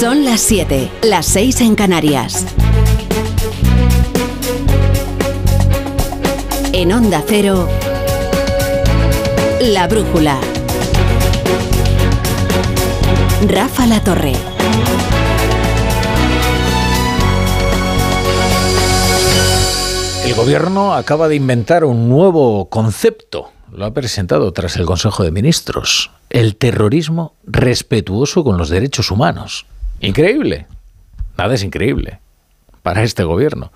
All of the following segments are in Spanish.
Son las 7, las 6 en Canarias. En Onda Cero, La Brújula. Rafa La Torre. El gobierno acaba de inventar un nuevo concepto. Lo ha presentado tras el Consejo de Ministros. El terrorismo respetuoso con los derechos humanos. Increíble. Nada es increíble para este gobierno.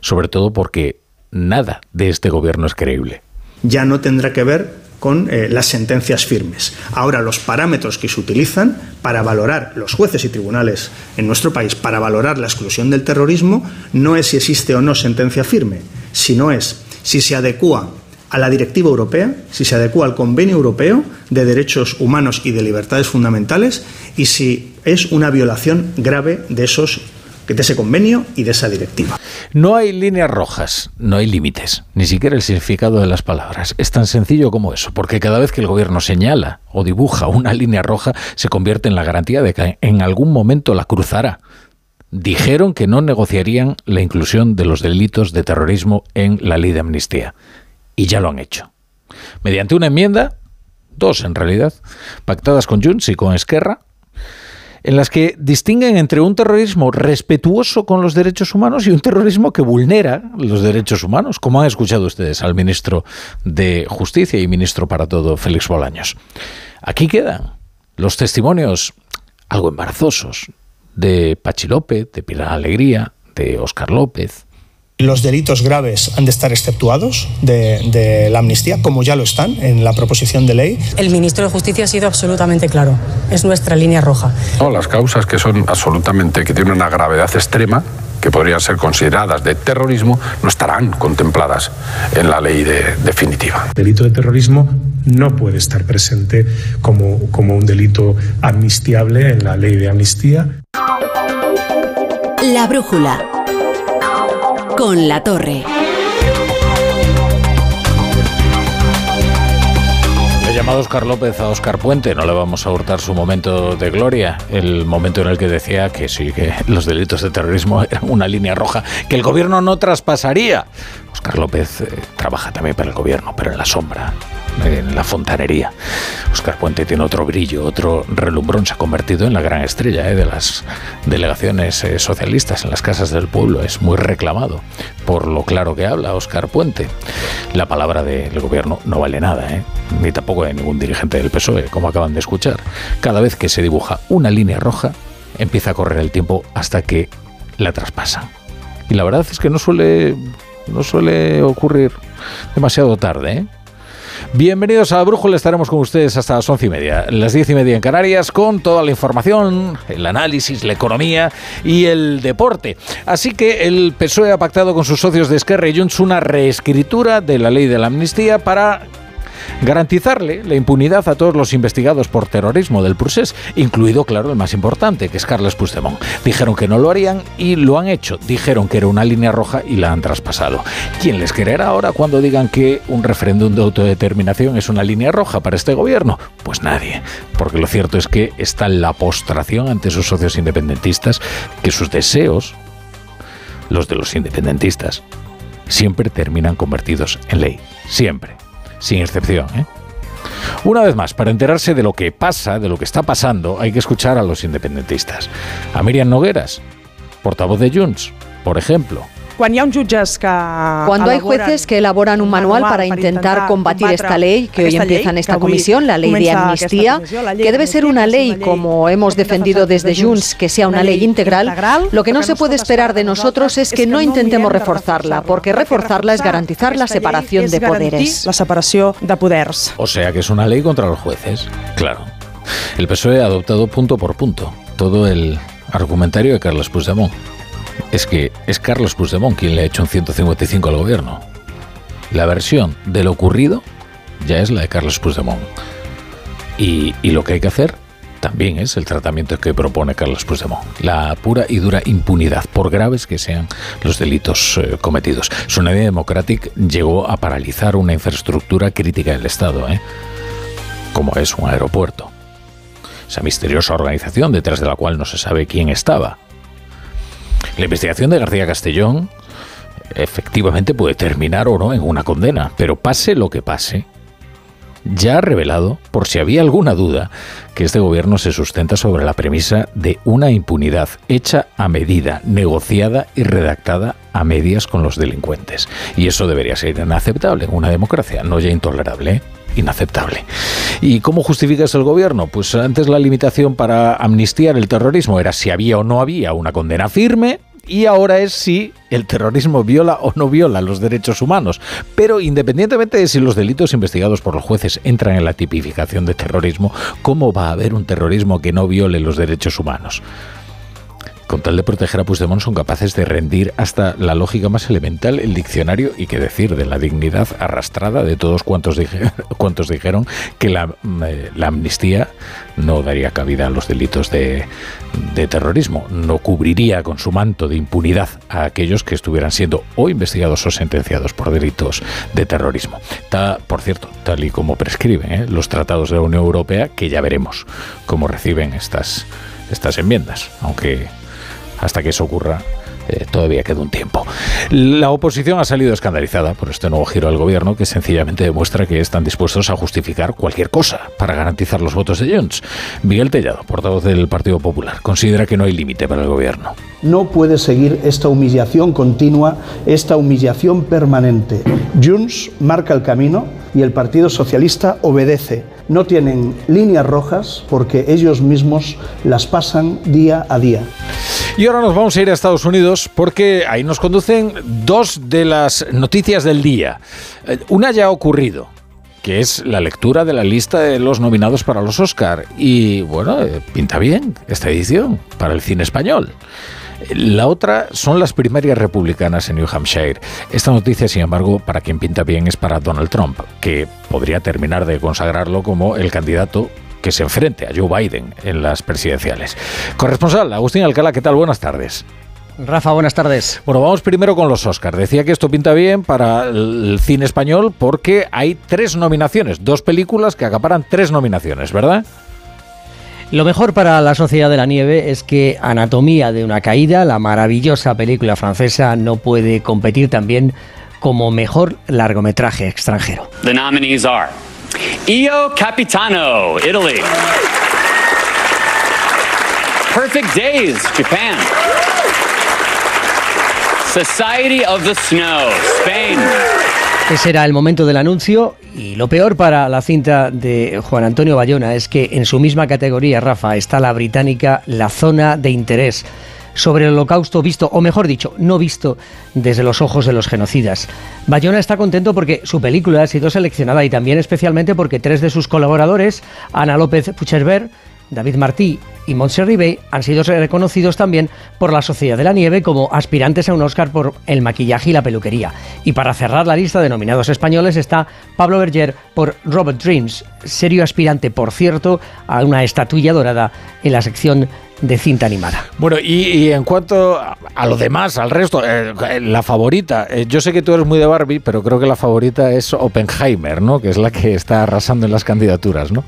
Sobre todo porque nada de este gobierno es creíble. Ya no tendrá que ver con eh, las sentencias firmes. Ahora, los parámetros que se utilizan para valorar los jueces y tribunales en nuestro país, para valorar la exclusión del terrorismo, no es si existe o no sentencia firme, sino es si se adecúa a la directiva europea, si se adecúa al convenio europeo de derechos humanos y de libertades fundamentales y si es una violación grave de esos de ese convenio y de esa directiva. No hay líneas rojas, no hay límites, ni siquiera el significado de las palabras. Es tan sencillo como eso, porque cada vez que el gobierno señala o dibuja una línea roja, se convierte en la garantía de que en algún momento la cruzará. Dijeron que no negociarían la inclusión de los delitos de terrorismo en la ley de amnistía. Y ya lo han hecho. Mediante una enmienda, dos en realidad, pactadas con Junts y con Esquerra, en las que distinguen entre un terrorismo respetuoso con los derechos humanos y un terrorismo que vulnera los derechos humanos, como han escuchado ustedes al ministro de Justicia y ministro para todo, Félix Bolaños. Aquí quedan los testimonios algo embarazosos de Pachi López, de Pilar Alegría, de Óscar López, los delitos graves han de estar exceptuados de, la amnistía, como ya lo están en la proposición de ley. El ministro de Justicia ha sido absolutamente claro. Es nuestra línea roja. las causas que son absolutamente, que tienen una gravedad extrema, que podrían ser consideradas de terrorismo, no estarán contempladas en la ley definitiva. El delito de terrorismo no puede estar presente como, como un delito amnistiable en la ley de amnistía. La brújula con la torre. Le he llamado Oscar López a Oscar Puente, no le vamos a hurtar su momento de gloria, el momento en el que decía que sí, que los delitos de terrorismo eran una línea roja que el gobierno no traspasaría. Oscar López eh, trabaja también para el gobierno, pero en la sombra, en la fontanería. Oscar Puente tiene otro brillo, otro relumbrón, se ha convertido en la gran estrella eh, de las delegaciones eh, socialistas en las casas del pueblo. Es muy reclamado por lo claro que habla Oscar Puente. La palabra del gobierno no vale nada, ni tampoco de ningún dirigente del PSOE, como acaban de escuchar. Cada vez que se dibuja una línea roja, empieza a correr el tiempo hasta que la traspasan. Y la verdad es que no suele no suele ocurrir demasiado tarde, ¿eh? Bienvenidos a Brújula, estaremos con ustedes hasta las once y media, las diez y media en Canarias, con toda la información, el análisis, la economía y el deporte. Así que el PSOE ha pactado con sus socios de Esquerra y Junts una reescritura de la ley de la amnistía para garantizarle la impunidad a todos los investigados por terrorismo del procés, incluido, claro, el más importante, que es Carles Puigdemont. Dijeron que no lo harían y lo han hecho. Dijeron que era una línea roja y la han traspasado. ¿Quién les quererá ahora cuando digan que un referéndum de autodeterminación es una línea roja para este gobierno? Pues nadie, porque lo cierto es que está la postración ante sus socios independentistas, que sus deseos, los de los independentistas, siempre terminan convertidos en ley. Siempre sin excepción. ¿eh? Una vez más, para enterarse de lo que pasa, de lo que está pasando, hay que escuchar a los independentistas. A Miriam Nogueras, portavoz de Junts, por ejemplo, cuando hay jueces que elaboran un manual para intentar combatir esta ley que hoy empieza en esta comisión, la ley de amnistía, que debe ser una ley, como hemos defendido desde Junts, que sea una ley integral, lo que no se puede esperar de nosotros es que no intentemos reforzarla, porque reforzarla es garantizar la separación de poderes. La separación de poderes. O sea que es una ley contra los jueces, claro. El PSOE ha adoptado punto por punto todo el argumentario de Carlos Puigdemont es que es Carlos Puigdemont quien le ha hecho un 155 al gobierno. La versión de lo ocurrido ya es la de Carlos Puigdemont. Y, lo que hay que hacer también es el tratamiento que propone Carlos Puigdemont. La pura y dura impunidad, por graves que sean los delitos eh, cometidos. Su Unidad Democratic llegó a paralizar una infraestructura crítica del Estado, ¿eh? como es un aeropuerto. esa misteriosa organización detrás de la cual no se sabe quién estaba. La investigación de García Castellón efectivamente puede terminar o no en una condena, pero pase lo que pase, ya ha revelado, por si había alguna duda, que este gobierno se sustenta sobre la premisa de una impunidad hecha a medida, negociada y redactada a medias con los delincuentes. Y eso debería ser inaceptable en una democracia, no ya intolerable. ¿eh? Inaceptable. ¿Y cómo justifica eso el gobierno? Pues antes la limitación para amnistiar el terrorismo era si había o no había una condena firme, y ahora es si el terrorismo viola o no viola los derechos humanos. Pero independientemente de si los delitos investigados por los jueces entran en la tipificación de terrorismo, ¿cómo va a haber un terrorismo que no viole los derechos humanos? Con tal de proteger a Puigdemont, son capaces de rendir hasta la lógica más elemental el diccionario y qué decir de la dignidad arrastrada de todos cuantos, dijeron que la, eh, la, amnistía no daría cabida a los delitos de, de terrorismo, no cubriría con su manto de impunidad a aquellos que estuvieran siendo o investigados o sentenciados por delitos de terrorismo. Está, por cierto, tal y como prescriben ¿eh? los tratados de la Unión Europea, que ya veremos cómo reciben estas, estas enmiendas, aunque hasta que eso ocurra, eh, todavía queda un tiempo. La oposición ha salido escandalizada por este nuevo giro del gobierno que sencillamente demuestra que están dispuestos a justificar cualquier cosa para garantizar los votos de Junts. Miguel Tellado, portavoz del Partido Popular, considera que no hay límite para el gobierno. No puede seguir esta humillación continua, esta humillación permanente. Junts marca el camino y el Partido Socialista obedece. No tienen líneas rojas porque ellos mismos las pasan día a día. Y ahora nos vamos a ir a Estados Unidos porque ahí nos conducen dos de las noticias del día. Eh, una ya ha ocurrido, que es la lectura de la lista de los nominados para los Oscar. Y bueno, eh, pinta bien esta edición para el cine español. La otra son las primarias republicanas en New Hampshire. Esta noticia, sin embargo, para quien pinta bien es para Donald Trump, que podría terminar de consagrarlo como el candidato que se enfrente a Joe Biden en las presidenciales. Corresponsal, Agustín Alcalá, ¿qué tal? Buenas tardes. Rafa, buenas tardes. Bueno, vamos primero con los Oscars. Decía que esto pinta bien para el cine español porque hay tres nominaciones, dos películas que acaparan tres nominaciones, ¿verdad? Lo mejor para la Sociedad de la Nieve es que Anatomía de una caída, la maravillosa película francesa, no puede competir también como mejor largometraje extranjero. The nominees are Io Capitano, Italy. Perfect Days, Japan. Society of the Snow, Spain. Ese era el momento del anuncio y lo peor para la cinta de Juan Antonio Bayona es que en su misma categoría, Rafa, está la británica La Zona de Interés sobre el holocausto visto, o mejor dicho, no visto desde los ojos de los genocidas. Bayona está contento porque su película ha sido seleccionada y también especialmente porque tres de sus colaboradores, Ana López Pucherber, David Martí y Montse Ribey han sido reconocidos también por la Sociedad de la Nieve como aspirantes a un Oscar por el maquillaje y la peluquería. Y para cerrar la lista de nominados españoles está Pablo Berger por Robert Dreams, serio aspirante, por cierto, a una estatuilla dorada en la sección de cinta animada. Bueno, y, en cuanto a lo demás, al resto, eh, la favorita, eh, yo sé que tú eres muy de Barbie, pero creo que la favorita es Oppenheimer, ¿no? Que es la que está arrasando en las candidaturas, ¿no?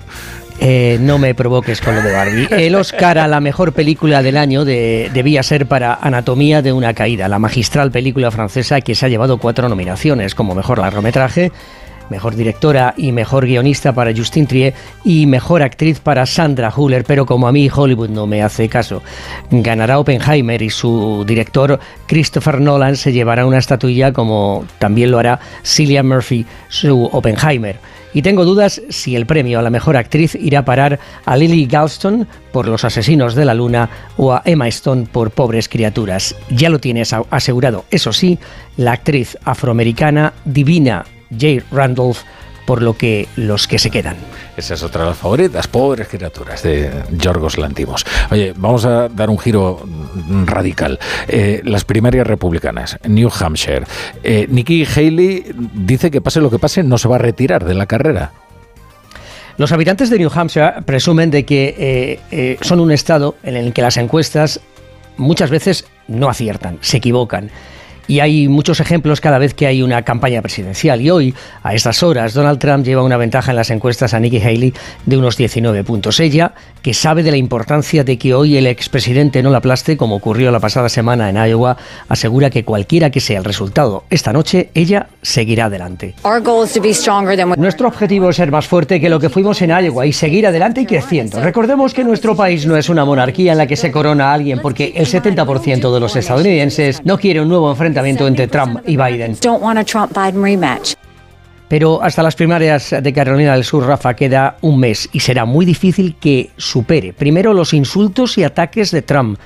Eh, no me provoques con lo de Barbie. El Oscar a la mejor película del año debía ser para Anatomía de una caída, la magistral película francesa que se ha llevado cuatro nominaciones como mejor largometraje, mejor directora y mejor guionista para Justine Trier y mejor actriz para Sandra Huller, pero como a mí Hollywood no me hace caso, ganará Oppenheimer y su director Christopher Nolan se llevará una estatuilla como también lo hará Cillian Murphy su Oppenheimer. Y tengo dudas si el premio a la mejor actriz irá a parar a Lily Galston por Los Asesinos de la Luna o a Emma Stone por Pobres Criaturas. Ya lo tienes asegurado, eso sí, la actriz afroamericana Divina Jay Randolph por lo que los que se quedan. Esa es otra de las favoritas, pobres criaturas de Yorgos Lantimos. Oye, vamos a dar un giro radical. Eh, las primarias republicanas, New Hampshire. Eh, Nikki Haley dice que pase lo que pase, no se va a retirar de la carrera. Los habitantes de New Hampshire presumen de que eh, son un estado en el que las encuestas muchas veces no aciertan, se equivocan Y hay muchos ejemplos cada vez que hay una campaña presidencial. Y hoy, a estas horas, Donald Trump lleva una ventaja en las encuestas a Nikki Haley de unos 19 puntos. Ella, que sabe de la importancia de que hoy el expresidente no la aplaste, como ocurrió la pasada semana en Iowa, asegura que cualquiera que sea el resultado esta noche, ella seguirá adelante. Nuestro objetivo es ser más fuerte que lo que fuimos en Iowa y seguir adelante y creciendo. Recordemos que nuestro país no es una monarquía en la que se corona a alguien porque el 70% de los estadounidenses no quiere un nuevo enfrentamiento entre Trump y Biden. Pero hasta las primarias de Carolina del Sur, Rafa, queda un mes y será muy difícil que supere primero los insultos y ataques de Trump,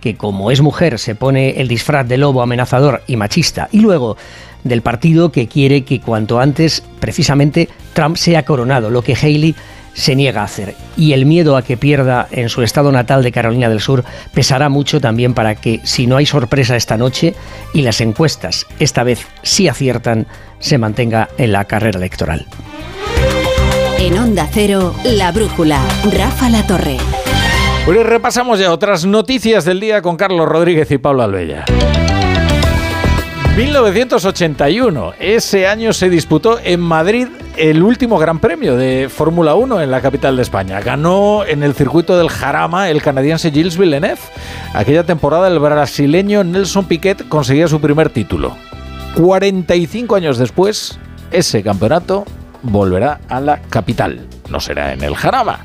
que como es mujer se pone el disfraz de lobo amenazador y machista, y luego del partido que quiere que cuanto antes precisamente Trump sea coronado, lo que Haley se niega a hacer. Y el miedo a que pierda en su estado natal de Carolina del Sur pesará mucho también para que, si no hay sorpresa esta noche y las encuestas esta vez sí aciertan, se mantenga en la carrera electoral. En Onda Cero, La Brújula, Rafa La Torre. Pues repasamos ya otras noticias del día con Carlos Rodríguez y Pablo Albella. 1981. Ese año se disputó en Madrid el último Gran Premio de Fórmula 1 en la capital de España. Ganó en el circuito del Jarama el canadiense Gilles Villeneuve. Aquella temporada el brasileño Nelson Piquet conseguía su primer título. 45 años después, ese campeonato volverá a la capital. No será en el Jarama,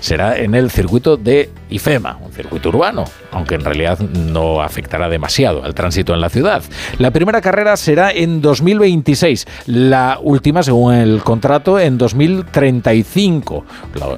será en el circuito de IFEMA, un circuito urbano, aunque en realidad no afectará demasiado al tránsito en la ciudad. La primera carrera será en 2026, la última, según el contrato, en 2035,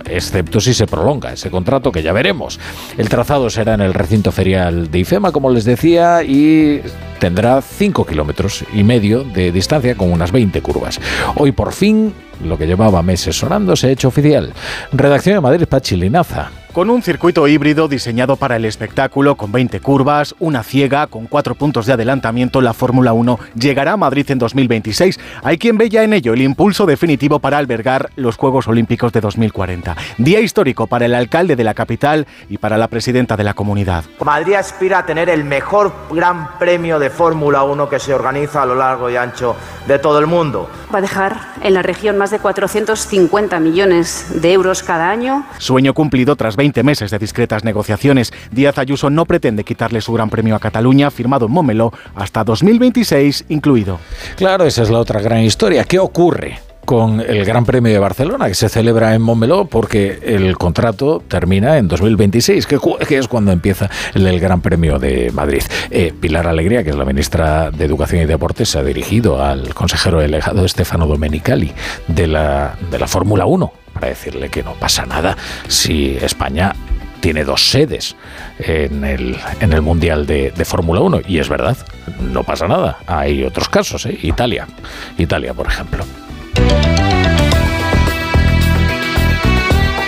excepto si se prolonga ese contrato, que ya veremos. El trazado será en el recinto ferial de IFEMA, como les decía, y tendrá 5 kilómetros y medio de distancia con unas 20 curvas. Hoy por fin lo que llevaba meses sonando se ha hecho oficial. Redacción de Madrid, Pachilinaza. Con un circuito híbrido diseñado para el espectáculo, con 20 curvas, una ciega, con cuatro puntos de adelantamiento, la Fórmula 1 llegará a Madrid en 2026. Hay quien ve ya en ello el impulso definitivo para albergar los Juegos Olímpicos de 2040. Día histórico para el alcalde de la capital y para la presidenta de la comunidad. Madrid aspira a tener el mejor gran premio de Fórmula 1 que se organiza a lo largo y ancho de todo el mundo. Va a dejar en la región más de 450 millones de euros cada año. Sueño cumplido tras 20 meses de discretas negociaciones. Díaz Ayuso no pretende quitarle su gran premio a Cataluña, firmado en Mómelo, hasta 2026 incluido. Claro, esa es la otra gran historia. ¿Qué ocurre? con el Gran Premio de Barcelona, que se celebra en Montmeló, porque el contrato termina en 2026, que, es cuando empieza el, Gran Premio de Madrid. Eh, Pilar Alegría, que es la ministra de Educación y Deportes, se ha dirigido al consejero delegado Stefano Domenicali de la, de la Fórmula 1 para decirle que no pasa nada si España tiene dos sedes en el, en el Mundial de, de Fórmula 1. Y es verdad, no pasa nada. Hay otros casos, ¿eh? Italia. Italia, por ejemplo.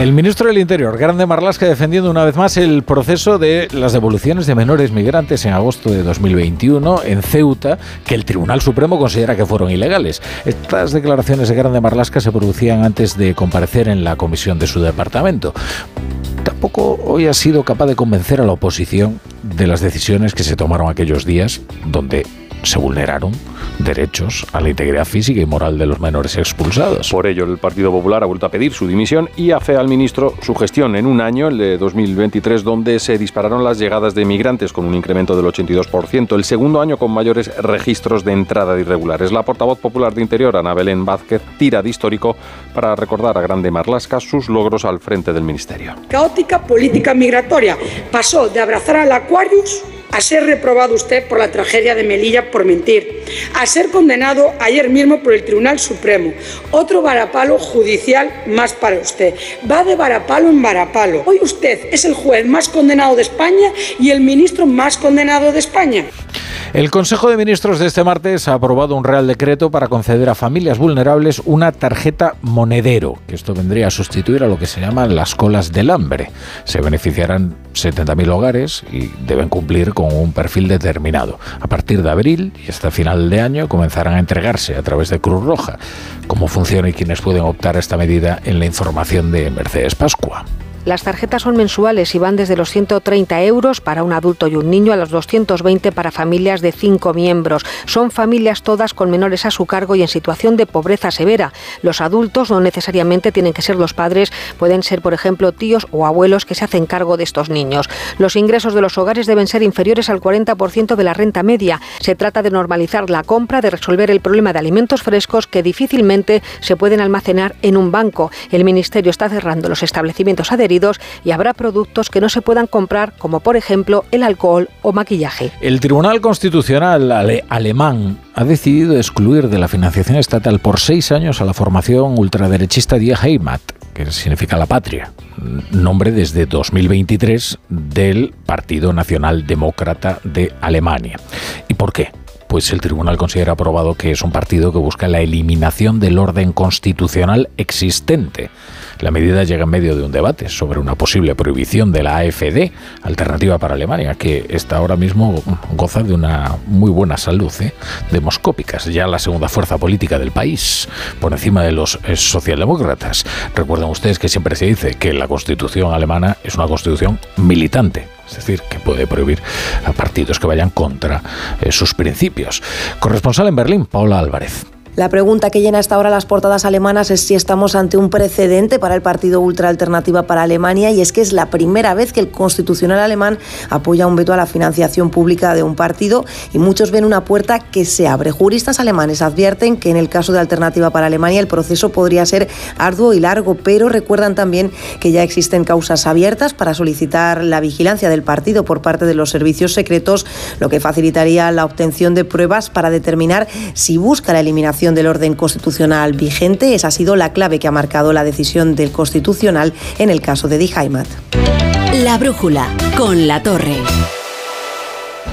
El ministro del Interior, Grande Marlasca, defendiendo una vez más el proceso de las devoluciones de menores migrantes en agosto de 2021 en Ceuta, que el Tribunal Supremo considera que fueron ilegales. Estas declaraciones de Grande Marlasca se producían antes de comparecer en la comisión de su departamento. Tampoco hoy ha sido capaz de convencer a la oposición de las decisiones que se tomaron aquellos días, donde se vulneraron derechos a la integridad física y moral de los menores expulsados. Por ello, el Partido Popular ha vuelto a pedir su dimisión y hace al ministro su gestión en un año, el de 2023, donde se dispararon las llegadas de migrantes con un incremento del 82%, el segundo año con mayores registros de entrada de irregulares. La portavoz popular de Interior, Ana Belén Vázquez, tira de histórico para recordar a Grande Marlasca sus logros al frente del ministerio. Caótica política migratoria. Pasó de abrazar al Aquarius a ser reprobado usted por la tragedia de Melilla por mentir, a ser condenado ayer mismo por el Tribunal Supremo. Otro varapalo judicial más para usted. Va de varapalo en varapalo. Hoy usted es el juez más condenado de España y el ministro más condenado de España. El Consejo de Ministros de este martes ha aprobado un Real Decreto para conceder a familias vulnerables una tarjeta monedero, que esto vendría a sustituir a lo que se llaman las colas del hambre. Se beneficiarán 70.000 hogares y deben cumplir con un perfil determinado. A partir de abril y hasta final de año comenzarán a entregarse a través de Cruz Roja. Cómo funciona y quiénes pueden optar a esta medida en la información de Mercedes Pascua. Las tarjetas son mensuales y van desde los 130 euros para un adulto y un niño a los 220 para familias de cinco miembros. Son familias todas con menores a su cargo y en situación de pobreza severa. Los adultos no necesariamente tienen que ser los padres, pueden ser, por ejemplo, tíos o abuelos que se hacen cargo de estos niños. Los ingresos de los hogares deben ser inferiores al 40% de la renta media. Se trata de normalizar la compra, de resolver el problema de alimentos frescos que difícilmente se pueden almacenar en un banco. El Ministerio está cerrando los establecimientos adheridos y habrá productos que no se puedan comprar, como por ejemplo el alcohol o maquillaje. El Tribunal Constitucional alemán ha decidido excluir de la financiación estatal por seis años a la formación ultraderechista Die Heimat, que significa la patria, nombre desde 2023 del Partido Nacional Demócrata de Alemania. ¿Y por qué? Pues el tribunal considera aprobado que es un partido que busca la eliminación del orden constitucional existente la medida llega en medio de un debate sobre una posible prohibición de la AFD, alternativa para Alemania, que está ahora mismo goza de una muy buena salud, ¿eh? demoscópicas, ya la segunda fuerza política del país, por encima de los eh, socialdemócratas. Recuerden ustedes que siempre se dice que la constitución alemana es una constitución militante, es decir, que puede prohibir a partidos que vayan contra eh, sus principios. Corresponsal en Berlín, Paula Álvarez. La pregunta que llena hasta ahora las portadas alemanas es si estamos ante un precedente para el partido Ultra Alternativa para Alemania y es que es la primera vez que el constitucional alemán apoya un veto a la financiación pública de un partido y muchos ven una puerta que se abre. Juristas alemanes advierten que en el caso de Alternativa para Alemania el proceso podría ser arduo y largo, pero recuerdan también que ya existen causas abiertas para solicitar la vigilancia del partido por parte de los servicios secretos, lo que facilitaría la obtención de pruebas para determinar si busca la eliminación del orden constitucional vigente. Esa ha sido la clave que ha marcado la decisión del Constitucional en el caso de Die Heimat. La brújula con la torre.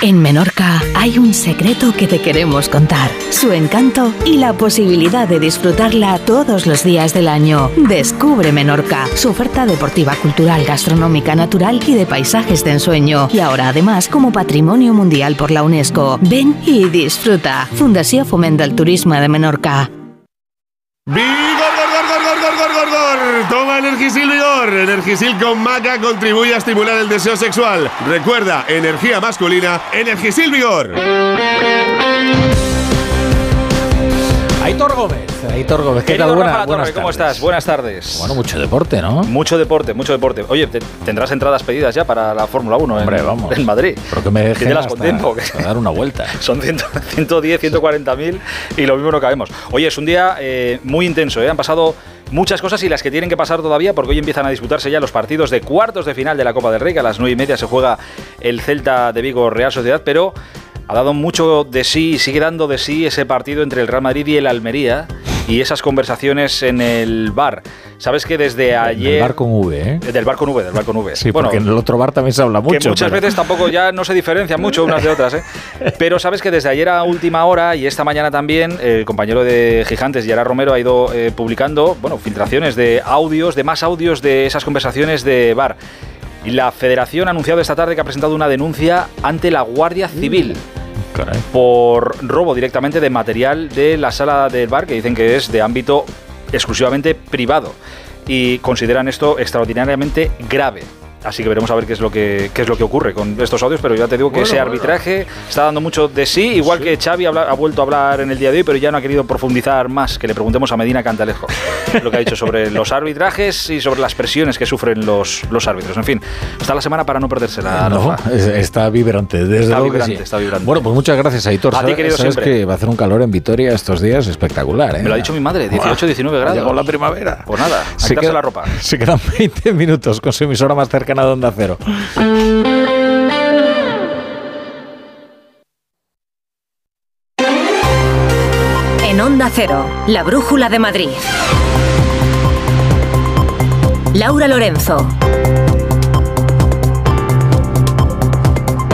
En Menorca hay un secreto que te queremos contar. Su encanto y la posibilidad de disfrutarla todos los días del año. Descubre Menorca, su oferta deportiva, cultural, gastronómica, natural y de paisajes de ensueño. Y ahora además como patrimonio mundial por la UNESCO. Ven y disfruta. Fundación Fomenta el Turismo de Menorca. Toma Energisil Vigor. Energisil con maca contribuye a estimular el deseo sexual. Recuerda, energía masculina, Energisil Vigor. Aitor Gómez, Aitor Gómez, ¿qué Querido tal? Buena- buenas ¿Cómo tardes. estás? Buenas tardes. Bueno, mucho deporte, ¿no? Mucho deporte, mucho deporte. Oye, te- tendrás entradas pedidas ya para la Fórmula 1 Hombre, en, vamos. en Madrid. Pero que me dejen hasta- con tiempo. hasta dar una vuelta. Son 100 110, 140 mil y lo mismo no cabemos. Oye, es un día eh, muy intenso. ¿eh? Han pasado muchas cosas y las que tienen que pasar todavía porque hoy empiezan a disputarse ya los partidos de cuartos de final de la Copa del Rey. que A las 9 y media se juega el Celta de Vigo Real Sociedad, pero ha dado mucho de sí y sigue dando de sí ese partido entre el Real Madrid y el Almería y esas conversaciones en el bar. Sabes que desde ayer... El bar con V, ¿eh? Del bar con V, del bar con V. Sí, Bueno, porque en el otro bar también se habla mucho. que muchas pero- veces tampoco ya no se diferencian mucho unas de otras, ¿eh? Pero sabes que desde ayer a última hora y esta mañana también, el compañero de Gigantes, Gerard Romero, ha ido eh, publicando, bueno, filtraciones de audios, de más audios de esas conversaciones de bar. Y la Federación ha anunciado esta tarde que ha presentado una denuncia ante la Guardia Civil por robo directamente de material de la sala del bar, que dicen que es de ámbito exclusivamente privado. Y consideran esto extraordinariamente grave. Así que veremos a ver qué es lo que, qué es lo que ocurre con estos audios, pero ya te digo que Bueno, ese bueno. arbitraje está dando mucho de sí, igual que Xavi habla- ha vuelto a hablar en el día de hoy, pero ya no ha querido profundizar más, que le preguntemos a Medina Cantalejo lo que ha dicho sobre los arbitrajes y sobre las presiones que sufren los, los árbitros. En fin, está la semana para no perdérsela. No, Rafa. es- está vibrante, desde Está vibrante, sí. está vibrante. Bueno, pues muchas gracias, Aitor. A ti, Sabes- querido, Sabes siempre. que va a hacer un calor en Vitoria estos días espectacular, ¿eh? Me lo ha dicho mi madre, 18, 19 Ha grados. llegado la primavera. Pues nada, Se, queda- la ropa. se quedan 20 minutos con su emisora más cercana de Onda Cero. En Onda Cero, la brújula de Madrid. Laura Lorenzo.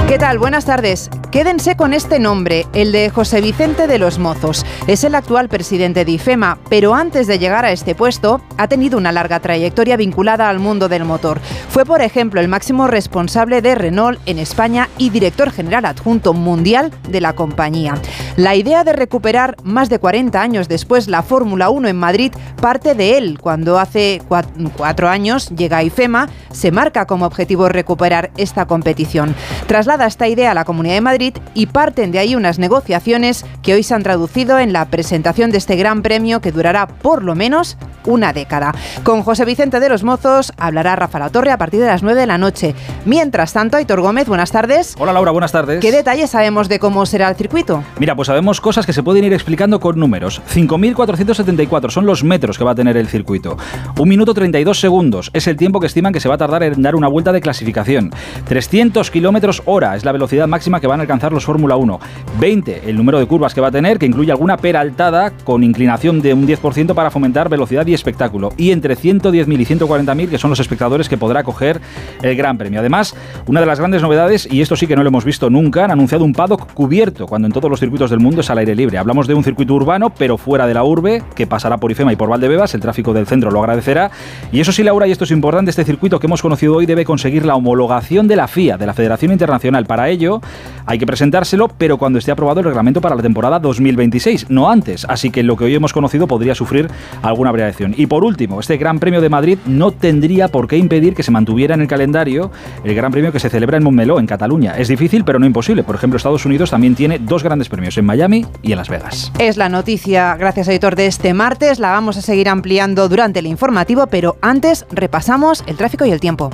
¿Qué tal? Buenas tardes. Quédense con este nombre, el de José Vicente de los Mozos. Es el actual presidente de IFEMA, pero antes de llegar a este puesto ha tenido una larga trayectoria vinculada al mundo del motor. Fue, por ejemplo, el máximo responsable de Renault en España y director general adjunto mundial de la compañía. La idea de recuperar más de 40 años después la Fórmula 1 en Madrid parte de él, cuando hace cua- cuatro años llega a IFEMA, se marca como objetivo recuperar esta competición. Traslada esta idea a la Comunidad de Madrid y parten de ahí unas negociaciones que hoy se han traducido en la presentación de este gran premio que durará por lo menos una década. Con José Vicente de los Mozos hablará Rafa La Torre a partir de las 9 de la noche. Mientras tanto, Aitor Gómez, buenas tardes. Hola Laura, buenas tardes. ¿Qué detalles sabemos de cómo será el circuito? Mira, pues sabemos cosas que se pueden ir explicando con números. 5.474 son los metros que va a tener el circuito. Un minuto 32 segundos es el tiempo que estiman que se va a tardar en dar una vuelta de clasificación. 300 kilómetros hora es la velocidad máxima que van a alcanzar los Fórmula 1. 20 el número de curvas que va a tener, que incluye alguna peraltada con inclinación de un 10% para fomentar velocidad y espectáculo. Y entre 110.000 y 140.000 que son los espectadores que podrá coger el Gran Premio. Además, una de las grandes novedades, y esto sí que no lo hemos visto nunca, han anunciado un paddock cubierto, cuando en todos los circuitos del mundo es al aire libre. Hablamos de un circuito urbano, pero fuera de la urbe, que pasará por Ifema y por Valdebebas, el tráfico del centro lo agradecerá. Y eso sí, Laura, y esto es importante, este circuito que hemos conocido hoy debe conseguir la homologación de la FIA, de la Federación Internacional. Para ello, hay que presentárselo, pero cuando esté aprobado el reglamento para la temporada 2026, no antes. Así que lo que hoy hemos conocido podría sufrir alguna variación. Y por último, este Gran Premio de Madrid no tendría por qué impedir que se mantuviera en el calendario el Gran Premio que se celebra en Montmeló, en Cataluña. Es difícil, pero no imposible. Por ejemplo, Estados Unidos también tiene dos grandes premios, en Miami y en Las Vegas. Es la noticia, gracias editor, de este martes. La vamos a seguir ampliando durante el informativo, pero antes repasamos el tráfico y el tiempo.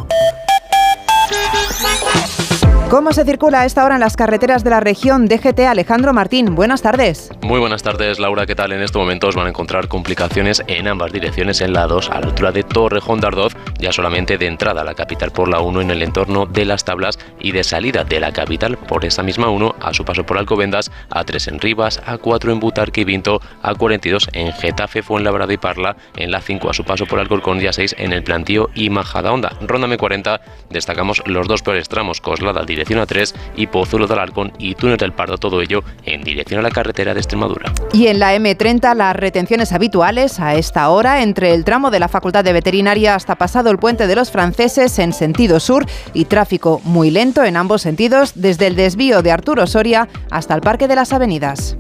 ¿Cómo se circula a esta hora en las carreteras de la región DGT Alejandro Martín? Buenas tardes. Muy buenas tardes, Laura. ¿Qué tal? En este momento os van a encontrar complicaciones en ambas direcciones en la 2 a la altura de Torrejón de Ardoz, ya solamente de entrada a la capital por la 1 en el entorno de las tablas y de salida de la capital por esa misma 1 a su paso por Alcobendas, a 3 en Rivas, a 4 en Butarque y Vinto, a 42 en Getafe, Fuenlabrada y Parla, en la 5 a su paso por Alcorcón y a 6 en el Plantío y Majadahonda. Ronda M40 destacamos los dos peores tramos, Coslada dirección A3 y Pozuelo de Alarcón y Túnel del Pardo, todo ello en dirección a la carretera de Extremadura. Y en la M30 las retenciones habituales a esta hora entre el tramo de la Facultad de Veterinaria hasta pasado el puente de los franceses en sentido sur y tráfico muy lento en ambos sentidos desde el desvío de Arturo Soria hasta el Parque de las Avenidas.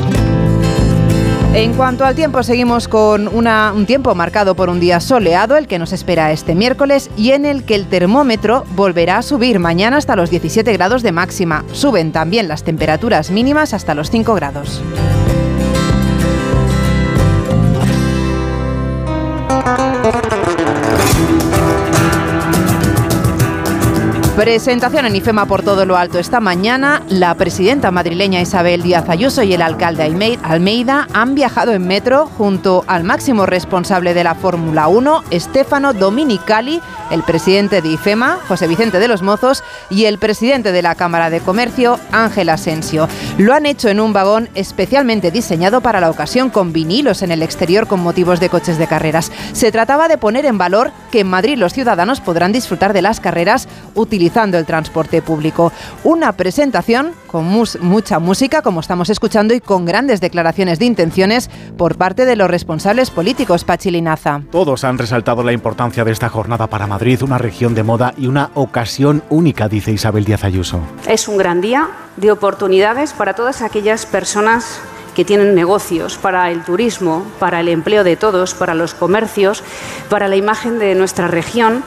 En cuanto al tiempo, seguimos con un tiempo marcado por un día soleado, el que nos espera este miércoles, y en el que el termómetro volverá a subir mañana hasta los 17 grados de máxima. Suben también las temperaturas mínimas hasta los 5 grados. Presentación en IFEMA por todo lo alto esta mañana. La presidenta madrileña Isabel Díaz Ayuso y el alcalde Almei- Almeida han viajado en metro junto al máximo responsable de la Fórmula 1, Stefano Dominicali, el presidente de IFEMA, José Vicente de los Mozos, y el presidente de la Cámara de Comercio, Ángel Asensio. Lo han hecho en un vagón especialmente diseñado para la ocasión con vinilos en el exterior con motivos de coches de carreras. Se trataba de poner en valor que en Madrid los ciudadanos podrán disfrutar de las carreras utilizando el transporte público. Una presentación con mus- mucha música, como estamos escuchando, y con grandes declaraciones de intenciones por parte de los responsables políticos, Pachilinaza. Todos han resaltado la importancia de esta jornada para Madrid, una región de moda y una ocasión única, dice Isabel Díaz Ayuso. Es un gran día de oportunidades para todas aquellas personas que tienen negocios, para el turismo, para el empleo de todos, para los comercios, para la imagen de nuestra región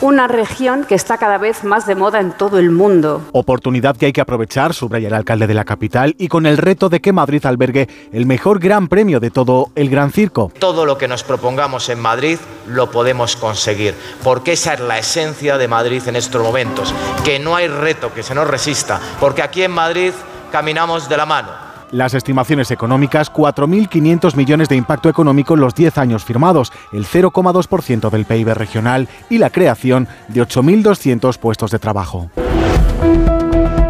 una región que está cada vez más de moda en todo el mundo. Oportunidad que hay que aprovechar, subraya el alcalde de la capital, y con el reto de que Madrid albergue el mejor gran premio de todo el Gran Circo. Todo lo que nos propongamos en Madrid lo podemos conseguir, porque esa es la esencia de Madrid en estos momentos, que no hay reto que se nos resista, porque aquí en Madrid caminamos de la mano las estimaciones económicas, 4.500 millones de impacto económico en los 10 años firmados, el 0,2% del PIB regional y la creación de 8.200 puestos de trabajo.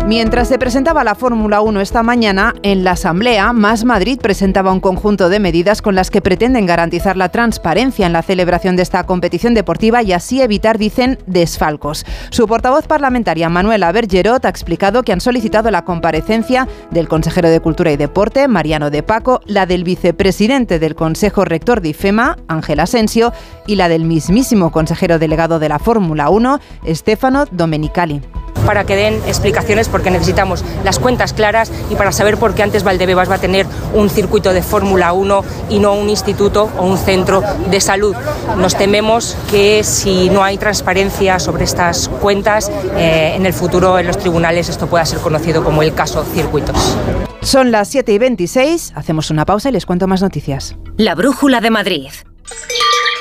Mientras se presentaba la Fórmula 1 esta mañana, en la Asamblea, Más Madrid presentaba un conjunto de medidas con las que pretenden garantizar la transparencia en la celebración de esta competición deportiva y así evitar, dicen, desfalcos. Su portavoz parlamentaria, Manuela Bergerot, ha explicado que han solicitado la comparecencia del consejero de Cultura y Deporte, Mariano de Paco, la del vicepresidente del Consejo Rector de IFEMA, Ángel Asensio, y la del mismísimo consejero delegado de la Fórmula 1, Stefano Domenicali para que den explicaciones porque necesitamos las cuentas claras y para saber por qué antes Valdebebas va a tener un circuito de Fórmula 1 y no un instituto o un centro de salud. Nos tememos que si no hay transparencia sobre estas cuentas, eh, en el futuro en los tribunales esto pueda ser conocido como el caso circuitos. Son las 7 y 26, hacemos una pausa y les cuento más noticias. La Brújula de Madrid.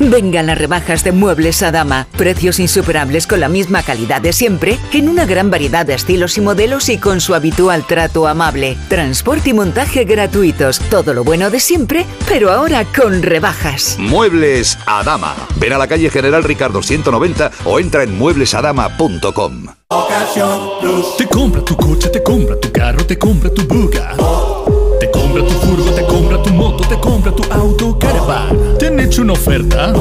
Vengan las rebajas de Muebles a Dama. Precios insuperables con la misma calidad de siempre, en una gran variedad de estilos y modelos y con su habitual trato amable. Transporte y montaje gratuitos. Todo lo bueno de siempre, pero ahora con rebajas. Muebles a Dama. Ven a la calle General Ricardo 190 o entra en mueblesadama.com. Te compra tu coche, te compra tu carro, te compra tu buga. Te compra tu furgo, te compra tu moto, te compra tu auto, caravan. ¿Te han hecho una oferta?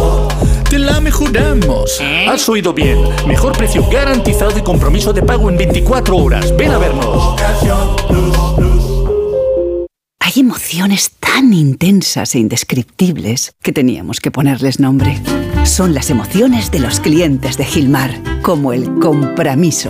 Te la mejoramos. Has oído bien. Mejor precio garantizado y compromiso de pago en 24 horas. Ven a vernos. Hay emociones tan intensas e indescriptibles que teníamos que ponerles nombre. Son las emociones de los clientes de Gilmar, como el compromiso.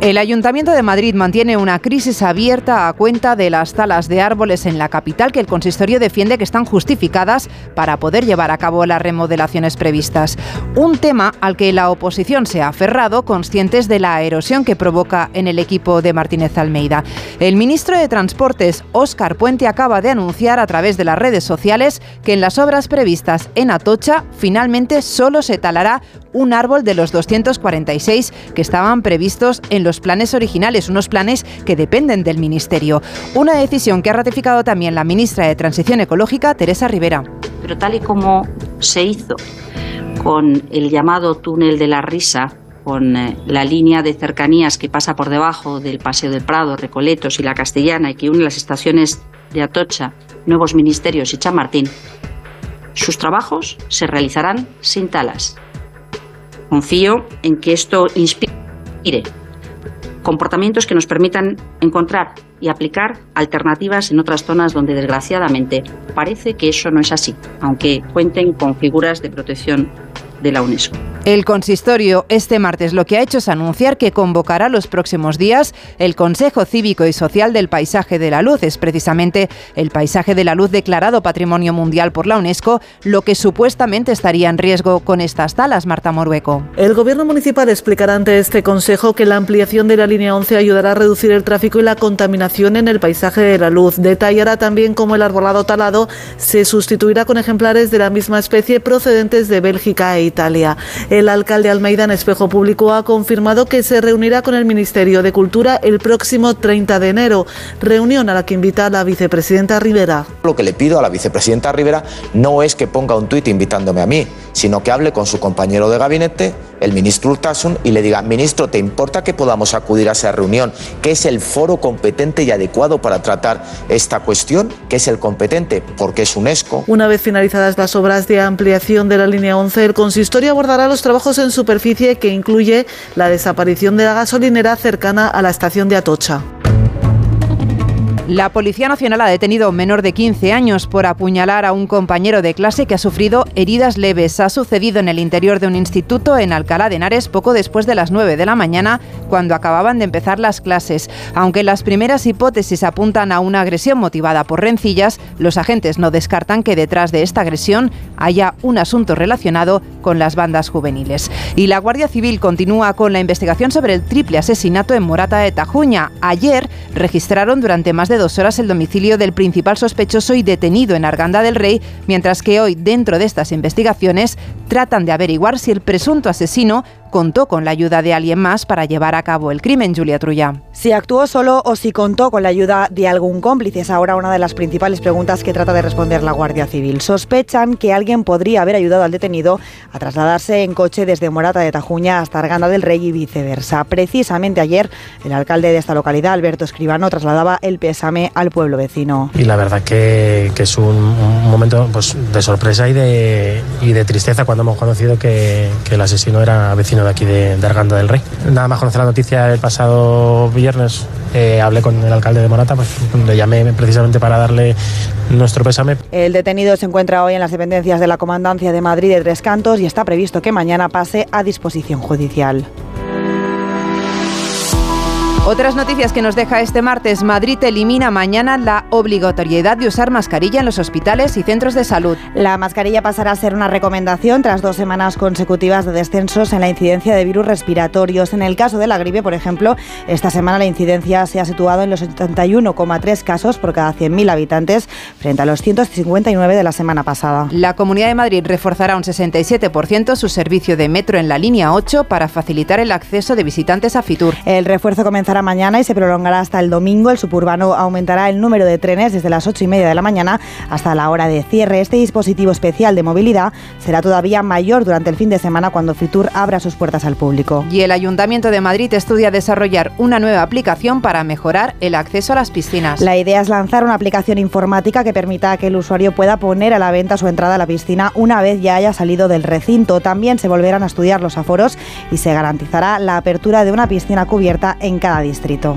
El Ayuntamiento de Madrid mantiene una crisis abierta a cuenta de las talas de árboles en la capital que el consistorio defiende que están justificadas para poder llevar a cabo las remodelaciones previstas. Un tema al que la oposición se ha aferrado, conscientes de la erosión que provoca en el equipo de Martínez Almeida. El ministro de Transportes, Óscar Puente, acaba de anunciar a través de las redes sociales que en las obras previstas en Atocha finalmente solo se talará un árbol de los 246 que estaban previstos en los planes originales, unos planes que dependen del Ministerio. Una decisión que ha ratificado también la ministra de Transición Ecológica, Teresa Rivera. Pero tal y como se hizo con el llamado túnel de la risa, con eh, la línea de cercanías que pasa por debajo del Paseo del Prado, Recoletos y La Castellana y que une las estaciones de Atocha, Nuevos Ministerios y Chamartín, sus trabajos se realizarán sin talas. Confío en que esto inspire comportamientos que nos permitan encontrar y aplicar alternativas en otras zonas donde desgraciadamente parece que eso no es así, aunque cuenten con figuras de protección de la UNESCO. El consistorio este martes lo que ha hecho es anunciar que convocará los próximos días el Consejo Cívico y Social del Paisaje de la Luz. Es precisamente el paisaje de la luz declarado Patrimonio Mundial por la UNESCO lo que supuestamente estaría en riesgo con estas talas, Marta Morueco. El gobierno municipal explicará ante este Consejo que la ampliación de la línea 11 ayudará a reducir el tráfico y la contaminación en el paisaje de la luz. Detallará también cómo el arbolado talado se sustituirá con ejemplares de la misma especie procedentes de Bélgica e Italia. El alcalde Almeida en Espejo Público ha confirmado que se reunirá con el Ministerio de Cultura el próximo 30 de enero, reunión a la que invita a la vicepresidenta Rivera. Lo que le pido a la vicepresidenta Rivera no es que ponga un tuit invitándome a mí, sino que hable con su compañero de gabinete, el ministro Urtasun, y le diga, ministro, ¿te importa que podamos acudir a esa reunión? que es el foro competente y adecuado para tratar esta cuestión? que es el competente? Porque es UNESCO. Una vez finalizadas las obras de ampliación de la línea 11, el consistorio abordará los trabajos en superficie que incluye la desaparición de la gasolinera cercana a la estación de Atocha. La Policía Nacional ha detenido a un menor de 15 años por apuñalar a un compañero de clase que ha sufrido heridas leves. Ha sucedido en el interior de un instituto en Alcalá de Henares poco después de las 9 de la mañana, cuando acababan de empezar las clases. Aunque las primeras hipótesis apuntan a una agresión motivada por rencillas, los agentes no descartan que detrás de esta agresión haya un asunto relacionado con las bandas juveniles. Y la Guardia Civil continúa con la investigación sobre el triple asesinato en Morata de Tajuña. Ayer registraron durante más de dos horas el domicilio del principal sospechoso y detenido en Arganda del Rey, mientras que hoy, dentro de estas investigaciones, tratan de averiguar si el presunto asesino contó con la ayuda de alguien más para llevar a cabo el crimen, Julia Trulla. Si actuó solo o si contó con la ayuda de algún cómplice es ahora una de las principales preguntas que trata de responder la Guardia Civil. Sospechan que alguien podría haber ayudado al detenido a trasladarse en coche desde Morata de Tajuña hasta Arganda del Rey y viceversa. Precisamente ayer, el alcalde de esta localidad, Alberto Escribano, trasladaba el pésame al pueblo vecino. Y la verdad que, que es un, un momento pues, de sorpresa y de, y de tristeza cuando hemos conocido que, que el asesino era vecino de aquí de, de, Arganda del Rey. Nada más conocer la noticia el pasado viernes, eh, hablé con el alcalde de Morata, pues le llamé precisamente para darle nuestro pésame. El detenido se encuentra hoy en las dependencias de la Comandancia de Madrid de Tres Cantos y está previsto que mañana pase a disposición judicial. Otras noticias que nos deja este martes. Madrid elimina mañana la obligatoriedad de usar mascarilla en los hospitales y centros de salud. La mascarilla pasará a ser una recomendación tras dos semanas consecutivas de descensos en la incidencia de virus respiratorios. En el caso de la gripe, por ejemplo, esta semana la incidencia se ha situado en los 81,3 casos por cada 100.000 habitantes frente a los 159 de la semana pasada. La Comunidad de Madrid reforzará un 67% su servicio de metro en la línea 8 para facilitar el acceso de visitantes a Fitur. El refuerzo comenzará mañana y se prolongará hasta el domingo. El suburbano aumentará el número de trenes desde las 8 y media de la mañana hasta la hora de cierre. Este dispositivo especial de movilidad será todavía mayor durante el fin de semana cuando Fitur abra sus puertas al público. Y el Ayuntamiento de Madrid estudia desarrollar una nueva aplicación para mejorar el acceso a las piscinas. La idea es lanzar una aplicación informática que permita que el usuario pueda poner a la venta su entrada a la piscina una vez ya haya salido del recinto. También se volverán a estudiar los aforos y se garantizará la apertura de una piscina cubierta en cada distrito.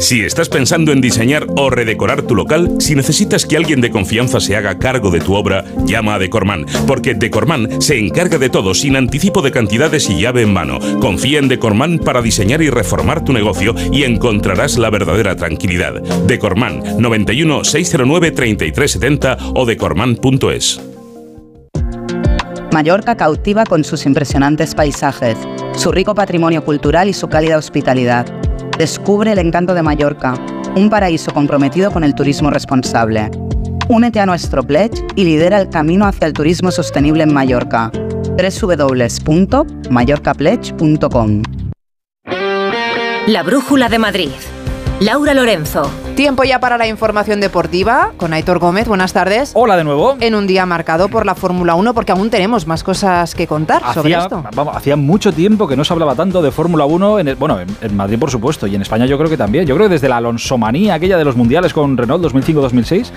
Si estás pensando en diseñar o redecorar tu local, si necesitas que alguien de confianza se haga cargo de tu obra, llama a Decorman, porque Decorman se encarga de todo sin anticipo de cantidades y llave en mano. Confía en Decorman para diseñar y reformar tu negocio y encontrarás la verdadera tranquilidad. Decorman 91 609 3370 o decorman.es. Mallorca cautiva con sus impresionantes paisajes, su rico patrimonio cultural y su cálida hospitalidad. Descubre el encanto de Mallorca, un paraíso comprometido con el turismo responsable. Únete a nuestro pledge y lidera el camino hacia el turismo sostenible en Mallorca. www.mallorcapledge.com La Brújula de Madrid. Laura Lorenzo. Tiempo ya para la información deportiva con Aitor Gómez. Buenas tardes. Hola de nuevo. En un día marcado por la Fórmula 1 porque aún tenemos más cosas que contar sobre esto. Vamos, hacía mucho tiempo que no se hablaba tanto de Fórmula 1 en bueno, en, Madrid por supuesto y en España yo creo que también. Yo creo que desde la Alonsomanía aquella de los mundiales con Renault 2005-2006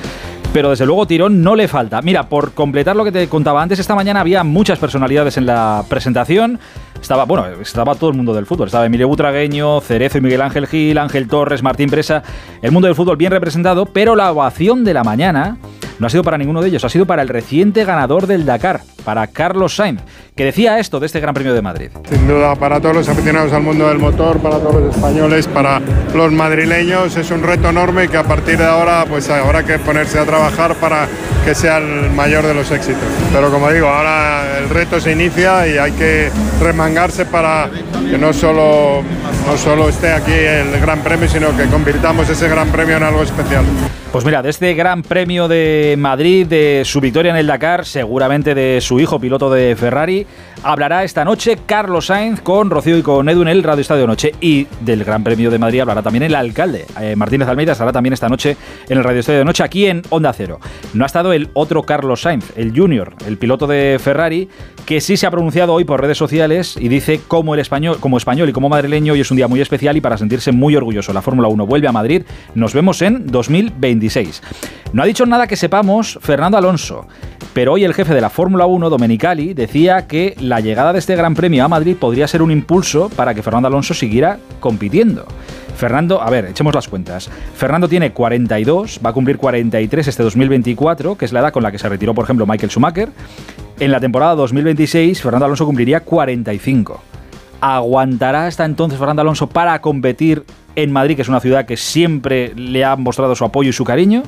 pero desde luego tirón no le falta. Mira, por completar lo que te contaba antes, esta mañana había muchas personalidades en la presentación. Estaba, bueno, estaba todo el mundo del fútbol. Estaba Emilio Butragueño, Cerezo y Miguel Ángel Gil, Ángel Torres, Martín Presa. El mundo del fútbol bien representado, pero la ovación de la mañana no ha sido para ninguno de ellos, ha sido para el reciente ganador del Dakar, para Carlos Sainz, que decía esto de este Gran Premio de Madrid. Sin duda, para todos los aficionados al mundo del motor, para todos los españoles, para los madrileños, es un reto enorme que a partir de ahora pues habrá que ponerse a trabajar para que sea el mayor de los éxitos. Pero como digo, ahora el reto se inicia y hay que remangarse para que no solo, no solo esté aquí el Gran Premio, sino que convirtamos ese Gran Premio en algo especial. Pues mira, de este Gran Premio de Madrid, de su victoria en el Dakar, seguramente de su hijo piloto de Ferrari, hablará esta noche Carlos Sainz con Rocío y con Edu en el Radio Estadio Noche. Y del Gran Premio de Madrid hablará también el alcalde, eh, Martínez Almeida, estará también esta noche en el Radio Estadio Noche aquí en Onda Cero. No ha estado el otro Carlos Sainz, el Junior, el piloto de Ferrari, que sí se ha pronunciado hoy por redes sociales y dice como el español, como español y como madrileño hoy es un día muy especial y para sentirse muy orgulloso. La Fórmula 1 vuelve a Madrid. Nos vemos en 2026. No ha dicho nada que sepamos Fernando Alonso, pero hoy el jefe de la Fórmula 1, Domenicali, decía que la llegada de este Gran Premio a Madrid podría ser un impulso para que Fernando Alonso siguiera compitiendo. Fernando, a ver, echemos las cuentas. Fernando tiene 42, va a cumplir 43 este 2024, que es la edad con la que se retiró, por ejemplo, Michael Schumacher. En la temporada 2026, Fernando Alonso cumpliría 45. ¿Aguantará hasta entonces Fernando Alonso para competir en Madrid, que es una ciudad que siempre le ha mostrado su apoyo y su cariño?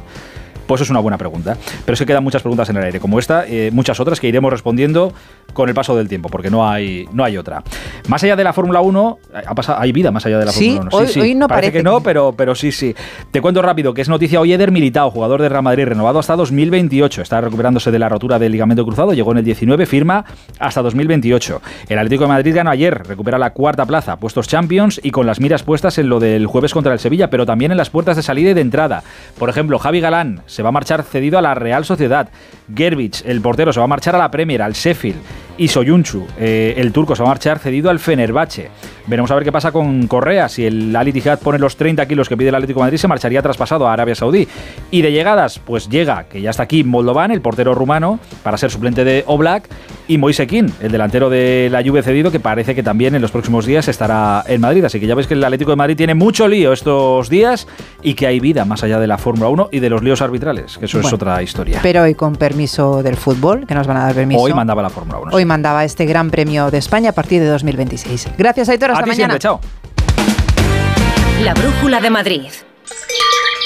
Pues es una buena pregunta. Pero se quedan muchas preguntas en el aire, como esta, eh, muchas otras que iremos respondiendo con el paso del tiempo, porque no hay, no hay otra. Más allá de la Fórmula 1, ha pasado, hay vida más allá de la Fórmula 1. Hoy, sí, hoy no parece, que no, pero, pero sí, sí. Te cuento rápido que es noticia hoy Eder Militao, jugador de Real Madrid, renovado hasta 2028. Está recuperándose de la rotura del ligamento cruzado, llegó en el 19, firma hasta 2028. El Atlético de Madrid ganó ayer, recupera la cuarta plaza, puestos Champions y con las miras puestas en lo del jueves contra el Sevilla, pero también en las puertas de salida y de entrada. Por ejemplo, Javi Galán se va a marchar cedido a la Real Sociedad. Gerbich, el portero, se va a marchar a la Premier, al Sheffield. Y Soyunchu, eh, el turco, se va a marchar cedido al Fenerbahce. Veremos a ver qué pasa con Correa. Si el Ali Tijad pone los 30 kilos que pide el Atlético de Madrid, se marcharía traspasado a Arabia Saudí. Y de llegadas, pues llega, que ya está aquí Moldovan, el portero rumano, para ser suplente de Oblak. Y Moisekin, el delantero de la Juve cedido, que parece que también en los próximos días estará en Madrid. Así que ya veis que el Atlético de Madrid tiene mucho lío estos días y que hay vida más allá de la Fórmula 1 y de los líos arbitrales, que eso es otra historia. Pero hoy con permiso del fútbol, que nos van a dar permiso. Hoy mandaba la Fórmula 1. Hoy mandaba este Gran Premio de España a partir de 2026. Gracias, Aitor. Hasta a ti mañana. Siempre, chao. La Brújula de Madrid.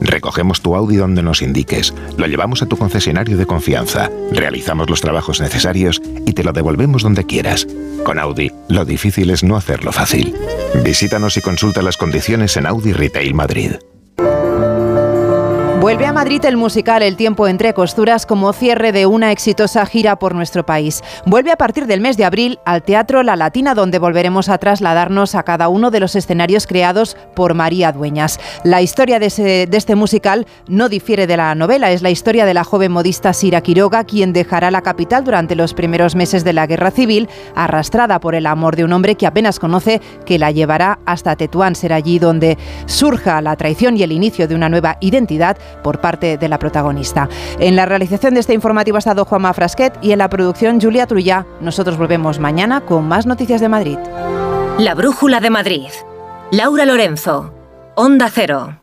Recogemos tu Audi donde nos indiques, lo llevamos a tu concesionario de confianza, realizamos los trabajos necesarios y te lo devolvemos donde quieras. Con Audi, lo difícil es no hacerlo fácil. Visítanos y consulta las condiciones en Audi Retail Madrid. Vuelve a Madrid el musical El tiempo entre costuras como cierre de una exitosa gira por nuestro país. Vuelve a partir del mes de abril al Teatro La Latina donde volveremos a trasladarnos a cada uno de los escenarios creados por María Dueñas. La historia de, este musical no difiere de la novela, es la historia de la joven modista Sira Quiroga quien dejará la capital durante los primeros meses de la Guerra Civil arrastrada por el amor de un hombre que apenas conoce que la llevará hasta Tetuán, será allí donde surja la traición y el inicio de una nueva identidad por parte de la protagonista. En la realización de este informativo ha estado Juanma Frasquet y en la producción Julia Trullá. Nosotros volvemos mañana con más noticias de Madrid. La Brújula de Madrid. Laura Lorenzo. Onda Cero.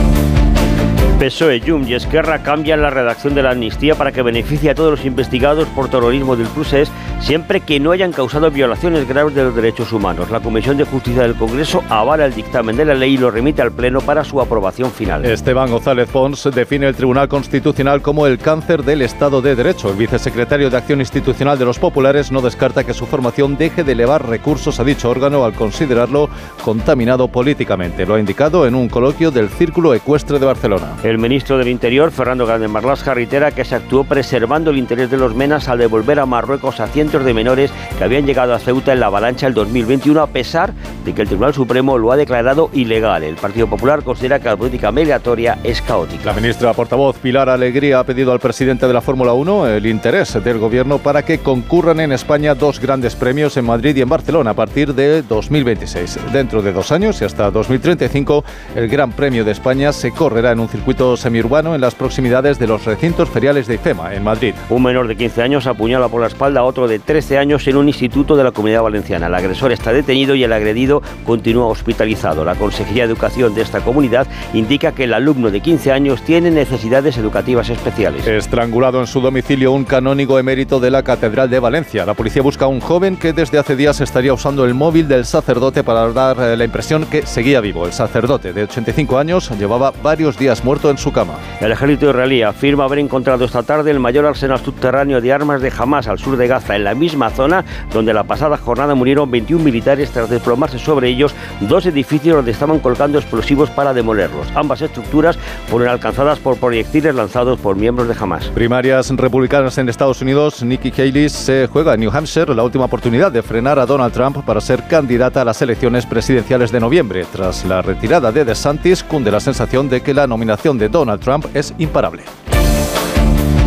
PSOE, Jum y Esquerra cambian la redacción de la amnistía para que beneficie a todos los investigados por terrorismo del procés siempre que no hayan causado violaciones graves de los derechos humanos. La Comisión de Justicia del Congreso avala el dictamen de la ley y lo remite al Pleno para su aprobación final. Esteban González Pons define el Tribunal Constitucional como el cáncer del Estado de Derecho. El vicesecretario de Acción Institucional de los Populares no descarta que su formación deje de elevar recursos a dicho órgano al considerarlo contaminado políticamente. Lo ha indicado en un coloquio del Círculo Ecuestre de Barcelona. El ministro del Interior, Fernando Grande Marlasca, reitera que se actuó preservando el interés de los menas al devolver a Marruecos a cientos de menores que habían llegado a Ceuta en la avalancha el 2021, a pesar de que el Tribunal Supremo lo ha declarado ilegal. El Partido Popular considera que la política migratoria es caótica. La ministra portavoz Pilar Alegría ha pedido al presidente de la Fórmula 1 el interés del gobierno para que concurran en España dos grandes premios en Madrid y en Barcelona a partir de 2026. Dentro de dos años y hasta 2035, el Gran Premio de España se correrá en un circuito semiurbano en las proximidades de los recintos feriales de IFEMA, en Madrid. Un menor de 15 años apuñala por la espalda a otro de 13 años en un instituto de la Comunidad Valenciana. El agresor está detenido y el agredido continúa hospitalizado. La Consejería de Educación de esta comunidad indica que el alumno de 15 años tiene necesidades educativas especiales. Estrangulado en su domicilio un canónigo emérito de la Catedral de Valencia. La policía busca a un joven que desde hace días estaría usando el móvil del sacerdote para dar eh, la impresión que seguía vivo. El sacerdote de 85 años llevaba varios días muerto en su cama. El ejército israelí afirma haber encontrado esta tarde el mayor arsenal subterráneo de armas de Hamas al sur de Gaza, en la misma zona donde la pasada jornada murieron 21 militares tras desplomarse sobre ellos dos edificios donde estaban colocando explosivos para demolerlos. Ambas estructuras fueron alcanzadas por proyectiles lanzados por miembros de Hamas. Primarias republicanas en Estados Unidos, Nikki Haley se juega en New Hampshire la última oportunidad de frenar a Donald Trump para ser candidata a las elecciones presidenciales de noviembre. Tras la retirada de DeSantis, cunde la sensación de que la nominación de Donald Trump es imparable.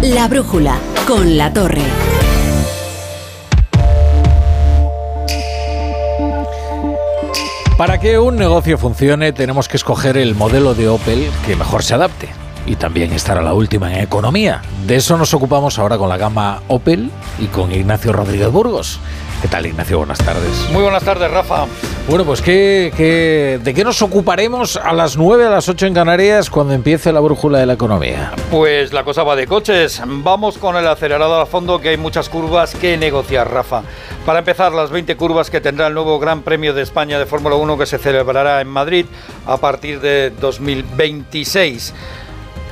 La brújula con la torre. Para que un negocio funcione tenemos que escoger el modelo de Opel que mejor se adapte y también estar a la última en economía. De eso nos ocupamos ahora con la gama Opel y con Ignacio Rodríguez Burgos. ¿Qué tal, Ignacio? Buenas tardes. Muy buenas tardes, Rafa. Bueno, pues ¿qué, qué, de qué nos ocuparemos a las 9, a las 8 en Canarias cuando empiece la brújula de la economía? Pues la cosa va de coches. Vamos con el acelerador a fondo, que hay muchas curvas que negociar, Rafa. Para empezar, las 20 curvas que tendrá el nuevo Gran Premio de España de Fórmula 1 que se celebrará en Madrid a partir de 2026.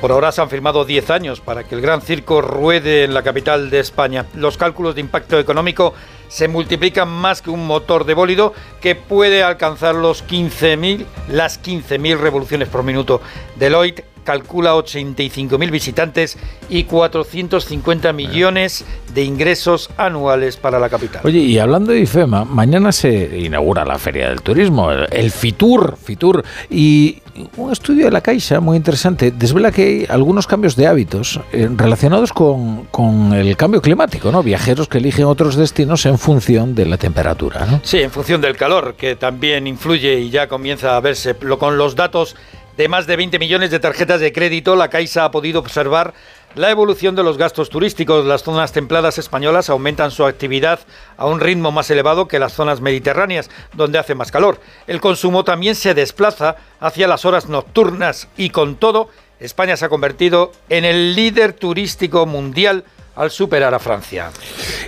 Por ahora se han firmado 10 años para que el Gran Circo ruede en la capital de España. Los cálculos de impacto económico se multiplican más que un motor de bólido que puede alcanzar los 15.000, las 15.000 revoluciones por minuto. Deloitte calcula 85.000 visitantes y 450 millones de ingresos anuales para la capital. Oye, y hablando de IFEMA, mañana se inaugura la Feria del Turismo, el, el FITUR, FITUR, y un estudio de la Caixa muy interesante desvela que hay algunos cambios de hábitos eh, relacionados con, con, el cambio climático, ¿no? Viajeros que eligen otros destinos en función de la temperatura, ¿no? Sí, en función del calor, que también influye y ya comienza a verse lo, con los datos de más de 20 millones de tarjetas de crédito, la Caixa ha podido observar la evolución de los gastos turísticos. Las zonas templadas españolas aumentan su actividad a un ritmo más elevado que las zonas mediterráneas, donde hace más calor. El consumo también se desplaza hacia las horas nocturnas y con todo, España se ha convertido en el líder turístico mundial al superar a Francia.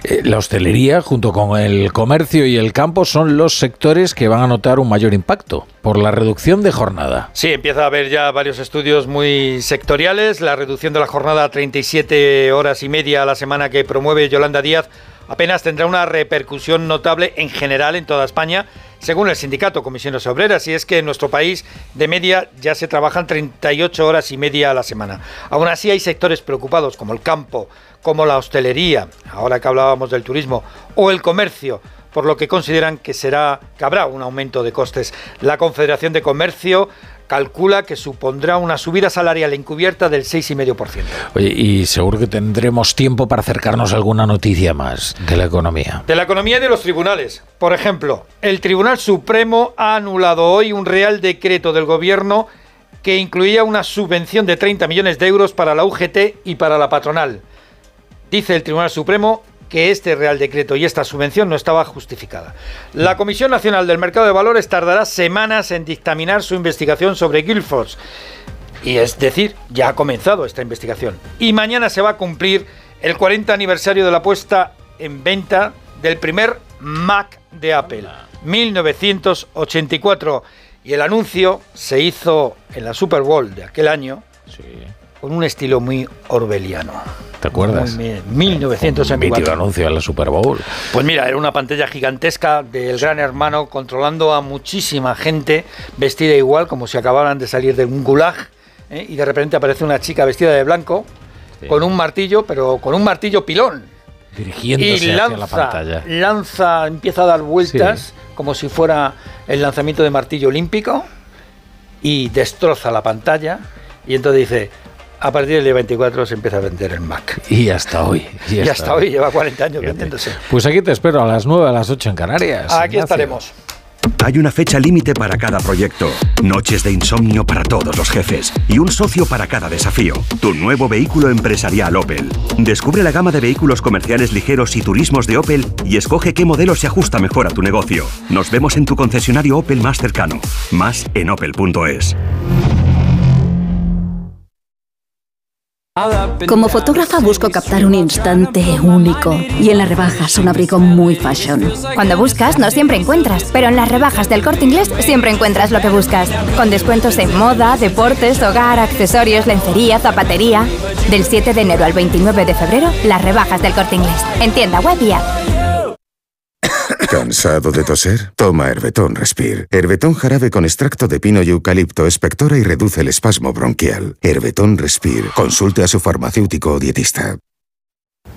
Eh, la hostelería, junto con el comercio y el campo, son los sectores que van a notar un mayor impacto por la reducción de jornada. Sí, empieza a haber ya varios estudios muy sectoriales. La reducción de la jornada a 37 horas y media a la semana que promueve Yolanda Díaz apenas tendrá una repercusión notable en general en toda España, según el sindicato Comisiones Obreras, y es que en nuestro país de media ya se trabajan 38 horas y media a la semana. Aún así hay sectores preocupados como el campo, como la hostelería, ahora que hablábamos del turismo, o el comercio, por lo que consideran que será que habrá un aumento de costes. La Confederación de Comercio calcula que supondrá una subida salarial encubierta del 6,5%. Oye, y seguro que tendremos tiempo para acercarnos a alguna noticia más de la economía. De la economía y de los tribunales. Por ejemplo, el Tribunal Supremo ha anulado hoy un real decreto del gobierno que incluía una subvención de 30 millones de euros para la UGT y para la patronal. Dice el Tribunal Supremo que este Real Decreto y esta subvención no estaba justificada. La Comisión Nacional del Mercado de Valores tardará semanas en dictaminar su investigación sobre Guildford. Y es decir, ya ha comenzado esta investigación. Y mañana se va a cumplir el 40 aniversario de la puesta en venta del primer Mac de Apple, 1984. Y el anuncio se hizo en la Super Bowl de aquel año. Con un estilo muy orbeliano. ¿Te acuerdas? Muy bien, 1964. Mítico anuncio en la Super Bowl. Pues mira, era una pantalla gigantesca del gran hermano controlando a muchísima gente vestida igual, como si acabaran de salir de un gulag, ¿eh? y de repente aparece una chica vestida de blanco, con un martillo, pero con un martillo pilón. Dirigiéndose y hacia la pantalla. lanza, empieza a dar vueltas, como si fuera el lanzamiento de martillo olímpico, y destroza la pantalla, y entonces dice, a partir del día 24 se empieza a vender el Mac. Y hasta hoy. Y, hasta hoy, lleva 40 años vendiéndose. Pues aquí te espero a las 9, a las 8 en Canarias. Aquí Ignacio. estaremos. Hay una fecha límite para cada proyecto, noches de insomnio para todos los jefes y un socio para cada desafío. Tu nuevo vehículo empresarial Opel. Descubre la gama de vehículos comerciales ligeros y turismos de Opel y escoge qué modelo se ajusta mejor a tu negocio. Nos vemos en tu concesionario Opel más cercano. Más en opel.es. Como fotógrafa busco captar un instante único y en las rebajas un abrigo muy fashion. Cuando buscas no siempre encuentras, pero en las rebajas del corte inglés siempre encuentras lo que buscas. Con descuentos en moda, deportes, hogar, accesorios, lencería, zapatería. Del 7 de enero al 29 de febrero, las rebajas del corte inglés. En tienda web. ¿Cansado de toser? Toma Herbetón Respire. Herbetón jarabe con extracto de pino y eucalipto espectora y reduce el espasmo bronquial. Herbetón Respire. Consulte a su farmacéutico o dietista.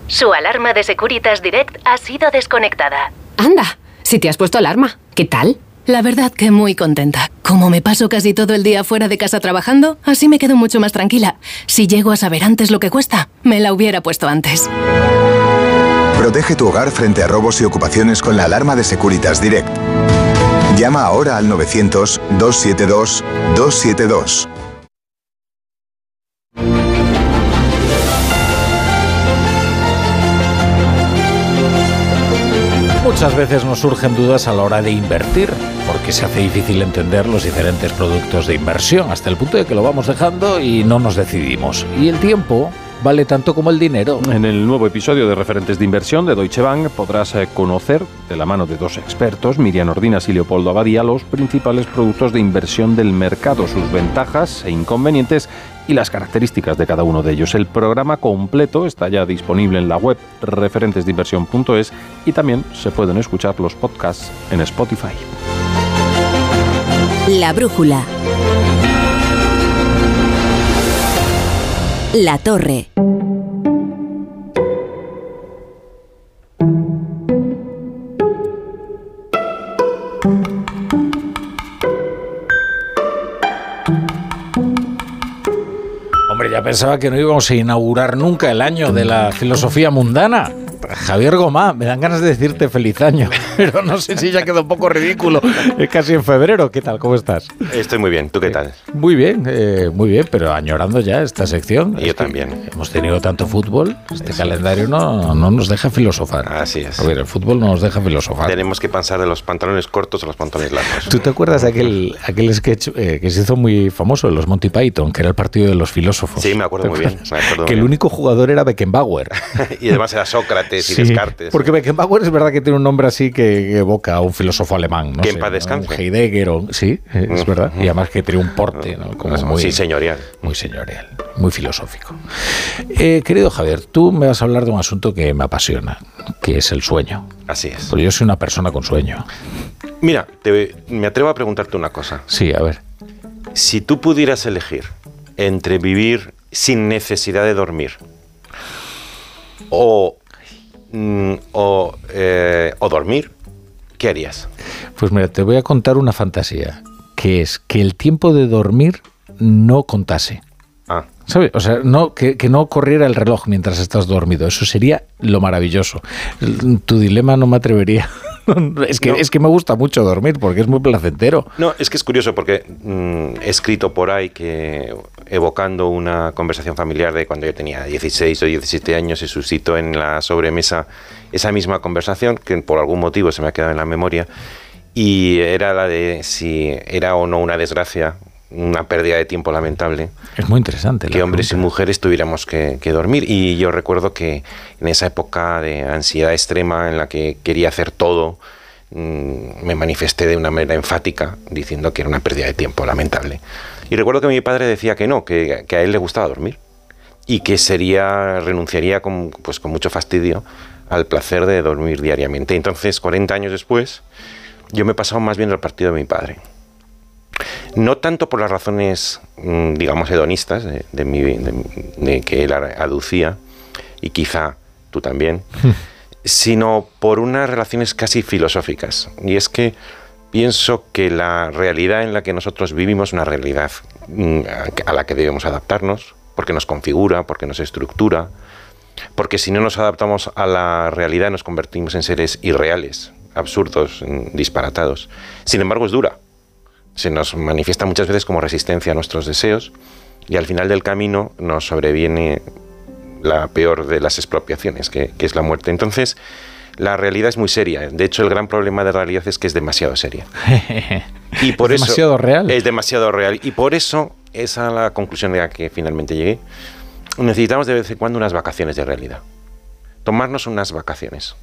Su alarma de Securitas Direct ha sido desconectada. Anda, si te has puesto alarma, ¿qué tal? La verdad que muy contenta. Como me paso casi todo el día fuera de casa trabajando, así me quedo mucho más tranquila. Si llego a saber antes lo que cuesta, me la hubiera puesto antes. Protege tu hogar frente a robos y ocupaciones con la alarma de Securitas Direct. Llama ahora al 900-272-272. Muchas veces nos surgen dudas a la hora de invertir, porque se hace difícil entender los diferentes productos de inversión, hasta el punto de que lo vamos dejando y no nos decidimos. Y el tiempo vale tanto como el dinero. En el nuevo episodio de Referentes de Inversión de Deutsche Bank podrás eh, conocer, de la mano de dos expertos, Miriam Ordinas y Leopoldo Abadía, los principales productos de inversión del mercado, sus ventajas e inconvenientes y las características de cada uno de ellos. El programa completo está ya disponible en la web referentesdeinversión.es y también se pueden escuchar los podcasts en Spotify. La brújula. La torre. Hombre, ya pensaba que no íbamos a inaugurar nunca el año de la filosofía mundana. Javier Gomá, me dan ganas de decirte feliz año, pero no sé si ya quedó un poco ridículo. Es casi en febrero. ¿Qué tal? ¿Cómo estás? Estoy muy bien. ¿Tú qué tal? Muy bien, eh, muy bien, pero añorando ya esta sección. Yo también. Hemos tenido tanto fútbol, este calendario no, no nos deja filosofar. Así es. A ver, el fútbol no nos deja filosofar. Tenemos que pasar de los pantalones cortos a los pantalones largos. ¿Tú te acuerdas de aquel, aquel sketch eh, que se hizo muy famoso, los Monty Python, que era el partido de los filósofos? Sí, me acuerdo muy bien. me acuerdo que muy el único jugador era Beckenbauer. y además era Sócrates y Sí, Descartes. Porque Beckenbauer es verdad que tiene un nombre así que evoca a un filósofo alemán. ¿no? Que en paz descanse. Un Heidegger, o- sí, es verdad. Y además que tiene un porte, ¿no? Como muy, sí, señorial. Muy señorial, muy filosófico. Eh, querido Javier, tú me vas a hablar de un asunto que me apasiona, que es el sueño. Así es. Porque yo soy una persona con sueño. Mira, te- me atrevo a preguntarte una cosa. Sí, a ver. Si tú pudieras elegir entre vivir sin necesidad de dormir o, mm, o, eh, o dormir, ¿qué harías? Pues mira, te voy a contar una fantasía, que es que el tiempo de dormir no contase. Ah. ¿Sabes? O sea, no, que, que no corriera el reloj mientras estás dormido. Eso sería lo maravilloso. Tu dilema no me atrevería. Es que, No. es que me gusta mucho dormir porque es muy placentero. No, es que es curioso porque mm, he escrito por ahí que evocando una conversación familiar de cuando yo tenía 16 o 17 años se suscitó en la sobremesa esa misma conversación que por algún motivo se me ha quedado en la memoria y era la de si era o no una desgracia, una pérdida de tiempo lamentable Es muy interesante. que hombres y mujeres tuviéramos que, que dormir. Y yo recuerdo que en esa época de ansiedad extrema en la que quería hacer todo, mm, me manifesté de una manera enfática diciendo que era una pérdida de tiempo lamentable. Y recuerdo que mi padre decía que no, que, que a él le gustaba dormir y que sería renunciaría con, pues, con mucho fastidio al placer de dormir diariamente. Entonces, 40 años después, yo me he pasado más bien al partido de mi padre. No tanto por las razones, mm, digamos, hedonistas de, de mi- de- de que él aducía, y quizá tú también, sino por unas relaciones casi filosóficas. Y es que pienso que la realidad en la que nosotros vivimos es una realidad mm, a la que debemos adaptarnos, porque nos configura, porque nos estructura, porque si no nos adaptamos a la realidad nos convertimos en seres irreales, absurdos, mm, disparatados. Sin embargo, es dura. Se nos manifiesta muchas veces como resistencia a nuestros deseos y al final del camino nos sobreviene la peor de las expropiaciones, que, que es la muerte. Entonces, la realidad es muy seria. De hecho, el gran problema de la realidad es que es demasiado seria. Y por Es eso demasiado real. Es demasiado real. Y por eso, esa es la conclusión a la que finalmente llegué. Necesitamos de vez en cuando unas vacaciones de realidad. Tomarnos unas vacaciones.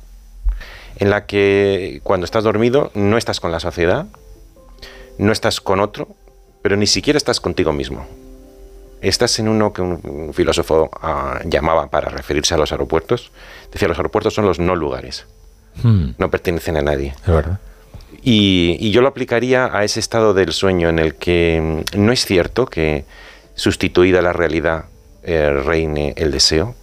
En la que cuando estás dormido no estás con la sociedad, no estás con otro, pero ni siquiera estás contigo mismo. Estás en uno que un, filósofo ah, llamaba para referirse a los aeropuertos. Decía, los aeropuertos son los no lugares. Hmm, No pertenecen a nadie. es verdad. Y, y yo lo aplicaría a ese estado del sueño en el que mm, no es cierto que sustituida la realidad eh, reine el deseo.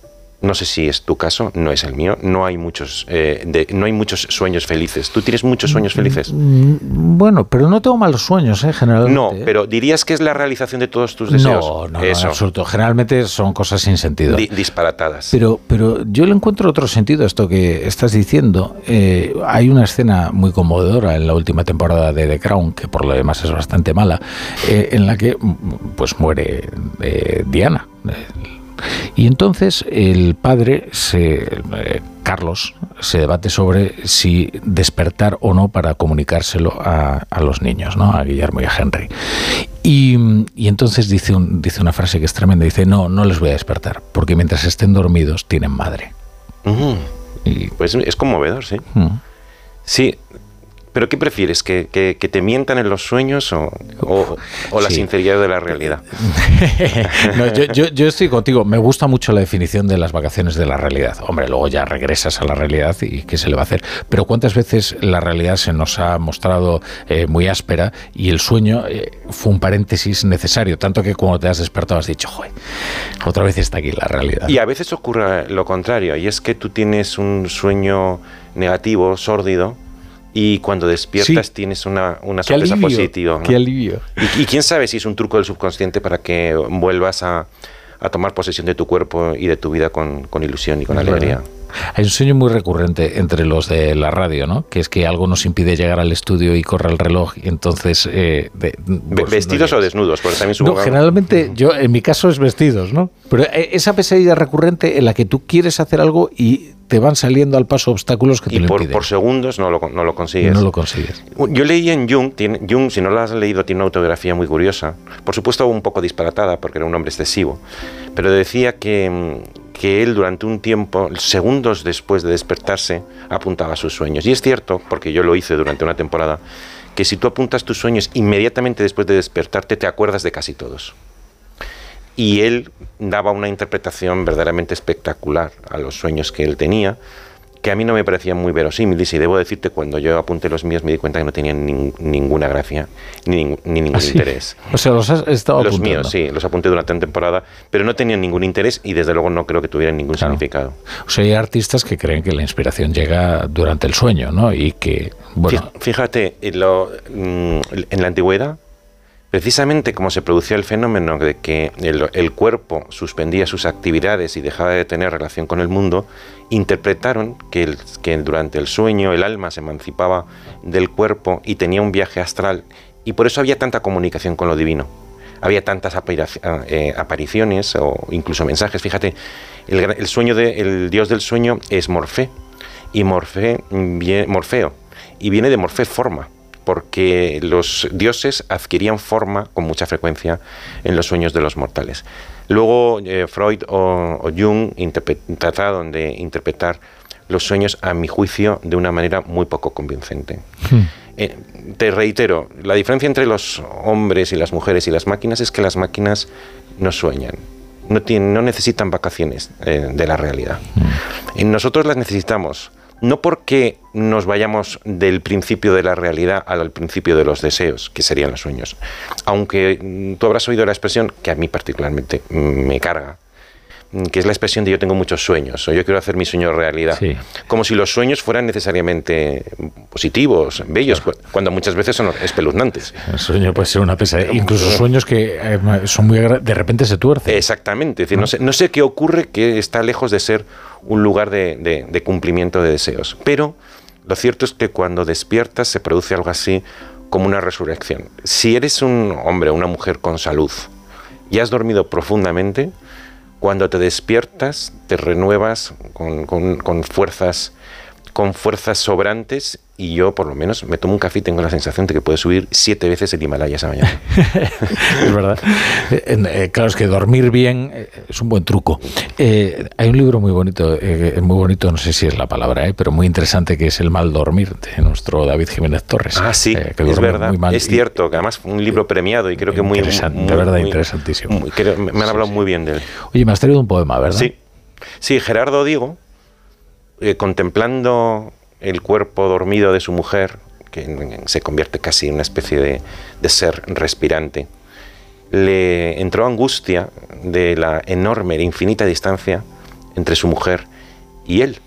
No sé si es tu caso, no es el mío. No hay muchos, eh, de- no hay muchos sueños felices. ¿Tú tienes muchos sueños felices? Mm, Bueno, pero no tengo malos sueños, ¿eh? Generalmente. No, ¿eh? pero dirías que es la realización de todos tus deseos. No, no, no, Eso. en absoluto. Generalmente son cosas sin sentido. Di- disparatadas. Pero, pero yo le encuentro otro sentido a esto que estás diciendo. Eh, hay una escena muy conmovedora en la última temporada de The Crown, que por lo demás es bastante mala, eh, en la que mm, pues muere eh, Diana. Y entonces el padre, se, eh, Carlos, se debate sobre si despertar o no para comunicárselo a, a los niños, ¿no? a Guillermo y a Henry. Y, y entonces dice, un- dice una frase que es tremenda, dice, no, no les voy a despertar, porque mientras estén dormidos tienen madre. Pues es conmovedor, sí. Sí, pero ¿qué prefieres? ¿Que, que- que te mientan en los sueños o, o- o la Sí. sinceridad de la realidad? No, yo, yo- yo estoy contigo. Me gusta mucho la definición de las vacaciones de la realidad. Hombre, luego ya regresas a la realidad y qué se le va a hacer. Pero cuántas veces la realidad se nos ha mostrado eh, muy áspera y el sueño eh, fue un paréntesis necesario. Tanto que cuando te has despertado has dicho, joder, otra vez está aquí la realidad. Y a veces ocurre lo contrario, y es que tú tienes un sueño negativo, sórdido, y cuando despiertas Sí. tienes una, una sorpresa alivio, positiva. ¿no? qué alivio. Y, y quién sabe si es un truco del subconsciente para que vuelvas a, a tomar posesión de tu cuerpo y de tu vida con, con ilusión y con alegría. verdad. Hay un sueño muy recurrente entre los de la radio, ¿no? Que es que algo nos impide llegar al estudio y corre el reloj entonces... Eh, de- pues, ¿Vestidos no o desnudos? Porque también No, supongo- generalmente yo, en mi caso es vestidos, ¿no? Pero eh, esa pesadilla recurrente en la que tú quieres hacer algo y te van saliendo al paso obstáculos que te y lo por, impiden. por segundos no lo, no lo consigues. No lo consigues. Yo leí en Jung, tiene- Jung, si no lo has leído, tiene una autobiografía muy curiosa, por supuesto un poco disparatada porque era un hombre excesivo, pero decía que, que él durante un tiempo, segundos después de despertarse, apuntaba sus sueños. Y es cierto, porque yo lo hice durante una temporada, que si tú apuntas tus sueños inmediatamente después de despertarte, te acuerdas de casi todos. Y él daba una interpretación verdaderamente espectacular a los sueños que él tenía, que a mí no me parecían muy verosímiles y debo decirte, cuando yo apunté los míos me di cuenta que no tenían nin- ninguna gracia ni, ning- ni ningún ¿Ah, sí? interés. O sea, los has estado Los apuntando. míos, sí, los apunté durante una temporada, pero no tenían ningún interés y desde luego no creo que tuvieran ningún significado. O sea, hay artistas que creen que la inspiración llega durante el sueño, ¿no? Y que, bueno, Fí- Fíjate, en, lo- mm, en la antigüedad, precisamente como se producía el fenómeno de que el, cuerpo suspendía sus actividades y dejaba de tener relación con el mundo, interpretaron que, durante el sueño el alma se emancipaba del cuerpo y tenía un viaje astral y por eso había tanta comunicación con lo divino. Había tantas ah, eh, apariciones o incluso mensajes. Fíjate, el, sueño de, dios del sueño es Morfé y vie- Morfeo y viene de Morfé forma, porque los dioses adquirían forma con mucha frecuencia en los sueños de los mortales. Luego eh, Freud o, o Jung trataron de interpretar los sueños, a mi juicio, de una manera muy poco convincente. Eh, te reitero, la diferencia entre los hombres y las mujeres y las máquinas es que las máquinas no sueñan, no, tienen, no necesitan vacaciones eh, de la realidad. Y nosotros las necesitamos, no porque nos vayamos del principio de la realidad al principio de los deseos, que serían los sueños. Aunque mm, tú habrás oído la expresión, que a mí particularmente me carga, que es la expresión de yo tengo muchos sueños, o yo quiero hacer mi sueño realidad. Como si los sueños fueran necesariamente positivos, bellos, cu- cuando muchas veces son espeluznantes. el sueño puede ser una pesadilla. Incluso sueños que eh, son muy... De repente se tuercen. Exactamente. Es decir, no, sé, no sé qué ocurre que está lejos de ser un lugar de, de- de cumplimiento de deseos. Pero lo cierto es que cuando despiertas se produce algo así como una resurrección. Si eres un hombre o una mujer con salud y has dormido profundamente, cuando te despiertas te renuevas con, con- fuerzas con fuerzas sobrantes y yo por lo menos me tomo un café y tengo la sensación de que puedo subir siete veces el Himalaya esa mañana. es verdad. Eh, eh, claro, es que dormir bien eh, es un buen truco. Eh, hay un libro muy bonito, eh, muy bonito, no sé si es la palabra, eh, pero muy interesante, que es El mal dormir, de nuestro David Jiménez Torres. Ah, sí, que es verdad. muy mal. Es Y- cierto, que además fue un libro premiado y creo que muy... Interesante, muy- de verdad, muy- interesantísimo. muy- creo- me han hablado muy bien de él. Oye, me has traído un poema, ¿verdad? Sí, sí, Gerardo Diego, eh, contemplando el cuerpo dormido de su mujer, que se convierte casi en una especie de, de ser respirante, le entró angustia de la enorme e infinita distancia entre su mujer y él,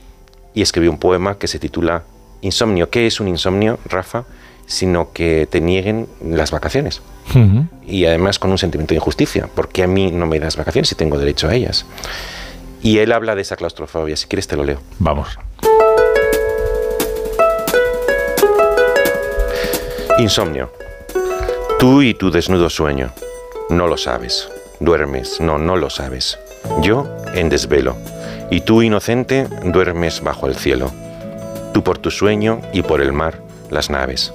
y escribió un poema que se titula Insomnio. ¿Qué es un insomnio, Rafa? Sino que te nieguen las vacaciones y además con un sentimiento de injusticia, porque a mí no me das vacaciones y tengo derecho a ellas. Y él habla de esa claustrofobia, si quieres te lo leo. Vamos. Insomnio. Tú y tu desnudo sueño. No lo sabes. Duermes, no, no lo sabes. Yo en desvelo. Y tú, inocente, duermes bajo el cielo. Tú por tu sueño y por el mar, las naves.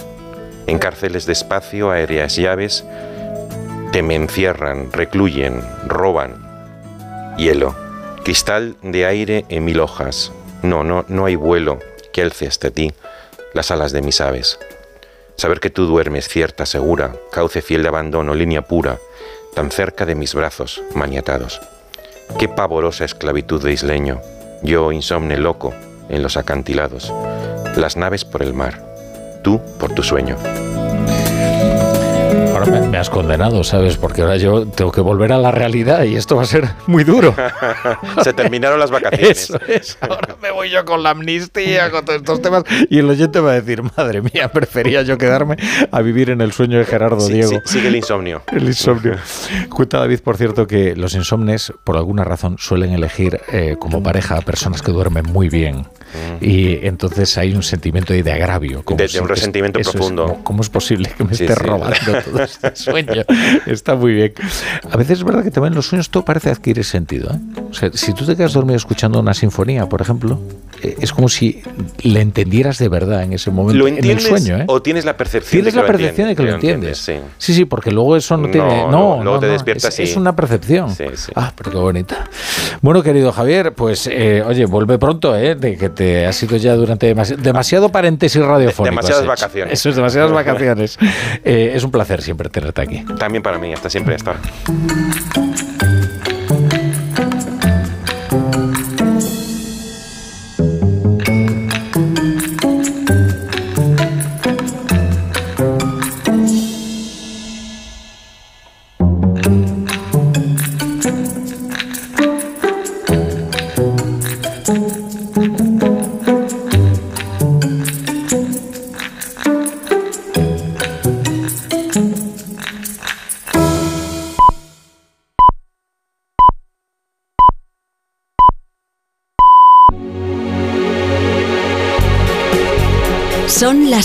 En cárceles de espacio, aéreas llaves, te me encierran, recluyen, roban. Hielo, cristal de aire en mil hojas. No, no, no hay vuelo que alce hasta ti las alas de mis aves. Saber que tú duermes cierta, segura, cauce fiel de abandono, línea pura, tan cerca de mis brazos, maniatados. Qué pavorosa esclavitud de isleño, yo insomne loco en los acantilados, las naves por el mar, tú por tu sueño. Ahora me, me has condenado, ¿sabes? Porque ahora yo tengo que volver a la realidad y esto va a ser muy duro. Se terminaron las vacaciones. Eso es. Ahora, me voy yo con la amnistía, con todos estos temas. Y el oyente va a decir, madre mía, prefería yo quedarme a vivir en el sueño de Gerardo Sí, Diego. sí, sigue el insomnio. El insomnio. Cuenta David, por cierto, que los insomnes, por alguna razón, suelen elegir eh, como pareja a personas que duermen muy bien. Y entonces hay un sentimiento de agravio. como De- un resentimiento es, profundo. ¿cómo- ¿Cómo es posible que me Sí, esté sí. robando todo este sueño? Está muy bien. A veces es verdad que también los sueños todo parece adquirir sentido. ¿eh? O sea, si tú te quedas dormido escuchando una sinfonía, por ejemplo, es como si le entendieras de verdad en ese momento. ¿Lo en el entiendes sueño, ¿eh? o tienes la percepción Tienes de que la lo percepción de que lo entiendes? entiendes. Sí. Sí, sí, porque luego eso no tiene. No, No, no, te despiertas es, es una percepción. Sí, sí. Ah, pero qué bonita. Bueno, querido Javier, pues eh, oye, vuelve pronto, ¿eh? De que te has ido ya durante demasi- demasiado paréntesis radiofónico. demasiadas vacaciones. Eso es, demasiadas vacaciones. Eh, es un placer siempre tenerte aquí. También para mí, hasta siempre, hasta ahora.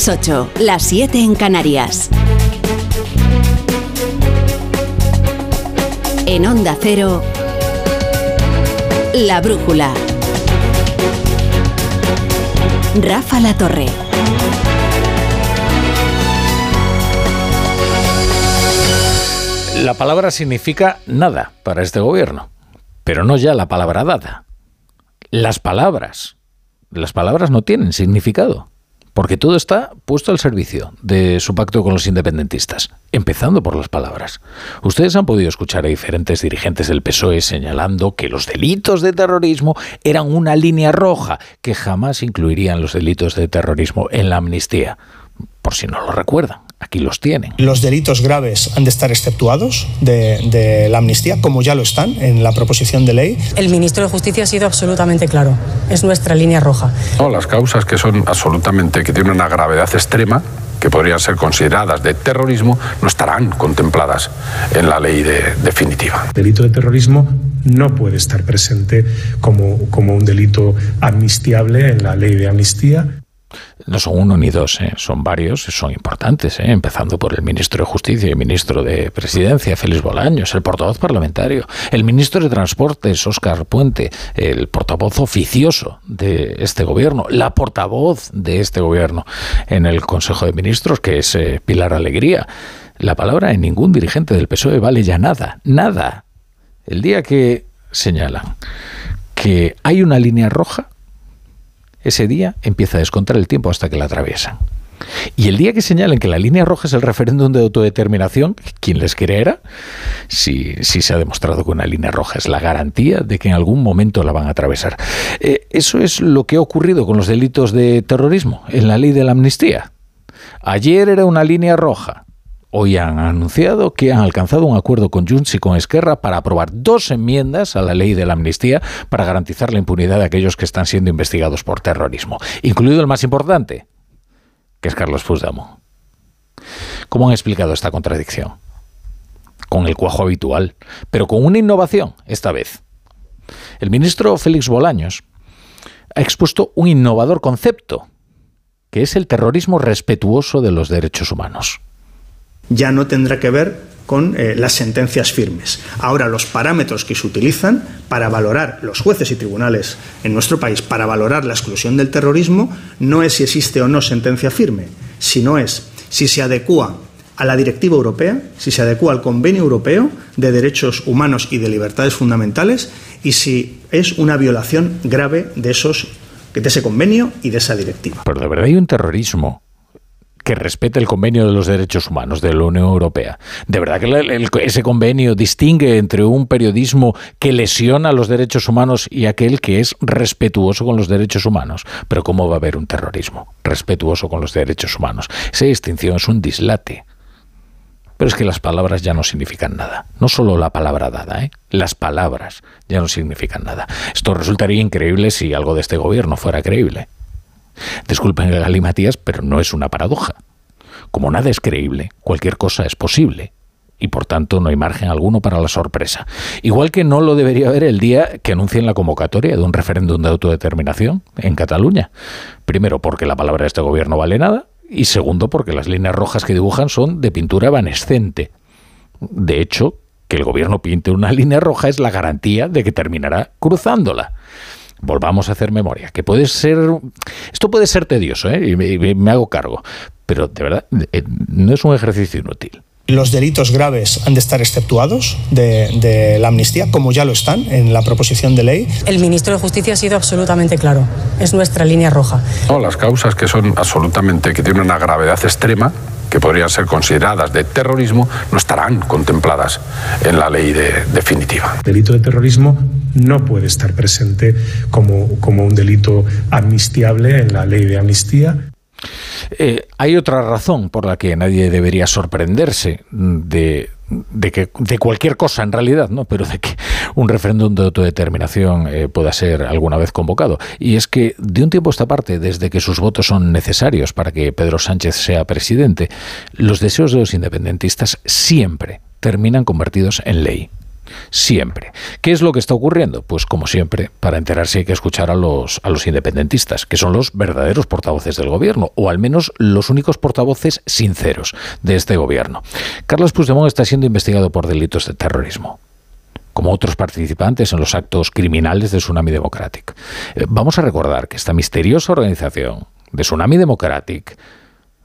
Las 8, las 7 en Canarias. En Onda Cero, La Brújula. Rafa La Torre. La palabra significa nada para este gobierno, pero no ya la palabra dada. Las palabras. Las palabras no tienen significado, porque todo está puesto al servicio de su pacto con los independentistas, empezando por las palabras. Ustedes han podido escuchar a diferentes dirigentes del PSOE señalando que los delitos de terrorismo eran una línea roja, que jamás incluirían los delitos de terrorismo en la amnistía. Por si no lo recuerdan, aquí los tienen. Los delitos graves han de estar exceptuados de, de la amnistía, como ya lo están en la proposición de ley. El ministro de Justicia ha sido absolutamente claro. Es nuestra línea roja. No, las causas que son absolutamente, que tienen una gravedad extrema, que podrían ser consideradas de terrorismo, no estarán contempladas en la ley de- definitiva. El delito de terrorismo no puede estar presente como, como un delito amnistiable en la ley de amnistía. No son uno ni dos, ¿eh? son varios, son importantes, ¿eh? empezando por el ministro de Justicia y el ministro de Presidencia, Félix Bolaños, el portavoz parlamentario, el ministro de Transportes, Óscar Puente, el portavoz oficioso de este gobierno, la portavoz de este gobierno en el Consejo de Ministros, que es eh, Pilar Alegría. La palabra en ningún dirigente del PSOE vale ya nada, nada. El día que señalan que hay una línea roja, ese día empieza a descontar el tiempo hasta que la atraviesan. Y el día que señalen que la línea roja es el referéndum de autodeterminación, ¿quién les creerá? Si, si se ha demostrado que una línea roja es la garantía de que en algún momento la van a atravesar. Eh, eso es lo que ha ocurrido con los delitos de terrorismo en la ley de la amnistía. Ayer era una línea roja. Hoy han anunciado que han alcanzado un acuerdo con Junts y con Esquerra para aprobar dos enmiendas a la ley de la amnistía para garantizar la impunidad de aquellos que están siendo investigados por terrorismo, incluido el más importante, que es Carlos Puigdemont. ¿Cómo han explicado esta contradicción? Con el cuajo habitual, pero con una innovación esta vez. El ministro Félix Bolaños ha expuesto un innovador concepto, que es el terrorismo respetuoso de los derechos humanos. Ya no tendrá que ver con eh, las sentencias firmes. Ahora los parámetros que se utilizan para valorar los jueces y tribunales en nuestro país para valorar la exclusión del terrorismo no es si existe o no sentencia firme, sino es si se adecúa a la directiva europea, si se adecúa al convenio europeo de derechos humanos y de libertades fundamentales y si es una violación grave de esos de ese convenio y de esa directiva. Pero de verdad hay un terrorismo que respete el convenio de los derechos humanos de la Unión Europea. De verdad que ese convenio distingue entre un periodismo que lesiona los derechos humanos y aquel que es respetuoso con los derechos humanos. Pero ¿cómo va a haber un terrorismo respetuoso con los derechos humanos? Esa distinción es un dislate. Pero es que las palabras ya no significan nada. No solo la palabra dada, ¿eh? las palabras ya no significan nada. Esto resultaría increíble si algo de este gobierno fuera creíble. Disculpen el galimatías, pero no es una paradoja. Como nada es creíble, cualquier cosa es posible. Y por tanto no hay margen alguno para la sorpresa. Igual que no lo debería haber el día que anuncien la convocatoria de un referéndum de autodeterminación en Cataluña. Primero porque la palabra de este gobierno vale nada y segundo porque las líneas rojas que dibujan son de pintura evanescente. De hecho, que el gobierno pinte una línea roja es la garantía de que terminará cruzándola. Volvamos a hacer memoria, que puede ser... Esto puede ser tedioso, ¿eh? y me, me hago cargo, pero de verdad eh, no es un ejercicio inútil. Los delitos graves han de estar exceptuados de, de, la amnistía, como ya lo están en la proposición de ley. El ministro de Justicia ha sido absolutamente claro. Es nuestra línea roja. No, las causas que son absolutamente, que tienen una gravedad extrema, que podrían ser consideradas de terrorismo, no estarán contempladas en la ley de, definitiva. El delito de terrorismo no puede estar presente como, como un delito amnistiable en la ley de amnistía. Eh, hay otra razón por la que nadie debería sorprenderse de, de, que, de cualquier cosa en realidad, ¿no? pero de que un referéndum de autodeterminación eh, pueda ser alguna vez convocado. Y es que de un tiempo a esta parte, desde que sus votos son necesarios para que Pedro Sánchez sea presidente, los deseos de los independentistas siempre terminan convertidos en ley. Siempre. ¿Qué es lo que está ocurriendo? Pues como siempre, para enterarse hay que escuchar a los, a los independentistas, que son los verdaderos portavoces del gobierno, o al menos los únicos portavoces sinceros de este gobierno. Carlos Puigdemont está siendo investigado por delitos de terrorismo como otros participantes en los actos criminales de Tsunami Democratic. Eh, vamos a recordar que esta misteriosa organización de Tsunami Democratic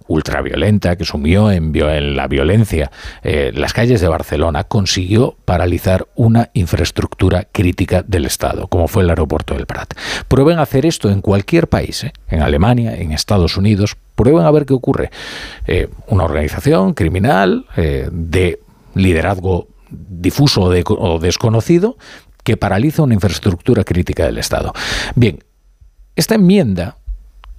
ultraviolenta que sumió en, la violencia eh, las calles de Barcelona, consiguió paralizar una infraestructura crítica del Estado, como fue el aeropuerto del Prat. Prueben hacer esto en cualquier país, ¿eh? en Alemania, en Estados Unidos, prueben a ver qué ocurre. Eh, una organización criminal de liderazgo difuso o, o desconocido que paraliza una infraestructura crítica del Estado. Bien, esta enmienda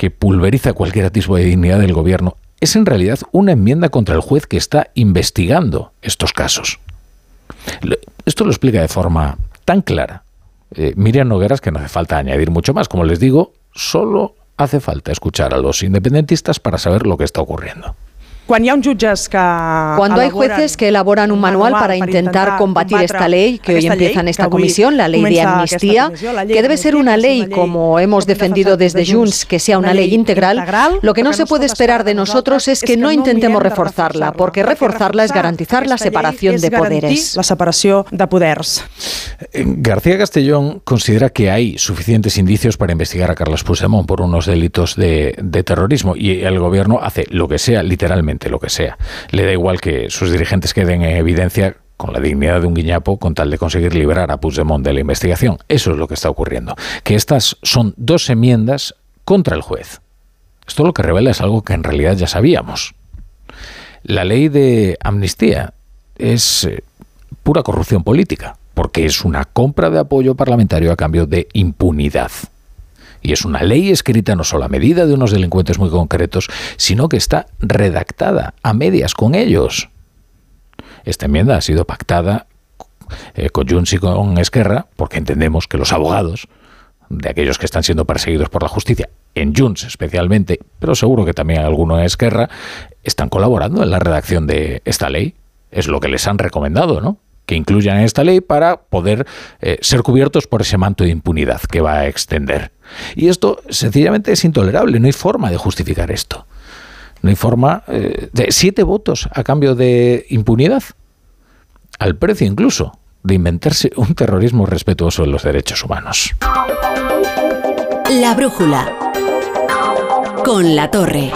que pulveriza cualquier atisbo de dignidad del gobierno, es en realidad una enmienda contra el juez que está investigando estos casos. Esto lo explica de forma tan clara eh, Miriam Nogueras que no hace falta añadir mucho más. Como les digo, solo hace falta escuchar a los independentistas para saber lo que está ocurriendo. Cuando hay jueces que elaboran un manual para intentar combatir esta ley que hoy empieza en esta comisión, la ley de amnistía, que debe ser una ley, como hemos defendido desde Junts, que sea una ley integral, lo que no se puede esperar de nosotros es que no intentemos reforzarla, porque reforzarla es garantizar la separación de poderes. La separación de poderes. Eh, García Castellón considera que hay suficientes indicios para investigar a Carlos Puigdemont por unos delitos de, de terrorismo y el gobierno hace lo que sea, literalmente lo que sea. Le da igual que sus dirigentes queden en evidencia con la dignidad de un guiñapo con tal de conseguir liberar a Puigdemont de la investigación. Eso es lo que está ocurriendo. Que estas son dos enmiendas contra el juez. Esto lo que revela es algo que en realidad ya sabíamos. La ley de amnistía es eh, pura corrupción política, porque es una compra de apoyo parlamentario a cambio de impunidad. Y es una ley escrita no solo a medida de unos delincuentes muy concretos, sino que está redactada a medias con ellos. Esta enmienda ha sido pactada eh, con Junts y con Esquerra, porque entendemos que los abogados de aquellos que están siendo perseguidos por la justicia, en Junts especialmente, pero seguro que también alguno en Esquerra, están colaborando en la redacción de esta ley. Es lo que les han recomendado, ¿no? Que incluyan en esta ley para poder eh, ser cubiertos por ese manto de impunidad que va a extender. Y esto sencillamente es intolerable, no hay forma de justificar esto. No hay forma eh, de siete votos a cambio de impunidad, al precio incluso de inventarse un terrorismo respetuoso de los derechos humanos. La brújula con la torre.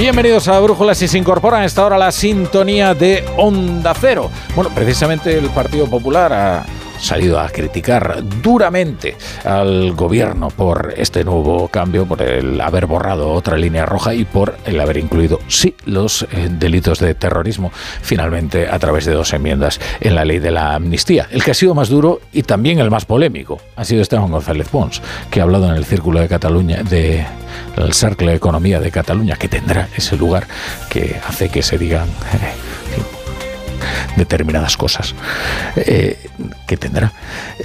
Bienvenidos a Brújula si se incorpora a esta hora la sintonía de Onda Cero. Bueno, precisamente el Partido Popular ha salido a criticar duramente al gobierno por este nuevo cambio, por el haber borrado otra línea roja y por el haber incluido, sí, los eh, delitos de terrorismo, finalmente a través de dos enmiendas en la ley de la amnistía. El que ha sido más duro y también el más polémico ha sido Esteban González Pons, que ha hablado en el Círculo de Cataluña, de el Cercle de Economía de Cataluña, que tendrá ese lugar que hace que se digan... determinadas cosas eh, que tendrá.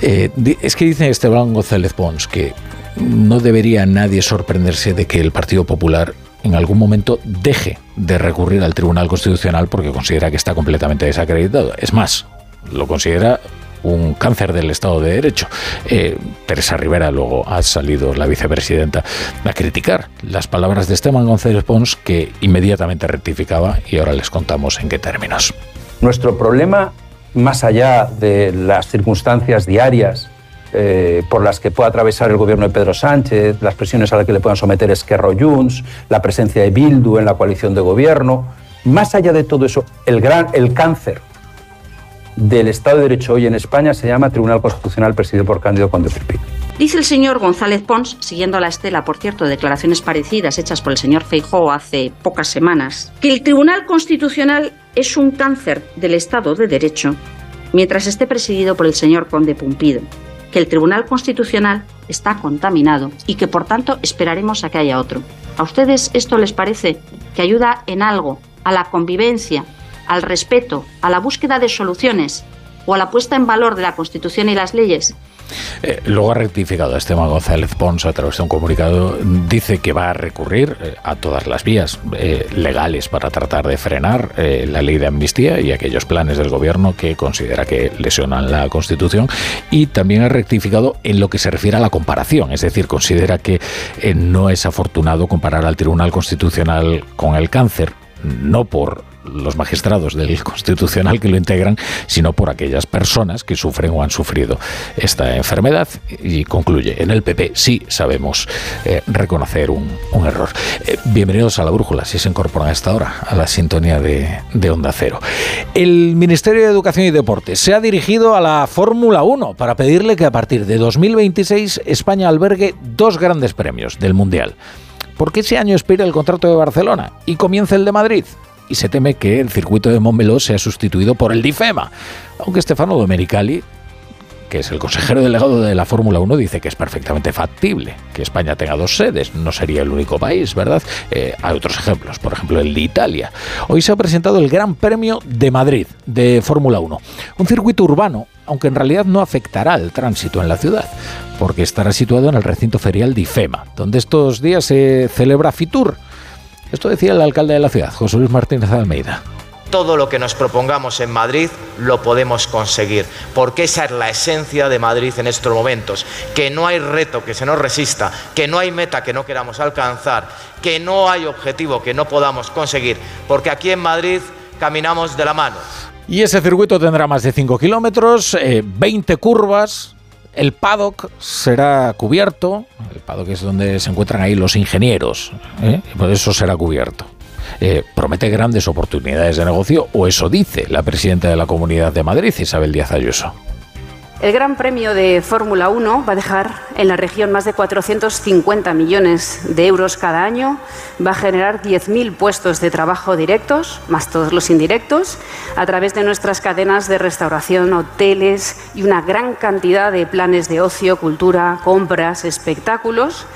Eh, es que dice Esteban González Pons que no debería nadie sorprenderse de que el Partido Popular en algún momento deje de recurrir al Tribunal Constitucional porque considera que está completamente desacreditado. Es más, lo considera un cáncer del Estado de Derecho. Eh, Teresa Rivera luego ha salido, la vicepresidenta, a criticar las palabras de Esteban González Pons que inmediatamente rectificaba y ahora les contamos en qué términos. Nuestro problema, más allá de las circunstancias diarias eh, por las que pueda atravesar el gobierno de Pedro Sánchez, las presiones a las que le puedan someter Esquerra Junts, la presencia de Bildu en la coalición de gobierno, más allá de todo eso, el, gran, el cáncer del Estado de Derecho hoy en España se llama Tribunal Constitucional presidido por Cándido Conde Pipí. Dice el señor González Pons, siguiendo a la estela, por cierto, de declaraciones parecidas hechas por el señor Feijóo hace pocas semanas, que el Tribunal Constitucional es un cáncer del Estado de Derecho mientras esté presidido por el señor Conde Pumpido, que el Tribunal Constitucional está contaminado y que por tanto esperaremos a que haya otro. ¿A ustedes esto les parece que ayuda en algo a la convivencia, al respeto, a la búsqueda de soluciones o a la puesta en valor de la Constitución y las leyes? Eh, luego ha rectificado Esteban González Pons a través de un comunicado. Dice que va a recurrir eh, a todas las vías eh, legales para tratar de frenar la ley de amnistía y aquellos planes del gobierno que considera que lesionan la Constitución. Y también ha rectificado en lo que se refiere a la comparación. Es decir, considera que no es afortunado comparar al Tribunal Constitucional con el cáncer. No por los magistrados del Constitucional que lo integran, sino por aquellas personas que sufren o han sufrido esta enfermedad. Y concluye, en el PP sí sabemos eh, reconocer un, error. Eh, bienvenidos a la brújula, si se incorporan a esta hora, a la sintonía de, Onda Cero. El Ministerio de Educación y Deporte se ha dirigido a la Fórmula 1 para pedirle que a partir de 2026 España albergue dos grandes premios del Mundial. Porque ese año expira el contrato de Barcelona y comienza el de Madrid y se teme que el circuito de Montmeló sea sustituido por el Difema, aunque Stefano Domenicali que es el consejero delegado de la Fórmula 1, dice que es perfectamente factible que España tenga dos sedes. No sería el único país, ¿verdad? Eh, hay otros ejemplos, por ejemplo el de Italia. Hoy se ha presentado el Gran Premio de Madrid de Fórmula 1. Un circuito urbano, aunque en realidad no afectará al tránsito en la ciudad, porque estará situado en el recinto ferial de donde estos días se celebra Fitur esto decía el alcalde de la ciudad, José Luis Martínez Almeida todo lo que nos propongamos en Madrid lo podemos conseguir, porque esa es la esencia de Madrid en estos momentos, que no hay reto que se nos resista, que no hay meta que no queramos alcanzar, que no hay objetivo que no podamos conseguir, porque aquí en Madrid caminamos de la mano. Y ese circuito tendrá más de 5 kilómetros, 20 eh, curvas, el paddock será cubierto, el paddock es donde se encuentran ahí los ingenieros, ¿eh? por eso será cubierto. Eh, promete grandes oportunidades de negocio, o eso dice la presidenta de la Comunidad de Madrid, Isabel Díaz Ayuso. El Gran Premio de Fórmula 1 va a dejar en la región más de 450 millones de euros cada año, va a generar 10.000 puestos de trabajo directos, más todos los indirectos, a través de nuestras cadenas de restauración, hoteles y una gran cantidad de planes de ocio, cultura, compras, espectáculos,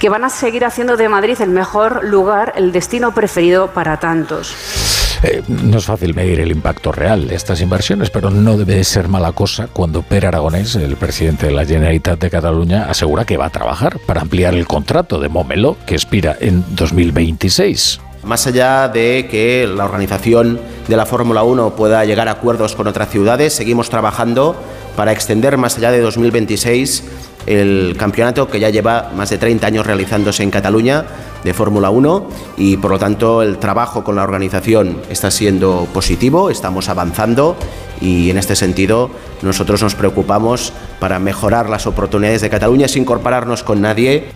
que van a seguir haciendo de Madrid el mejor lugar, el destino preferido para tantos. Eh, no es fácil medir el impacto real de estas inversiones, pero no debe de ser mala cosa cuando Per Aragonés, el presidente de la Generalitat de Cataluña, asegura que va a trabajar para ampliar el contrato de Momelo, que expira en 2026. Más allá de que la organización de la Fórmula 1 pueda llegar a acuerdos con otras ciudades, seguimos trabajando para extender más allá de 2026 el campeonato que ya lleva más de 30 años realizándose en Cataluña de Fórmula 1 y por lo tanto el trabajo con la organización está siendo positivo, estamos avanzando y en este sentido nosotros nos preocupamos para mejorar las oportunidades de Cataluña sin incorporarnos con nadie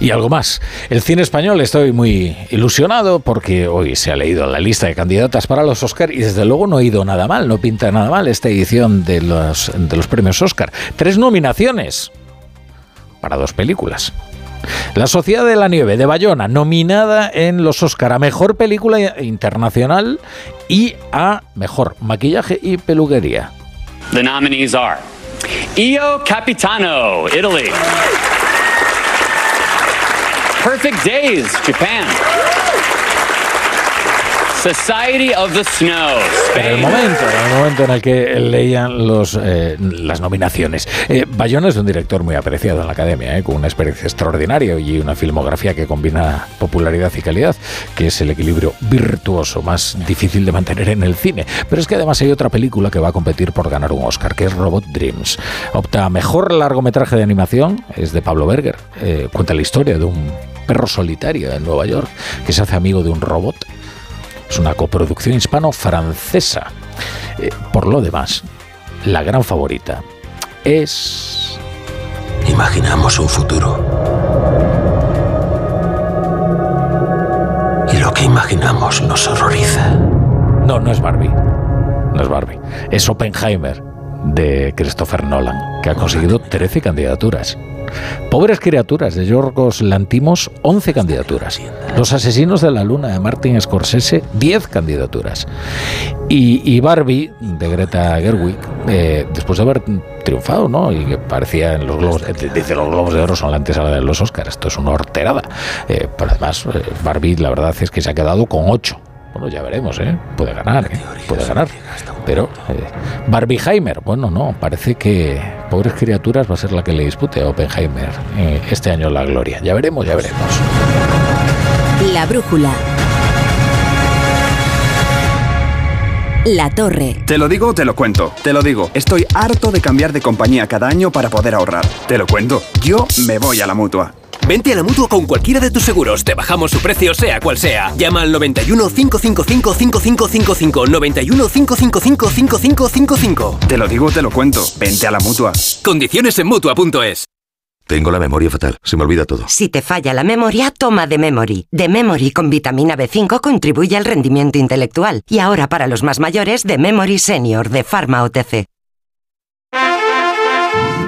Y algo más. El cine español estoy muy ilusionado porque hoy se ha leído la lista de candidatas para los Oscar y desde luego no ha ido nada mal, no pinta nada mal esta edición de los, de los premios Oscar. Tres nominaciones para dos películas. La Sociedad de la Nieve de Bayona, nominada en los Oscar a Mejor Película Internacional y a Mejor Maquillaje y Peluquería. The nominees are Io Capitano, Italy. Perfect Days, Japan. Society of the Snow. En el momento, en el momento en el que leían los, eh, las nominaciones. Eh, Bayona es un director muy apreciado en la academia, eh, con una experiencia extraordinaria y una filmografía que combina popularidad y calidad, que es el equilibrio virtuoso más difícil de mantener en el cine. Pero es que además hay otra película que va a competir por ganar un Oscar, que es Robot Dreams. Opta a mejor largometraje de animación, es de Pablo Berger. Eh, cuenta la historia de un perro solitario en Nueva York que se hace amigo de un robot es una coproducción hispano-francesa. Eh, por lo demás, la gran favorita es... Imaginamos un futuro. Y lo que imaginamos nos horroriza. No, no es Barbie. No es Barbie. Es Oppenheimer de Christopher Nolan, que ha conseguido 13 candidaturas. Pobres criaturas de Yorgos Lantimos, 11 candidaturas. Los asesinos de la luna de Martin Scorsese, 10 candidaturas. Y, Barbie, de Greta Gerwig, eh, después de haber triunfado, ¿no? Y que parecía en los globos, eh, dice los globos de oro son la antesala de los Oscars, esto es una horterada. Eh, pero además, Barbie, la verdad es que se ha quedado con 8 bueno, ya veremos, ¿eh? Puede ganar, ¿eh? Puede ganar. Pero eh, Barbieheimer, bueno, no, parece que Pobres Criaturas va a ser la que le dispute a Oppenheimer eh, este año la gloria. Ya veremos, ya veremos. La brújula. La Torre. Te lo digo, te lo cuento. Te lo digo. Estoy harto de cambiar de compañía cada año para poder ahorrar. Te lo cuento. Yo me voy a la mutua. Vente a la mutua con cualquiera de tus seguros. Te bajamos su precio, sea cual sea. Llama al 91 555 5555. 91 555 5555. Te lo digo, te lo cuento. Vente a la mutua. Condiciones en mutua.es. Tengo la memoria fatal, se me olvida todo. Si te falla la memoria, toma de Memory. De Memory con vitamina B5 contribuye al rendimiento intelectual. Y ahora para los más mayores, de Memory Senior de Pharma OTC.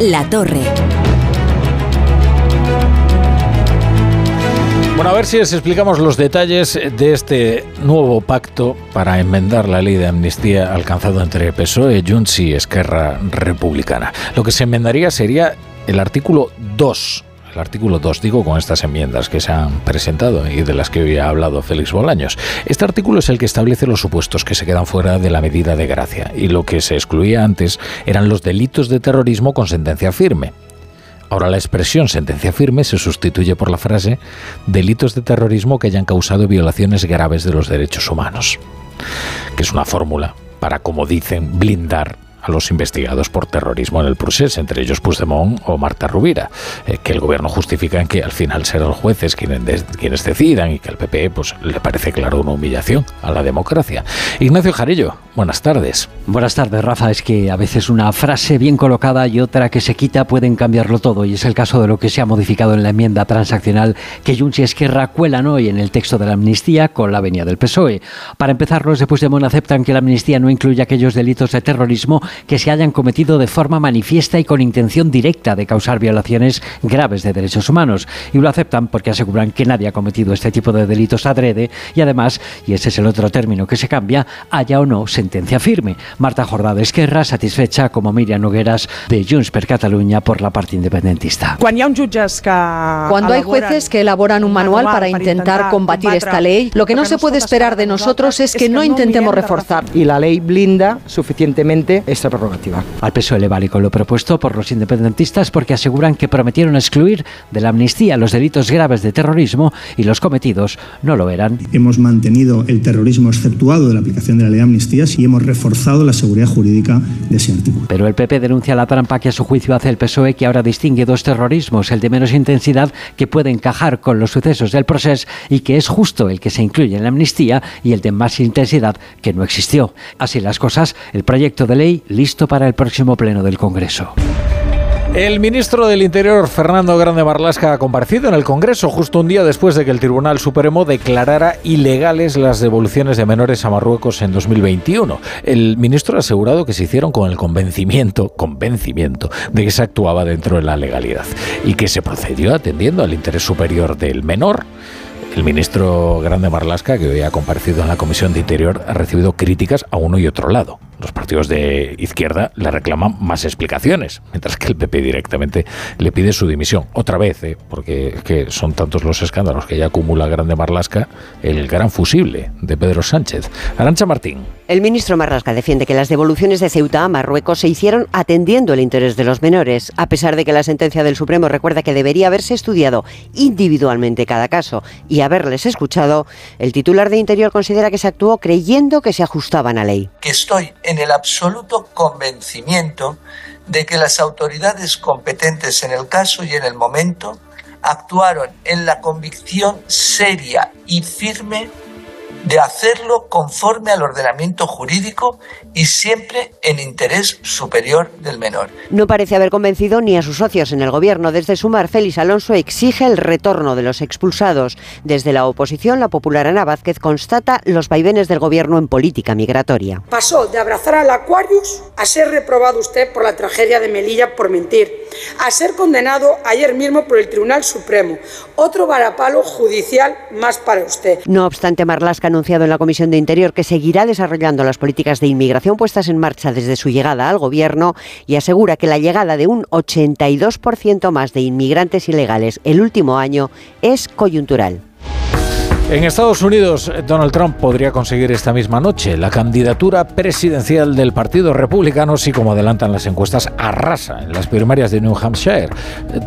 La Torre. Bueno, a ver si les explicamos los detalles de este nuevo pacto para enmendar la ley de amnistía alcanzado entre PSOE, Junts y Esquerra Republicana. Lo que se enmendaría sería el artículo 2 el artículo 2, digo, con estas enmiendas que se han presentado y de las que hoy ha hablado Félix Bolaños. Este artículo es el que establece los supuestos que se quedan fuera de la medida de gracia y lo que se excluía antes eran los delitos de terrorismo con sentencia firme. Ahora la expresión sentencia firme se sustituye por la frase delitos de terrorismo que hayan causado violaciones graves de los derechos humanos, que es una fórmula para, como dicen, blindar a los investigados por terrorismo en el procés, entre ellos Puigdemont o Marta Rubira, eh, que el gobierno justifica en que al final serán los jueces quienes, quienes decidan y que al PP pues, le parece claro una humillación a la democracia. Ignacio Jarillo, buenas tardes. Buenas tardes, Rafa. Es que a veces una frase bien colocada y otra que se quita pueden cambiarlo todo y es el caso de lo que se ha modificado en la enmienda transaccional que Junts y Esquerra cuelan hoy en el texto de la amnistía con la venia del PSOE. Para empezar, los de Puigdemont aceptan que la amnistía no incluye aquellos delitos de terrorismo que se hayan cometido de forma manifiesta y con intención directa de causar violaciones graves de derechos humanos. Y lo aceptan porque aseguran que nadie ha cometido este tipo de delitos adrede y además, y ese es el otro término que se cambia, haya o no sentencia firme. Marta Jordà Esquerra satisfecha como Miriam Nogueras de Junts per Catalunya por la parte independentista. Cuando hay jueces que elaboran un manual para intentar combatir esta ley, lo que no se puede esperar de nosotros es que no intentemos reforzar. Y la ley blinda suficientemente esta prerrogativa. Al PSOE le vale con lo propuesto por los independentistas porque aseguran que prometieron excluir de la amnistía los delitos graves de terrorismo y los cometidos no lo eran. Hemos mantenido el terrorismo exceptuado de la aplicación de la ley de amnistías y hemos reforzado la seguridad jurídica de ese artículo. Pero el PP denuncia la trampa que a su juicio hace el PSOE que ahora distingue dos terrorismos, el de menos intensidad que puede encajar con los sucesos del proceso y que es justo el que se incluye en la amnistía y el de más intensidad que no existió. Así las cosas, el proyecto de ley listo para el próximo pleno del Congreso. El ministro del Interior, Fernando Grande Marlasca, ha comparecido en el Congreso justo un día después de que el Tribunal Supremo declarara ilegales las devoluciones de menores a Marruecos en 2021. El ministro ha asegurado que se hicieron con el convencimiento, convencimiento de que se actuaba dentro de la legalidad y que se procedió atendiendo al interés superior del menor. El ministro Grande Marlasca, que hoy ha comparecido en la Comisión de Interior, ha recibido críticas a uno y otro lado los partidos de izquierda le reclaman más explicaciones, mientras que el PP directamente le pide su dimisión. Otra vez, ¿eh? porque que son tantos los escándalos que ya acumula Grande Marlasca, el gran fusible de Pedro Sánchez. Arancha Martín. El ministro Marlasca defiende que las devoluciones de Ceuta a Marruecos se hicieron atendiendo el interés de los menores, a pesar de que la sentencia del Supremo recuerda que debería haberse estudiado individualmente cada caso y haberles escuchado. El titular de Interior considera que se actuó creyendo que se ajustaban a ley. Que estoy en el absoluto convencimiento de que las autoridades competentes en el caso y en el momento actuaron en la convicción seria y firme de hacerlo conforme al ordenamiento jurídico y siempre en interés superior del menor. No parece haber convencido ni a sus socios en el gobierno. Desde Sumar, Félix Alonso exige el retorno de los expulsados. Desde la oposición, la popular Ana Vázquez constata los vaivenes del gobierno en política migratoria. Pasó de abrazar al Aquarius a ser reprobado usted por la tragedia de Melilla por mentir, a ser condenado ayer mismo por el Tribunal Supremo. Otro varapalo judicial más para usted. No obstante, Marlasca anunciado en la Comisión de Interior que seguirá desarrollando las políticas de inmigración puestas en marcha desde su llegada al Gobierno y asegura que la llegada de un 82% más de inmigrantes ilegales el último año es coyuntural. En Estados Unidos, Donald Trump podría conseguir esta misma noche la candidatura presidencial del Partido Republicano si, como adelantan las encuestas, arrasa en las primarias de New Hampshire.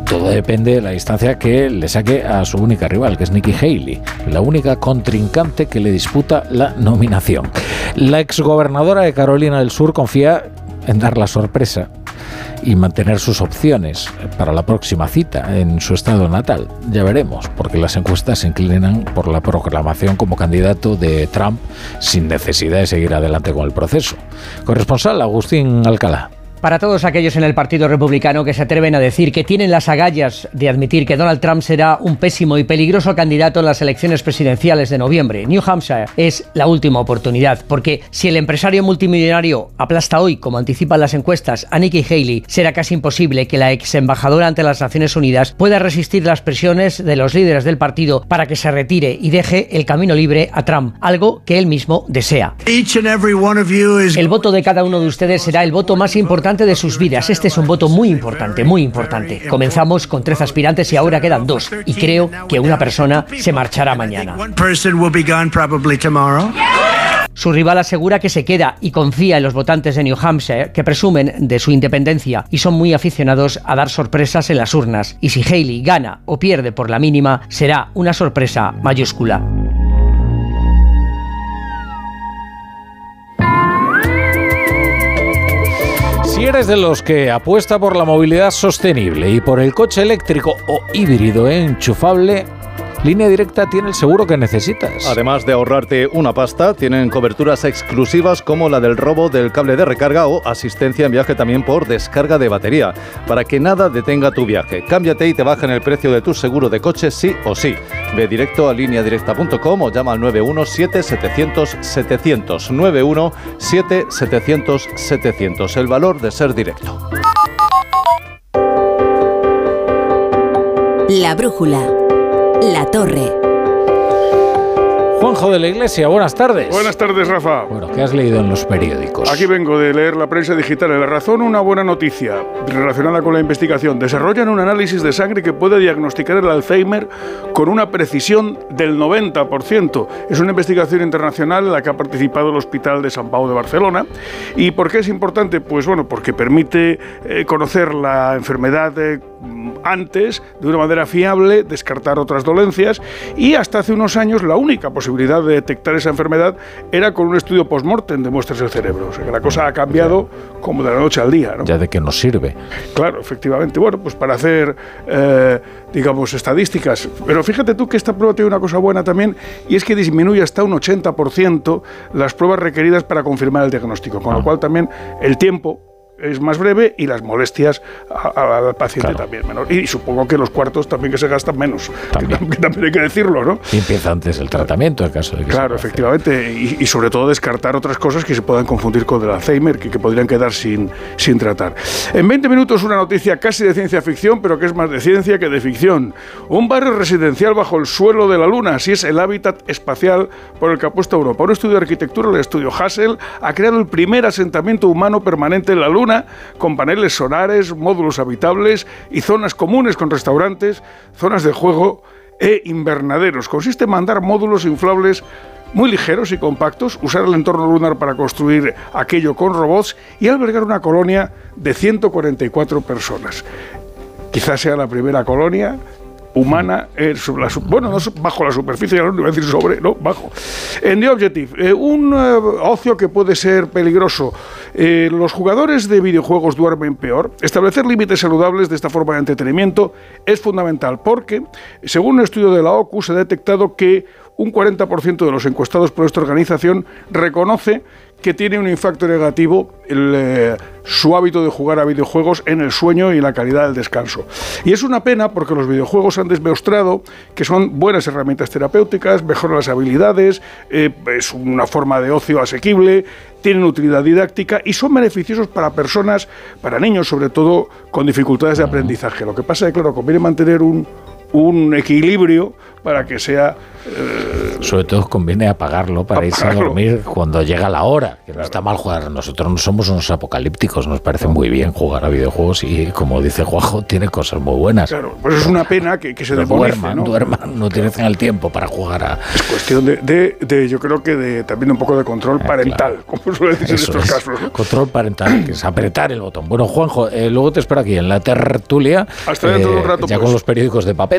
Todo depende de la distancia que le saque a su única rival, que es Nikki Haley, la única contrincante que le disputa la nominación. La exgobernadora de Carolina del Sur confía en dar la sorpresa y mantener sus opciones para la próxima cita en su estado natal. Ya veremos, porque las encuestas se inclinan por la proclamación como candidato de Trump sin necesidad de seguir adelante con el proceso. Corresponsal Agustín Alcalá. Para todos aquellos en el Partido Republicano que se atreven a decir que tienen las agallas de admitir que Donald Trump será un pésimo y peligroso candidato en las elecciones presidenciales de noviembre, New Hampshire es la última oportunidad, porque si el empresario multimillonario aplasta hoy, como anticipan las encuestas, a Nikki Haley, será casi imposible que la ex embajadora ante las Naciones Unidas pueda resistir las presiones de los líderes del partido para que se retire y deje el camino libre a Trump, algo que él mismo desea. El voto de cada uno de ustedes será el voto más importante de sus vidas. Este es un voto muy importante, muy importante. Comenzamos con tres aspirantes y ahora quedan dos. Y creo que una persona se marchará mañana. Su rival asegura que se queda y confía en los votantes de New Hampshire, que presumen de su independencia y son muy aficionados a dar sorpresas en las urnas. Y si Haley gana o pierde por la mínima, será una sorpresa mayúscula. Si eres de los que apuesta por la movilidad sostenible y por el coche eléctrico o híbrido enchufable, Línea Directa tiene el seguro que necesitas. Además de ahorrarte una pasta, tienen coberturas exclusivas como la del robo del cable de recarga o asistencia en viaje también por descarga de batería, para que nada detenga tu viaje. Cámbiate y te bajan el precio de tu seguro de coche sí o sí. Ve directo a lineadirecta.com o llama al 917-700-700. 917-700-700. El valor de ser directo. La brújula. La Torre. Juanjo de la Iglesia, buenas tardes. Buenas tardes, Rafa. Bueno, ¿qué has leído en los periódicos? Aquí vengo de leer la prensa digital. En La Razón, una buena noticia relacionada con la investigación. Desarrollan un análisis de sangre que puede diagnosticar el Alzheimer con una precisión del 90%. Es una investigación internacional en la que ha participado el Hospital de San Pau de Barcelona. ¿Y por qué es importante? Pues bueno, porque permite eh, conocer la enfermedad eh, antes de una manera fiable, descartar otras dolencias y hasta hace unos años la única posibilidad de detectar esa enfermedad era con un estudio post-mortem de muestras del cerebro. O sea que la cosa ha cambiado como de la noche al día. ¿no? Ya de qué nos sirve. Claro, efectivamente. Bueno, pues para hacer, eh, digamos, estadísticas. Pero fíjate tú que esta prueba tiene una cosa buena también y es que disminuye hasta un 80% las pruebas requeridas para confirmar el diagnóstico. Con lo cual también el tiempo es más breve y las molestias al paciente también menor. Y supongo que los cuartos también que se gastan menos, también. Que, también hay que decirlo, ¿no? Y empieza antes el tratamiento en caso de que Claro, efectivamente, y, sobre todo descartar otras cosas que se puedan confundir con el Alzheimer, que, que podrían quedar sin, sin tratar. En 20 minutos una noticia casi de ciencia ficción, pero que es más de ciencia que de ficción. Un barrio residencial bajo el suelo de la Luna, así es el hábitat espacial por el que apuesta Europa. Un estudio de arquitectura, el estudio Hassel, ha creado el primer asentamiento humano permanente en la Luna con paneles solares, módulos habitables y zonas comunes con restaurantes, zonas de juego e invernaderos. Consiste en mandar módulos inflables muy ligeros y compactos, usar el entorno lunar para construir aquello con robots y albergar una colonia de 144 personas. Quizás sea la primera colonia humana, eh, bueno, no bajo la superficie, no iba a decir sobre, no, bajo. En The Objective, eh, un eh, ocio que puede ser peligroso. los jugadores de videojuegos duermen peor. Establecer límites saludables de esta forma de entretenimiento es fundamental porque, según un estudio de la OCU, se ha detectado que un 40% de los encuestados por esta organización reconoce que tiene un impacto negativo eh, su hábito de jugar a videojuegos en el sueño y la calidad del descanso. Y es una pena porque los videojuegos han demostrado que son buenas herramientas terapéuticas, mejoran las habilidades, eh, es una forma de ocio asequible, tienen utilidad didáctica y son beneficiosos para personas, para niños sobre todo, con dificultades de aprendizaje. Lo que pasa es que, claro, conviene mantener un, un equilibrio para que sea... Eh, Sobre todo conviene apagarlo para irse a dormir cuando llega la hora, que no está mal jugar. Nosotros no somos unos apocalípticos, nos parece muy bien jugar a videojuegos y como dice Juanjo, tiene cosas muy buenas. Claro, pues es una pena que, se duerman, ¿no? duerman, no tienen el tiempo para jugar a... Es cuestión de, de, yo creo que de, también un poco de control ah, parental, como suele decir en estos casos. Control parental, que es apretar el botón. Bueno, Juanjo, eh, luego te espero aquí en la tertulia. Hasta dentro de un eh, rato. Ya con pues. los periódicos de papel.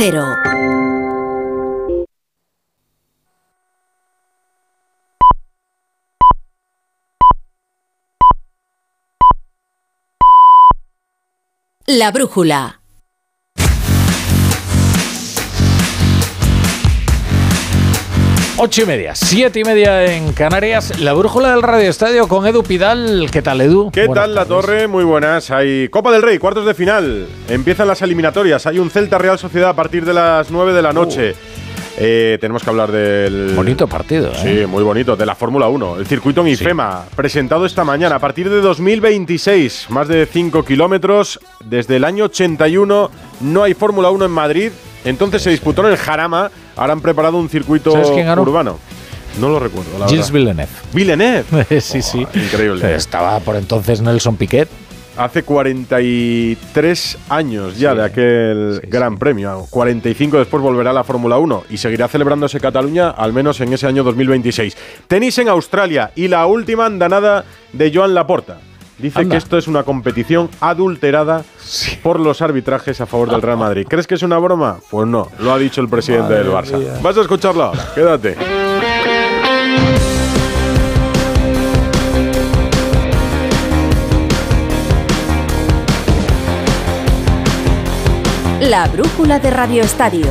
Cero. La brújula. Ocho y media, siete y media en Canarias. La brújula del Radio Estadio con Edu Pidal. ¿Qué tal, Edu? ¿Qué tal, La Torre? Muy buenas. Hay Copa del Rey, cuartos de final. Empiezan las eliminatorias. Hay un Celta Real Sociedad a partir de las nueve de la noche. Uh. Eh, tenemos que hablar del. Bonito partido, ¿eh? Sí, muy bonito. De la Fórmula 1. El circuito en IFEMA, presentado esta mañana. A partir de 2026, más de 5 kilómetros. Desde el año 81 no hay Fórmula 1 en Madrid. Entonces se disputó en el Jarama. Ahora han preparado un circuito urbano. No lo recuerdo. Gilles Villeneuve. Villeneuve. sí, sí. increíble. Estaba por entonces Nelson Piquet. hace 43 años ya de aquel Gran Premio. 45 después volverá a la Fórmula 1 y seguirá celebrándose Cataluña al menos en ese año 2026. Tenis en Australia y la última andanada de Joan Laporta. Dice que esto es una competición adulterada por los arbitrajes a favor del Real Madrid. ¿Crees que es una broma? Pues no, lo ha dicho el presidente del Barça. Vas a escucharlo ahora, quédate. La brújula de Radio Estadio.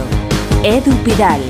Edu Pidal.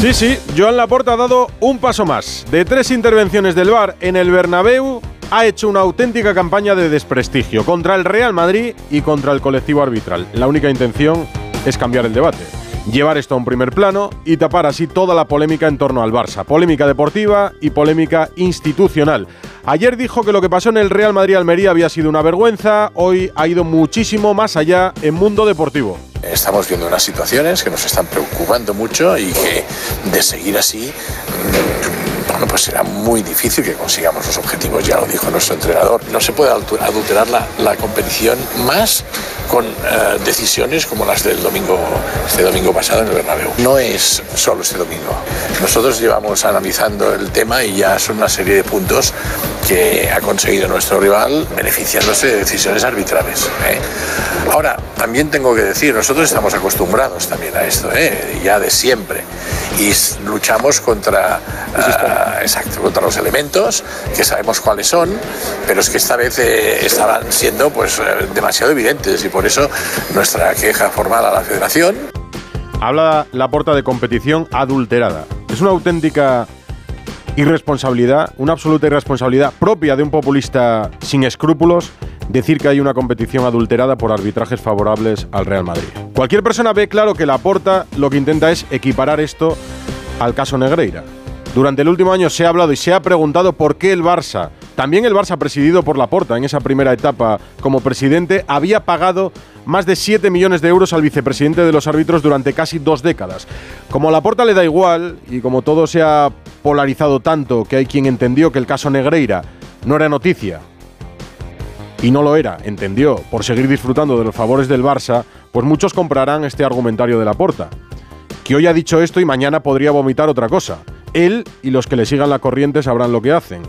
Sí, sí, Joan Laporta ha dado un paso más. De tres intervenciones del VAR en el Bernabéu, ha hecho una auténtica campaña de desprestigio contra el Real Madrid y contra el colectivo arbitral. La única intención es cambiar el debate, llevar esto a un primer plano y tapar así toda la polémica en torno al Barça. Polémica deportiva y polémica institucional. Ayer dijo que lo que pasó en el Real Madrid-Almería había sido una vergüenza, hoy ha ido muchísimo más allá en mundo deportivo. Estamos viendo unas situaciones que nos están preocupando mucho y que de seguir así bueno, pues será muy difícil que consigamos los objetivos, ya lo dijo nuestro entrenador. No se puede adulterar la, la competición más con eh, decisiones como las del domingo, este domingo pasado en el Bernabéu. No es solo este domingo. Nosotros llevamos analizando el tema y ya son una serie de puntos que ha conseguido nuestro rival beneficiándose de decisiones arbitrales. ¿eh? Ahora, también tengo que decir, nosotros estamos acostumbrados también a esto, ¿eh? ya de siempre, y luchamos contra, exacto, contra los elementos, que sabemos cuáles son, pero es que esta vez estaban siendo pues, demasiado evidentes y por eso nuestra queja formal a la federación. Habla la porta de competición adulterada. Es una auténtica irresponsabilidad, una absoluta irresponsabilidad propia de un populista sin escrúpulos decir que hay una competición adulterada por arbitrajes favorables al Real Madrid. Cualquier persona ve claro que la porta lo que intenta es equiparar esto al caso Negreira. Durante el último año se ha hablado y se ha preguntado por qué el Barça también el Barça, presidido por Laporta en esa primera etapa como presidente, había pagado más de 7 millones de euros al vicepresidente de los árbitros durante casi dos décadas. Como a Laporta le da igual y como todo se ha polarizado tanto que hay quien entendió que el caso Negreira no era noticia y no lo era, entendió, por seguir disfrutando de los favores del Barça, pues muchos comprarán este argumentario de Laporta, que hoy ha dicho esto y mañana podría vomitar otra cosa. Él y los que le sigan la corriente sabrán lo que hacen.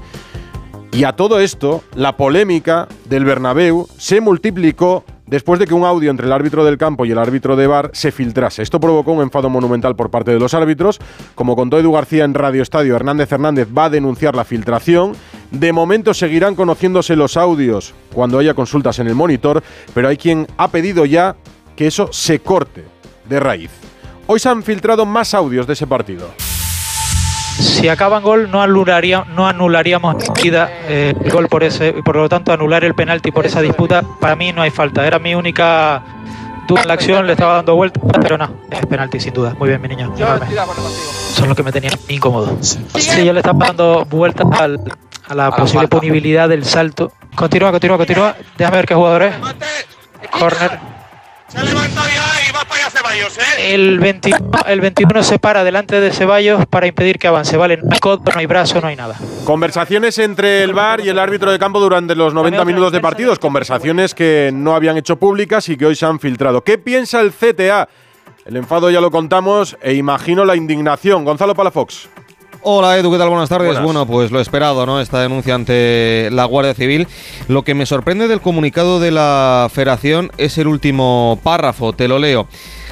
Y a todo esto, la polémica del Bernabéu se multiplicó después de que un audio entre el árbitro del campo y el árbitro de bar se filtrase. Esto provocó un enfado monumental por parte de los árbitros. Como contó Edu García en Radio Estadio, Hernández Hernández va a denunciar la filtración. De momento seguirán conociéndose los audios cuando haya consultas en el monitor, pero hay quien ha pedido ya que eso se corte de raíz. Hoy se han filtrado más audios de ese partido. Si acaban gol, no, anularía, no anularíamos eh, el gol por ese, por lo tanto anular el penalti por esa disputa, para mí no hay falta. Era mi única duda en la acción, le estaba dando vuelta, pero no, es penalti sin duda. Muy bien, mi niño. Son los que me tenían incómodo. Sí, yo le estaba dando vuelta a la posible punibilidad del salto. Continúa, continúa, continúa. Déjame ver qué jugador es. Corner. Se levanta allá Ceballos, ¿eh? El 21, el 21 se para delante de Ceballos para impedir que avance, ¿vale? No hay codo, no hay brazo, no hay nada. Conversaciones entre el VAR y el árbitro de campo durante los 90 minutos de partidos. Conversaciones que no habían hecho públicas y que hoy se han filtrado. ¿Qué piensa el CTA? El enfado ya lo contamos e imagino la indignación. Gonzalo Palafox. Hola Edu, ¿qué tal? Buenas tardes. Bueno, pues lo esperado, ¿no? Esta denuncia ante la Guardia Civil. Lo que me sorprende del comunicado de la Federación es el último párrafo, te lo leo.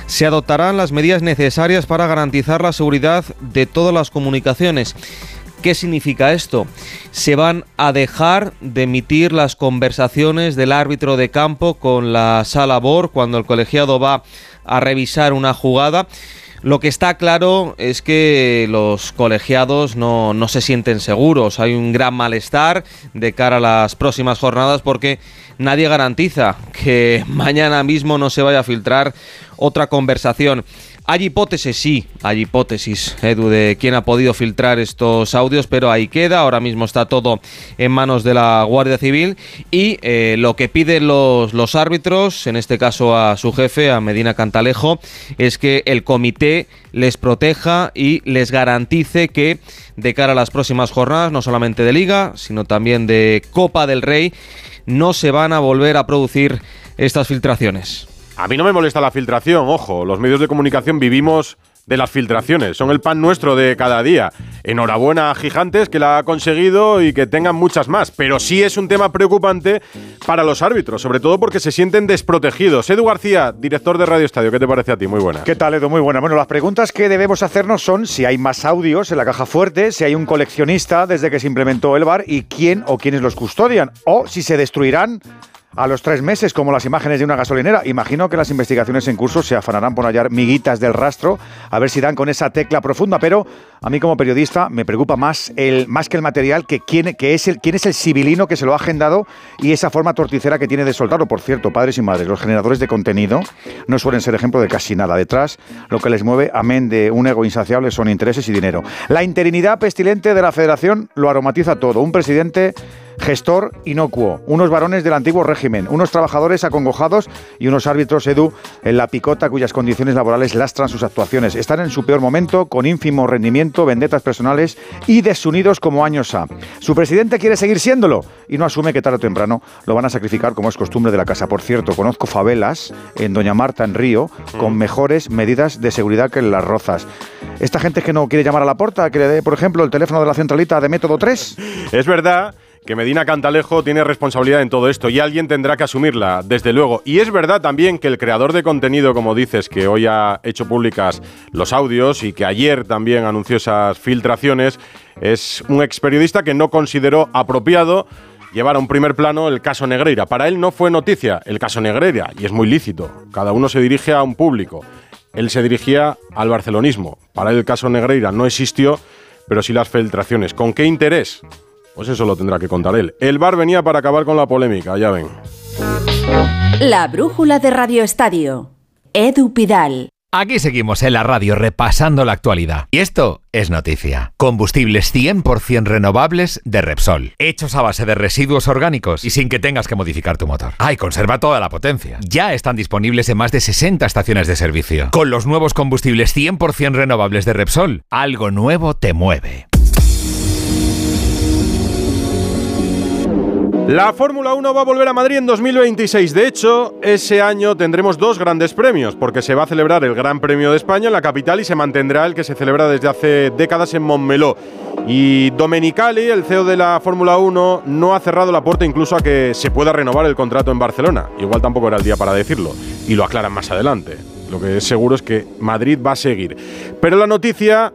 Se adoptarán las medidas necesarias para garantizar la seguridad de todas las comunicaciones. ¿Qué significa esto? Se van a dejar de emitir las conversaciones del árbitro de campo con la sala BOR cuando el colegiado va a revisar una jugada. Lo que está claro es que los colegiados no, no, se sienten seguros. Hay un gran malestar de cara a las próximas jornadas porque nadie garantiza que mañana mismo no se vaya a filtrar otra conversación. Hay hipótesis, sí, hay hipótesis, Edu, de quién ha podido filtrar estos audios, pero ahí queda. Ahora mismo está todo en manos de la Guardia Civil y eh, lo que piden los, los árbitros, en este caso a su jefe, a Medina Cantalejo, es que el comité les proteja y les garantice que de cara a las próximas jornadas, no solamente de liga, sino también de Copa del Rey, no se van a volver a producir estas filtraciones. A mí no me molesta la filtración, ojo, los medios de comunicación vivimos de las filtraciones. Son el pan nuestro de cada día. Enhorabuena a Gigantes que la ha conseguido y que tengan muchas más. Pero sí es un tema preocupante para los árbitros, sobre todo porque se sienten desprotegidos. Edu García, director de Radio Estadio, ¿qué te parece a ti? Muy buena. ¿Qué tal, Edu? Muy buena. Bueno, las preguntas que debemos hacernos son si hay más audios en la caja fuerte, si hay un coleccionista desde que se implementó el VAR y quién o quiénes los custodian, o si se destruirán a los tres meses, como las imágenes de una gasolinera. Imagino que las investigaciones en curso se afanarán por hallar miguitas del rastro, a ver si dan con esa tecla profunda, pero a mí como periodista me preocupa más, el, más que el material, que quién, que es el, quién es el civilino que se lo ha agendado y esa forma torticera que tiene de soltarlo. Por cierto, padres y madres, los generadores de contenido no suelen ser ejemplo de casi nada. Detrás, lo que les mueve, amén de un ego insaciable, son intereses y dinero. La interinidad pestilente de la federación lo aromatiza todo. Un presidente gestor inocuo, unos varones del antiguo régimen, unos trabajadores acongojados y unos árbitros edu en la picota cuyas condiciones laborales lastran sus actuaciones. Están en su peor momento, con ínfimo rendimiento, vendetas personales y desunidos como años A. Su presidente quiere seguir siéndolo y no asume que tarde o temprano lo van a sacrificar como es costumbre de la casa. Por cierto, conozco favelas en Doña Marta, en Río, con mejores medidas de seguridad que en Las Rozas. Esta gente que no quiere llamar a la puerta, que le dé, por ejemplo, el teléfono de la centralita de método 3. Es verdad que Medina Cantalejo tiene responsabilidad en todo esto y alguien tendrá que asumirla, desde luego. Y es verdad también que el creador de contenido, como dices, que hoy ha hecho públicas los audios y que ayer también anunció esas filtraciones, es un ex periodista que no consideró apropiado llevar a un primer plano el caso Negreira. Para él no fue noticia el caso Negreira y es muy lícito. Cada uno se dirige a un público. Él se dirigía al barcelonismo. Para él el caso Negreira no existió, pero sí las filtraciones. ¿Con qué interés? Pues eso lo tendrá que contar él. El bar venía para acabar con la polémica, ya ven. La brújula de Radio Estadio. Edu Pidal. Aquí seguimos en la radio repasando la actualidad. Y esto es noticia. Combustibles 100% renovables de Repsol. Hechos a base de residuos orgánicos y sin que tengas que modificar tu motor. Ay, conserva toda la potencia. Ya están disponibles en más de 60 estaciones de servicio. Con los nuevos combustibles 100% renovables de Repsol, algo nuevo te mueve. La Fórmula 1 va a volver a Madrid en 2026. De hecho, ese año tendremos dos grandes premios, porque se va a celebrar el Gran Premio de España en la capital y se mantendrá el que se celebra desde hace décadas en Montmeló. Y Domenicali, el CEO de la Fórmula 1, no ha cerrado la puerta incluso a que se pueda renovar el contrato en Barcelona. Igual tampoco era el día para decirlo, y lo aclaran más adelante. Lo que es seguro es que Madrid va a seguir. Pero la noticia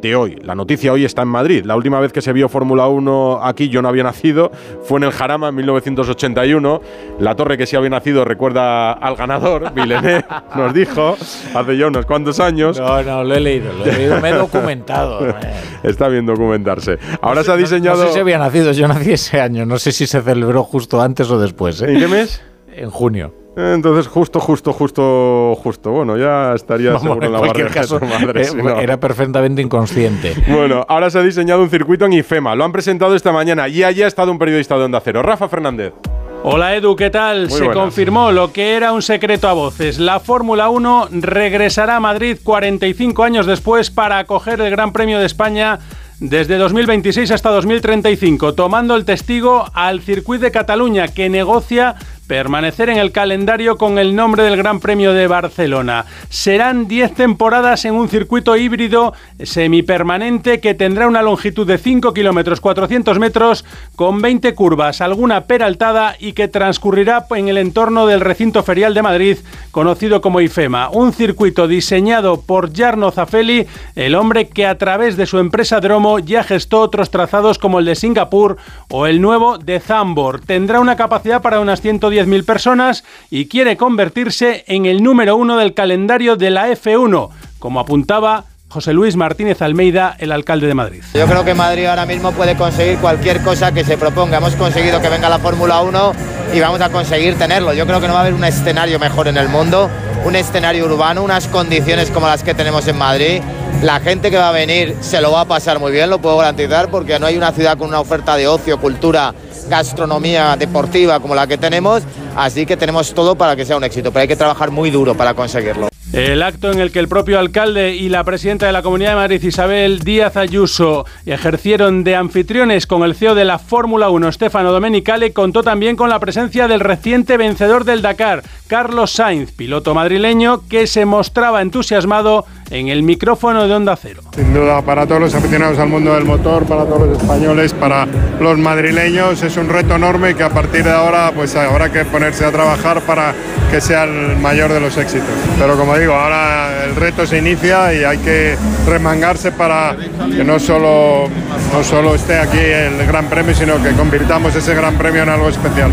de hoy. La noticia hoy está en Madrid. La última vez que se vio Fórmula 1 aquí, yo no había nacido, fue en el Jarama en 1981. La torre que sí había nacido recuerda al ganador, Villeneuve, nos dijo hace ya unos cuantos años. No, no, lo he leído, lo he leído, me he documentado. está bien documentarse. Ahora se ha diseñado. No, sé si había nacido, yo nací ese año, no sé si se celebró justo antes o después. ¿eh? ¿En qué mes? En junio. Entonces, justo, justo, justo, justo. Bueno, ya estaría seguro en la cualquier caso, madre, eh, Era perfectamente inconsciente. bueno, ahora se ha diseñado un circuito en IFEMA. Lo han presentado esta mañana y allí ha estado un periodista de Onda Cero, Rafa Fernández. Hola Edu, ¿qué tal? Se confirmó lo que era un secreto a voces. La Fórmula 1 regresará a Madrid 45 años después para acoger el Gran Premio de España desde 2026 hasta 2035, tomando el testigo al circuito de Cataluña que negocia permanecer en el calendario con el nombre del Gran Premio de Barcelona. Serán 10 temporadas en un circuito híbrido semipermanente que tendrá una longitud de 5 kilómetros 400 metros con 20 curvas, alguna peraltada y que transcurrirá en el entorno del recinto ferial de Madrid conocido como IFEMA. Un circuito diseñado por Jarno Zafeli, el hombre que a través de su empresa Dromo ya gestó otros trazados como el de Singapur o el nuevo de Zambor. Tendrá una capacidad para unas 110 10.000 personas y quiere convertirse en el número uno del calendario de la F1, como apuntaba José Luis Martínez Almeida, el alcalde de Madrid. Yo creo que Madrid ahora mismo puede conseguir cualquier cosa que se proponga. Hemos conseguido que venga la Fórmula 1 y vamos a conseguir tenerlo. Yo creo que no va a haber un escenario mejor en el mundo, un escenario urbano, unas condiciones como las que tenemos en Madrid. La gente que va a venir se lo va a pasar muy bien, lo puedo garantizar, porque no hay una ciudad con una oferta de ocio, cultura, gastronomía deportiva como la que tenemos, así que tenemos todo para que sea un éxito, pero hay que trabajar muy duro para conseguirlo. El acto en el que el propio alcalde y la presidenta de la Comunidad de Madrid, Isabel Díaz Ayuso, ejercieron de anfitriones con el CEO de la Fórmula 1, Stefano Domenicali, contó también con la presencia del reciente vencedor del Dakar, Carlos Sainz, piloto madrileño que se mostraba entusiasmado en el micrófono de Onda Cero. Sin duda, para todos los aficionados al mundo del motor, para todos los españoles, para los madrileños, es un reto enorme que a partir de ahora pues habrá que ponerse a trabajar para que sea el mayor de los éxitos. Pero como digo, ahora el reto se inicia y hay que remangarse para que no solo, no solo esté aquí el Gran Premio, sino que convirtamos ese Gran Premio en algo especial.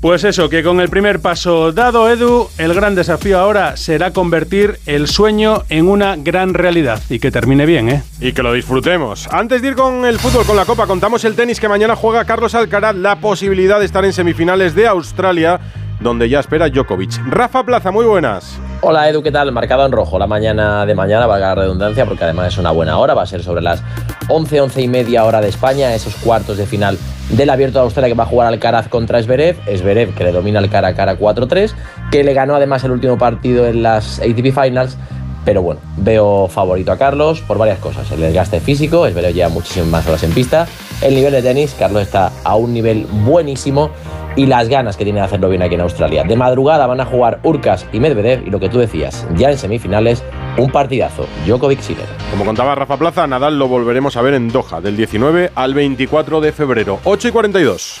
Pues eso, que con el primer paso dado, Edu, el gran desafío ahora será convertir el sueño en una gran realidad y que termine bien, ¿eh? Y que lo disfrutemos. Antes de ir con el fútbol, con la Copa, contamos el tenis que mañana juega Carlos Alcaraz, la posibilidad de estar en semifinales de Australia donde ya espera Djokovic. Rafa Plaza, muy buenas. Hola Edu, ¿qué tal? Marcado en rojo la mañana de mañana, valga la redundancia, porque además es una buena hora, va a ser sobre las 11, 11 y media hora de España, esos cuartos de final del Abierto de Australia que va a jugar Alcaraz contra Esberev, Esberev que le domina el cara a cara 4-3, que le ganó además el último partido en las ATP Finals, pero bueno, veo favorito a Carlos por varias cosas. El desgaste físico, Esberev lleva muchísimas horas en pista. El nivel de tenis, Carlos está a un nivel buenísimo y las ganas que tiene de hacerlo bien aquí en Australia. De madrugada van a jugar Urcas y Medvedev y lo que tú decías, ya en semifinales, un partidazo, Djokovic Sinner. Como contaba Rafa Plaza, Nadal lo volveremos a ver en Doha, del 19 al 24 de febrero, 8 y 42.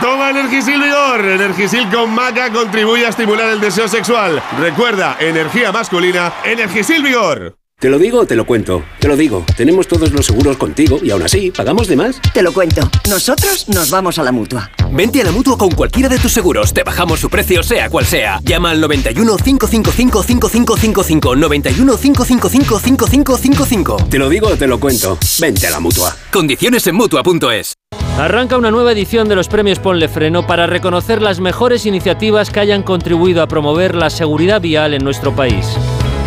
Toma Energisil Vigor. Energisil con maca contribuye a estimular el deseo sexual. Recuerda, energía masculina, Energisil Vigor. ¿Te lo digo o te lo cuento? Te lo digo. Tenemos todos los seguros contigo y aún así, ¿pagamos de más? Te lo cuento. Nosotros nos vamos a la mutua. Vente a la mutua con cualquiera de tus seguros. Te bajamos su precio, sea cual sea. Llama al 91 555 5555. 91 555 5555. Te lo digo o te lo cuento. Vente a la mutua. Condiciones en mutua.es. Arranca una nueva edición de los premios Ponle Freno para reconocer las mejores iniciativas que hayan contribuido a promover la seguridad vial en nuestro país.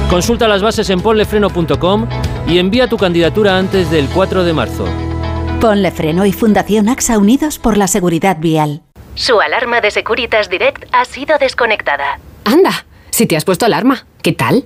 Consulta las bases en ponlefreno.com y envía tu candidatura antes del 4 de marzo. Ponle Freno y Fundación AXA Unidos por la Seguridad Vial. Su alarma de Securitas Direct ha sido desconectada. Anda, si te has puesto alarma, ¿qué tal?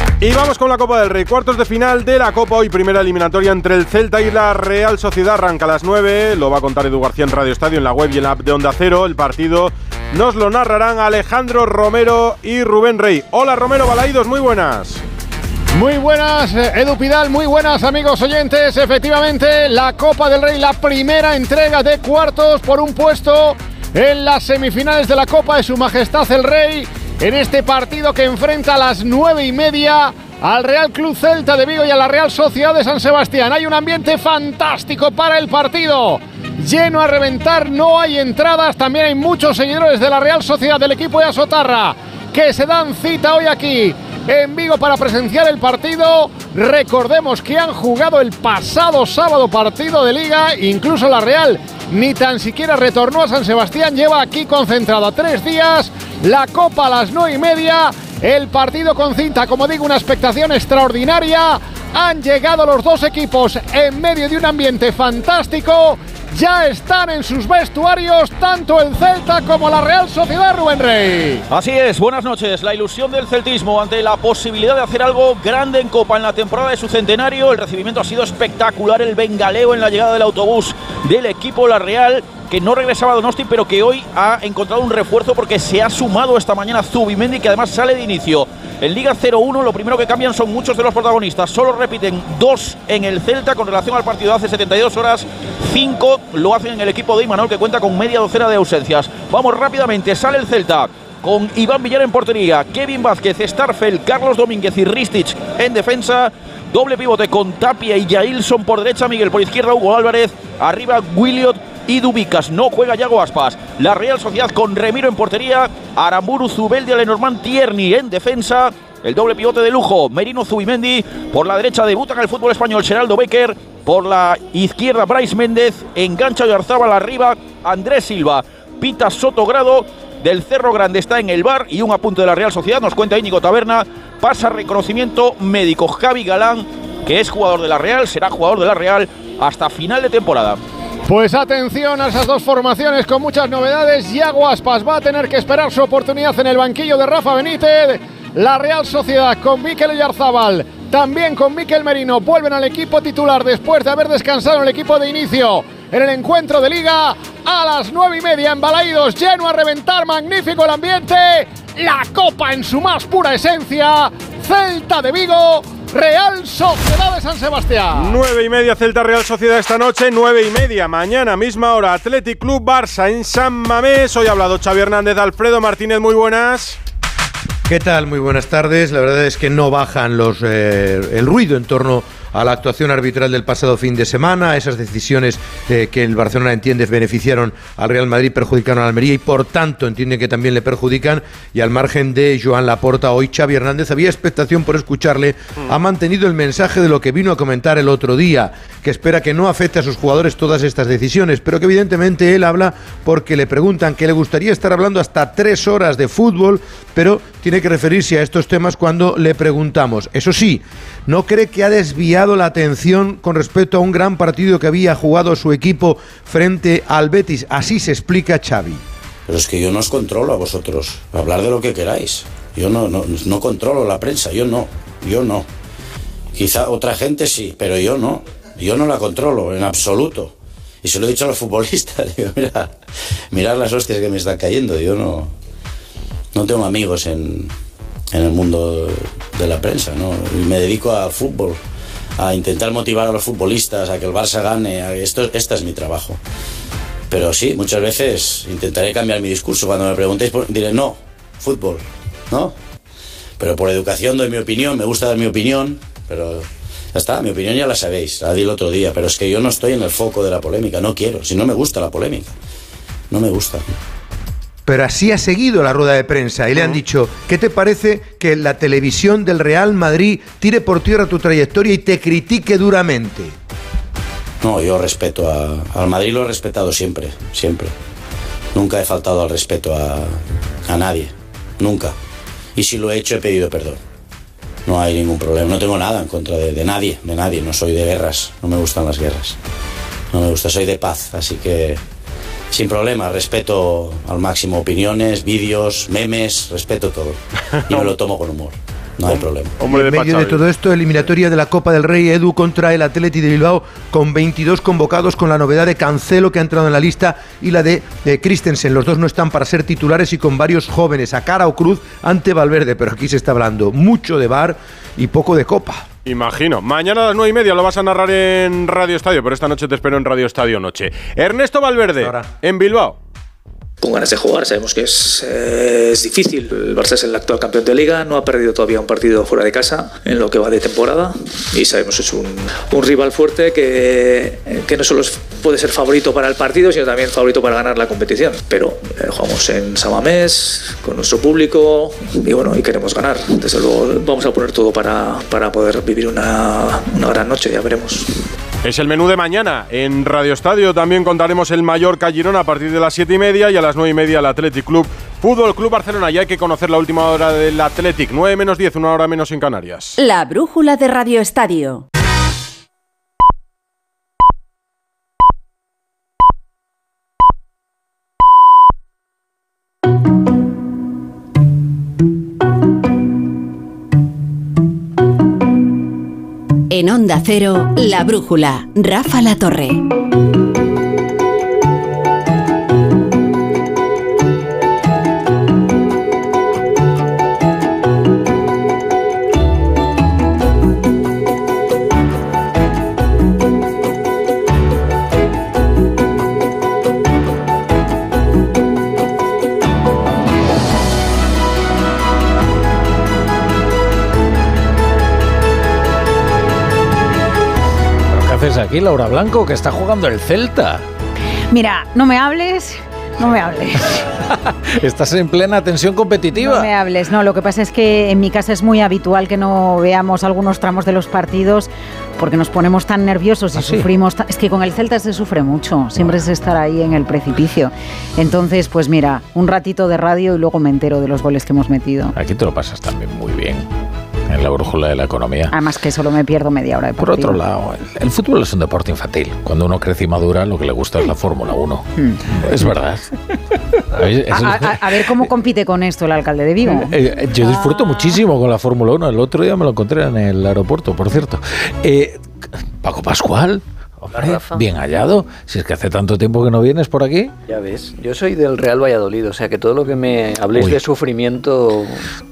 Y vamos con la Copa del Rey, cuartos de final de la Copa hoy, primera eliminatoria entre el Celta y la Real Sociedad, arranca a las 9, lo va a contar Edu García en Radio Estadio, en la web y en la app de Onda Cero, el partido nos lo narrarán Alejandro Romero y Rubén Rey. Hola Romero Balaídos, muy buenas. Muy buenas, eh, Edu Pidal, muy buenas amigos oyentes. Efectivamente, la Copa del Rey, la primera entrega de cuartos por un puesto en las semifinales de la Copa de Su Majestad el Rey. En este partido que enfrenta a las nueve y media al Real Club Celta de Vigo y a la Real Sociedad de San Sebastián. Hay un ambiente fantástico para el partido. Lleno a reventar, no hay entradas. También hay muchos seguidores de la Real Sociedad del equipo de Asotarra que se dan cita hoy aquí en Vigo para presenciar el partido. Recordemos que han jugado el pasado sábado partido de liga, incluso la Real ni tan siquiera retornó a San Sebastián, lleva aquí concentrada tres días, la Copa a las nueve y media, el partido con cinta, como digo, una expectación extraordinaria. Han llegado los dos equipos en medio de un ambiente fantástico ya están en sus vestuarios tanto el Celta como la Real Sociedad Rubén Rey. Así es, buenas noches. La ilusión del celtismo ante la posibilidad de hacer algo grande en Copa en la temporada de su centenario. El recibimiento ha sido espectacular, el bengaleo en la llegada del autobús del equipo La Real que no regresaba a Donosti, pero que hoy ha encontrado un refuerzo porque se ha sumado esta mañana Zubimendi, que además sale de inicio. En Liga 0-1 lo primero que cambian son muchos de los protagonistas. Solo repiten dos en el Celta con relación al partido de hace 72 horas. Cinco lo hacen en el equipo de Imanol que cuenta con media docena de ausencias. Vamos rápidamente, sale el Celta con Iván Villar en portería, Kevin Vázquez, Starfel, Carlos Domínguez y Ristich en defensa. Doble pivote con Tapia y Jailson por derecha, Miguel por izquierda, Hugo Álvarez. Arriba Williot y Dubicas. No juega Yago Aspas. La Real Sociedad con Remiro en portería. Aramburu, Zubeldia, Lenormand, Tierney en defensa. El doble pivote de lujo, Merino Zubimendi. Por la derecha debuta en el fútbol español Geraldo Becker. Por la izquierda Bryce Méndez. Engancha Yarzábal arriba. Andrés Silva. Pita Sotogrado del Cerro Grande está en el bar y un apunte de la Real Sociedad, nos cuenta Íñigo Taberna, pasa reconocimiento médico Javi Galán, que es jugador de la Real, será jugador de la Real hasta final de temporada. Pues atención a esas dos formaciones con muchas novedades. Yago Aspas va a tener que esperar su oportunidad en el banquillo de Rafa Benítez. La Real Sociedad con Mikel Yarzábal, también con Mikel Merino, vuelven al equipo titular después de haber descansado el equipo de inicio en el encuentro de liga a las nueve y media en Balaídos, lleno a reventar, magnífico el ambiente, la copa en su más pura esencia, Celta de Vigo. Real Sociedad de San Sebastián. Nueve y media Celta Real Sociedad esta noche, nueve y media mañana misma hora Athletic Club Barça en San Mamés. Hoy ha hablado Xavi Hernández, Alfredo Martínez, muy buenas. ¿Qué tal? Muy buenas tardes. La verdad es que no bajan los eh, el ruido en torno a la actuación arbitral del pasado fin de semana, esas decisiones eh, que el Barcelona entiende beneficiaron al Real Madrid, perjudicaron a Almería y por tanto entienden que también le perjudican. Y al margen de Joan Laporta, hoy Xavi Hernández había expectación por escucharle, ha mantenido el mensaje de lo que vino a comentar el otro día, que espera que no afecte a sus jugadores todas estas decisiones, pero que evidentemente él habla porque le preguntan que le gustaría estar hablando hasta tres horas de fútbol, pero tiene que referirse a estos temas cuando le preguntamos. Eso sí, no cree que ha desviado la atención con respecto a un gran partido que había jugado su equipo frente al Betis. Así se explica Xavi. Pero es que yo no os controlo a vosotros. Hablar de lo que queráis. Yo no, no, no controlo la prensa, yo no, yo no. Quizá otra gente sí, pero yo no. Yo no la controlo en absoluto. Y se lo he dicho a los futbolistas. Digo, mira, mirad las hostias que me están cayendo. Yo no, no tengo amigos en, en el mundo de la prensa, ¿no? Y me dedico al fútbol, a intentar motivar a los futbolistas, a que el Barça gane. Esto, este es mi trabajo. Pero sí, muchas veces intentaré cambiar mi discurso. Cuando me preguntéis, diré, no, fútbol, ¿no? Pero por educación doy mi opinión, me gusta dar mi opinión, pero ya está, mi opinión ya la sabéis, la di el otro día, pero es que yo no estoy en el foco de la polémica, no quiero, si no me gusta la polémica, no me gusta pero así ha seguido la rueda de prensa y le han dicho, ¿qué te parece que la televisión del Real Madrid tire por tierra tu trayectoria y te critique duramente? No, yo respeto al Madrid, lo he respetado siempre, siempre. Nunca he faltado al respeto a, nadie, nunca. Y si lo he hecho, he pedido perdón. No hay ningún problema, no tengo nada en contra de, de nadie, de nadie, no soy de guerras, no me gustan las guerras. No me gusta, soy de paz, así que sin problema, respeto al máximo opiniones, vídeos, memes, respeto todo. Y me lo tomo con humor. No hay problema. en medio de todo esto, eliminatoria de la Copa del Rey Edu contra el Atleti de Bilbao con 22 convocados con la novedad de Cancelo que ha entrado en la lista y la de, de Christensen. Los dos no están para ser titulares y con varios jóvenes a cara o cruz ante Valverde, pero aquí se está hablando mucho de bar y poco de Copa. Imagino. Mañana a las nueve y media lo vas a narrar en Radio Estadio, pero esta noche te espero en Radio Estadio Noche. Ernesto Valverde, en Bilbao con ganas de jugar. Sabemos que es, eh, es, difícil. El Barça es el actual campeón de liga, no ha perdido todavía un partido fuera de casa en lo que va de temporada y sabemos que es un, un rival fuerte que, que, no solo puede ser favorito para el partido, sino también favorito para ganar la competición. Pero eh, jugamos en Samamés, con nuestro público y bueno, y queremos ganar. Desde luego vamos a poner todo para, para poder vivir una, una gran noche, ya veremos. Es el menú de mañana. En Radio Estadio también contaremos el mayor Girona a partir de las 7 y media y a las 9 y media el Athletic Club. Fútbol Club Barcelona. Ya hay que conocer la última hora del Athletic. 9 menos 10, una hora menos en Canarias. La brújula de Radio Estadio. Cero, La Brújula, Rafa La Torre. Aquí, Laura Blanco, que está jugando el Celta? Mira, no me hables, no me hables. Estás en plena tensión competitiva. No me hables, no, lo que pasa es que en mi casa es muy habitual que no veamos algunos tramos de los partidos porque nos ponemos tan nerviosos y ¿Ah, sí? sufrimos. Es que con el Celta se sufre mucho, siempre es estar ahí en el precipicio. Entonces, pues mira, un ratito de radio y luego me entero de los goles que hemos metido. Aquí te lo pasas también muy bien. La brújula de la economía. Además que solo me pierdo media hora de Por partido. otro lado, el, el fútbol es un deporte infantil. Cuando uno crece y madura, lo que le gusta es la Fórmula 1. Hmm. Es verdad. ¿Sabéis? A, Eso- a- a- a ver cómo compite con esto el alcalde de Vigo. Eh, eh, yo disfruto muchísimo con la Fórmula 1. El otro día me lo encontré en el aeropuerto, por cierto. Eh, Paco Pascual, hombre, bien hallado. Si es que hace tanto tiempo que no vienes por aquí. Ya ves, yo soy del Real Valladolid, o sea que todo lo que me habléis Uy. de sufrimiento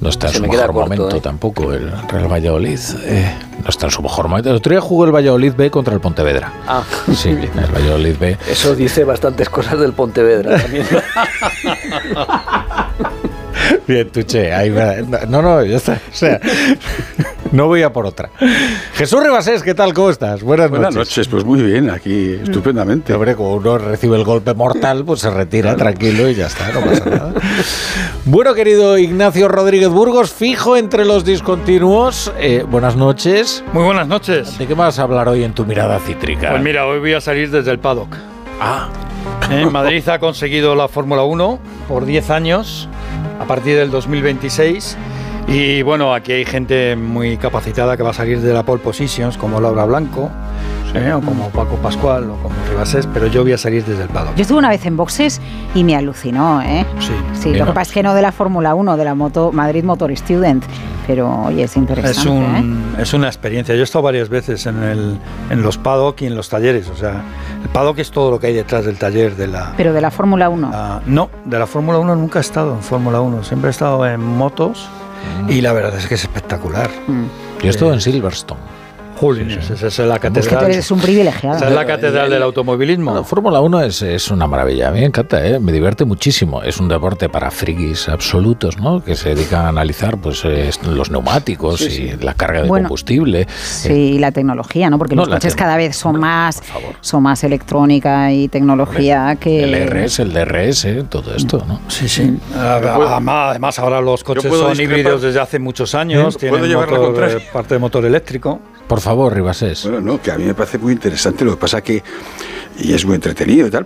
No está en su me mejor corto. momento ¿eh? tampoco el Real Valladolid. eh, no está en su mejor momento. El otro día jugó el Valladolid B contra el Pontevedra. Ah, Sí, el Valladolid B. eso dice bastantes cosas del Pontevedra también. Bien, Tuche, ahí va. No, no, ya está. O sea, no voy a por otra. Jesús Rebasés, ¿qué tal? ¿Cómo estás? Buenas, Buenas noches. noches, pues muy bien, aquí estupendamente. Hombre, como uno recibe el golpe mortal, pues se retira tranquilo y ya está, no pasa nada. Bueno, querido Ignacio Rodríguez Burgos, fijo entre los discontinuos. eh, buenas noches. Muy buenas noches. ¿De qué vas a hablar hoy en tu mirada cítrica? Pues mira, hoy voy a salir desde el paddock. Ah. En Madrid ha conseguido la Fórmula 1 por 10 años, a partir del 2026. Y bueno, aquí hay gente muy capacitada que va a salir de la pole positions, como Laura Blanco, ¿eh? o como Paco Pascual, o como Ribasés, pero yo voy a salir desde el paddock. Yo estuve una vez en boxes y me alucinó, ¿eh? Sí, Sí, lo que pasa es que no de la Fórmula 1, de la moto Madrid Motor Student, pero oye, es interesante. Es, ¿eh? un- es una experiencia. Yo he estado varias veces en, el, en los paddock y en los talleres. O sea, el paddock es todo lo que hay detrás del taller de la, Pero de la Fórmula 1. Ah, no, de la Fórmula 1 nunca he estado en Fórmula 1, siempre he estado en motos y la verdad es que es espectacular. Yo he estado en Silverstone. Esa es la Es que tú catedral. eres un privilegiado. Esa es la catedral del automovilismo. La Fórmula 1 es, es una maravilla, a mí me encanta, ¿eh? me divierte muchísimo. Es un deporte para frikis absolutos, ¿no? Que se dedican a analizar pues, eh, los neumáticos y la carga de Bueno, combustible. Sí, y la tecnología, ¿no? Porque No, los coches cada vez son más, son más electrónica y tecnología que. El RS, el DRS, todo esto, ¿no? Sí, sí. Además, además ahora los coches son discrepar. híbridos desde hace muchos años, ¿Eh? ¿Puedo tienen motor, eh, parte de motor eléctrico. Por favor, Ribasés. Bueno, no, que a mí me parece muy interesante, lo que pasa que, y es muy entretenido y tal,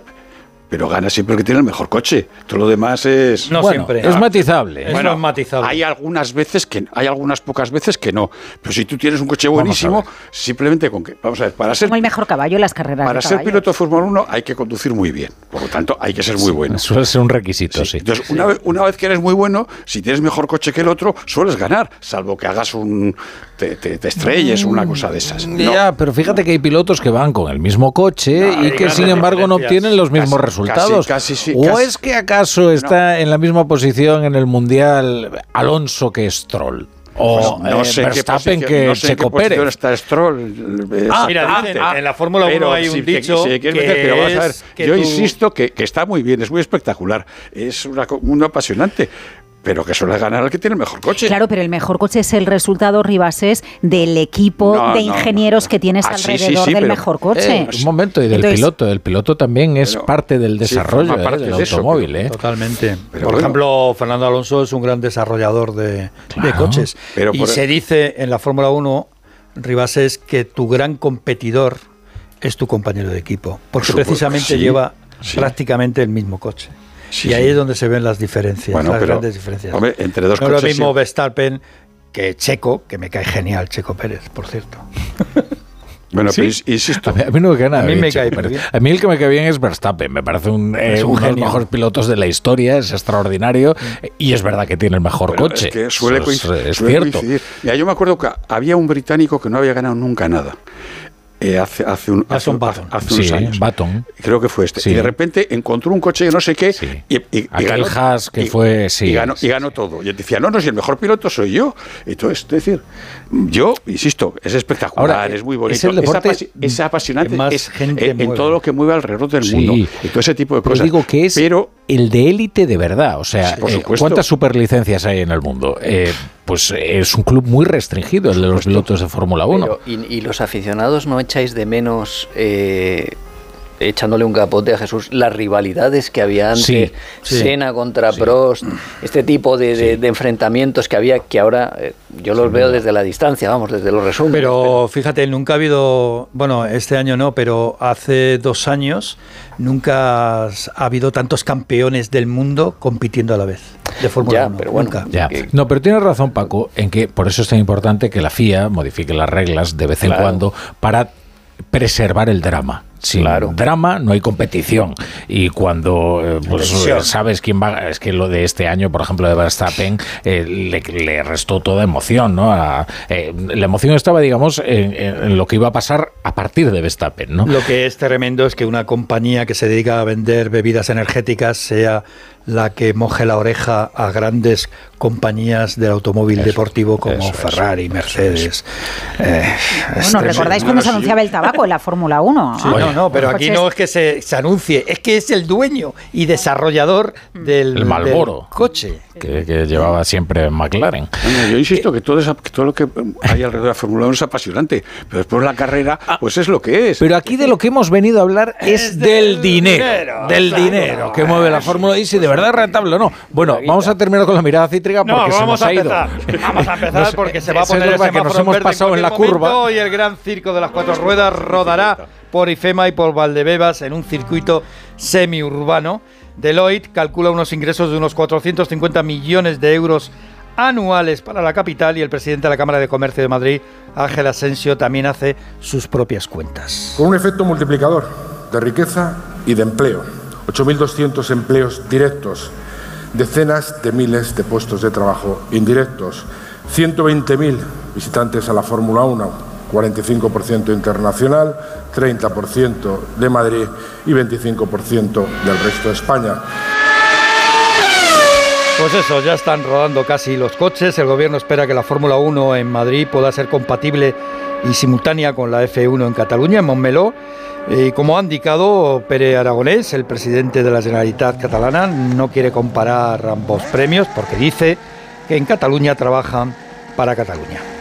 pero gana siempre el que tiene el mejor coche. Todo lo demás es... No Bueno, siempre. es matizable. Eso es matizable. Hay algunas veces que, hay algunas pocas veces que no. Pero si tú tienes un coche buenísimo, simplemente con que, vamos a ver, para ser Como el mejor caballo en las carreras Para de ser piloto de Fórmula 1 hay que conducir muy bien. Por lo tanto, hay que ser muy bueno. Suele ser un requisito, sí. Entonces, una, vez, una vez que eres muy bueno, si tienes mejor coche que el otro, sueles ganar, salvo que hagas un. te, te- te estrelles, una cosa de esas. No. Ya, pero fíjate que hay pilotos que van con el mismo coche No, y que sin embargo no obtienen los mismos Casi- resultados. Casi- casi sí, ¿O casi- es que acaso está en la misma posición en el Mundial Alonso que Stroll? O Pues no eh, sé qué Verstappen posición- que no sé en qué Checo Pérez. está Stroll. eh, Ah, mira, dicen, en la Fórmula 1 Pero hay un si dicho que meter, pero vamos a ver, es que yo tú- insisto que, que está muy bien, es muy espectacular, es una, un apasionante, pero que suele ganar el que tiene el mejor coche. Claro, pero el mejor coche es el resultado, Ribasés, del equipo No, de no, ingenieros que tienes Ah, sí, alrededor sí, del pero- mejor coche. Eh, un momento, y del Entonces- piloto. El piloto también es Pero- parte del sí, desarrollo eh, del de eso, automóvil. ¿eh? Totalmente. Pero por bueno. ejemplo, Fernando Alonso es un gran desarrollador de, coches. Pero y se dice en la Fórmula 1, Ribasés, que tu gran competidor es tu compañero de equipo. Porque precisamente sí, lleva sí. prácticamente el mismo coche. Sí, y ahí sí. es donde se ven las diferencias, Bueno, las pero, grandes diferencias. hombre, entre dos no es lo coches mismo Verstappen que Checo, que me cae genial, Checo Pérez, por cierto. Bueno, ¿Sí? pero ins- insisto. A mí, a mí no me cae nada A mí me cae Pérez. bien. A mí el que me cae bien es Verstappen. Me parece un, eh, un uno de los mejores pilotos de la historia. Es extraordinario. Y es verdad que tiene el mejor Pero coche. Es que suele, es, coincidir, es suele cierto. coincidir. Mira, yo me acuerdo que había un británico que no había ganado nunca nada. Eh, hace, hace, un- hace, un- Button. hace Sí, unos años. Button. Creo que fue este. Sí. Y de repente encontró un coche de no sé qué y, y- y Aquel ganó, Haas que y- fue, sí, y ganó, sí, y ganó todo. Y él decía, no, no, si el mejor piloto soy yo. Entonces, es decir, yo, insisto, es espectacular, Ahora, es muy bonito. es el deporte apasi- es apasionante más es gente en, en mueve. todo lo que mueve alrededor del Sí. mundo. Y todo ese tipo de Pero cosas. digo que es Pero el de élite de verdad. O sea, por eh. ¿cuántas superlicencias hay en el mundo? Eh, pues es un club muy restringido, el de los pilotos de Fórmula 1. Pero, y, y los aficionados no echáis de menos, eh, echándole un capote a Jesús, las rivalidades que había antes, Sí, sí. Senna contra Prost, este tipo de, de- de enfrentamientos que había, que ahora eh, yo los veo desde la distancia, vamos, desde los resúmenes. Pero fíjate, nunca ha habido, bueno, este año no, pero hace dos años nunca has- ha habido tantos campeones del mundo compitiendo a la vez de Fórmula 1. nunca. Ya. No, pero tienes razón, Paco, en que por eso es tan importante que la FIA modifique las reglas de vez en Claro. cuando para preservar el drama. Sin drama no hay competición. Y cuando eh, pues, sabes quién va, es que lo de este año, por ejemplo, de Verstappen, eh, le, le restó toda emoción. ¿no? A- eh, la emoción estaba, digamos, en, en lo que iba a pasar a partir de Verstappen. ¿no? Lo que es tremendo es que una compañía que se dedica a vender bebidas energéticas sea la que moje la oreja a grandes compañías del automóvil deportivo como eso, eso, Ferrari, Mercedes. Eh, es Bueno, tremendo. ¿recordáis cuando se anunciaba el tabaco en la Fórmula 1? Sí, no, no, pero aquí no es que se, se anuncie, es que es el dueño y desarrollador del, El Marlboro. del coche. Que, que llevaba siempre McLaren. Bueno, yo insisto que todo, esa- que todo lo que hay alrededor de la Fórmula 1 es apasionante, pero después la carrera, pues es lo que es. Pero aquí de lo que hemos venido a hablar es del dinero, del dinero que mueve la Fórmula y si de verdad es rentable o no. Bueno, vamos a terminar con la mirada cítrica porque No, se vamos nos a ha ido. Vamos a empezar porque se va a poner el que nos semáforo en hemos verde pasado en la curva. Y el gran circo de las cuatro ruedas rodará por IFEMA y por Valdebebas en un circuito semiurbano. Deloitte calcula unos ingresos de unos 450 millones de euros anuales para la capital y el presidente de la Cámara de Comercio de Madrid, Ángel Asensio, también hace sus propias cuentas. con un efecto multiplicador de riqueza y de empleo. 8.200 empleos directos, decenas de miles de puestos de trabajo indirectos, 120.000 visitantes a la Fórmula 1, 45% internacional, 30% de Madrid y 25% del resto de España. Pues eso, ya están rodando casi los coches. El gobierno espera que la Fórmula 1 en Madrid pueda ser compatible y simultánea con la F1 en Cataluña, en Montmeló. Y como ha indicado Pere Aragonés, el presidente de la Generalitat catalana, no quiere comparar ambos premios porque dice que en Cataluña trabajan para Cataluña.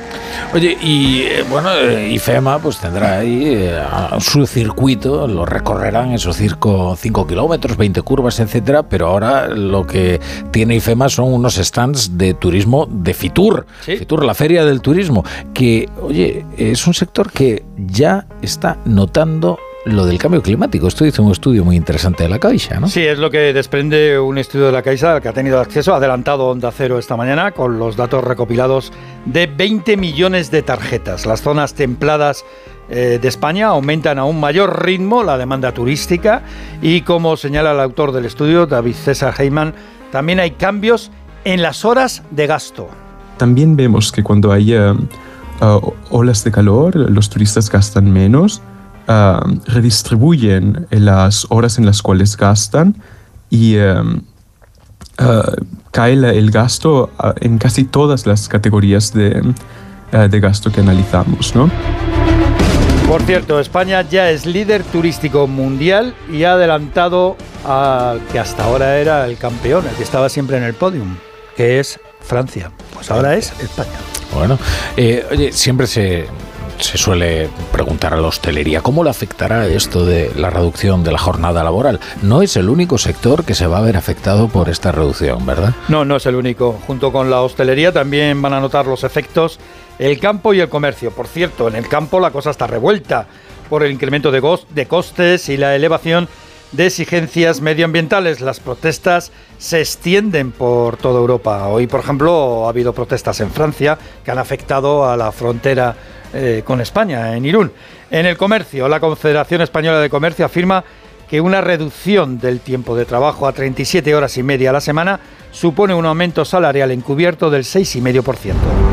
Oye, y eh, bueno, eh, IFEMA pues tendrá ahí eh, su circuito, lo recorrerán circo 5 kilómetros, 20 curvas, etcétera, pero ahora lo que tiene IFEMA son unos stands de turismo de Fitur, Fitur, la feria del turismo, que, oye, es un sector que ya está notando lo del cambio climático. Esto dice un estudio muy interesante de la Caixa, ¿no? Sí, es lo que desprende un estudio de la Caixa al que ha tenido acceso, adelantado Onda Cero esta mañana, con los datos recopilados de 20 millones de tarjetas. Las zonas templadas eh, de España aumentan a un mayor ritmo la demanda turística y, como señala el autor del estudio, David César Heyman, también hay cambios en las horas de gasto. También vemos que cuando hay uh, olas de calor, los turistas gastan menos, uh, redistribuyen las horas en las cuales gastan y um, uh, cae la- el gasto uh, en casi todas las categorías de, uh, de gasto que analizamos, ¿no? Por cierto, España ya es líder turístico mundial y ha adelantado al que hasta ahora era el campeón, el que estaba siempre en el podium, que es Francia. Pues ahora es España. Bueno, eh, oye, siempre se, se suele preguntar a la hostelería cómo le afectará esto de la reducción de la jornada laboral. No es el único sector que se va a ver afectado por esta reducción, ¿verdad? No, no es el único. Junto con la hostelería también van a notar los efectos el campo y el comercio. Por cierto, en el campo la cosa está revuelta por el incremento de, de costes y la elevación de exigencias medioambientales. Las protestas se extienden por toda Europa. Hoy, por ejemplo, ha habido protestas en Francia que han afectado a la frontera eh, con España, en Irún. En el comercio, la Confederación Española de Comercio afirma que una reducción del tiempo de trabajo a 37 horas y media a la semana supone un aumento salarial encubierto del 6,5%.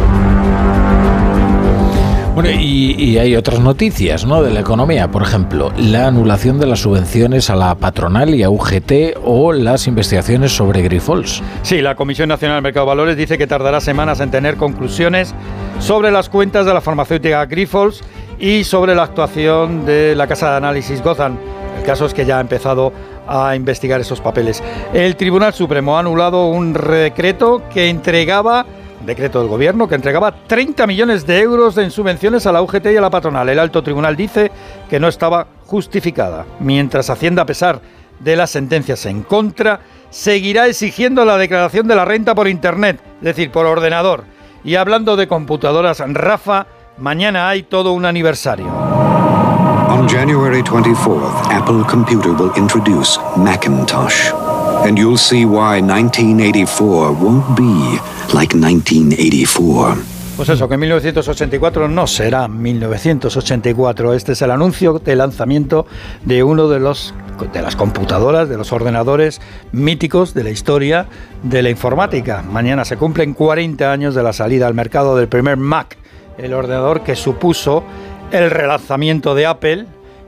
Y, hay otras noticias ¿no? de la economía, por ejemplo, la anulación de las subvenciones a la patronal y a UGT o las investigaciones sobre Grifols. Sí, la Comisión Nacional del Mercado de Valores dice que tardará semanas en tener conclusiones sobre las cuentas de la farmacéutica Grifols y sobre la actuación de la casa de análisis Gotham. El caso es que ya ha empezado a investigar esos papeles. El Tribunal Supremo ha anulado un decreto que entregaba decreto del gobierno que entregaba 30 millones de euros en subvenciones a la UGT y a la patronal. El alto tribunal dice que no estaba justificada, mientras Hacienda, a pesar de las sentencias en contra, seguirá exigiendo la declaración de la renta por Internet, es decir, por ordenador. Y hablando de computadoras, Rafa, mañana hay todo un aniversario. On January 24th, Apple Computer will introduce Macintosh. And you'll see why 1984 won't be like 1984. Pues eso, que 1984 no será 1984. Este es el anuncio de lanzamiento de uno de los de las computadoras, de los ordenadores míticos de la historia de la informática. Mañana se cumplen 40 años de la salida al mercado del primer Mac, el ordenador que supuso el relanzamiento de Apple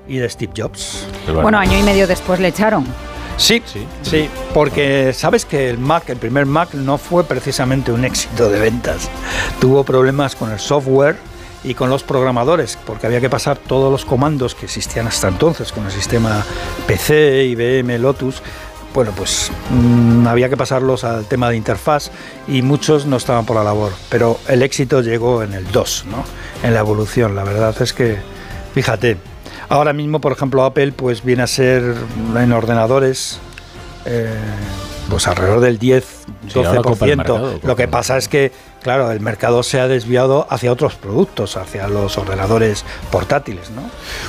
y de Steve Jobs. Bueno, año y medio después le echaron. Sí, sí, sí, porque sabes que el Mac, el primer Mac, no fue precisamente un éxito de ventas. Tuvo problemas con el software y con los programadores, porque había que pasar todos los comandos que existían hasta entonces con el sistema PC, IBM, Lotus. Bueno, pues mmm, había que pasarlos al tema de interfaz y muchos no estaban por la labor. Pero el éxito llegó en el 2, ¿no? En la evolución. La verdad es que, fíjate, Ahora mismo, por ejemplo, Apple pues viene a ser en ordenadores eh, pues alrededor del 10, 12%. Lo que pasa es que, claro, el mercado se ha desviado hacia otros productos, hacia los ordenadores portátiles, ¿no?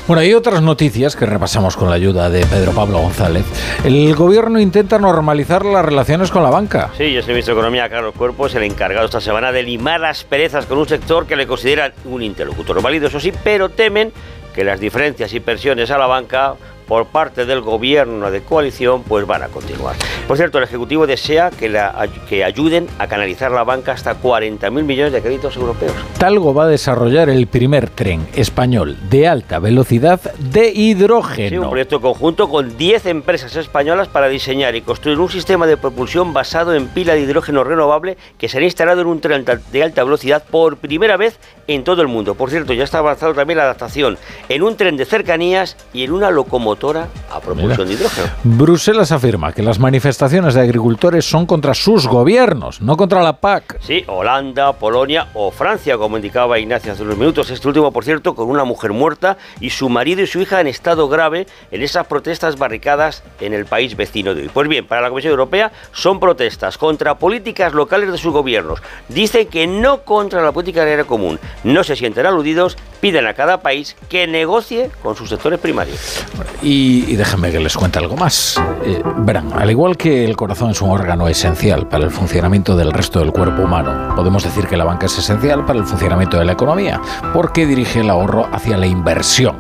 Bueno, hay otras noticias que repasamos con la ayuda de Pedro Pablo González. El gobierno intenta normalizar las relaciones con la banca. Sí, y el ministro de Economía, Carlos Cuerpo, es el encargado esta semana de limar las perezas con un sector que le consideran un interlocutor válido, eso sí, pero temen que las diferencias y pensiones a la banca por parte del gobierno de coalición pues van a continuar. Por cierto, el Ejecutivo desea que, la, que ayuden a canalizar la banca hasta 40.000 millones de créditos europeos. Talgo va a desarrollar el primer tren español de alta velocidad de hidrógeno. Sí, un proyecto conjunto con 10 empresas españolas para diseñar y construir un sistema de propulsión basado en pila de hidrógeno renovable que será instalado en un tren de alta velocidad por primera vez en todo el mundo. Por cierto, ya está avanzado también la adaptación en un tren de cercanías y en una locomotora a propulsión de hidrógeno. Bruselas afirma que las manifestaciones de agricultores son contra sus gobiernos, no contra la PAC. Sí, Holanda, Polonia o Francia, como indicaba Ignacio hace unos minutos. Este último, por cierto, con una mujer muerta y su marido y su hija en estado grave en esas protestas barricadas en el país vecino de hoy. Pues bien, para la Comisión Europea son protestas contra políticas locales de sus gobiernos. Dicen que no contra la política agraria común no se sienten aludidos, piden a cada país que negocie con sus sectores primarios. Y, y déjenme que les cuente algo más. Eh, verán, al igual que el corazón es un órgano esencial para el funcionamiento del resto del cuerpo humano, podemos decir que la banca es esencial para el funcionamiento de la economía, porque dirige el ahorro hacia la inversión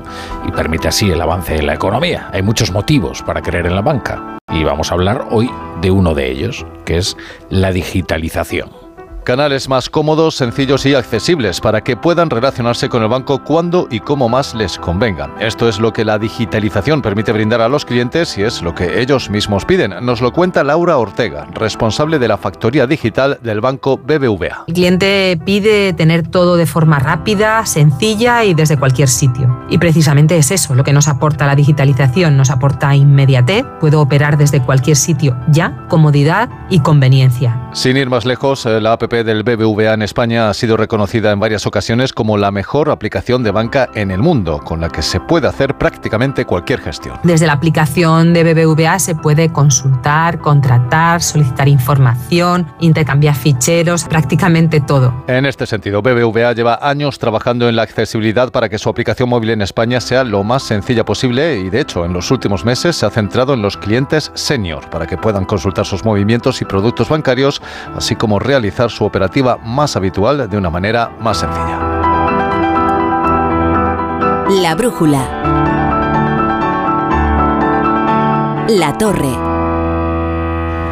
y permite así el avance de la economía. Hay muchos motivos para creer en la banca y vamos a hablar hoy de uno de ellos, que es la digitalización. Canales más cómodos, sencillos y accesibles para que puedan relacionarse con el banco cuando y como más les convengan. Esto es lo que la digitalización permite brindar a los clientes y es lo que ellos mismos piden. Nos lo cuenta Laura Ortega, responsable de la factoría digital del banco BBVA. El cliente pide tener todo de forma rápida, sencilla y desde cualquier sitio. Y precisamente es eso lo que nos aporta la digitalización, nos aporta inmediatez, puedo operar desde cualquier sitio ya, comodidad y conveniencia. Sin ir más lejos, la app del BBVA en España ha sido reconocida en varias ocasiones como la mejor aplicación de banca en el mundo, con la que se puede hacer prácticamente cualquier gestión. Desde la aplicación de BBVA se puede consultar, contratar, solicitar información, intercambiar ficheros, prácticamente todo. En este sentido, BBVA lleva años trabajando en la accesibilidad para que su aplicación móvil en España sea lo más sencilla posible y de hecho en los últimos meses se ha centrado en los clientes senior para que puedan consultar sus movimientos y productos bancarios, así como realizar su operativa más habitual de una manera más sencilla. La brújula. La torre.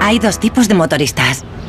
Hay dos tipos de motoristas.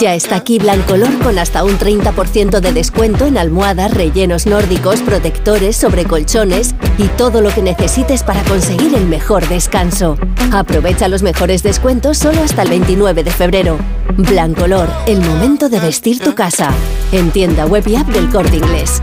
Ya está aquí Blancolor con hasta un 30% de descuento en almohadas, rellenos nórdicos, protectores, sobrecolchones y todo lo que necesites para conseguir el mejor descanso. Aprovecha los mejores descuentos solo hasta el 29 de febrero. Blancolor, el momento de vestir tu casa. En tienda web y app del Corte Inglés.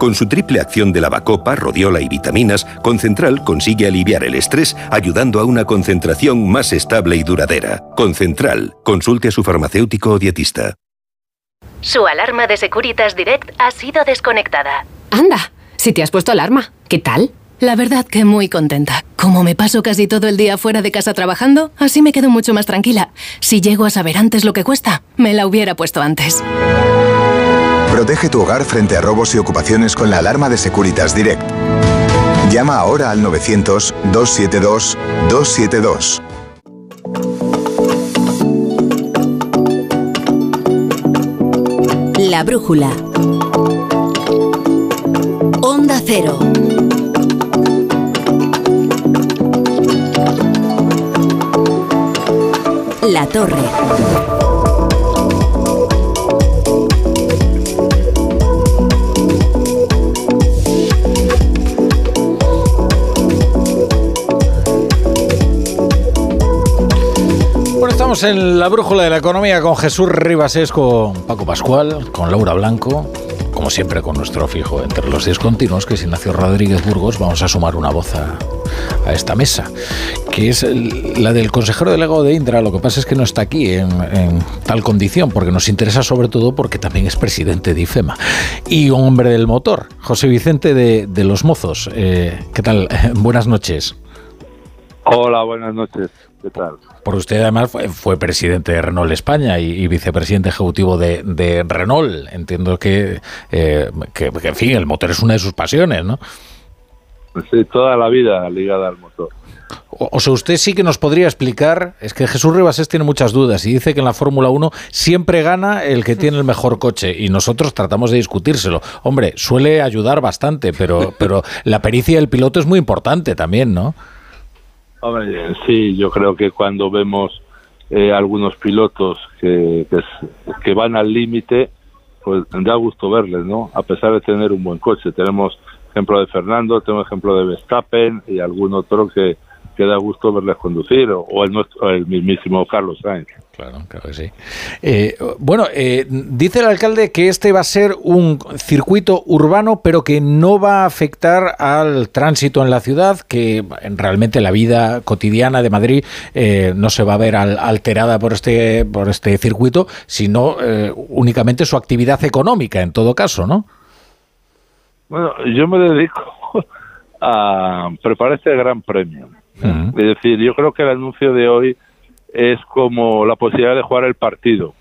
Con su triple acción de lavacopa, rodiola y vitaminas, Concentral consigue aliviar el estrés ayudando a una concentración más estable y duradera. Concentral. Consulte a su farmacéutico o dietista. Su alarma de Securitas Direct ha sido desconectada. Anda, si te has puesto alarma, ¿qué tal? La verdad que muy contenta. Como me paso casi todo el día fuera de casa trabajando, así me quedo mucho más tranquila. Si llego a saber antes lo que cuesta, me la hubiera puesto antes. Protege tu hogar frente a robos y ocupaciones con la alarma de Securitas Direct. Llama ahora al 900-272-272. La brújula. Onda cero. La torre. Estamos en la brújula de la economía con Jesús Ribasés, con Paco Pascual, con Laura Blanco, como siempre con nuestro fijo entre los discontinuos, que es Ignacio Rodríguez Burgos. Vamos a sumar una voz a, a esta mesa, que es el- la del consejero delegado de Indra. Lo que pasa es que no está aquí en, en tal condición, porque nos interesa sobre todo porque también es presidente de IFEMA. Y un hombre del motor, José Vicente de, de Los Mozos. Eh, ¿Qué tal? Buenas noches. Hola, buenas noches. ¿Qué tal? Por usted además fue, fue presidente de Renault España y, y vicepresidente ejecutivo de, de Renault. Entiendo que, eh, que, que, en fin, el motor es una de sus pasiones, ¿no? Sí, toda la vida ligada al motor. O, o sea, usted sí que nos podría explicar, es que Jesús Ribasés tiene muchas dudas y dice que en la Fórmula 1 siempre gana el que tiene el mejor coche y nosotros tratamos de discutírselo. Hombre, suele ayudar bastante, pero, pero la pericia del piloto es muy importante también, ¿no? Hombre, sí, yo creo que cuando vemos eh, algunos pilotos que, que, que van al límite, pues da gusto verles, ¿no? A pesar de tener un buen coche. Tenemos ejemplo de Fernando, tenemos ejemplo de Verstappen y algún otro que, que da gusto verles conducir, o, o el, nuestro, el mismísimo Carlos Sainz. Claro, claro que sí. Eh, bueno, eh, dice el alcalde que este va a ser un circuito urbano, pero que no va a afectar al tránsito en la ciudad, que realmente la vida cotidiana de Madrid eh, no se va a ver al- alterada por este, por este circuito, sino eh, únicamente su actividad económica, en todo caso, ¿no? Bueno, yo me dedico a preparar este gran premio. Es decir, yo creo que el anuncio de hoy es como la posibilidad de jugar el partido.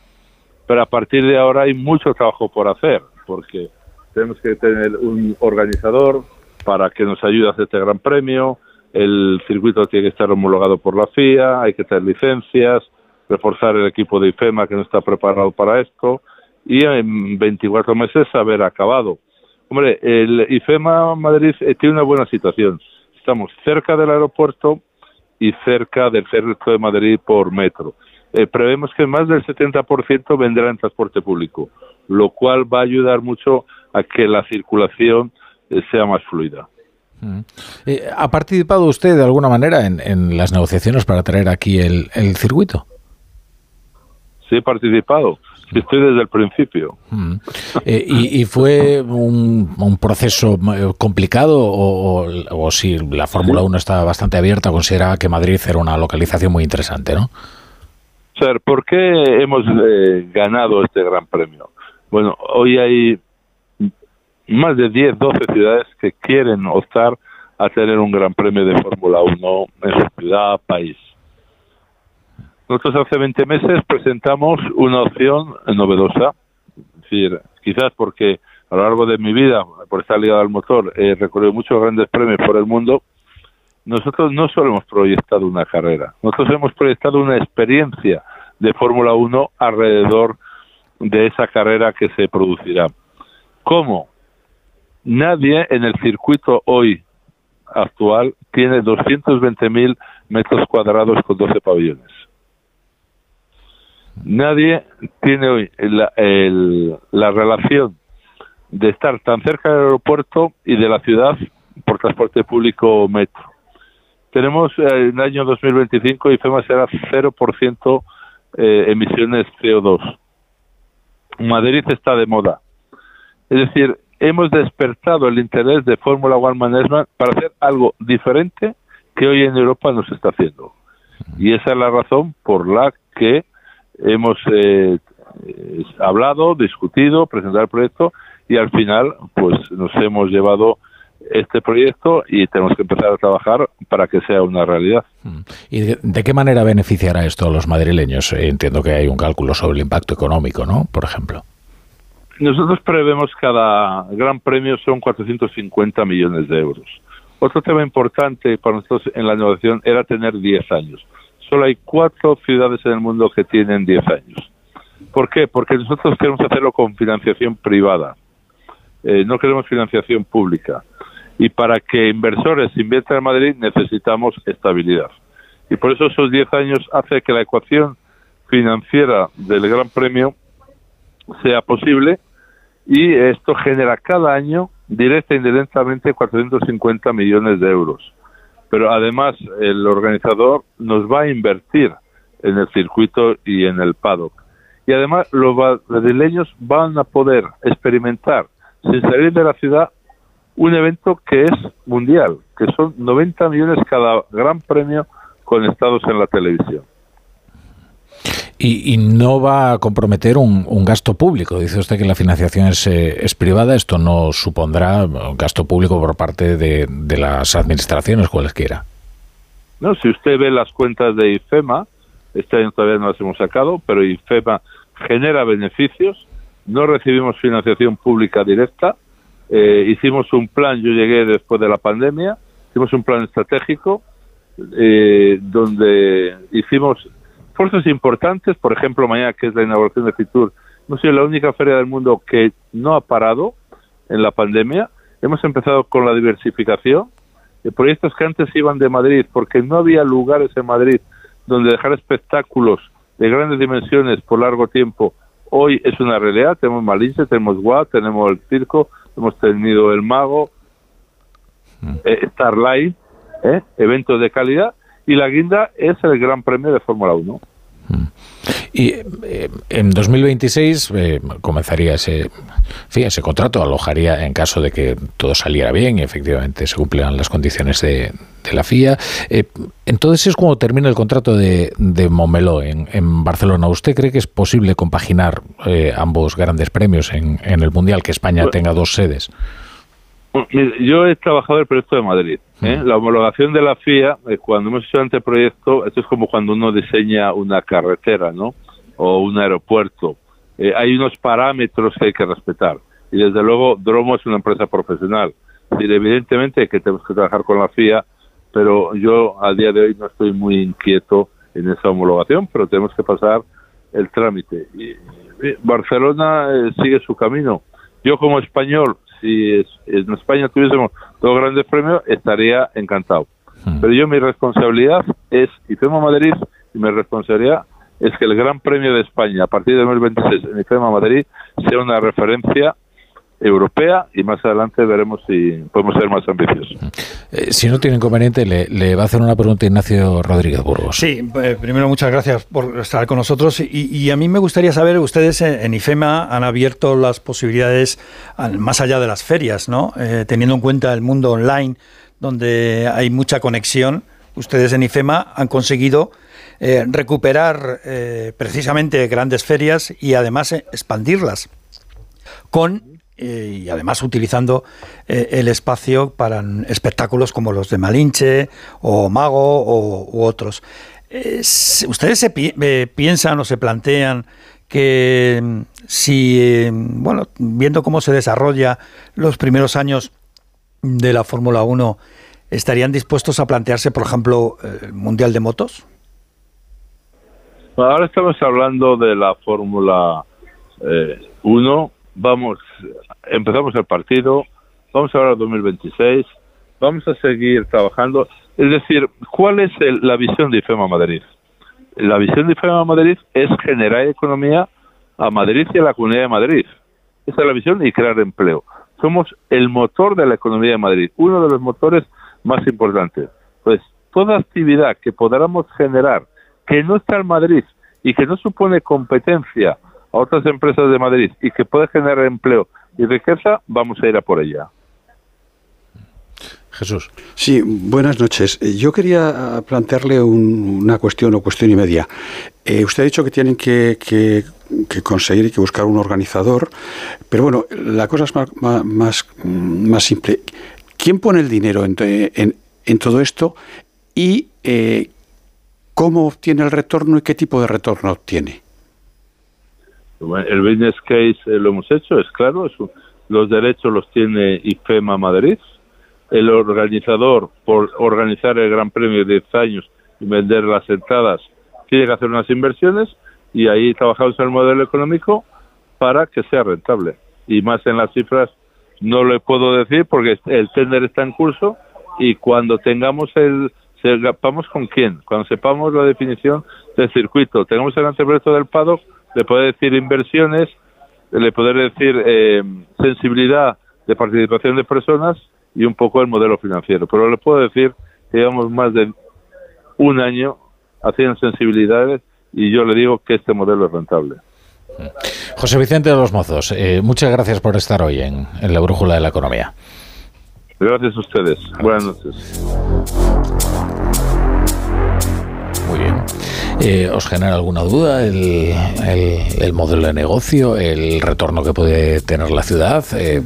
Pero a partir de ahora hay mucho trabajo por hacer, porque tenemos que tener un organizador para que nos ayude a hacer este gran premio. El circuito tiene que estar homologado por la FIA, hay que tener licencias, reforzar el equipo de IFEMA que no está preparado para esto y en 24 meses haber acabado. Hombre, el IFEMA Madrid eh, tiene una buena situación. Estamos cerca del aeropuerto y cerca del centro de Madrid por metro. Eh, prevemos que más del 70% vendrá en transporte público, lo cual va a ayudar mucho a que la circulación eh, sea más fluida. Eh, ¿Ha participado usted de alguna manera en, en las negociaciones para traer aquí el, el circuito? Sí, he participado. Estoy desde el principio. Mm. Eh, y, y fue un, un proceso eh, complicado o, o- o si la Fórmula 1 está bastante abierta, consideraba que Madrid era una localización muy interesante, ¿no? Ser, ¿por qué hemos eh, ganado este gran premio? Bueno, hoy hay más de 10, 12 ciudades que quieren optar a tener un gran premio de Fórmula 1 en su ciudad, país. Nosotros hace 20 meses presentamos una opción novedosa, es decir, quizás porque a lo largo de mi vida, por estar ligado al motor, he recorrido muchos grandes premios por el mundo. Nosotros no solo hemos proyectado una carrera, nosotros hemos proyectado una experiencia de Fórmula 1 alrededor de esa carrera que se producirá. ¿Cómo? Nadie en el circuito hoy actual tiene 220.000 metros cuadrados con 12 pabellones. Nadie tiene hoy la, la relación de estar tan cerca del aeropuerto y de la ciudad por transporte público o metro. Tenemos eh, en el año 2025 IFEMA será 0% eh, emisiones CO2. Madrid está de moda. Es decir, hemos despertado el interés de Fórmula One Management para hacer algo diferente que hoy en Europa no se está haciendo. Y esa es la razón por la que hemos eh, hablado, discutido, presentado el proyecto y al final pues nos hemos llevado este proyecto y tenemos que empezar a trabajar para que sea una realidad. ¿Y de, qué manera beneficiará esto a los madrileños? Eh, entiendo que hay un cálculo sobre el impacto económico, ¿no? Por ejemplo. Nosotros prevemos cada gran premio son 450 millones de euros. Otro tema importante para nosotros en la innovación era tener 10 años. Solo hay cuatro ciudades en el mundo que tienen 10 años. ¿Por qué? Porque nosotros queremos hacerlo con financiación privada. Eh, no queremos financiación pública. Y para que inversores inviertan en Madrid necesitamos estabilidad. Y por eso esos 10 años hace que la ecuación financiera del Gran Premio sea posible y esto genera cada año directa e indirectamente 450 millones de euros. Pero además el organizador nos va a invertir en el circuito y en el paddock. Y además los madrileños van a poder experimentar sin salir de la ciudad un evento que es mundial, que son 90 millones cada gran premio conectados en la televisión. Y, no va a comprometer un, gasto público. Dice usted que la financiación es, eh, privada. Esto no supondrá gasto público por parte de, de las administraciones cualesquiera. No, si usted ve las cuentas de IFEMA, este año todavía no las hemos sacado, pero IFEMA genera beneficios no recibimos financiación pública directa. Eh, hicimos un plan, yo llegué después de la pandemia, hicimos un plan estratégico eh, donde hicimos esfuerzos importantes, por ejemplo, mañana que es la inauguración de Fitur, no soy la única feria del mundo que no ha parado en la pandemia. Hemos empezado con la diversificación de proyectos que antes iban de Madrid porque no había lugares en Madrid donde dejar espectáculos de grandes dimensiones por largo tiempo Hoy es una realidad, tenemos Malinche, tenemos Guad, tenemos el circo, hemos tenido el mago, mm. eh, Starlight, eh, eventos de calidad, y la guinda es el gran premio de Fórmula 1. Y eh, en 2026 eh, comenzaría ese, ese contrato, alojaría en caso de que todo saliera bien y efectivamente se cumplieran las condiciones de, la FIA. Eh, entonces es cuando termina el contrato de, de Momeló en, en, Barcelona. ¿Usted cree que es posible compaginar ambos grandes premios en, en el Mundial, que España pues tenga dos sedes? Yo he trabajado el proyecto de Madrid. ¿eh? La homologación de la FIA, eh, cuando hemos hecho el anteproyecto, esto es como cuando uno diseña una carretera, ¿no? O un aeropuerto. Eh, hay unos parámetros que hay que respetar. Y desde luego, Dromo es una empresa profesional. Y evidentemente que tenemos que trabajar con la FIA, pero yo a día de hoy no estoy muy inquieto en esa homologación, pero tenemos que pasar el trámite. Y, Barcelona sigue su camino. Yo como español si en España tuviésemos dos grandes premios, estaría encantado. Hmm. Pero yo mi responsabilidad es, y tengo Madrid, y mi responsabilidad es que el Gran Premio de España a partir de 2026 en IFEMA Madrid sea una referencia europea y más adelante veremos si podemos ser más ambiciosos. Eh, si no tiene inconveniente, le, va a hacer una pregunta Ignacio Rodríguez Burgos. Sí, eh, primero muchas gracias por estar con nosotros y, a mí me gustaría saber, ustedes en IFEMA han abierto las posibilidades más allá de las ferias, ¿no? Eh, teniendo en cuenta el mundo online donde hay mucha conexión, ustedes en IFEMA han conseguido recuperar precisamente grandes ferias y además expandirlas con eh, y además utilizando eh, el espacio para espectáculos como los de Malinche o Mago o, u otros. ¿Ustedes se eh, piensan o se plantean que mm, si, bueno, viendo cómo se desarrolla los primeros años de la Fórmula 1, estarían dispuestos a plantearse, por ejemplo, el Mundial de Motos? Ahora estamos hablando de la Fórmula 1. Eh, vamos, empezamos el partido, vamos ahora al 2026, vamos a seguir trabajando. Es decir, ¿cuál es la visión de IFEMA Madrid? La visión de IFEMA Madrid es generar economía a Madrid y a la Comunidad de Madrid. Esa es la visión y crear empleo. Somos el motor de la economía de Madrid, uno de los motores más importantes. Pues toda actividad que podamos generar que no está en Madrid y que no supone competencia a otras empresas de Madrid y que puede generar empleo y riqueza, vamos a ir a por ella. Jesús. Sí, buenas noches. Eh, yo quería ah, plantearle una cuestión o cuestión y media. Eh, usted ha dicho que tienen que, conseguir y que buscar un organizador, pero bueno, la cosa es más, más, más simple. ¿Quién pone el dinero en, en, todo esto y eh, cómo obtiene el retorno y qué tipo de retorno obtiene? El business case lo hemos hecho, es claro, los derechos los tiene IFEMA Madrid el organizador, por organizar el Gran Premio de 10 años y vender las entradas, tiene que hacer unas inversiones y ahí trabajamos en el modelo económico para que sea rentable. Y más en las cifras no le puedo decir porque el tender está en curso y cuando tengamos el sepamos con quién, cuando sepamos la definición del circuito, tengamos el anteproyecto del PADO, le puede decir inversiones, le puede decir eh, sensibilidad de participación de personas y un poco el modelo financiero. Pero le puedo decir que llevamos más de un año haciendo sensibilidades y yo le digo que este modelo es rentable. José Vicente de los Mozos, eh, muchas gracias por estar hoy en, en la Brújula de la Economía. Gracias a ustedes. Buenas noches. Muy bien. Eh, ¿Os genera alguna duda el, el, modelo de negocio, el retorno que puede tener la ciudad? Eh,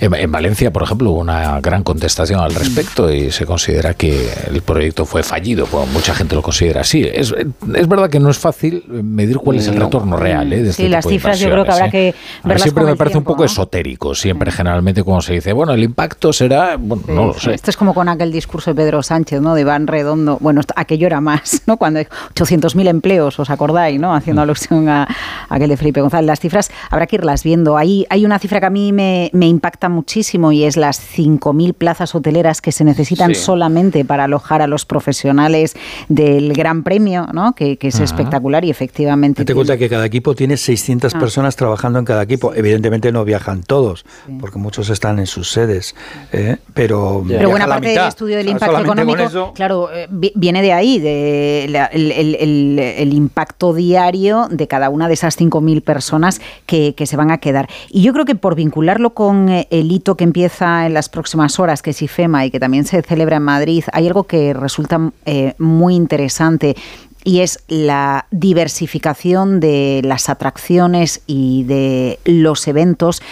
en, Valencia, por ejemplo, hubo una gran contestación al respecto y se considera que el proyecto fue fallido. mucha gente lo considera así. Es, es verdad que no es fácil medir cuál es el retorno real. ¿eh? De este sí, las cifras yo creo que habrá que verlas Siempre me parece un poco esotérico. Siempre, generalmente, cuando se dice, bueno, el impacto será. Bueno, no lo sé. Esto es como con aquel discurso de Pedro Sánchez, ¿no? De Iván Redondo. Bueno, aquello era más, ¿no? Cuando hay 800 mil empleos, ¿os acordáis? ¿no? Haciendo mm. alusión a, aquel de Felipe González. Las cifras habrá que irlas viendo. Hay, hay una cifra que a mí me, impacta muchísimo y es las 5.000 plazas hoteleras que se necesitan solamente para alojar a los profesionales del Gran Premio, ¿no? que, es espectacular y efectivamente... Te cuenta que cada equipo tiene 600 ah. personas trabajando en cada equipo. Evidentemente no viajan todos, porque muchos están en sus sedes, ¿eh? pero... Pero buena parte del estudio del impacto económico, claro, eh, viene de ahí, de el el, impacto diario de cada una de esas 5.000 personas que, se van a quedar. Y yo creo que por vincularlo con eh, el hito que empieza en las próximas horas, que es IFEMA y que también se celebra en Madrid, hay algo que resulta eh, muy interesante y es la diversificación de las atracciones y de los eventos.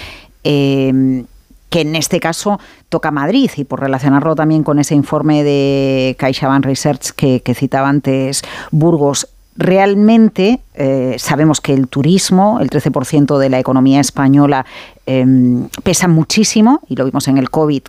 Eh, que en este caso toca Madrid y por relacionarlo también con ese informe de CaixaBank Research que, citaba antes Burgos, realmente eh, sabemos que el turismo, el 13% de la economía española, em, pesa muchísimo, y lo vimos en el COVID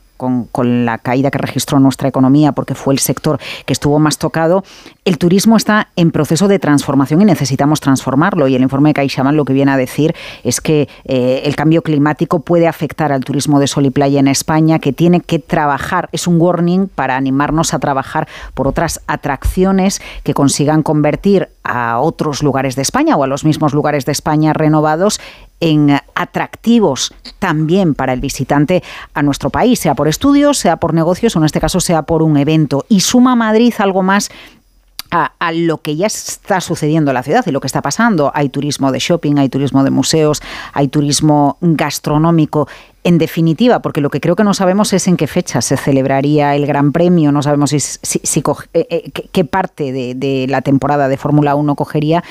con, la caída que registró nuestra economía, porque fue el sector que estuvo más tocado. El turismo está en proceso de transformación y necesitamos transformarlo. Y el informe de CaixaBank lo que viene a decir es que eh, el cambio climático puede afectar al turismo de sol y playa en España, que tiene que trabajar, es un warning para animarnos a trabajar por otras atracciones que consigan convertir a otros lugares de España o a los mismos lugares de España renovados en atractivos también para el visitante a nuestro país, sea por estudios, sea por negocios o en este caso sea por un evento. Y suma Madrid algo más a, lo que ya está sucediendo en la ciudad y lo que está pasando. Hay turismo de shopping, hay turismo de museos, hay turismo gastronómico. En definitiva, porque lo que creo que no sabemos es en qué fecha se celebraría el Gran Premio, no sabemos si, eh, eh, qué parte de, la temporada de Fórmula 1 cogería,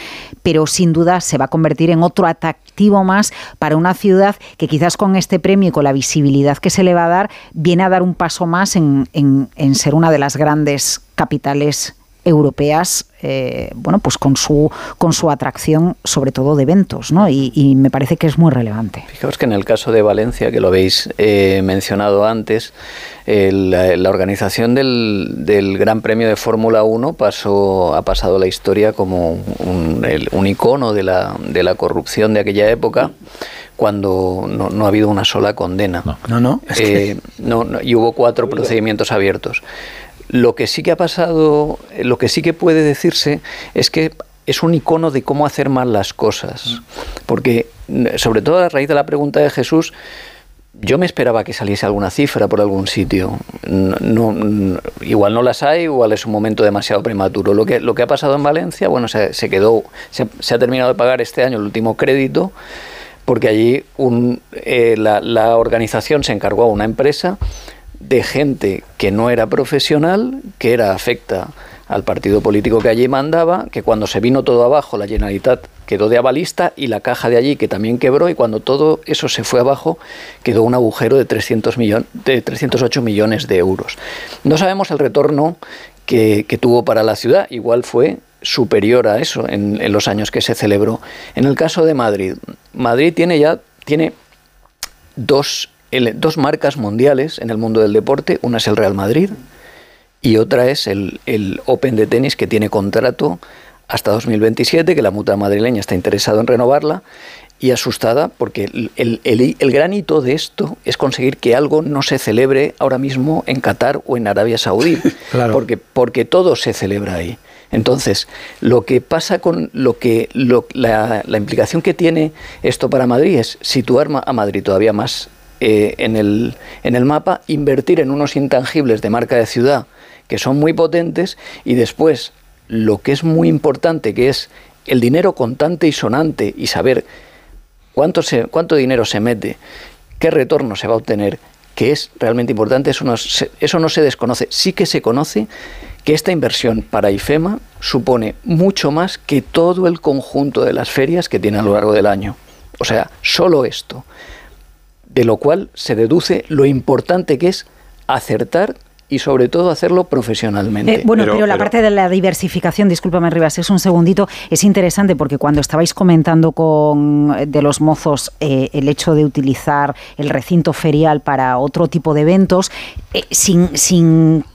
pero sin duda se va a convertir en otro atractivo más para una ciudad que quizás con este premio y con la visibilidad que se le va a dar, viene a dar un paso más en, en ser una de las grandes capitales europeas, eh, bueno, pues con su, con su atracción, sobre todo de eventos, ¿no? Y, me parece que es muy relevante. Fijaos que en el caso de Valencia, que lo habéis eh, mencionado antes, la, organización del, Gran Premio de Fórmula 1 pasó, ha pasado la historia como un, icono de la, de la corrupción de aquella época cuando no, ha habido una sola condena. No, no. Eh, no, y hubo cuatro procedimientos abiertos. Lo que sí que ha pasado, lo que sí que puede decirse es que es un icono de cómo hacer mal las cosas. Porque, sobre todo a raíz de la pregunta de Jesús, yo me esperaba que saliese alguna cifra por algún sitio. Igual no las hay, igual es un momento demasiado prematuro. Lo que, lo que ha pasado en Valencia, bueno, se, quedó, se, se, ha terminado de pagar este año el último crédito porque allí eh, la, organización se encargó a una empresa de gente que no era profesional, que era afecta al partido político que allí mandaba, que cuando se vino todo abajo, la Generalitat quedó de avalista y la caja de allí que también quebró y cuando todo eso se fue abajo quedó un agujero de, 300 de 308 millones de euros. No sabemos el retorno que, que tuvo para la ciudad, igual fue superior a eso en, los años que se celebró. En el caso de Madrid, Madrid tiene ya tiene dos, dos marcas mundiales en el mundo del deporte. Una es el Real Madrid y otra es el, Open de tenis que tiene contrato hasta 2027, que la mutua madrileña está interesada en renovarla y asustada porque el, el, gran hito de esto es conseguir que algo no se celebre ahora mismo en Qatar o en Arabia Saudí, porque, porque todo se celebra ahí. Entonces, lo que pasa con lo que la, implicación que tiene esto para Madrid es situar a Madrid todavía más eh, en, el, en el mapa, invertir en unos intangibles de marca de ciudad que son muy potentes y después lo que es muy importante, que es el dinero contante y sonante y saber cuánto, se, cuánto dinero se mete, qué retorno se va a obtener, que es realmente importante, eso no, eso no se desconoce. Sí que se conoce que esta inversión para IFEMA supone mucho más que todo el conjunto de las ferias que tiene a lo largo del año. O sea, solo esto. De lo cual se deduce lo importante que es acertar y sobre todo hacerlo profesionalmente. Eh, bueno, pero, la parte de la diversificación, discúlpame Rivas, es un segundito, es interesante porque cuando estabais comentando con de los mozos eh, el hecho de utilizar el recinto ferial para otro tipo de eventos, eh, sin, sin,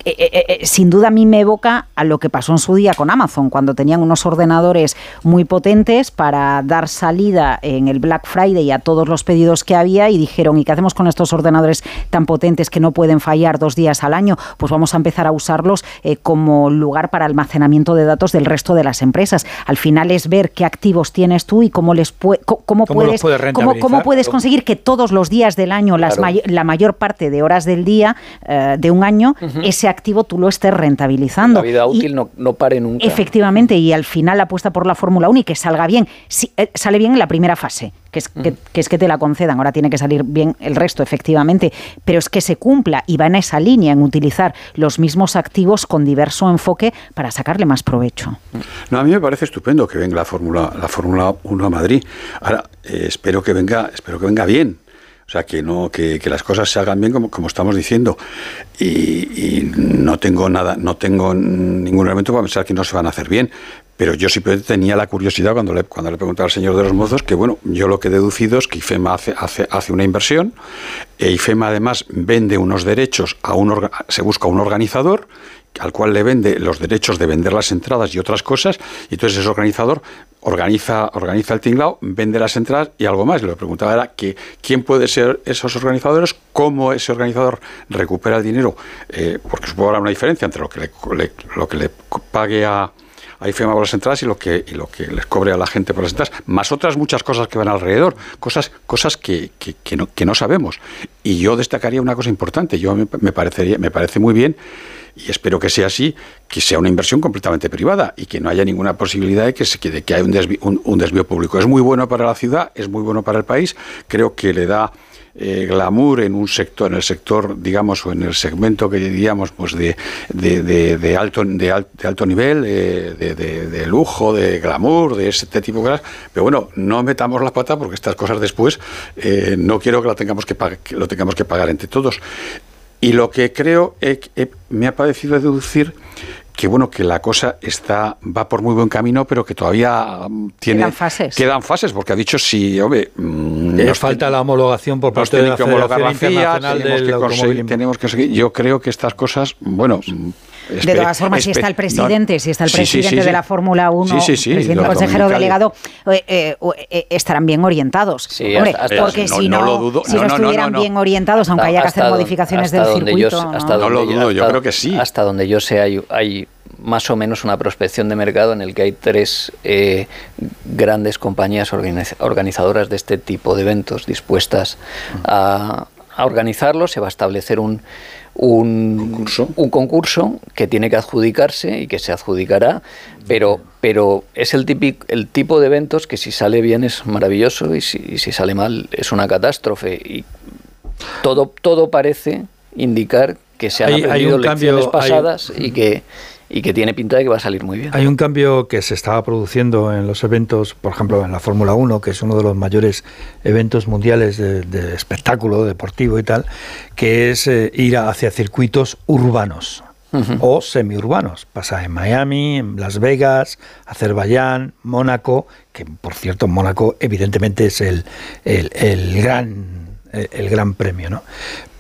sin duda a mí me evoca a lo que pasó en su día con Amazon, cuando tenían unos ordenadores muy potentes para dar salida en el Black Friday a todos los pedidos que había y dijeron, ¿y qué hacemos con estos ordenadores tan potentes que no pueden fallar dos días al año? Pues vamos a empezar a usarlos eh, como lugar para almacenamiento de datos del resto de las empresas. Al final es ver qué activos tienes tú y cómo les cómo, puedes, cómo, puedes conseguir que todos los días del año, las la mayor parte de horas del día eh, de un año, ese activo tú lo estés rentabilizando. La vida útil no, no, pare nunca. Efectivamente, y al final la apuesta por la Fórmula 1 y que salga bien. Si, eh, sale bien en la primera fase que es que, es que te la concedan. Ahora tiene que salir bien el resto, efectivamente, pero es que se cumpla y va en esa línea, en utilizar los mismos activos con diverso enfoque para sacarle más provecho. No, a mí me parece estupendo que venga la Fórmula la Fórmula 1 a Madrid. Ahora, eh, espero que venga, espero que venga bien. O sea, que no que, las cosas se hagan bien como, como estamos diciendo. Y, no tengo nada, no tengo ningún elemento para pensar que no se van a hacer bien. Pero yo simplemente tenía la curiosidad cuando le, cuando le preguntaba al señor de los mozos que, bueno, yo lo que he deducido es que IFEMA hace, hace, hace una inversión, e IFEMA además vende unos derechos, a un se busca un organizador al cual le vende los derechos de vender las entradas y otras cosas, y entonces ese organizador organiza, organiza el tinglao, vende las entradas y algo más. Lo que preguntaba era que quién puede ser esos organizadores, cómo ese organizador recupera el dinero, eh, porque supongo habrá una diferencia entre lo que lo que le pague a, a IFEMA por las entradas y lo que y lo que les cobre a la gente por las entradas, más otras muchas cosas que van alrededor, cosas cosas que, que, no, que no sabemos. Y yo destacaría una cosa importante, yo me, me, parecería, me parece muy bien y espero que sea así, que sea una inversión completamente privada y que no haya ninguna posibilidad de que, se, de que haya un desvío, un, desvío público. Es muy bueno para la ciudad, es muy bueno para el país, creo que le da eh, glamour en un sector, en el sector, digamos, o en el segmento que diríamos, pues de, de, alto, de, alto nivel, eh, de, lujo, de glamour, de este tipo de cosas. Pero bueno, no metamos la pata porque estas cosas después eh, no quiero que, la tengamos que, que lo tengamos que pagar entre todos. Y lo que creo me ha parecido deducir que bueno, que la cosa está va por muy buen camino, pero que todavía mm, tiene quedan fases. Quedan fases porque ha dicho si, hombre, mm, nos falta la homologación por parte de la Federación Internacional del Automóvil. Tenemos que seguir. Yo creo que estas cosas, bueno, de todas formas, si está el presidente, si está el presidente de la Fórmula 1, presidente consejero delegado, eh, eh, eh, estarán bien orientados. Hombre, porque si no, si no, estuvieran bien orientados, aunque haya que hacer modificaciones del circuito. hasta no lo dudo, yo creo que sí. Hasta donde yo sé, hay, hay más o menos una prospección de mercado en el que hay tres grandes compañías organizadoras de este tipo de eventos dispuestas a, a organizarlo. Se va a establecer un un concurso. un concurso que tiene que adjudicarse y que se adjudicará, pero, pero es el, típico, el tipo de eventos que si sale bien es maravilloso y si, si sale mal es una catástrofe. Y todo, todo parece indicar que se han aprendido lecciones pasadas y que y que tiene pinta de que va a salir muy bien. Hay un cambio que se estaba produciendo en los eventos, por ejemplo, en la Fórmula 1, que es uno de los mayores eventos mundiales de, espectáculo deportivo y tal, que es eh, ir hacia circuitos urbanos. o semiurbanos. Pasa en Miami, en Las Vegas, Azerbaiyán, Mónaco, que por cierto Mónaco evidentemente es el, el, el gran el gran premio, ¿no?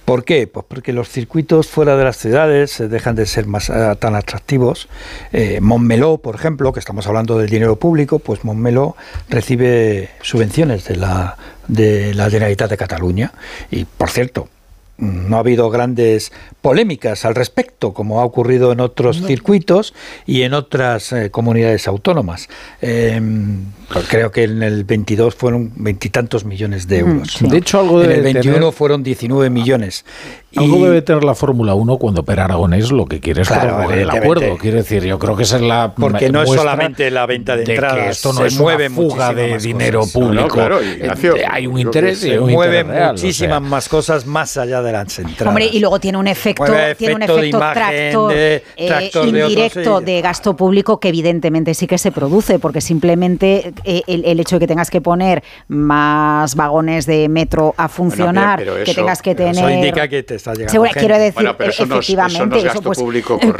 ¿Por qué? Pues porque los circuitos fuera de las ciudades eh, dejan de ser más eh, tan atractivos. Eh, Montmeló, por ejemplo, que estamos hablando del dinero público, pues Montmeló recibe subvenciones de la, de la Generalitat de Cataluña. Y, por cierto, no ha habido grandes polémicas al respecto, como ha ocurrido en otros circuitos y en otras comunidades autónomas. Em, creo que en el 22 fueron veintitantos millones de mm, euros. De hecho, algo de En el 21 fueron 19 millones. Algo debe tener la Fórmula 1 cuando Per Aragonés lo que quiere es claro, el acuerdo. Quiero decir, yo creo que esa es la. Porque no es solamente la venta de, entradas. esto no es mueve fuga de dinero público. Eh, hay un interés y un mueve muchísimas más cosas más allá de las entradas. Hombre, y luego tiene un efecto, tiene un efecto tractor, eh, indirecto de, gasto público que evidentemente sí que se produce, porque simplemente eh, el, hecho de que tengas que poner más vagones de metro a funcionar, que tengas que tener. Eso indica que te quiero decir, efectivamente, eso, pues,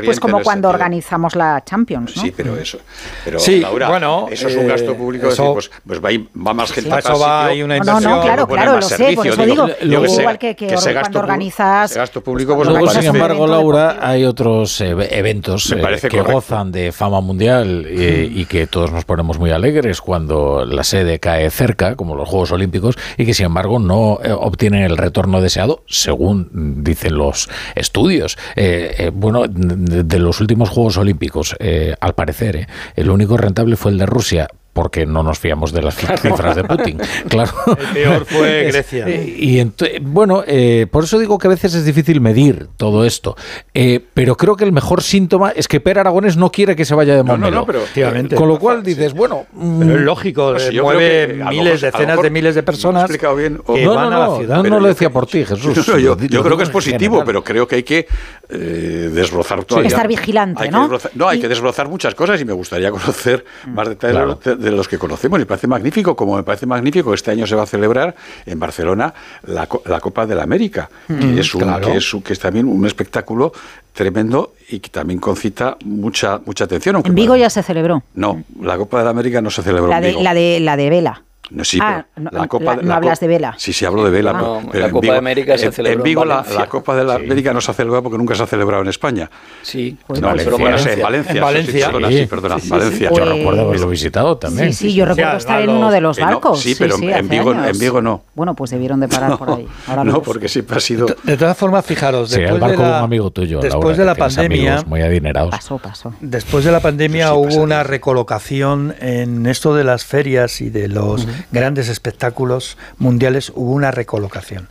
pues, como cuando organizamos la Champions, Sí, pero eso. Pero sí, bueno, eso es un gasto eh, público, pues, pues va, va, más gente a eso va, hay una inversión. No, no, claro, claro, lo sé, por eso digo, igual que, que, cuando organizas... gasto público, pues Luego, sin embargo, Laura, hay otros eventos eh, que gozan de fama mundial eh, y que todos nos ponemos muy alegres cuando la sede cae cerca, como los Juegos Olímpicos, y que sin embargo no obtienen el retorno deseado, según dicen los estudios. Eh, eh, bueno, de, los últimos Juegos Olímpicos, eh, al parecer, el único rentable fue el de Rusia porque no nos fiamos de las cifras de Putin. Claro. El peor fue Grecia. Y bueno, eh, por eso digo que a veces es difícil medir todo esto. Eh, pero creo que el mejor síntoma es que Per Aragones no quiere que se vaya de Montmeló. No, no, pero, efectivamente. Con lo cual dices, bueno, pero es lógico, pues mueve miles, decenas de miles de personas bien, que no, van a la ciudad. No, lo decía por ti, Jesús. yo, creo que es positivo, pero creo que hay que eh, desbrozar todo. estar vigilante, ¿no? no, hay que desbrozar muchas cosas y me gustaría conocer más detalles de los que conocemos. Y parece magnífico, como me parece magnífico, este año se va a celebrar en Barcelona la, la Copa de la América, que, mm, es un, que, es, que es también un espectáculo tremendo y que también concita mucha mucha atención. En Vigo ya se celebró. No, la Copa de la América no se celebró la de, en La de, la de Vela. No, sí, ah, la Copa no hablas de vela. Sí, sí, hablo de vela. Ah. pero la Copa de América se celebró en Vigo. la, Copa de la América no se ha celebrado porque nunca se ha celebrado en España. Sí, no, Valencia, en Valencia. En Valencia, en Valencia. Sí, perdona, sí, Valencia. Yo recuerdo haberlo visitado también. Sí, sí, yo recuerdo estar en uno de los barcos. sí, pero en, Vigo, en Vigo no. Bueno, pues debieron de parar por ahí. no, porque siempre ha sido... De todas formas, fijaros, después el barco de la, un amigo tuyo, después de la pandemia... Muy adinerados. Pasó, pasó. Después de la pandemia hubo una recolocación en esto de las ferias y de los grandes espectáculos mundiales hubo una recolocación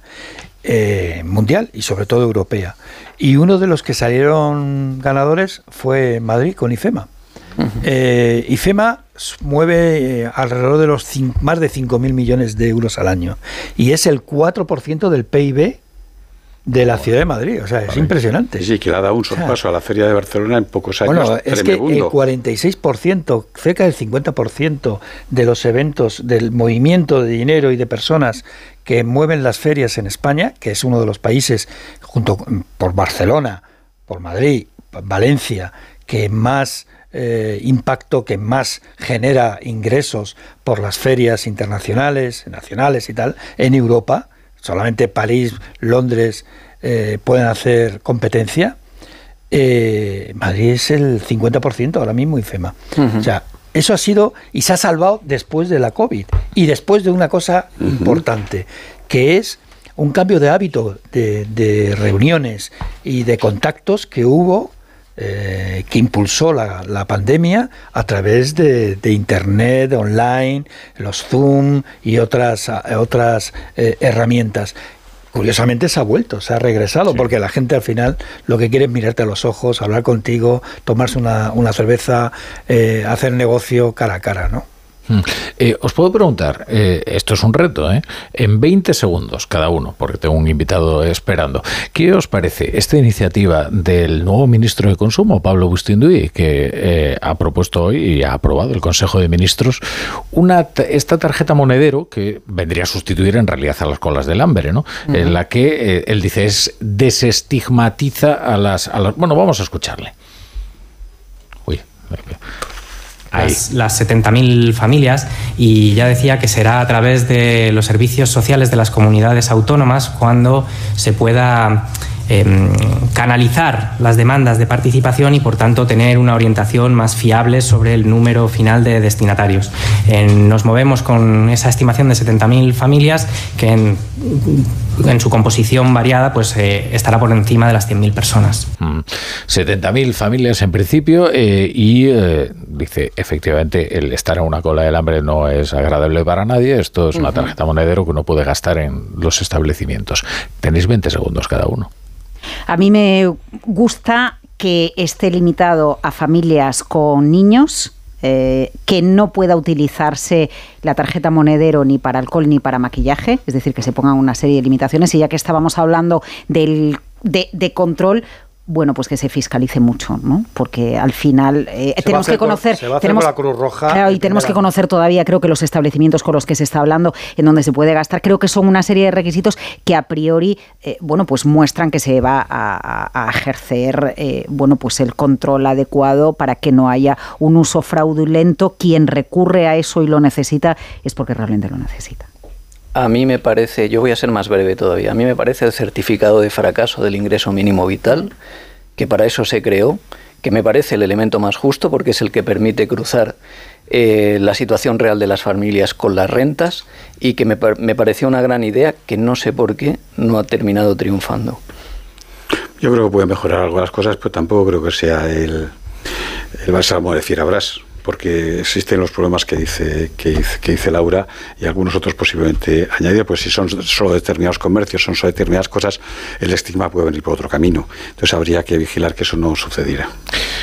eh, mundial y sobre todo europea. Y uno de los que salieron ganadores fue Madrid con IFEMA. Eh, IFEMA mueve eh, alrededor de los más de 5.000 millones de euros al año y es el 4% del PIB de la ciudad de Madrid. O sea, es impresionante. Sí, que le ha dado un sorpaso a la Feria de Barcelona en pocos años. Bueno, es que el 46%, cerca del 50% de los eventos, del movimiento de dinero y de personas que mueven las ferias en España, que es uno de los países, junto por Barcelona, por Madrid, Valencia, que más eh, impacto, que más genera ingresos por las ferias internacionales, nacionales y tal, en Europa. Solamente París, Londres eh, pueden hacer competencia. Eh, Madrid es el 50% ahora mismo IFEMA. O sea, eso ha sido y se ha salvado después de la COVID y después de una cosa importante, que es un cambio de hábito de, reuniones y de contactos que hubo eh, que impulsó la, pandemia a través de, Internet, online, los Zoom y otras, otras eh, herramientas curiosamente se ha vuelto, se ha regresado, porque la gente al final lo que quiere es mirarte a los ojos, hablar contigo, tomarse una, una cerveza, eh, hacer negocio cara a cara, ¿no? Hmm. Eh, os puedo preguntar, eh, esto es un reto, ¿eh? en 20 segundos cada uno, porque tengo un invitado esperando. ¿Qué os parece esta iniciativa del nuevo ministro de Consumo, Pablo Bustinduy, que ha propuesto hoy y ha aprobado el Consejo de Ministros una esta tarjeta monedero que vendría a sustituir en realidad a las colas del hambre, ¿no? En la que él dice es desestigmatiza a las, a las. Bueno, vamos a escucharle. Uy las, las 70.000 familias y ya decía que será a través de los servicios sociales de las comunidades autónomas cuando se pueda Em, canalizar las demandas de participación y, por tanto, tener una orientación más fiable sobre el número final de destinatarios. nos movemos con esa estimación de 70.000 familias que en, en, su composición variada pues eh, estará por encima de las 100.000 personas. 70.000 mm. familias en principio eh, y eh, dice efectivamente el estar en una cola del hambre no es agradable para nadie. Esto es una tarjeta monedero que uno puede gastar en los establecimientos. Tenéis 20 segundos cada uno. A mí me gusta que esté limitado a familias con niños, eh, que no pueda utilizarse la tarjeta monedero ni para alcohol ni para maquillaje, es decir, que se pongan una serie de limitaciones. Y ya que estábamos hablando del, de control, bueno, pues que se fiscalice mucho, ¿no? Porque al final eh, tenemos que conocer, tenemos la Cruz Roja y tenemos que conocer todavía, creo que los establecimientos con los que se está hablando, en donde se puede gastar, creo que son una serie de requisitos que a priori, eh, bueno, pues muestran que se va a, ejercer, eh, bueno, pues el control adecuado para que no haya un uso fraudulento. Quien recurre a eso y lo necesita es porque realmente lo necesita. A mí me parece, yo voy a ser más breve todavía, a mí me parece el certificado de fracaso del ingreso mínimo vital, que para eso se creó, que me parece el elemento más justo porque es el que permite cruzar eh, la situación real de las familias con las rentas y que me, pareció una gran idea que no sé por qué no ha terminado triunfando. Yo creo que puede mejorar algunas cosas, pero tampoco creo que sea el, el bálsamo de Fierabras porque existen los problemas que dice, que, dice Laura y algunos otros posiblemente añadir, pues si son solo determinados comercios, son solo determinadas cosas, el estigma puede venir por otro camino. Entonces habría que vigilar que eso no sucediera.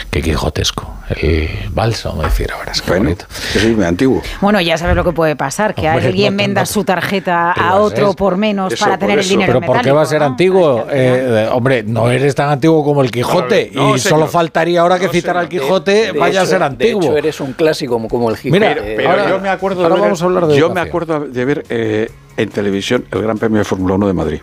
Qué quijotesco, el bálsamo, decir ahora, es que bueno, bonito. es muy antiguo. Bueno, ya sabes lo que puede pasar, que alguien venda su tarjeta a otro por menos para tener el dinero Pero ¿por qué va a ser antiguo? Eh, hombre, no eres tan antiguo como el Quijote y solo faltaría ahora que citar al Quijote vaya a ser antiguo es un clásico como, el Mira, eh, pero yo me acuerdo de ver, vamos a hablar de Yo me acuerdo de ver eh, en televisión el Gran Premio de Fórmula 1 de Madrid.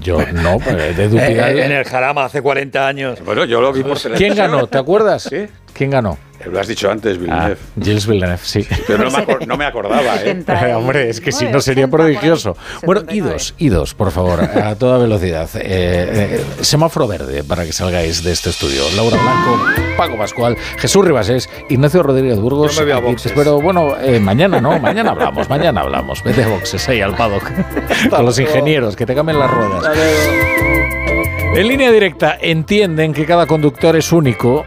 Yo no, de eh, En el Jarama hace 40 años. Bueno, yo lo vi por ¿Quién ganó? ¿Te acuerdas? ¿Sí? ¿Quién ganó? Lo has dicho antes, Villeneuve. Ah, Gilles Villeneuve, sí. Pero no me, acordaba, ¿eh? Hombre, es que si no sería prodigioso. Bueno, idos, idos, por favor, a toda velocidad. Eh, eh, semáforo verde para que salgáis de este estudio. Laura Blanco, Paco Pascual, Jesús Ribasés, Ignacio Rodríguez Burgos. Pero bueno, eh, mañana no, mañana hablamos, mañana hablamos. Vete a boxes ahí al paddock. a los ingenieros, que te cambien las ruedas. En línea directa, entienden que cada conductor es único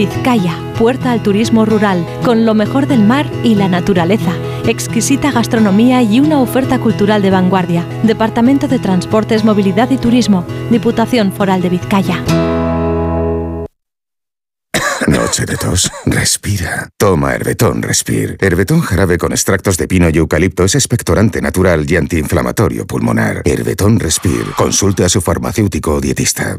Vizcaya, puerta al turismo rural, con lo mejor del mar y la naturaleza, exquisita gastronomía y una oferta cultural de vanguardia. Departamento de Transportes, Movilidad y Turismo, Diputación Foral de Vizcaya. tose de tos? Respira. Toma Herbetón Respir. Herbetón jarabe con extractos de pino y eucalipto es expectorante natural y antiinflamatorio pulmonar. Herbetón Respir. Consulte a su farmacéutico o dietista.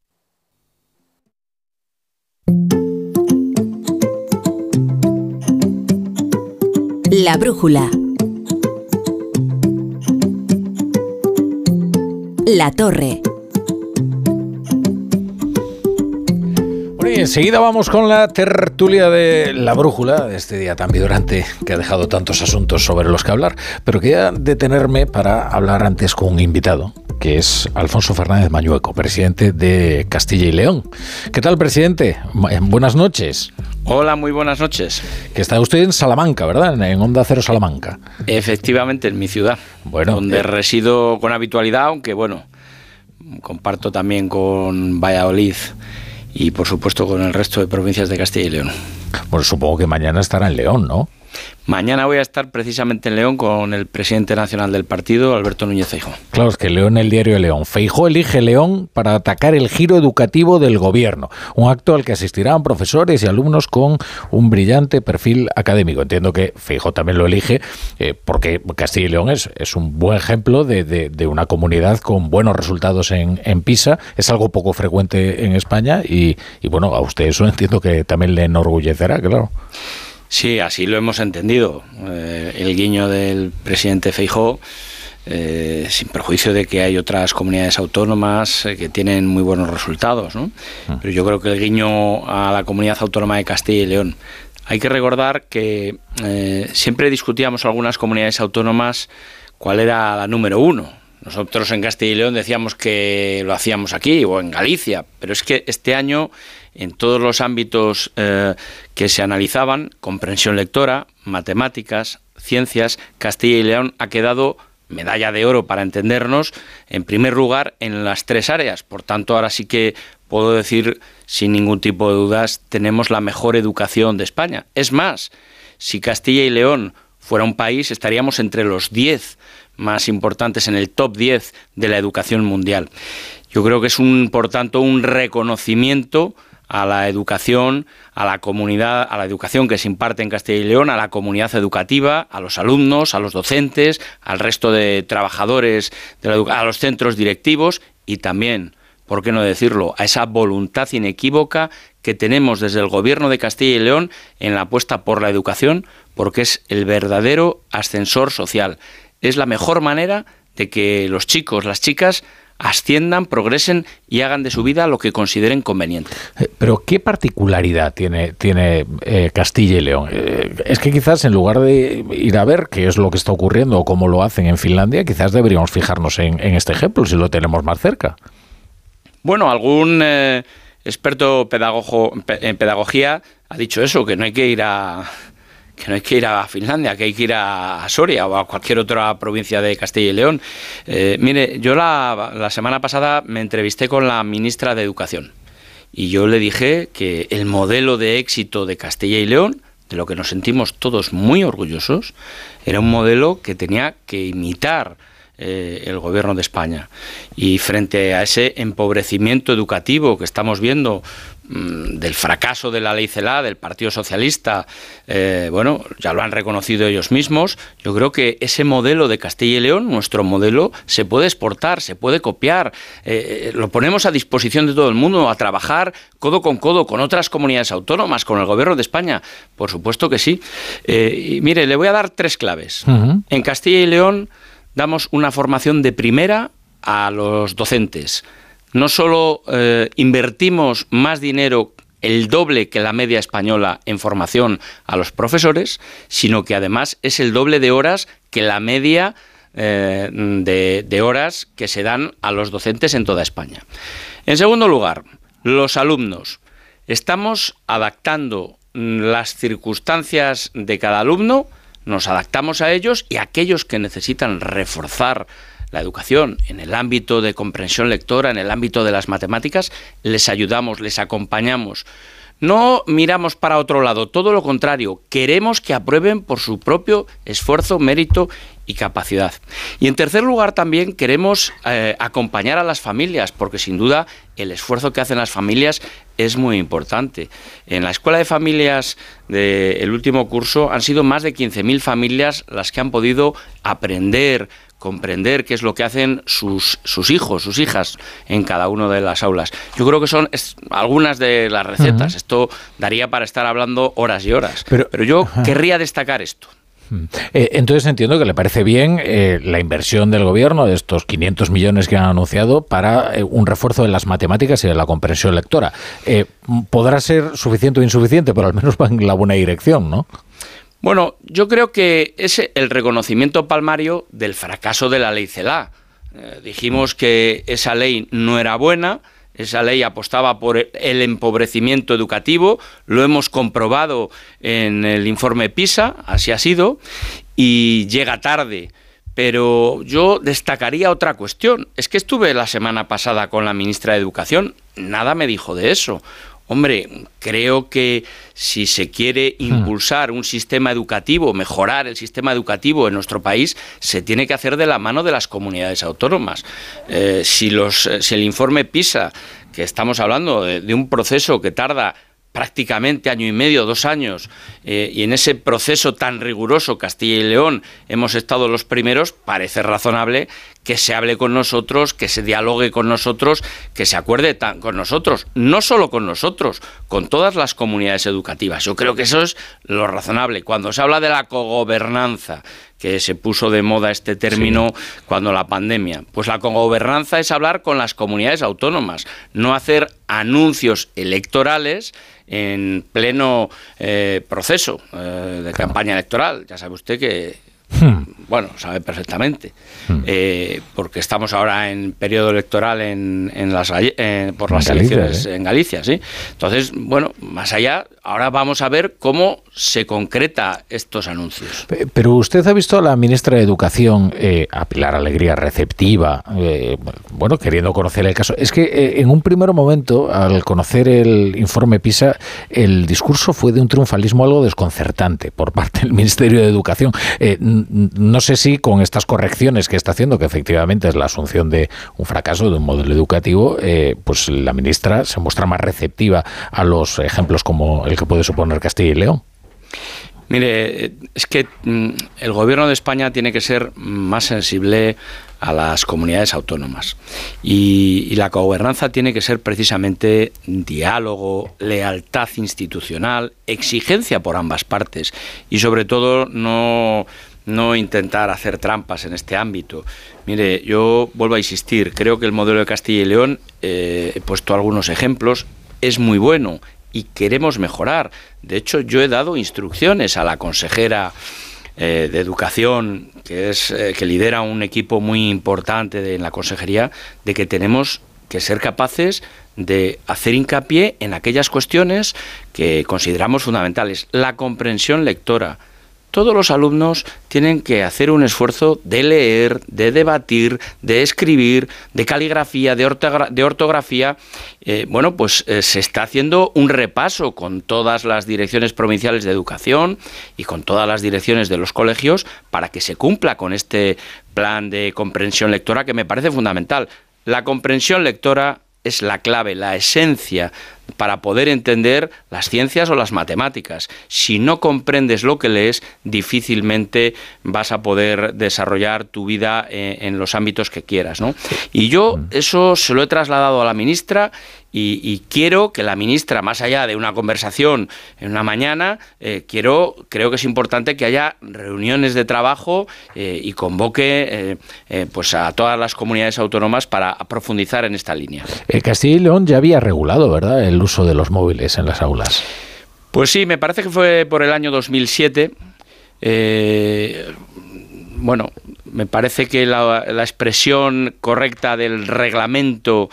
La brújula. La torre. Bueno, y enseguida vamos con la tertulia de la brújula, este día tan vibrante que ha dejado tantos asuntos sobre los que hablar, pero quería detenerme para hablar antes con un invitado, que es Alfonso Fernández Mañueco, presidente de Castilla y León. ¿Qué tal, presidente? Buenas noches. Hola, muy buenas noches. Que está usted en Salamanca, ¿verdad? En Onda Cero Salamanca. Efectivamente, en mi ciudad. Bueno. Donde eh, resido con habitualidad, aunque bueno, comparto también con Valladolid y por supuesto con el resto de provincias de Castilla y León. Bueno, supongo que mañana estará en León, ¿no? Mañana voy a estar precisamente en León con el presidente nacional del partido, Alberto Núñez Feijóo. Claro, es que León el diario de León. Feijóo elige León para atacar el giro educativo del gobierno, un acto al que asistirán profesores y alumnos con un brillante perfil académico. Entiendo que Feijóo también lo elige eh, porque Castilla y León es, es un buen ejemplo de, una comunidad con buenos resultados en, PISA. Es algo poco frecuente en España y, y bueno, a usted eso entiendo que también le enorgullecerá, claro. Sí, así lo hemos entendido. Eh, el guiño del presidente Feijó, eh, sin perjuicio de que hay otras comunidades autónomas eh, que tienen muy buenos resultados, ¿no? Ah. Pero yo creo que el guiño a la comunidad autónoma de Castilla y León. Hay que recordar que siempre discutíamos algunas comunidades autónomas cuál era la número uno. Nosotros en Castilla y León decíamos que lo hacíamos aquí o en Galicia, pero es que este año en todos los ámbitos eh, que se analizaban, comprensión lectora, matemáticas, ciencias, Castilla y León ha quedado medalla de oro para entendernos, en primer lugar en las tres áreas. Por tanto, ahora sí que puedo decir sin ningún tipo de dudas, tenemos la mejor educación de España. Es más, si Castilla y León fuera un país, estaríamos entre los diez más importantes en el top 10 de la educación mundial. Yo creo que es un, por tanto, un reconocimiento a la educación, a la comunidad, a la educación que se imparte en Castilla y León, a la comunidad educativa, a los alumnos, a los docentes, al resto de trabajadores, de a los centros directivos y también, ¿por qué no decirlo?, a esa voluntad inequívoca que tenemos desde el Gobierno de Castilla y León en la apuesta por la educación, porque es el verdadero ascensor social. Es la mejor manera de que los chicos, las chicas, asciendan, progresen y hagan de su vida lo que consideren conveniente. Eh, pero ¿qué particularidad tiene, tiene eh, Castilla y León? Eh, es que quizás en lugar de ir a ver qué es lo que está ocurriendo o cómo lo hacen en Finlandia, quizás deberíamos fijarnos en, este ejemplo si lo tenemos más cerca. Bueno, algún experto pedagogo, en pedagogía ha dicho eso, que no hay que ir a que no hay que ir a Finlandia, que hay que ir a Soria o a cualquier otra provincia de Castilla y León. Eh, mire, yo la, la semana pasada me entrevisté con la ministra de Educación y yo le dije que el modelo de éxito de Castilla y León, de lo que nos sentimos todos muy orgullosos, era un modelo que tenía que imitar eh, el gobierno de España. Y frente a ese empobrecimiento educativo que estamos viendo mm, del fracaso de la ley CELA, del Partido Socialista, eh, bueno, ya lo han reconocido ellos mismos, yo creo que ese modelo de Castilla y León, nuestro modelo, se puede exportar, se puede copiar, eh, lo ponemos a disposición de todo el mundo, a trabajar codo con codo con otras comunidades autónomas, con el gobierno de España, por supuesto que sí. y mire, le voy a dar tres claves. En Castilla y León, damos una formación de primera a los docentes. No solo eh, invertimos más dinero, el doble que la media española en formación a los profesores, sino que además es el doble de horas que la media eh, de, de horas que se dan a los docentes en toda España. En segundo lugar, los alumnos. Estamos adaptando las circunstancias de cada alumno nos adaptamos a ellos y aquellos que necesitan reforzar la educación en el ámbito de comprensión lectora, en el ámbito de las matemáticas, les ayudamos, les acompañamos. No miramos para otro lado, todo lo contrario, queremos que aprueben por su propio esfuerzo, mérito y capacidad. Y en tercer lugar también queremos eh, acompañar a las familias, porque sin duda el esfuerzo que hacen las familias es muy importante. En la Escuela de Familias del último curso han sido más de 15.000 familias las que han podido aprender, comprender qué es lo que hacen sus, sus hijos, sus hijas en cada una de las aulas. Yo creo que son algunas de las recetas. Esto daría para estar hablando horas y horas. Pero, yo querría destacar esto. Eh, entonces entiendo que le parece bien eh, la inversión del gobierno de estos 500 millones que han anunciado para eh, un refuerzo de las matemáticas y de la comprensión lectora. podrá ser suficiente o insuficiente, pero al menos va en la buena dirección, ¿no? Bueno, yo creo que es el reconocimiento palmario del fracaso de la ley CELA. Dijimos que esa ley no era buena, esa ley apostaba por el empobrecimiento educativo, lo hemos comprobado en el informe PISA, así ha sido, y llega tarde. Pero yo destacaría otra cuestión. Es que estuve la semana pasada con la ministra de Educación, nada me dijo de eso. Hombre, creo que si se quiere hmm. impulsar un sistema educativo, mejorar el sistema educativo en nuestro país, se tiene que hacer de la mano de las comunidades autónomas. Eh, si, los, eh, si el informe PISA, que estamos hablando de un proceso que tarda prácticamente año y medio, dos años, eh, y en ese proceso tan riguroso Castilla y León hemos estado los primeros, parece razonable que se hable con nosotros, que se dialogue con nosotros, que se acuerde con nosotros, no solo con nosotros, con todas las comunidades educativas. Yo creo que eso es lo razonable. Cuando se habla de la cogobernanza, que se puso de moda este término cuando la pandemia, pues la cogobernanza es hablar con las comunidades autónomas, no hacer anuncios electorales en pleno eh, proceso eh, de campaña electoral. Ya sabe usted que Hmm. Bueno, sabe perfectamente, hmm. eh, porque estamos ahora en periodo electoral en, las, por las elecciones ¿eh? en Galicia, ¿sí? Entonces, bueno, más allá, ahora vamos a ver cómo se concreta estos anuncios. Pero usted ha visto a la ministra de Educación, eh, a Pilar Alegría, receptiva, bueno, queriendo conocer el caso. Es que en un primer momento, al conocer el informe PISA, el discurso fue de un triunfalismo algo desconcertante por parte del Ministerio de Educación no sé si con estas correcciones que está haciendo, que efectivamente es la asunción de un fracaso de un modelo educativo, eh, pues la ministra se muestra más receptiva a los ejemplos como el que puede suponer Castilla y León. Mire, es que mm, el gobierno de España tiene que ser más sensible a las comunidades autónomas. Y, la gobernanza tiene que ser precisamente diálogo, lealtad institucional, exigencia por ambas partes y sobre todo no no intentar hacer trampas en este ámbito. Mire, yo vuelvo a insistir, creo que el modelo de Castilla y León, eh, he puesto algunos ejemplos, es muy bueno y queremos mejorar. De hecho, yo he dado instrucciones a la consejera eh, de Educación, que, es, eh, que lidera un equipo muy importante en la consejería, de que tenemos que ser capaces de hacer hincapié en aquellas cuestiones que consideramos fundamentales. La comprensión lectora, todos los alumnos tienen que hacer un esfuerzo de leer, de debatir, de escribir, de caligrafía, de, ortografía. Eh, bueno, pues eh, se está haciendo un repaso con todas las direcciones provinciales de educación y con todas las direcciones de los colegios para que se cumpla con este plan de comprensión lectora que me parece fundamental. La comprensión lectora es la clave, la esencia para poder entender las ciencias o las matemáticas. Si no comprendes lo que lees, difícilmente vas a poder desarrollar tu vida eh, en, los ámbitos que quieras. ¿no? Y yo mm. eso se lo he trasladado a la ministra y, quiero que la ministra, más allá de una conversación en una mañana, eh, quiero, creo que es importante que haya reuniones de trabajo eh, y convoque pues a todas las comunidades autónomas para profundizar en esta línea. Castilla y León ya había regulado, ¿verdad?, el uso de los móviles en las aulas. Pues sí, me parece que fue por el año 2007. Eh, bueno, me parece que la, expresión correcta del reglamento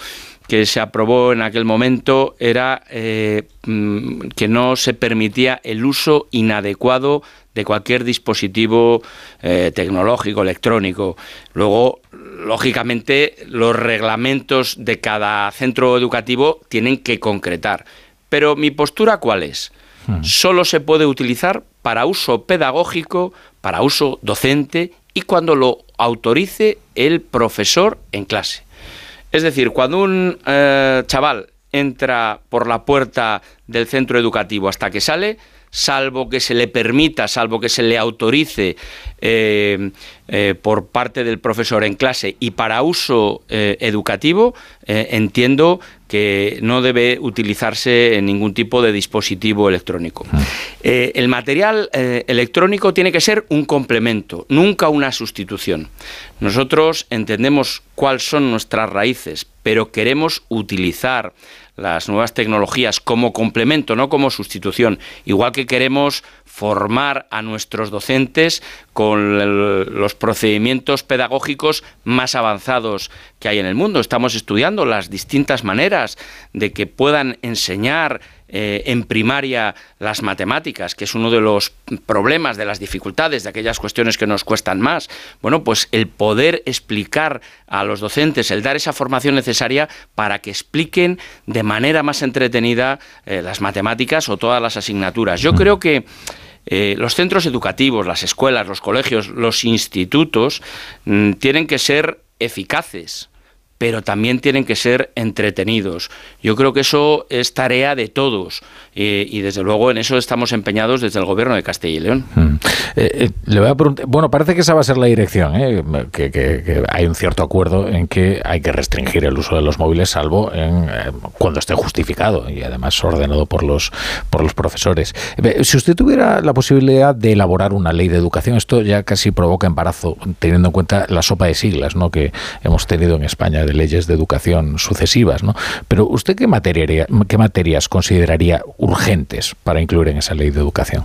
que se aprobó en aquel momento era eh, mm, que no se permitía el uso inadecuado de cualquier dispositivo eh, tecnológico, electrónico. Luego, lógicamente, los reglamentos de cada centro educativo tienen que concretar. Pero mi postura cuál es? Hmm. Solo se puede utilizar para uso pedagógico, para uso docente y cuando lo autorice el profesor en clase. Es decir, cuando un eh, chaval entra por la puerta del centro educativo hasta que sale, salvo que se le permita, salvo que se le autorice eh, eh, por parte del profesor en clase y para uso eh, educativo, entiendo que no debe utilizarse ningún tipo de dispositivo electrónico. Ah. el material electrónico tiene que ser un complemento, nunca una sustitución. Nosotros entendemos cuáles son nuestras raíces, pero queremos utilizar las nuevas tecnologías como complemento, no como sustitución. Igual que queremos formar a nuestros docentes con los procedimientos pedagógicos más avanzados que hay en el mundo. Estamos estudiando las distintas maneras de que puedan enseñar eh, en primaria las matemáticas, que es uno de los problemas, de las dificultades, de aquellas cuestiones que nos cuestan más. Bueno, pues el poder explicar a los docentes, el dar esa formación necesaria para que expliquen de manera más entretenida eh, las matemáticas o todas las asignaturas. Yo creo que eh, los centros educativos, las escuelas, los colegios, los institutos mm, tienen que ser eficaces pero también tienen que ser entretenidos. Yo creo que eso es tarea de todos eh, y desde luego en eso estamos empeñados desde el gobierno de Castilla y León. Mm. Eh, le voy a preguntar, bueno, parece que esa va a ser la dirección, que, hay un cierto acuerdo en que hay que restringir el uso de los móviles salvo en, cuando esté justificado y además ordenado por los, por los profesores. Si usted tuviera la posibilidad de elaborar una ley de educación, esto ya casi provoca embarazo, teniendo en cuenta la sopa de siglas ¿no? que hemos tenido en España de leyes de educación sucesivas, ¿no? Pero ¿usted qué, qué materias consideraría urgentes para incluir en esa ley de educación?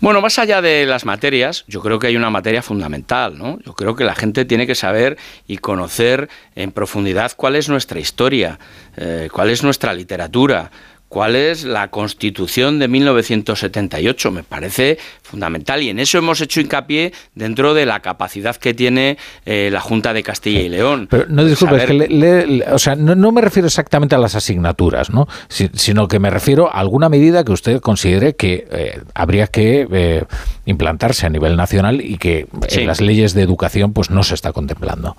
Bueno, más allá de las materias, yo creo que hay una materia fundamental, ¿no? Yo creo que la gente tiene que saber y conocer en profundidad cuál es nuestra historia, eh, cuál es nuestra literatura, cuál es la Constitución de 1978. Me parece fundamental y en eso hemos hecho hincapié dentro de la capacidad que tiene eh, la Junta de Castilla y León. Pero no disculpe, que o sea, no, me refiero exactamente a las asignaturas, ¿no? sino que me refiero a alguna medida que usted considere que eh, habría que eh, implantarse a nivel nacional y que en las leyes de educación pues no se está contemplando.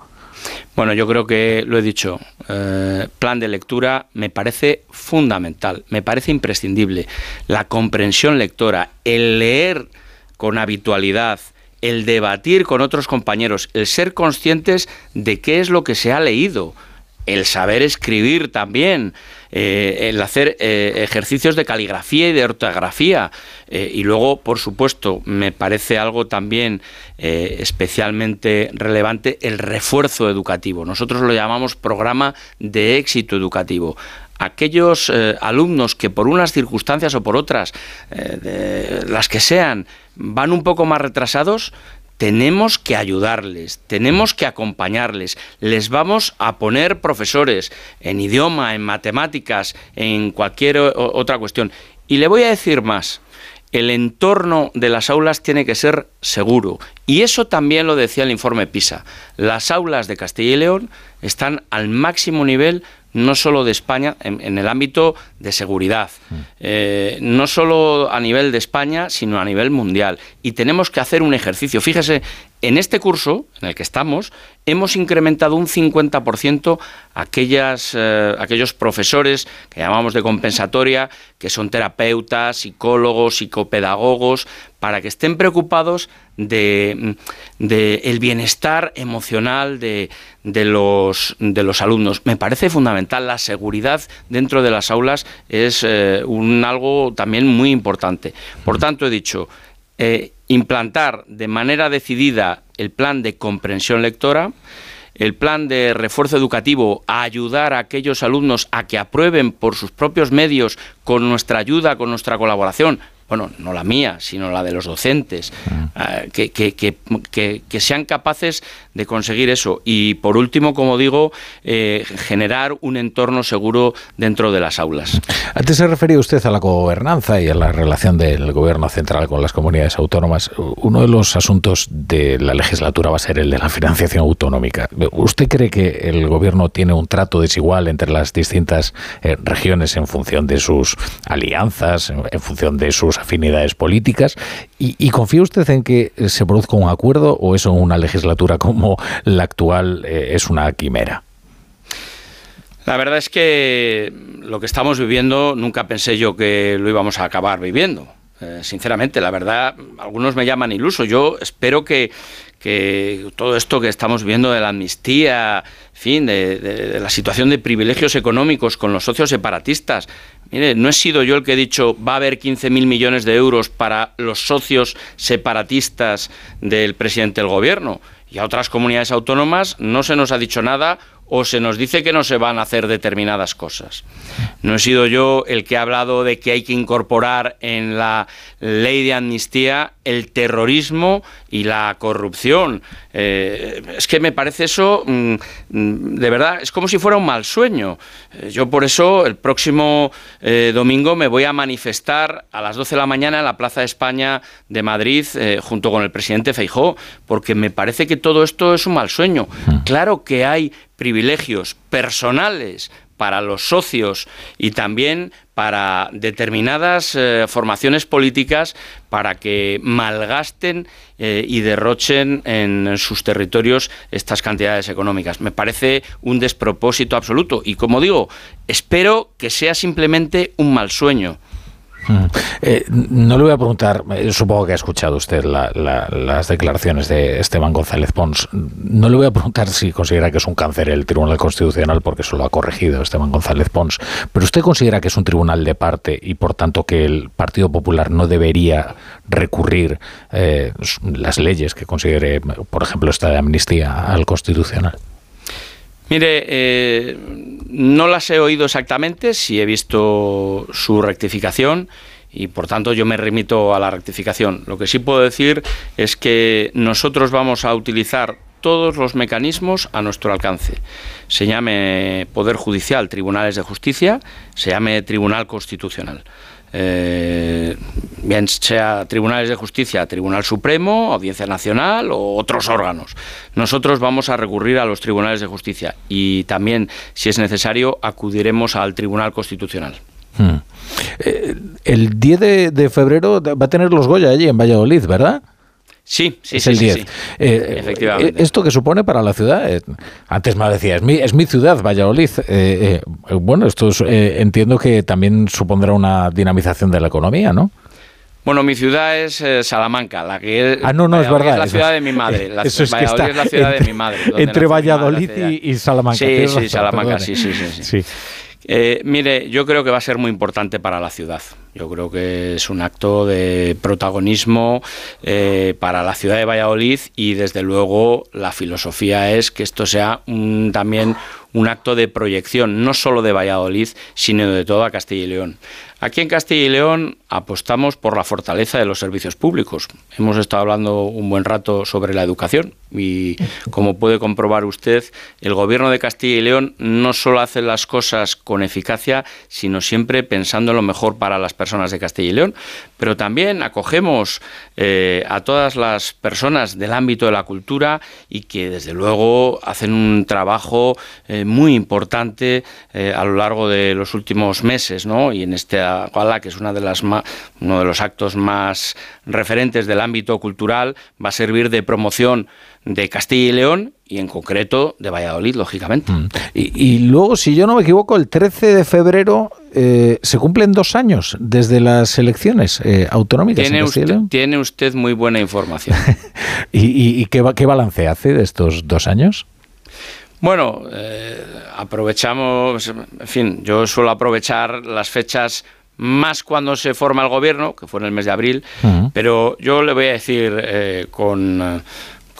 Bueno, yo creo que lo he dicho, eh, plan de lectura me parece fundamental, me parece imprescindible. La comprensión lectora, el leer con habitualidad, el debatir con otros compañeros, el ser conscientes de qué es lo que se ha leído, el saber escribir también, eh, el hacer eh, ejercicios de caligrafía y de ortografía. Eh, y luego, por supuesto, me parece algo también especialmente relevante el refuerzo educativo. Nosotros lo llamamos programa de éxito educativo aquellos alumnos que por unas circunstancias o por otras, las que sean, van un poco más retrasados, tenemos que ayudarles, tenemos que acompañarles, les vamos a poner profesores en idioma, en matemáticas, en cualquier otra cuestión. Y le voy a decir más, el entorno de las aulas tiene que ser seguro. Y eso también lo decía el informe PISA. Las aulas de Castilla y León están al máximo nivel no solo de España, en, el ámbito de seguridad, mm. eh, no solo a nivel de España, sino a nivel mundial. Y tenemos que hacer un ejercicio. Fíjese, en este curso en el que estamos, hemos incrementado un 50% aquellas, eh, aquellos profesores que llamamos de compensatoria, que son terapeutas, psicólogos, psicopedagogos, para que estén preocupados de, el bienestar emocional de, de, los, de los alumnos. Me parece fundamental. La seguridad dentro de las aulas es eh, un, algo también muy importante. Por tanto, he dicho, eh, implantar de manera decidida el plan de comprensión lectora, el plan de refuerzo educativo a ayudar a aquellos alumnos a que aprueben por sus propios medios, con nuestra ayuda, con nuestra colaboración, bueno, no la mía, sino la de los docentes, mm. eh, que, que, sean capaces de conseguir eso. Y por último, como digo, eh, generar un entorno seguro dentro de las aulas. Antes se refería usted a la gobernanza y a la relación del gobierno central con las comunidades autónomas. Uno de los asuntos de la legislatura va a ser el de la financiación autonómica. ¿Usted cree que el gobierno tiene un trato desigual entre las distintas eh, regiones en función de sus alianzas, en, función de sus afinidades políticas? ¿Y, confía usted en que se produzca un acuerdo o eso una legislatura como la actual eh, es una quimera? La verdad es que lo que estamos viviendo nunca pensé yo que lo íbamos a acabar viviendo. Eh, sinceramente, la verdad, algunos me llaman iluso. Yo espero que, todo esto que estamos viendo de la amnistía, fin, de, la situación de privilegios económicos con los socios separatistas. Mire, no he sido yo el que he dicho va a haber 15.000 millones de euros para los socios separatistas del presidente del gobierno. Y a otras comunidades autónomas no se nos ha dicho nada o se nos dice que no se van a hacer determinadas cosas. No he sido yo el que ha hablado de que hay que incorporar en la ley de amnistía el terrorismo y la corrupción. Eh, es que me parece eso, mm, mm, de verdad, es como si fuera un mal sueño. Eh, yo por eso el próximo eh, domingo me voy a manifestar a las 12 de la mañana en la Plaza de España de Madrid junto con el presidente Feijó, porque me parece que todo esto es un mal sueño. Claro que hay privilegios personales para los socios y también para determinadas eh, formaciones políticas para que malgasten eh, y derrochen en sus territorios estas cantidades económicas. Me parece un despropósito absoluto y como digo, espero que sea simplemente un mal sueño. Mm. Eh, no le voy a preguntar, eh, supongo que ha escuchado usted las declaraciones de Esteban González Pons. No le voy a preguntar si considera que es un cáncer el Tribunal Constitucional, porque eso lo ha corregido Esteban González Pons. Pero usted considera que es un tribunal de parte y por tanto que el Partido Popular no debería recurrir eh, las leyes que considere, por ejemplo, esta de amnistía al Constitucional. Mire, eh, no las he oído exactamente, sí he visto su rectificación y por tanto yo me remito a la rectificación. Lo que sí puedo decir es que nosotros vamos a utilizar todos los mecanismos a nuestro alcance. Se llame Poder Judicial, Tribunales de Justicia, se llame Tribunal Constitucional eh, bien sea tribunales de justicia, Tribunal Supremo, Audiencia Nacional o otros órganos. Nosotros vamos a recurrir a los tribunales de justicia y también, si es necesario, acudiremos al Tribunal Constitucional. Hmm. Eh, el 10 de febrero va a tener los Goya allí en Valladolid, ¿verdad? Sí, sí, es sí, el 10. Sí, eh, Efectivamente. ¿Esto que supone para la ciudad? Eh, antes me decía, es mi, es mi ciudad, Valladolid. Eh, bueno, esto entiendo que también supondrá una dinamización de la economía, ¿no? Bueno, mi ciudad es Salamanca, la que es, ah, no, no, es verdad. Es la ciudad de mi madre. La, eso es Valladolid es la ciudad de mi madre. Entre Valladolid y, Salamanca. Sí, sí, Salamanca, sí, sí, sí. sí. Mire, yo creo que va a ser muy importante para la ciudad. Yo creo que es un acto de protagonismo eh, para la ciudad de Valladolid y desde luego la filosofía es que esto sea también un acto de proyección, no solo de Valladolid, sino de toda Castilla y León. Aquí en Castilla y León apostamos por la fortaleza de los servicios públicos. Hemos estado hablando un buen rato sobre la educación y como puede comprobar usted, el gobierno de Castilla y León no solo hace las cosas con eficacia, sino siempre pensando en lo mejor para las personas de Castilla y León, pero también acogemos eh, a todas las personas del ámbito de la cultura y que desde luego hacen un trabajo eh, muy importante eh, a lo largo de los últimos meses, ¿no? Y en esta gala, que es una de las uno de los actos más referentes del ámbito cultural, va a servir de promoción de Castilla y León y en concreto de Valladolid, lógicamente. Mm. Y, luego, si yo no me equivoco, el 13 de febrero eh, se cumplen dos años desde las elecciones eh, autonómicas. Tiene, usted, tiene usted muy buena información. ¿Y, qué, qué, balance hace de estos dos años? Bueno, eh, aprovechamos, en fin, yo suelo aprovechar las fechas más cuando se forma el gobierno, que fue en el mes de abril, pero yo le voy a decir con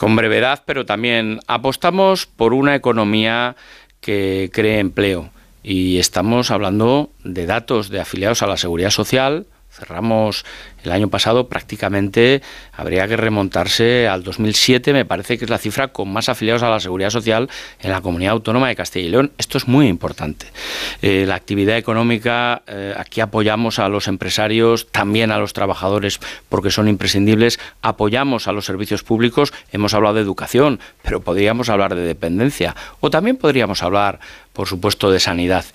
con brevedad, pero también apostamos por una economía que cree empleo. Y estamos hablando de datos de afiliados a la seguridad social. Cerramos el año pasado prácticamente habría que remontarse al 2007, me parece que es la cifra con más afiliados a la seguridad social en la comunidad autónoma de Castilla y León. Esto es muy importante. Eh, la actividad económica, eh, aquí apoyamos a los empresarios, también a los trabajadores porque son imprescindibles, apoyamos a los servicios públicos, hemos hablado de educación, pero podríamos hablar de dependencia o también podríamos hablar por supuesto, de sanidad.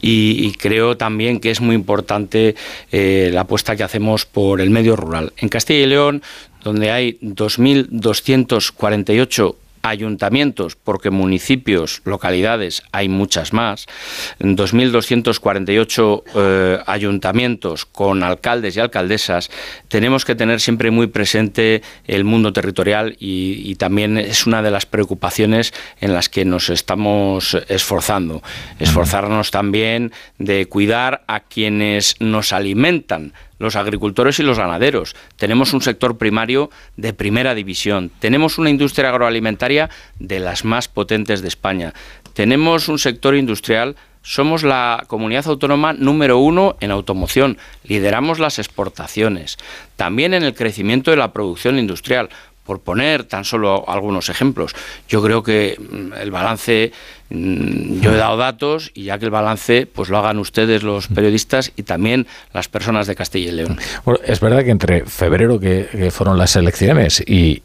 Y, creo también que es muy importante eh, la apuesta que hacemos por el medio rural. En Castilla y León, donde hay 2.248 ayuntamientos, porque municipios, localidades hay muchas más, 2.248 eh, ayuntamientos con alcaldes y alcaldesas, tenemos que tener siempre muy presente el mundo territorial y, también es una de las preocupaciones en las que nos estamos esforzando. Esforzarnos también de cuidar a quienes nos alimentan los agricultores y los ganaderos. Tenemos un sector primario de primera división. Tenemos una industria agroalimentaria de las más potentes de España. Tenemos un sector industrial somos la comunidad autónoma número uno en automoción, lideramos las exportaciones, también en el crecimiento de la producción industrial. Por poner tan solo algunos ejemplos, yo creo que mm, el balance yo he dado datos y ya que el balance pues lo hagan ustedes los periodistas y también las personas de Castilla y León. es verdad que entre febrero que, fueron las elecciones y,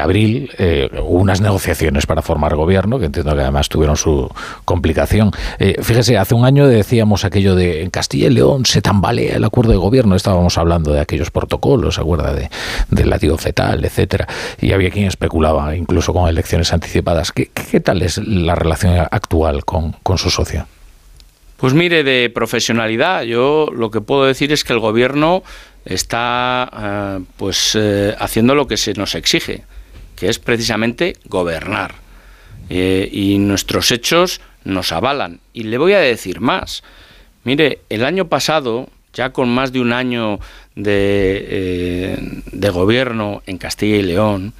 abril eh, hubo unas negociaciones para formar gobierno que entiendo que además tuvieron su complicación. Eh, fíjese, hace un año decíamos aquello de en Castilla y León se tambalea el acuerdo de gobierno, estábamos hablando de aquellos protocolos, ¿se acuerda? De, del latido fetal, etcétera, y había quien especulaba incluso con elecciones anticipadas. ¿Qué, qué tal es relación actual con, su socio? Pues mire, de profesionalidad, yo lo que puedo decir es que el gobierno está eh, pues eh, haciendo lo que se nos exige, que es precisamente gobernar. Eh, y nuestros hechos nos avalan. Y le voy a decir más. Mire, el año pasado, ya con más de un año de, de gobierno en Castilla y León,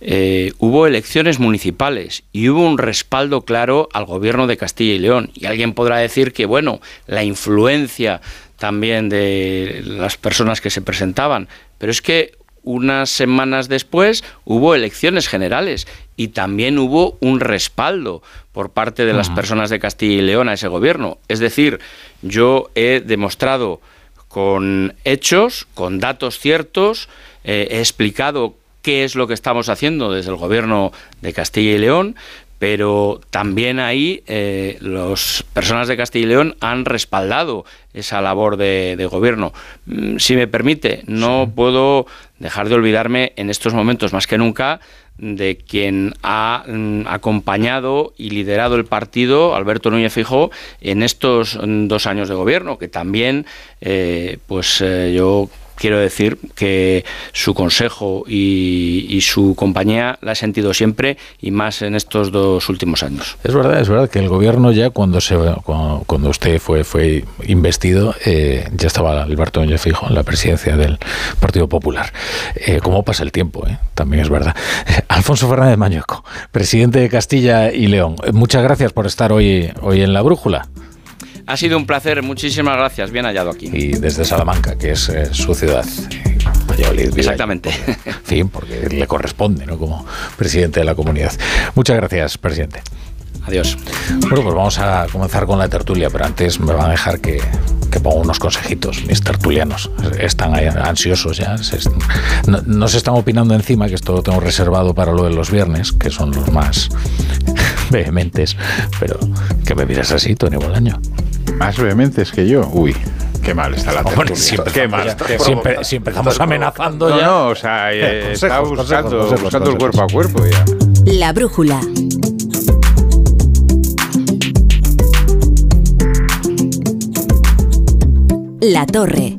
eh, hubo elecciones municipales y hubo un respaldo claro al gobierno de Castilla y León. Y alguien podrá decir que, bueno, la influencia también de las personas que se presentaban, pero es que unas semanas después hubo elecciones generales y también hubo un respaldo por parte de las personas de Castilla y León a ese gobierno. Es decir, yo he demostrado con hechos, con datos ciertos, eh, he explicado qué es lo que estamos haciendo desde el gobierno de Castilla y León, pero también ahí eh, las personas de Castilla y León han respaldado esa labor de, gobierno. Mm, si me permite, no puedo dejar de olvidarme en estos momentos más que nunca de quien ha mm, acompañado y liderado el partido, Alberto Núñez Fijó, en estos mm, dos años de gobierno, que también, eh, pues eh, yo quiero decir que su consejo y, su compañía la he sentido siempre y más en estos dos últimos años. Es verdad, es verdad que el gobierno ya cuando se cuando, usted fue fue investido eh, ya estaba Alberto Núñez Fijo en la presidencia del Partido Popular. Eh, ¿Cómo pasa el tiempo? Eh? También es verdad. Alfonso Fernández Mañueco, presidente de Castilla y León. Muchas gracias por estar hoy hoy en la brújula. Ha sido un placer, muchísimas gracias, bien hallado aquí. Y desde Salamanca, que es eh, su ciudad. Exactamente. En fin, porque le corresponde, ¿no? Como presidente de la comunidad. Muchas gracias, presidente. Adiós. Bueno, pues vamos a comenzar con la tertulia, pero antes me van a dejar que, que ponga unos consejitos. Mis tertulianos están ahí ansiosos ya. no, se están opinando encima, que esto lo tengo reservado para lo de los viernes, que son los más vehementes. Pero que me miras así, Tony Bolaño. Más vehementes que yo. Uy. Qué mal está la tertulia. siempre, Qué mal. siempre, estamos amenazando ya. No, no, o sea, eh, está buscando, buscando el cuerpo a cuerpo ya. La brújula. La Torre.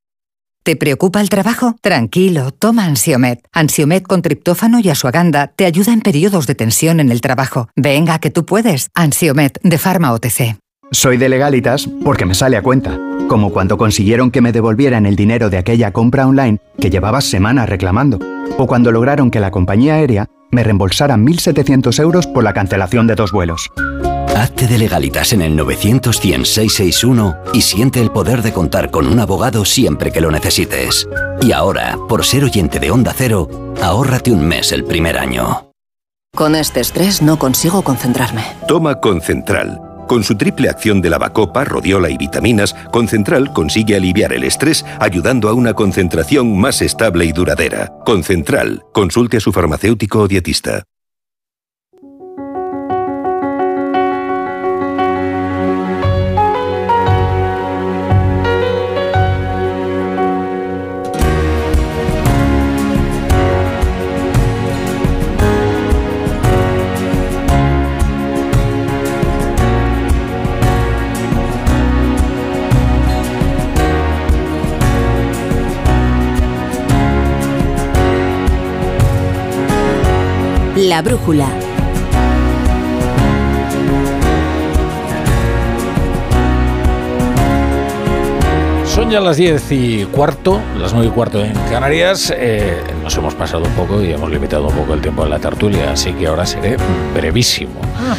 ¿Te preocupa el trabajo? Tranquilo, toma Ansiomet. Ansiomet con triptófano y asuaganda te ayuda en periodos de tensión en el trabajo. Venga, que tú puedes. Ansiomet de Pharma OTC. Soy de legalitas porque me sale a cuenta. Como cuando consiguieron que me devolvieran el dinero de aquella compra online que llevaba semanas reclamando. O cuando lograron que la compañía aérea me reembolsara 1.700 euros por la cancelación de dos vuelos. Hazte de legalitas en el 900 y siente el poder de contar con un abogado siempre que lo necesites. Y ahora, por ser oyente de Onda Cero, ahórrate un mes el primer año. Con este estrés no consigo concentrarme. Toma Concentral. Con su triple acción de lavacopa, rodiola y vitaminas, Concentral consigue aliviar el estrés ayudando a una concentración más estable y duradera. Concentral. Consulte a su farmacéutico o dietista. La brújula. Son ya las 10 y cuarto, las 9 y cuarto en Canarias. Eh, nos hemos pasado un poco y hemos limitado un poco el tiempo de la tertulia, así que ahora seré brevísimo. Ah.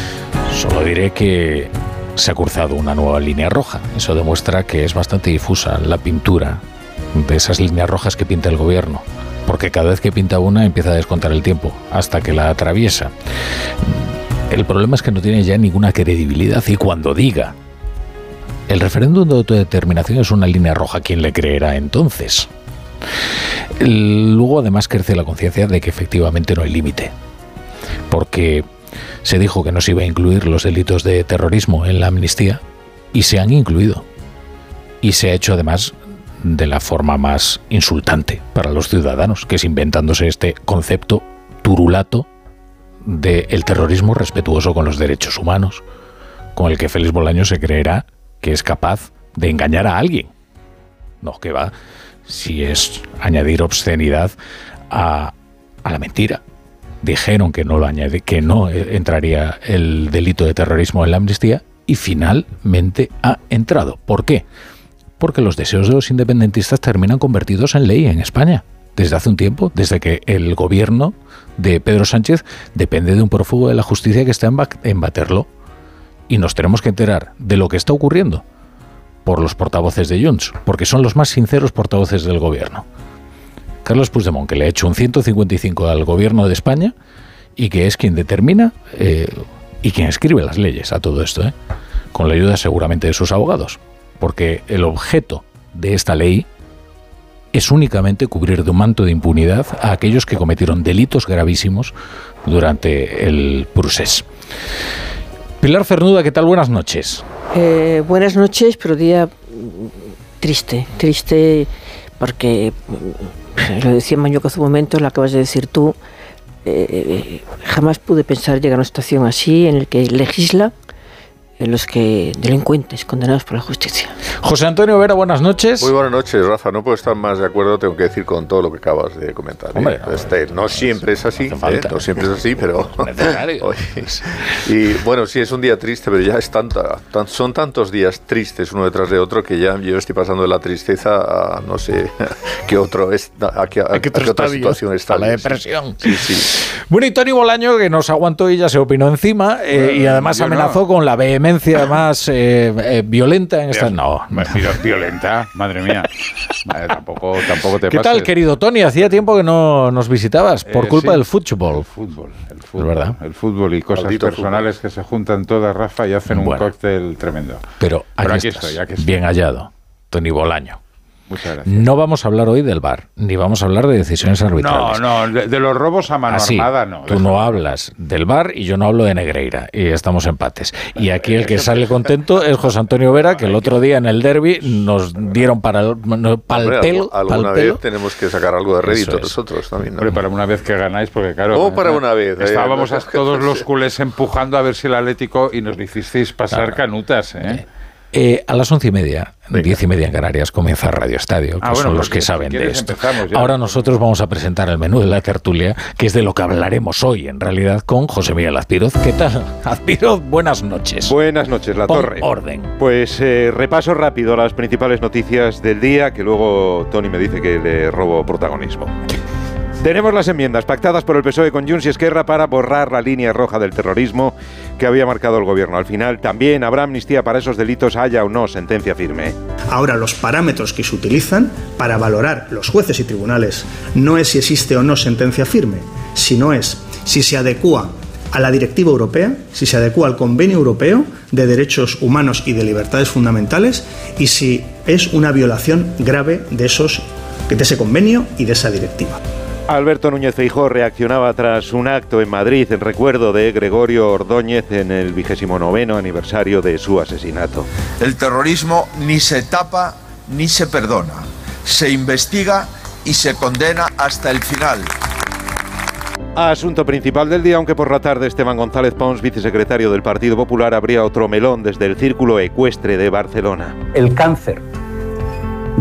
Solo diré que se ha cruzado una nueva línea roja. Eso demuestra que es bastante difusa la pintura de esas líneas rojas que pinta el gobierno porque cada vez que pinta una empieza a descontar el tiempo hasta que la atraviesa. El problema es que no tiene ya ninguna credibilidad y cuando diga el referéndum de autodeterminación es una línea roja, ¿quién le creerá entonces? Luego además crece la conciencia de que efectivamente no hay límite, porque se dijo que no se iba a incluir los delitos de terrorismo en la amnistía y se han incluido. Y se ha hecho además de la forma más insultante para los ciudadanos, que es inventándose este concepto turulato del terrorismo respetuoso con los derechos humanos, con el que Félix Bolaño se creerá que es capaz de engañar a alguien. No, que va, si es añadir obscenidad a, a la mentira. Dijeron que no lo añade, que no entraría el delito de terrorismo en la amnistía y finalmente ha entrado. ¿Por qué? Porque los deseos de los independentistas terminan convertidos en ley en España. Desde hace un tiempo, desde que el gobierno de Pedro Sánchez depende de un prófugo de la justicia que está en Baterlo. Y nos tenemos que enterar de lo que está ocurriendo por los portavoces de Junts, porque son los más sinceros portavoces del gobierno. Carlos Puigdemont, que le ha hecho un 155 al gobierno de España y que es quien determina eh, y quien escribe las leyes a todo esto, ¿eh? con la ayuda seguramente de sus abogados porque el objeto de esta ley es únicamente cubrir de un manto de impunidad a aquellos que cometieron delitos gravísimos durante el procés. Pilar Cernuda, ¿qué tal? Buenas noches. Eh, buenas noches, pero día triste, triste porque, lo decía Mañuco hace un momento, lo acabas de decir tú, eh, jamás pude pensar llegar a una situación así en la que legisla de los que delincuentes condenados por la justicia. José Antonio Vera, buenas noches. Muy buenas noches, Rafa. No puedo estar más de acuerdo, tengo que decir, con todo lo que acabas de comentar. ¿eh? Hombre, Este, no siempre es así, ¿eh? no siempre es así, pero y bueno, sí es un día triste, pero ya es tanta, tan- son tantos días tristes uno detrás de otro que ya yo estoy pasando de la tristeza a no sé qué otro es, a, qué- a- qué a qué otro otra situación está. A la depresión. Sí, sí. Bueno, y Tony Bolaño, que nos aguantó y ya se opinó encima, eh, y además yo no. amenazó con la vehemencia más eh, eh, violenta en esta. No. Violenta, madre mía. Tampoco, tampoco te ¿Qué pases. tal, querido Tony? Hacía tiempo que no nos visitabas por Eh, culpa sí. del fútbol. El fútbol, el fútbol. verdad. El fútbol y cosas Maldito personales que se juntan todas, Rafa, y hacen Bueno. un cóctel tremendo. Pero aquí, Pero aquí estás, estoy, aquí estoy. bien hallado, Tony Bolaño. Muchas gracias. No vamos a hablar hoy del bar, ni vamos a hablar de decisiones arbitrales. No, no, de, de los robos a mano Así, armada no. tú no hablas del bar y yo no hablo de Negreira y estamos empates. Y aquí el que sale contento es José Antonio Vera, que el otro día en el derby nos dieron para el, no, pa'l pelo, alguna pelo. vez tenemos que sacar algo de rédito es. nosotros también. ¿no? Hombre, para una vez que ganáis, porque claro. Oh, para una vez, eh, Estábamos no, a todos los culés empujando a ver si el Atlético y nos hicisteis pasar canutas, ¿eh? Eh, a las once y media, diez y media en Canarias, comienza Radio Estadio, que Ah, bueno, son los que saben de esto. Ahora nosotros vamos a presentar el menú de la tertulia, que es de lo que hablaremos hoy, en realidad, con José Miguel Azpiroz. ¿Qué tal? Azpiroz, buenas noches. Buenas noches, La Pon Torre. orden. Pues eh, repaso rápido las principales noticias del día, que luego Tony me dice que le robo protagonismo. Tenemos las enmiendas pactadas por el PSOE con Junts y Esquerra para borrar la línea roja del terrorismo que había marcado el gobierno. Al final también habrá amnistía para esos delitos, haya o no sentencia firme. Ahora, los parámetros que se utilizan para valorar los jueces y tribunales no es si existe o no sentencia firme, sino es si se adecúa a la directiva europea, si se adecúa al convenio europeo de derechos humanos y de libertades fundamentales y si es una violación grave de, esos, de ese convenio y de esa directiva. Alberto Núñez Feijóo reaccionaba tras un acto en Madrid en recuerdo de Gregorio Ordóñez en el vigésimo noveno aniversario de su asesinato. El terrorismo ni se tapa ni se perdona. Se investiga y se condena hasta el final. Asunto principal del día, aunque por la tarde Esteban González Pons, vicesecretario del Partido Popular, abría otro melón desde el Círculo Ecuestre de Barcelona. El cáncer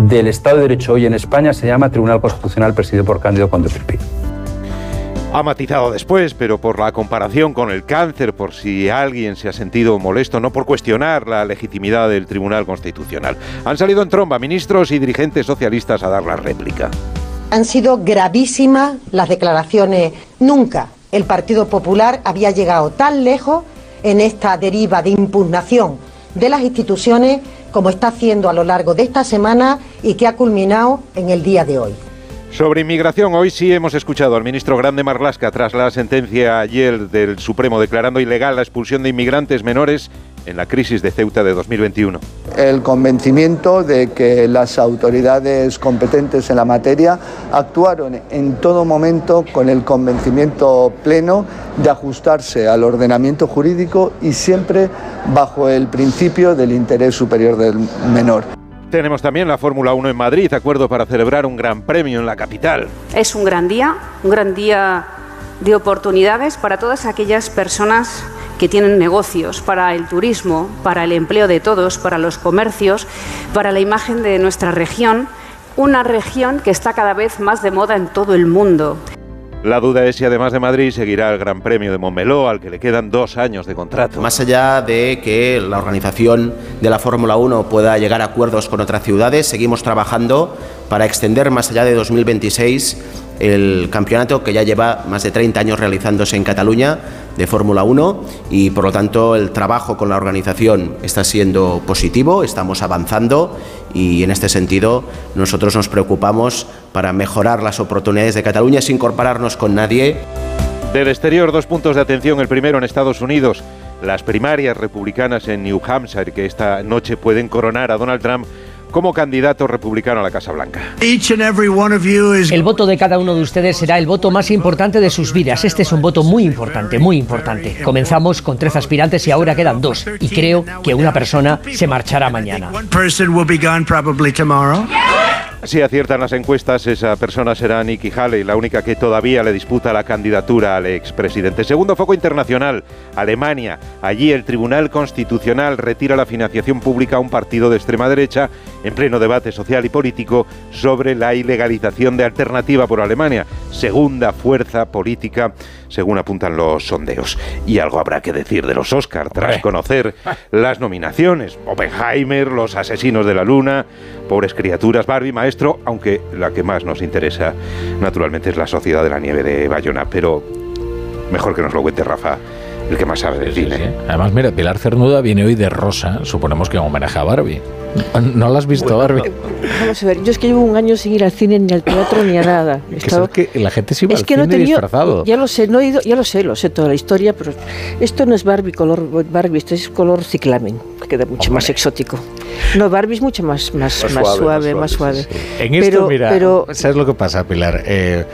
del Estado de Derecho hoy en España se llama Tribunal Constitucional presidido por Cándido Conde Firpi. Ha matizado después, pero por la comparación con el cáncer, por si alguien se ha sentido molesto, no por cuestionar la legitimidad del Tribunal Constitucional. Han salido en tromba ministros y dirigentes socialistas a dar la réplica. Han sido gravísimas las declaraciones. Nunca el Partido Popular había llegado tan lejos en esta deriva de impugnación de las instituciones como está haciendo a lo largo de esta semana y que ha culminado en el día de hoy. Sobre inmigración, hoy sí hemos escuchado al ministro Grande Marlasca tras la sentencia ayer del Supremo declarando ilegal la expulsión de inmigrantes menores en la crisis de Ceuta de 2021. el convencimiento de que las autoridades competentes en la materia actuaron en todo momento con el convencimiento pleno de ajustarse al ordenamiento jurídico y siempre bajo el principio del interés superior del menor. Tenemos también la Fórmula 1 en Madrid, acuerdo para celebrar un gran premio en la capital. Es un gran día, un gran día de oportunidades para todas aquellas personas que tienen negocios, para el turismo, para el empleo de todos, para los comercios, para la imagen de nuestra región, una región que está cada vez más de moda en todo el mundo. La duda es si además de Madrid seguirá el Gran Premio de Montmeló, al que le quedan dos años de contrato. Más allá de que la organización de la Fórmula 1 pueda llegar a acuerdos con otras ciudades, seguimos trabajando para extender más allá de 2026 el campeonato que ya lleva más de 30 años realizándose en Cataluña de Fórmula 1 y por lo tanto el trabajo con la organización está siendo positivo, estamos avanzando y en este sentido nosotros nos preocupamos para mejorar las oportunidades de Cataluña sin compararnos con nadie. Del exterior, dos puntos de atención. El primero en Estados Unidos, las primarias republicanas en New Hampshire, que esta noche pueden coronar a Donald Trump como candidato republicano a la Casa Blanca. El voto de cada uno de ustedes será el voto más importante de sus vidas. Este es un voto muy importante, muy importante. Comenzamos con tres aspirantes y ahora quedan dos. Y creo que una persona se marchará mañana. Si aciertan las encuestas, esa persona será Nikki Haley, la única que todavía le disputa la candidatura al expresidente. Segundo foco internacional, Alemania. Allí el Tribunal Constitucional retira la financiación pública a un partido de extrema derecha en pleno debate social y político sobre la ilegalización de alternativa por Alemania, segunda fuerza política según apuntan los sondeos. Y algo habrá que decir de los Oscar tras conocer las nominaciones. Oppenheimer, Los Asesinos de la Luna, Pobres Criaturas, Barbie, Maestro, aunque la que más nos interesa naturalmente es La Sociedad de la Nieve de Bayona, pero mejor que nos lo cuente Rafa el que más sabe del cine. Además, mira, Pilar Cernuda viene hoy de rosa, suponemos que en homenaje a Barbie. ¿No la has visto, Barbie? Vamos a ver, yo es que llevo un año sin ir al cine, ni al teatro, ni a nada. Estaba... que la gente se iba es al que cine no tenía, disfrazado. Ya lo sé, no he ido, ya lo sé, lo sé toda la historia, pero esto no es Barbie color Barbie, esto es color ciclamen, que queda mucho Hombre. más exótico. No, Barbie es mucho más, más, Más más, suave, suave, más más suave, suave. En esto, pero, mira, pero ¿sabes lo que pasa, Pilar? Eh,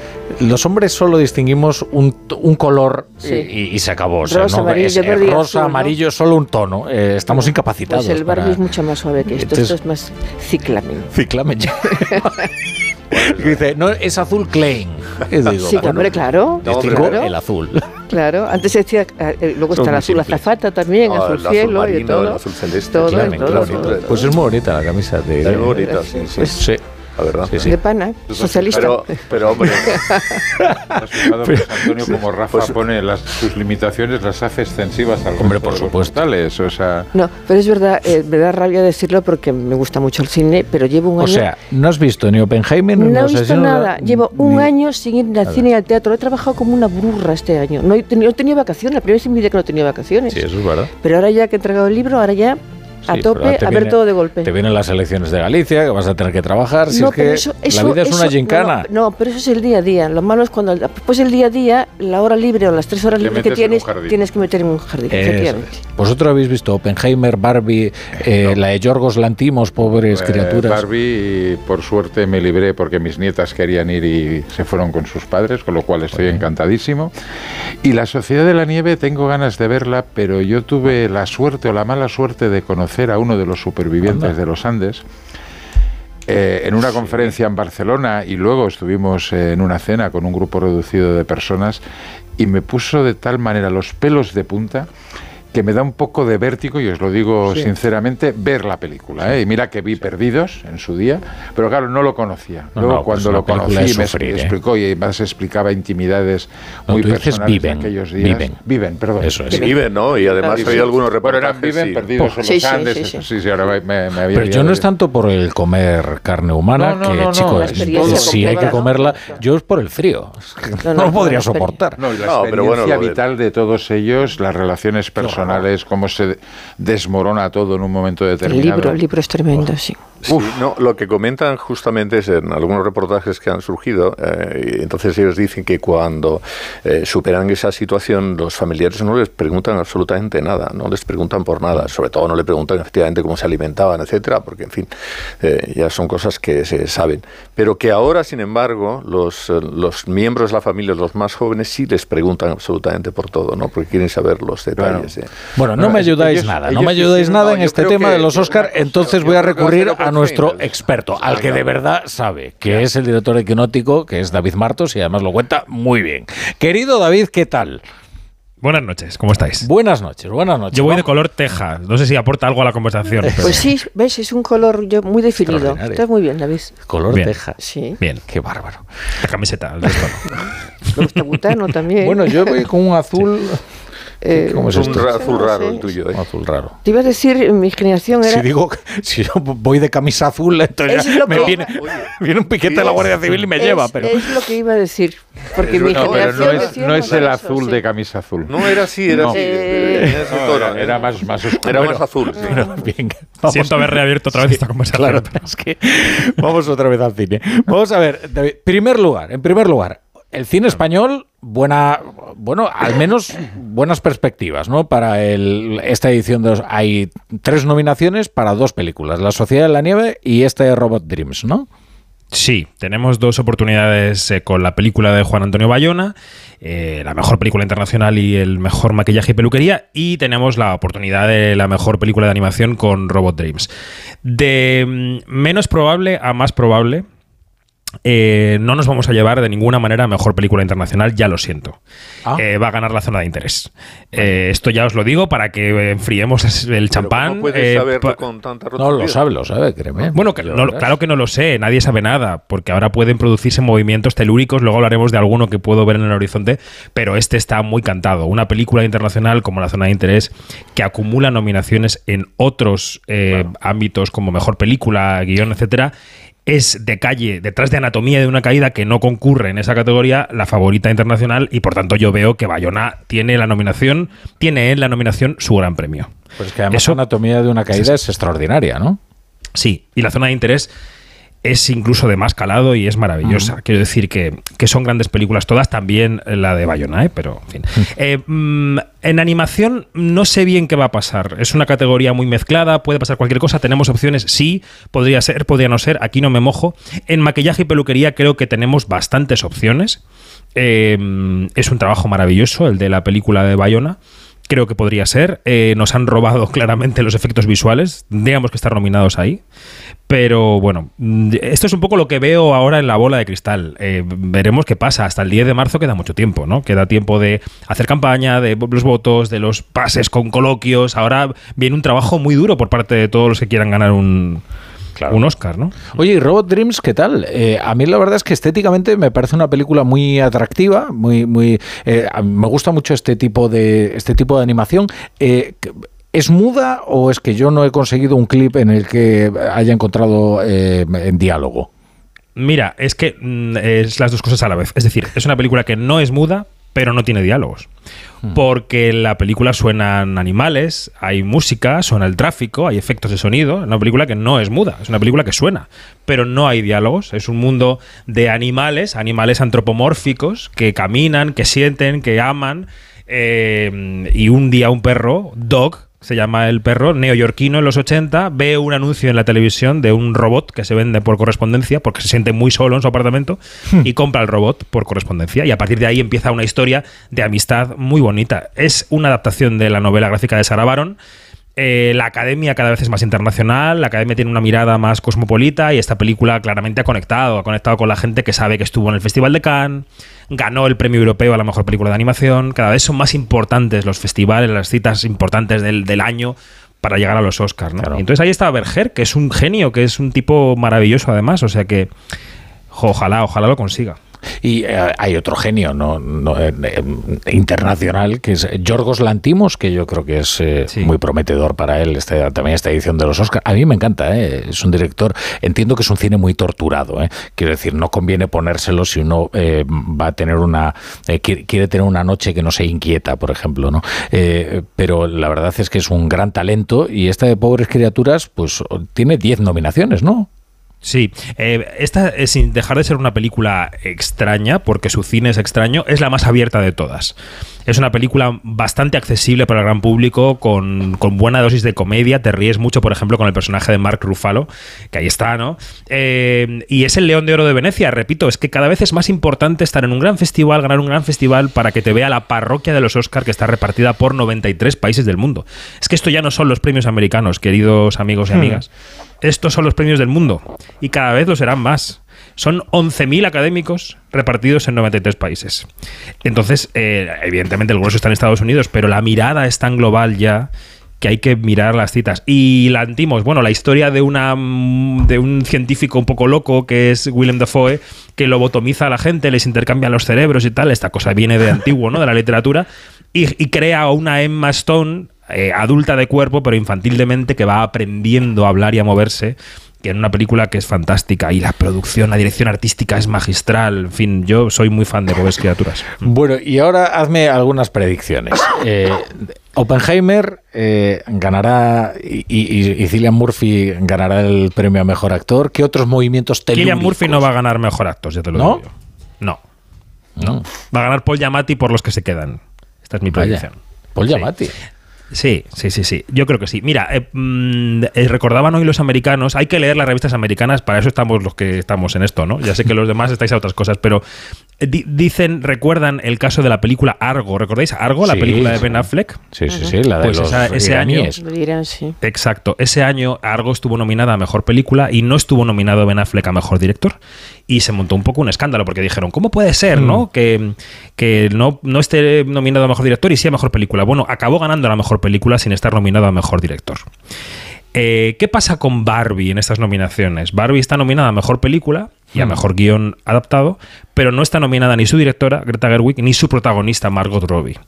los hombres solo distinguimos un, un color Sí. y, y se acabó. O sea, Rosa, no, amarillo, es, eh, verde y rosa, azul, ¿no? amarillo, solo un tono. Eh, estamos incapacitados. pues el Barbie para- es mucho más suave que esto, Entonces- esto es más ciclamen. Ciclamen. Dice, no, es azul Klein. Y digo, Sí, bueno, hombre, claro. el azul. Claro, antes decía, eh, eh, luego Son está el azul azafata también, Ah, azul el azul cielo y todo. el azul celeste. Todo, Ciclamen, todo, claro. todo. Pues es muy bonita la camisa de. Es muy bonita, sí, sí. Sí. La verdad. Sí, sí. De pana, socialista. Pero, pero hombre, ¿Has pues, Antonio, como Rafa pone las, sus limitaciones, las hace extensivas al Hombre, por los O sea, No, pero es verdad, eh, me da rabia decirlo porque me gusta mucho el cine, pero llevo un O año... sea, no has visto ni Oppenheimer ni no he Los visto la- nada. Llevo un ni- año sin ir al cine y al teatro. He trabajado como una burra este año. No he tenido, no tenía vacaciones. La primera vez en mi vida que no tenía vacaciones. Sí, eso es verdad. Pero ahora ya que he entregado el libro, ahora ya a Sí, tope, a ver todo de golpe. Te vienen las elecciones de Galicia, que vas a tener que trabajar. Si no, es que pero eso, la eso- vida es una eso- gincana. No, no, pero eso es el día a día. Lo malo es cuando después del día a día, la hora libre o las tres horas libres que tienes, tienes que meter en un jardín. Eso es. Vosotros habéis visto Oppenheimer, Barbie, eh, la de Yorgos Lantimos, pobres eh, criaturas. Barbie, y por suerte me libré porque mis nietas querían ir y se fueron con sus padres, con lo cual estoy encantadísimo. Y La Sociedad de la Nieve tengo ganas de verla, pero yo tuve la suerte o la mala suerte de conocer a uno de los supervivientes de los Andes. eh, en una conferencia en Barcelona y luego estuvimos eh, en una cena con un grupo reducido de personas y me puso de tal manera los pelos de punta que me da un poco de vértigo, y os lo digo Sí. sinceramente, ver la película. ¿eh? Y mira que vi Perdidos en su día, pero claro, no lo conocía. No, Luego no, pues cuando lo conocí me ¿eh? explicó y más explicaba intimidades No, muy tú dices personales viven, de aquellos días. viven. Viven, perdón. Eso es. Viven, ¿no? Y además hay algunos Bueno, eran reportajes, Viven, sí. Perdidos en Sí, los sí, Andes. sí, sí. Sí, sí, ahora me, me había Pero yo no es tanto por el comer carne humana, No, no, que no, no, chico, la es- experiencia si hay que comerla, yo es por el frío. No, lo podría soportar. No, la No, pero bueno, experiencia vital de todos ellos, las relaciones personales, cómo se desmorona todo en un momento El determinado. libro, el libro es tremendo, sí. Sí, no, lo que comentan justamente es en algunos reportajes que han surgido, eh, y entonces ellos dicen que cuando eh, superan esa situación, los familiares no les preguntan absolutamente nada, no les preguntan por nada, sobre todo no le preguntan efectivamente cómo se alimentaban, etcétera, porque en fin, eh, ya son cosas que se saben. Pero que ahora, sin embargo, los, los miembros de la familia, los más jóvenes, sí les preguntan absolutamente por todo, ¿no? Porque quieren saber los detalles. eh. Bueno, no Bueno, me ayudáis ellos- nada, no me ayudáis nada no, en este tema que- de los Oscar, entonces voy a a recurrir ser a nuestro experto, al que de verdad sabe, que es el director de Quinótico, que es David Martos, y además lo cuenta muy bien. Querido David, ¿qué tal? Buenas noches, ¿cómo estáis? Buenas noches, buenas noches. Yo voy de color teja. No sé si aporta algo a la conversación. pero- Pues sí, ves, es un color yo, muy definido. Estás muy bien, David. Color Bien. teja. Sí. Bien, Qué bárbaro. la camiseta. el resto no. También. Bueno, yo voy con un azul. Eh, ¿Cómo es un esto? azul no raro sé. el tuyo. ¿eh? Un azul raro. Te iba a decir, mi generación era... Si digo, si yo voy de camisa azul, entonces Es me que- viene, viene un piquete de la Guardia Civil y me es, lleva, pero es lo que iba a decir. Porque Es mi No, pero generación no es, no es el eso, azul sí. de camisa azul. No era así, era No. así. Eh, era, ¿eh? era más, más oscuro. Era Bueno, más azul. sí. Bueno, bien, vamos. Siento haber reabierto otra vez esta conversación. Claro, pero es que vamos otra vez al cine. Vamos a ver, David, primer lugar, en primer lugar, el cine español, buena, bueno, al menos buenas perspectivas, ¿no? Para el, esta edición de hay tres nominaciones para dos películas, La Sociedad de la Nieve y este Robot Dreams, ¿no? Sí, tenemos dos oportunidades eh, con la película de Juan Antonio Bayona, eh, la mejor película internacional y el mejor maquillaje y peluquería, y tenemos la oportunidad de la mejor película de animación con Robot Dreams. De mm, menos probable a más probable, eh, no nos vamos a llevar de ninguna manera a mejor película internacional, ya lo siento. Ah. Eh, va a ganar la zona de interés. Eh, esto ya os lo digo para que enfriemos el champán. ¿Cómo puedes eh, saberlo con tanta No, lo sabe, lo sabe, créeme. Bueno, que no- claro que no lo sé, nadie sabe nada, porque ahora pueden producirse movimientos telúricos, luego hablaremos de alguno que puedo ver en el horizonte, pero este está muy cantado. Una película internacional como La Zona de Interés, que acumula nominaciones en otros eh, ámbitos como Mejor Película, Guión, etcétera, es de calle, detrás de Anatomía de una caída que no concurre en esa categoría, la favorita internacional, y por tanto yo veo que Bayona tiene la nominación, tiene en la nominación su gran premio. Pues que además Eso- anatomía de una caída es extraordinaria, ¿no? Sí, y la zona de interés es incluso de más calado y es maravillosa. Quiero decir que, que son grandes películas todas, también la de Bayona, ¿eh? pero en fin. Eh, mm, en animación no sé bien qué va a pasar. Es una categoría muy mezclada, puede pasar cualquier cosa. Tenemos opciones, sí, podría ser, podría no ser. Aquí no me mojo. En maquillaje y peluquería creo que tenemos bastantes opciones. Eh, es un trabajo maravilloso el de la película de Bayona. Creo que podría ser. Eh, nos han robado claramente los efectos visuales. Digamos que están nominados ahí. Pero bueno, mm, esto es un poco lo que veo ahora en la bola de cristal. Eh, veremos qué pasa. Hasta el 10 de marzo queda mucho tiempo, ¿no? Queda tiempo de hacer campaña, de los votos, de los pases con coloquios. Ahora viene un trabajo muy duro por parte de todos los que quieran ganar un, un Oscar, ¿no? Oye, ¿y Robot Dreams qué tal? Eh, a mí la verdad es que estéticamente me parece una película muy atractiva, muy, muy. eh, me gusta mucho este tipo de este tipo de animación. Eh, ¿Es muda o es que yo no he conseguido un clip en el que haya encontrado eh, en diálogo? Mira, es que mm, es las dos cosas a la vez. Es decir, es una película que no es muda, pero no tiene diálogos. Porque en la película suenan animales, hay música, suena el tráfico, hay efectos de sonido. Es una película que no es muda, es una película que suena, pero no hay diálogos. Es un mundo de animales, animales antropomórficos que caminan, que sienten, que aman. eh, y un día un perro, Dog, se llama el perro, neoyorquino en los 80, ve un anuncio en la televisión de un robot que se vende por correspondencia porque se siente muy solo en su apartamento y compra el robot por correspondencia. Y a partir de ahí empieza una historia de amistad muy bonita. Es una adaptación de la novela gráfica de Sarah Baron. Eh, la academia cada vez es más internacional, la academia tiene una mirada más cosmopolita y esta película claramente ha conectado, ha conectado con la gente que sabe que estuvo en el Festival de Cannes, ganó el premio europeo a la mejor película de animación, cada vez son más importantes los festivales, las citas importantes del, del año para llegar a los Oscars. ¿no? Y entonces ahí está Berger, que es un genio, que es un tipo maravilloso además, o sea que jo, ojalá, ojalá lo consiga. Y eh, hay otro genio no, no, eh, eh, internacional que es Yorgos Lantimos, que yo creo que es eh, muy prometedor para él este, también esta edición de los Oscars. A mí me encanta, eh, es un director, entiendo que es un cine muy torturado, eh. quiero decir, no conviene ponérselo si uno eh, va a tener una, eh, quiere, quiere tener una noche que no se inquieta, por ejemplo, ¿no? Eh, pero la verdad es que es un gran talento y esta de Pobres Criaturas, pues tiene 10 nominaciones, ¿no? Sí, eh, esta, eh, sin dejar de ser una película extraña, porque su cine es extraño, es la más abierta de todas. Es una película bastante accesible para el gran público, con, con buena dosis de comedia. Te ríes mucho, por ejemplo, con el personaje de Mark Ruffalo, que ahí está, ¿no? Eh, y es el León de Oro de Venecia, repito, es que cada vez es más importante estar en un gran festival, ganar un gran festival, para que te vea la parroquia de los Oscar que está repartida por 93 países del mundo. Es que esto ya no son los premios americanos, queridos amigos y Hmm. amigas. Estos son los premios del mundo y cada vez lo serán más. Son 11.000 académicos repartidos en 93 países. Entonces, eh, evidentemente el grueso está en Estados Unidos, pero la mirada es tan global ya que hay que mirar las citas. Y la antimos, bueno, la historia de, una, de un científico un poco loco que es Willem Dafoe, que lobotomiza a la gente, les intercambia los cerebros y tal. Esta cosa viene de antiguo, ¿no? De la literatura. Y, crea una Emma Stone eh, adulta de cuerpo, pero infantil de mente, que va aprendiendo a hablar y a moverse. Que en una película que es fantástica. Y la producción, la dirección artística es magistral. En fin, yo soy muy fan de Pobres Criaturas. Bueno, y ahora hazme algunas predicciones. Eh, Oppenheimer eh, ganará y, y, y Cillian Murphy ganará el premio a mejor actor. ¿Qué otros movimientos telúricos? Cillian Murphy no va a ganar mejor actor, ya te lo ¿No? digo. yo. No. No. Va a ganar Paul Giamatti por los que se quedan. Esta es mi Vaya. predicción. Paul Sí. Giamatti. Sí, sí, sí, sí. Yo creo que sí. Mira, eh, mm, eh, recordaban hoy los americanos, hay que leer las revistas americanas, para eso estamos los que estamos en esto, ¿no? Ya sé que los demás estáis a otras cosas, pero eh, dicen, recuerdan el caso de la película Argo. ¿Recordáis Argo, la película de Ben Affleck? Sí, sí, sí, la de pues los ese año. Exacto. Ese año Argo estuvo nominada a mejor película y no estuvo nominado Ben Affleck a mejor director. Y se montó un poco un escándalo porque dijeron, ¿cómo puede ser, no? Mm. Que, que no, no esté nominado a mejor director y sí a mejor película. Bueno, acabó ganando la mejor película sin estar nominado a mejor director. Eh, ¿Qué pasa con Barbie en estas nominaciones? Barbie está nominada a mejor película y a hmm. mejor guion adaptado, pero no está nominada ni su directora, Greta Gerwig, ni su protagonista, Margot Robbie.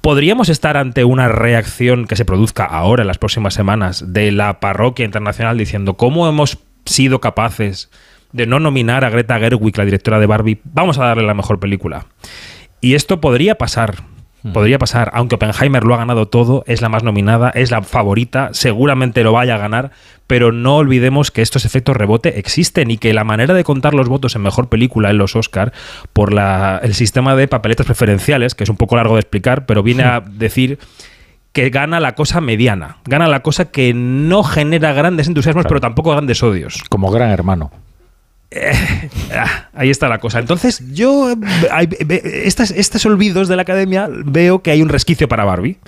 ¿Podríamos estar ante una reacción que se produzca ahora, en las próximas semanas, de la parroquia internacional diciendo cómo hemos sido capaces de no nominar a Greta Gerwig, la directora de Barbie? Vamos a darle la mejor película. Y esto podría pasar Podría pasar, aunque Oppenheimer lo ha ganado todo, es la más nominada, es la favorita, seguramente lo vaya a ganar, pero no olvidemos que estos efectos rebote existen y que la manera de contar los votos en mejor película en los Oscar por la, el sistema de papeletas preferenciales, que es un poco largo de explicar, pero viene a decir que gana la cosa mediana, gana la cosa que no genera grandes entusiasmos, pero tampoco grandes odios. Como gran hermano. Eh, ah, ahí está la cosa. Entonces, yo, estos olvidos de la academia, veo que hay un resquicio para Barbie,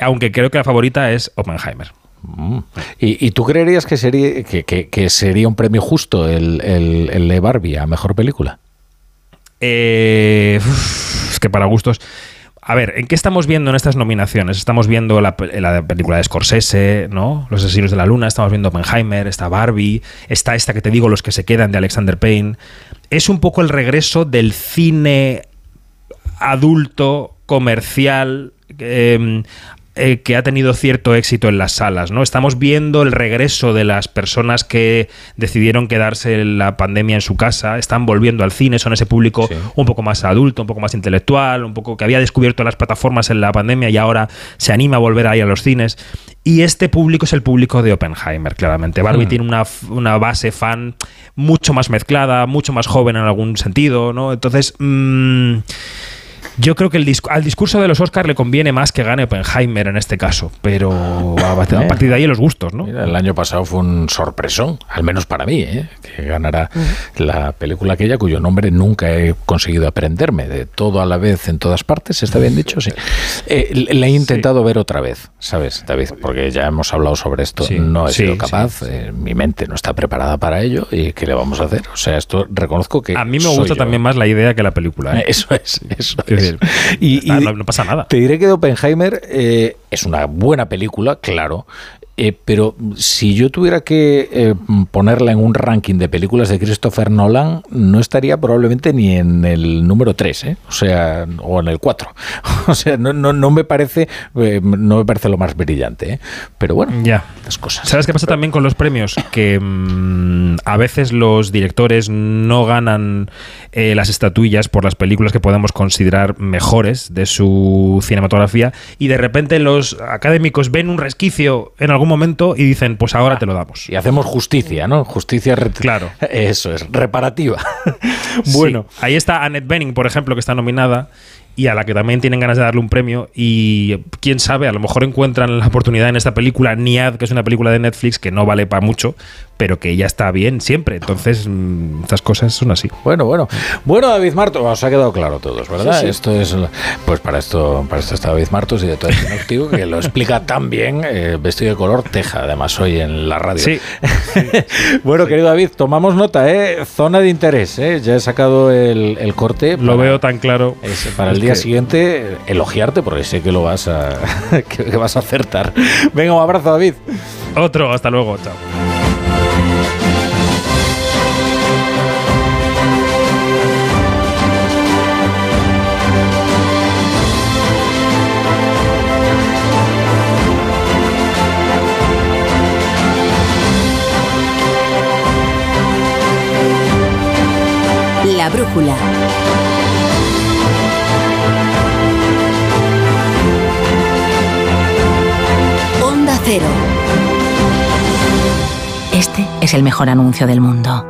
aunque creo que la favorita es Oppenheimer. Mm. ¿Y, tú creerías que sería, que, sería un premio justo el, el, de Barbie a mejor película? Eh, es que para gustos. A ver, ¿en qué estamos viendo en estas nominaciones? Estamos viendo la, película de Scorsese, ¿no? Los asesinos de la luna, estamos viendo Oppenheimer, está Barbie, está esta que te digo, Los que se quedan de Alexander Payne. Es un poco el regreso del cine adulto, comercial, eh, eh, que ha tenido cierto éxito en las salas, ¿no? Estamos viendo el regreso de las personas que decidieron quedarse la pandemia en su casa, están volviendo al cine, son ese público un poco más adulto, un poco más intelectual, un poco que había descubierto las plataformas en la pandemia y ahora se anima a volver ahí a los cines. Y este público es el público de Oppenheimer, claramente. Barbie hmm. tiene una, una, base fan mucho más mezclada, mucho más joven en algún sentido, ¿no? Entonces... Mmm, yo creo que el al discurso de los Oscars le conviene más que gane Oppenheimer en este caso, pero a, partir de ahí los gustos, ¿no? el año pasado fue un sorpresón, al menos para mí, ¿eh? que ganara la película aquella cuyo nombre nunca he conseguido aprenderme, de todo a la vez en todas partes, ¿está bien dicho? Sí. Eh, le he intentado ver otra vez, ¿sabes, David? Porque ya hemos hablado sobre esto, no he sido capaz, eh, mi mente no está preparada para ello y ¿qué le vamos a hacer? O sea, esto reconozco que... A mí me gusta también más la idea que la película. Eso es, eso y, no, pasa nada. Te diré que Oppenheimer eh, es una buena película, claro, eh, pero si yo tuviera que eh, ponerla en un ranking de películas de Christopher Nolan, no estaría probablemente ni en el número 3, ¿eh? o sea, o en el 4. o sea, no, no, no me parece no me parece lo más brillante, pero bueno, ya. las cosas. ¿Sabes qué pasa también con los premios? Que mm, a veces los directores no ganan las estatuillas por las películas que podemos considerar mejores de su cinematografía y de repente los académicos ven un resquicio en algún momento y dicen, pues ahora te lo damos. Y hacemos justicia, ¿no? Justicia. Claro. Eso es, reparativa. bueno. Ahí está Annette Bening, por ejemplo, que está nominada y a la que también tienen ganas de darle un premio y quién sabe, a lo mejor encuentran la oportunidad en esta película Niad, que es una película de Netflix que no vale para mucho, pero que ya está bien siempre. Entonces, mm, estas cosas son así. Bueno, bueno. Bueno, David Martos, os ha quedado claro a todos, ¿verdad? Esto es pues para esto para esto está David Martos y de todo este que lo explica tan bien, eh, vestido de color teja, además hoy en la radio. Sí. bueno, querido David, tomamos nota, ¿eh? Zona de interés, ¿eh? Ya he sacado el, corte. lo veo tan claro. para el día siguiente elogiarte porque sé que lo vas a que vas a acertar. Venga, un abrazo, David. Otro, hasta luego, chao. Brújula. Onda Cero. Este es el mejor anuncio del mundo.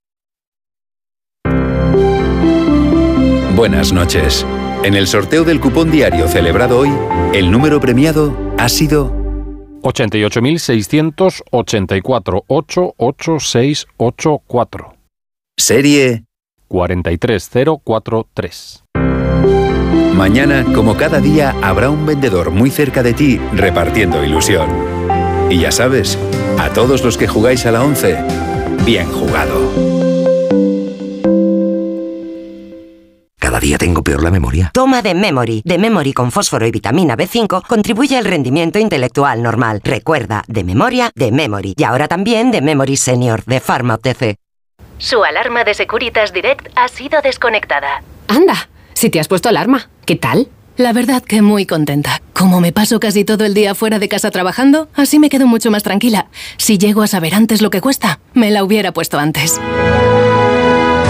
Buenas noches. En el sorteo del cupón diario celebrado hoy, el número premiado ha sido 88.684-88684. Serie 43043. Mañana, como cada día, habrá un vendedor muy cerca de ti repartiendo ilusión. Y ya sabes, a todos los que jugáis a la 11, bien jugado. Cada día tengo peor la memoria. Toma de Memory. De Memory con fósforo y vitamina B5 contribuye al rendimiento intelectual normal. Recuerda, de memoria, de Memory. Y ahora también de Memory Senior, de Pharma OTC. Su alarma de Securitas Direct ha sido desconectada. Anda, si te has puesto alarma, ¿qué tal? La verdad que muy contenta. Como me paso casi todo el día fuera de casa trabajando, así me quedo mucho más tranquila. Si llego a saber antes lo que cuesta, me la hubiera puesto antes.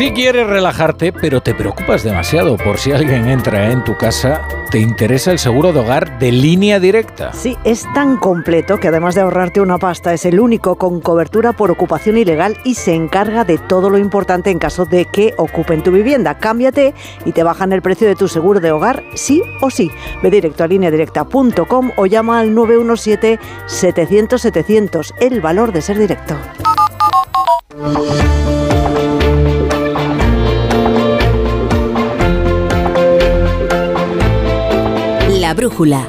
Si quieres relajarte, pero te preocupas demasiado por si alguien entra en tu casa, te interesa el seguro de hogar de línea directa. Sí, es tan completo que además de ahorrarte una pasta, es el único con cobertura por ocupación ilegal y se encarga de todo lo importante en caso de que ocupen tu vivienda. Cámbiate y te bajan el precio de tu seguro de hogar, sí o sí. Ve directo a lineadirecta.com o llama al 917-700-700. El valor de ser directo. La brújula.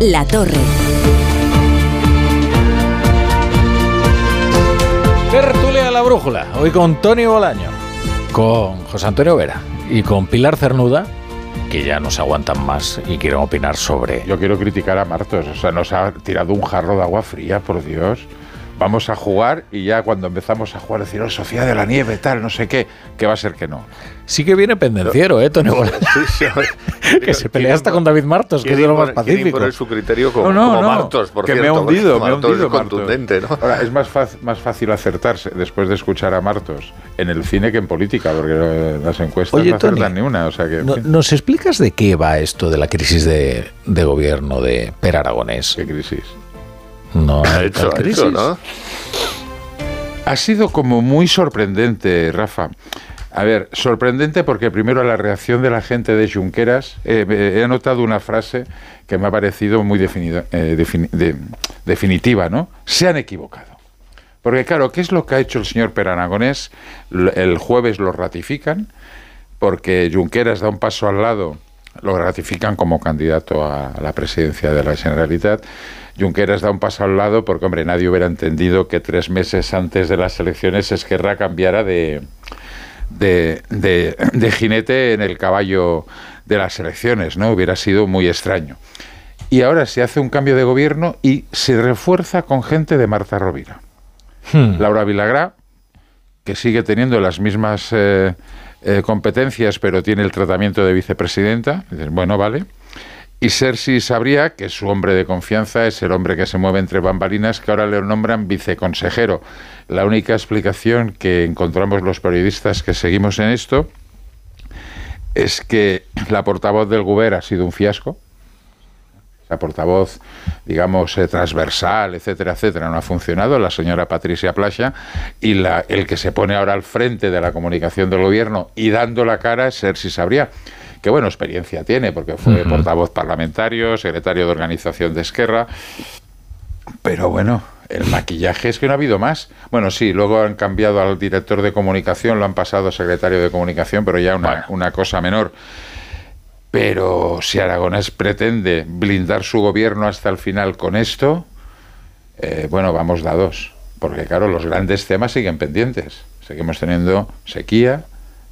La torre. Tertulia la brújula. Hoy con Tony Bolaño, con José Antonio Vera y con Pilar Cernuda, que ya no se aguantan más y quieren opinar sobre. Yo quiero criticar a Martos, o sea, nos ha tirado un jarro de agua fría, por Dios. Vamos a jugar y ya cuando empezamos a jugar decir, oh, Sofía de la Nieve, tal, no sé qué, que va a ser que no. Sí que viene pendenciero, ¿eh, Tony Bolaño? que se pelea hasta con David Martos, que es de lo más pacífico. poner su criterio como, No, no, como no, Martos, por que cierto. me ha hundido, me ha Martos hundido es contundente, ¿no? Ahora, es más, más fácil acertarse después de escuchar a Martos en el cine que en política, porque las encuestas Oye, no acertan Tony, ni una. O sea que, en No- fin. ¿Nos explicas de qué va esto de la crisis de, de gobierno de Per Aragonés? ¿Qué crisis? No, Ha hay hecho, tal ha hecho, crisis. ¿no? Ha sido como muy sorprendente, Rafa. A ver, sorprendente porque primero la reacción de la gente de Junqueras, eh, eh, he anotado una frase que me ha parecido muy definida- eh, defini- de- definitiva, ¿no? Se han equivocado. Porque claro, ¿qué es lo que ha hecho el señor Peranagonés? El jueves lo ratifican, porque Junqueras da un paso al lado, lo ratifican como candidato a la presidencia de la Generalitat. Junqueras da un paso al lado porque, hombre, nadie hubiera entendido que tres meses antes de las elecciones Esquerra cambiara de, de, de- de jinete en el caballo de las elecciones, ¿no? Hubiera sido muy extraño. Y ahora se hace un cambio de gobierno y se refuerza con gente de Marta Rovira. Laura Vilagrá, que sigue teniendo las mismas eh, eh, competencias, pero tiene el tratamiento de vicepresidenta. Bueno, vale. Y Sergi Sabría, que su hombre de confianza, es el hombre que se mueve entre bambalinas, que ahora le nombran viceconsejero. La única explicación que encontramos los periodistas que seguimos en esto es que la portavoz del Guber ha sido un fiasco. La portavoz, digamos, eh, transversal, etcétera, etcétera, no ha funcionado, la señora Patricia Plasha, y la, el que se pone ahora al frente de la comunicación del gobierno y dando la cara es Sergi Sabría, que bueno, experiencia tiene, porque fue portavoz parlamentario, secretario de organización de Esquerra, pero bueno, el maquillaje es que no ha habido más. Bueno, sí, luego han cambiado al director de comunicación, lo han pasado a secretario de comunicación, pero ya una, una cosa menor. Pero si Aragonés pretende blindar su gobierno hasta el final con esto, eh, bueno, vamos dados. porque claro, los grandes temas siguen pendientes. Seguimos teniendo sequía,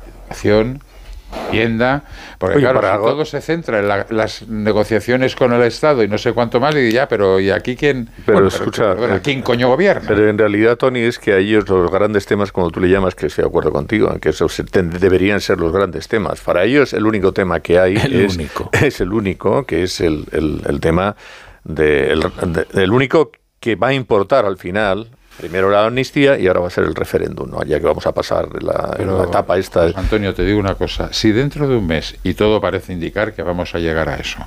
educación, vivienda, porque Oye, claro, para si algo- todo se centra en la- las negociaciones con el Estado y no sé cuánto más, y ya, pero ¿y aquí quién? Pero bueno, escucha, bueno, eh, ¿quién coño gobierna? Pero en realidad, Tony, es que a ellos los grandes temas, como tú le llamas, que estoy de acuerdo contigo, que esos deberían ser los grandes temas. Para ellos el único tema que hay El es, único. es el único, que es el, el- el tema de, el, de- el único que va a importar al final. Primero la amnistía y ahora va a ser el referéndum, ¿no? ya que vamos a pasar la, Pero, la etapa esta. José Antonio, te digo una cosa. Si dentro de un mes, y todo parece indicar que vamos a llegar a eso,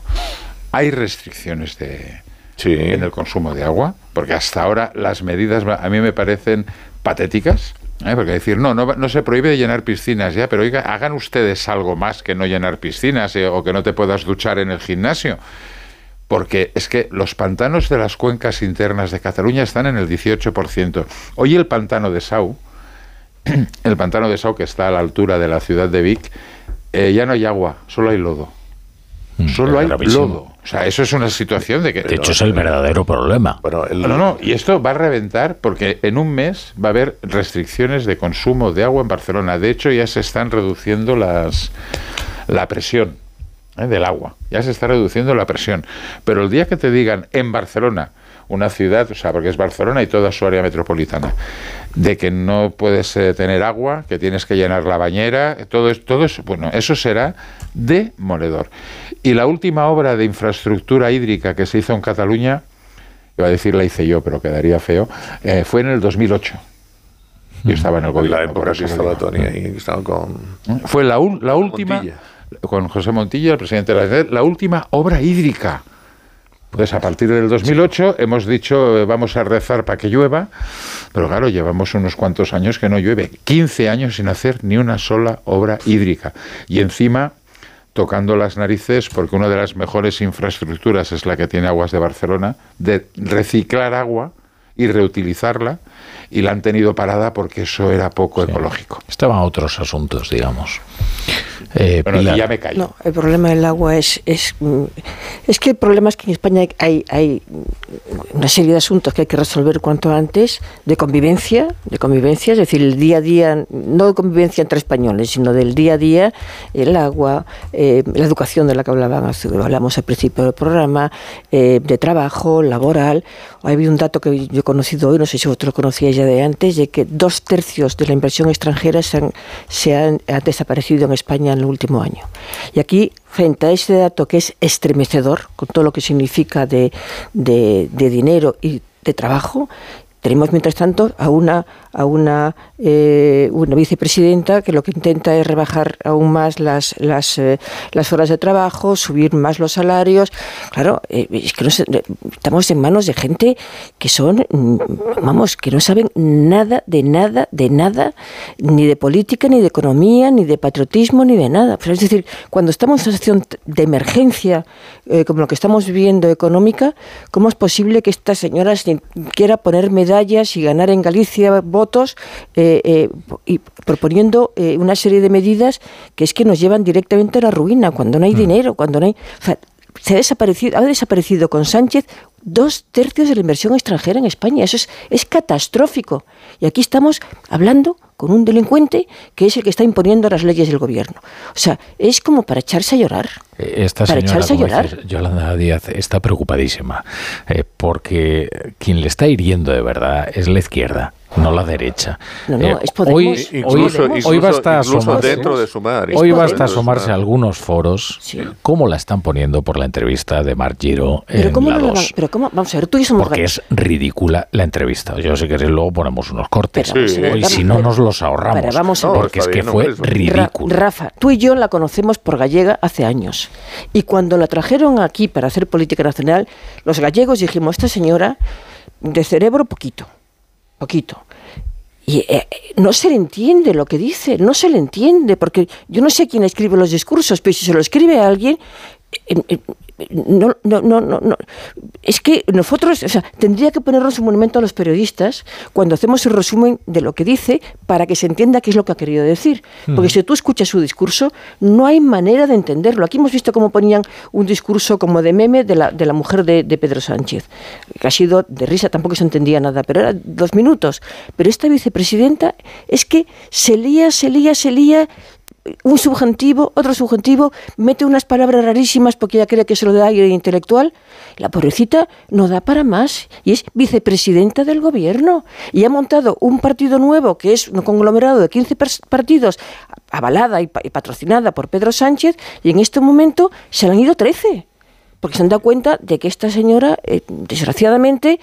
hay restricciones de, en el consumo de agua, porque hasta ahora las medidas a mí me parecen patéticas. ¿eh? Porque decir, no, no, no se prohíbe llenar piscinas ya, pero oiga, hagan ustedes algo más que no llenar piscinas eh, o que no te puedas duchar en el gimnasio. Porque es que los pantanos de las cuencas internas de Cataluña están en el 18%. Hoy el pantano de Sau, el pantano de Sau, que está a la altura de la ciudad de Vic, eh, ya no hay agua, solo hay lodo. Solo hay gravísimo. lodo. O sea, eso es una situación de que... De hecho, es el verdadero problema. No, no, y esto va a reventar porque en un mes va a haber restricciones de consumo de agua en Barcelona. De hecho, ya se están reduciendo las la presión ¿eh? del agua. Ya se está reduciendo la presión. Pero el día que te digan en Barcelona, una ciudad, o sea, porque es Barcelona y toda su área metropolitana, de que no puedes eh, tener agua, que tienes que llenar la bañera, todo, es- todo eso, bueno, eso será demoledor. Y la última obra de infraestructura hídrica que se hizo en Cataluña, iba a decir la hice yo, pero quedaría feo, eh, fue en el 2008. Yo estaba en el En gobierno. la época que estaba. Tony ahí, estaba con... Fue la, la última. Con José Montilla, el presidente de la Generalitat, la última obra hídrica. Entonces, a partir del 2008 hemos dicho, eh, vamos a rezar para que llueva, pero claro, llevamos unos cuantos años que no llueve. 15 años sin hacer ni una sola obra hídrica. Y encima, tocando las narices, porque una de las mejores infraestructuras es la que tiene Aguas de Barcelona, de reciclar agua y reutilizarla, y la han tenido parada porque eso era poco ecológico. Estaban otros asuntos, digamos. Eh, Bueno, Pilar. ya me callo. No, el problema del agua es, es, mm, es que el problema es que en España hay, hay una serie de asuntos que hay que resolver cuanto antes, de convivencia, de convivencia, es decir, el día a día, no de convivencia entre españoles, sino del día a día, el agua, eh, la educación de la que hablaban, hablamos al principio del programa, eh, de trabajo, laboral. Ha habido un dato que yo he conocido hoy, no sé si vosotros lo conocíais ya de antes, de que dos tercios de la inversión extranjera se han, se han, han desaparecido en España en el último año. Y aquí, frente a ese dato que es estremecedor, con todo lo que significa de- de dinero y de trabajo, tenemos mientras tanto a una a una, eh, una vicepresidenta que lo que intenta es rebajar aún más las las, eh, las horas de trabajo, subir más los salarios. Claro, eh, es que no sé, eh, estamos en manos de gente que son, mm, vamos, que no saben nada de nada, de nada, ni de política, ni de economía, ni de patriotismo, ni de nada. Es decir, cuando estamos en una situación de emergencia, como lo que estamos viviendo económica, ¿cómo es posible que esta señora se quiera poner medallas y ganar en Galicia votos eh, eh, y proponiendo eh, una serie de medidas que es que nos llevan directamente a la ruina, cuando no hay dinero, cuando no hay... o sea, se ha desaparecido, ha desaparecido con Sánchez dos tercios de la inversión extranjera en España. Eso es, es catastrófico. Y aquí estamos hablando con un delincuente que es el que está imponiendo las leyes del gobierno. O sea, es como para echarse a llorar. Eh, Esta Para señora, echarse a llorar. dices, Yolanda Díaz, está preocupadísima, eh, porque quien le está hiriendo de verdad es la izquierda, no la derecha. No, no, Eh, es Podemos. Hoy, Incluso- hoy- incluso- hoy basta asomarse, dentro de Sumar, hoy basta asomarse a algunos foros, cómo la están poniendo por la entrevista de Marc Giro Pero en cómo, la no la van- 2. pero cómo, vamos a ver, tú y yo somos Porque es ridícula la entrevista. Yo sé que luego ponemos unos cortes. Pero si no pero- nos los ahorramos. pero vamos a ver. porque es que bien, fue ridículo. Ra- Rafa, tú y yo la conocemos por gallega hace años. Y cuando la trajeron aquí para hacer política nacional, los gallegos dijimos, esta señora de cerebro poquito, poquito. Y eh, no se le entiende lo que dice, no se le entiende, porque yo no sé quién escribe los discursos, pero si se lo escribe a alguien, eh, eh, no, no, no, no, es que nosotros, o sea, tendría que ponernos un monumento a los periodistas cuando hacemos el resumen de lo que dice para que se entienda qué es lo que ha querido decir. Porque si tú escuchas su discurso, no hay manera de entenderlo. Aquí hemos visto cómo ponían un discurso como de meme de la, de la mujer de, de Pedro Sánchez, que ha sido de risa, tampoco se entendía nada, pero era dos minutos. Pero esta vicepresidenta es que se lía, se lía, se lía un subjuntivo, otro subjuntivo, mete unas palabras rarísimas porque ella cree que se lo da aire intelectual. La pobrecita no da para más y es vicepresidenta del gobierno. Y ha montado un partido nuevo que es un conglomerado de 15 partidos, avalada y, patrocinada por Pedro Sánchez, y en este momento se le han ido 13. Porque se han dado cuenta de que esta señora, eh, desgraciadamente,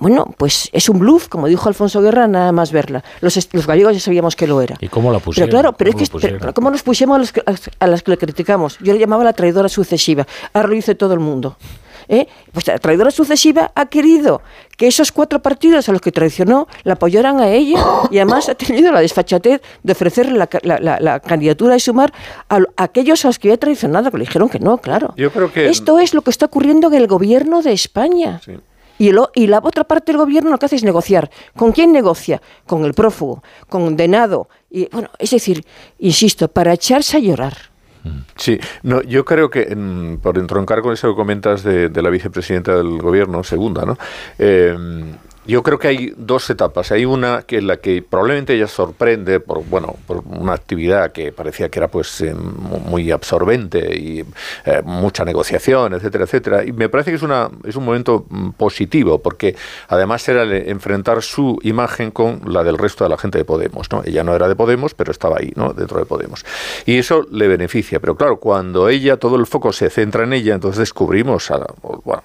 bueno, pues es un bluff, como dijo Alfonso Guerra, nada más verla. Los, los gallegos ya sabíamos que lo era. ¿Y cómo la pusieron? Pero claro, pero es que, ¿cómo nos pusimos a, los a, las que le criticamos? Yo le llamaba la traidora sucesiva. Ahora lo dice todo el mundo. ¿Eh? Pues la traidora sucesiva ha querido que esos cuatro partidos a los que traicionó la apoyaran a ella y además ha tenido la desfachatez de ofrecerle la, candidatura de sumar a, aquellos a los que había traicionado, que le dijeron que no, claro. Yo creo que... Esto es lo que está ocurriendo en el gobierno de España. Sí. Y, y la otra parte del gobierno lo que hace es negociar. ¿Con quién negocia? Con el prófugo, condenado. Y, bueno, es decir, insisto, para echarse a llorar. Sí, no, yo creo que por entroncar con eso que comentas de, la vicepresidenta del gobierno, segunda, ¿no? Eh, yo creo que hay dos etapas. Hay una que en la que probablemente ella sorprende por bueno por una actividad que parecía que era pues eh, muy absorbente y eh, mucha negociación, etcétera, etcétera. Y me parece que es una es un momento mm, positivo porque además era enfrentar su imagen con la del resto de la gente de Podemos. ¿no? Ella no era de Podemos, pero estaba ahí, ¿no? dentro de Podemos. Y eso le beneficia. Pero claro, cuando ella todo el foco se centra en ella, entonces descubrimos a bueno,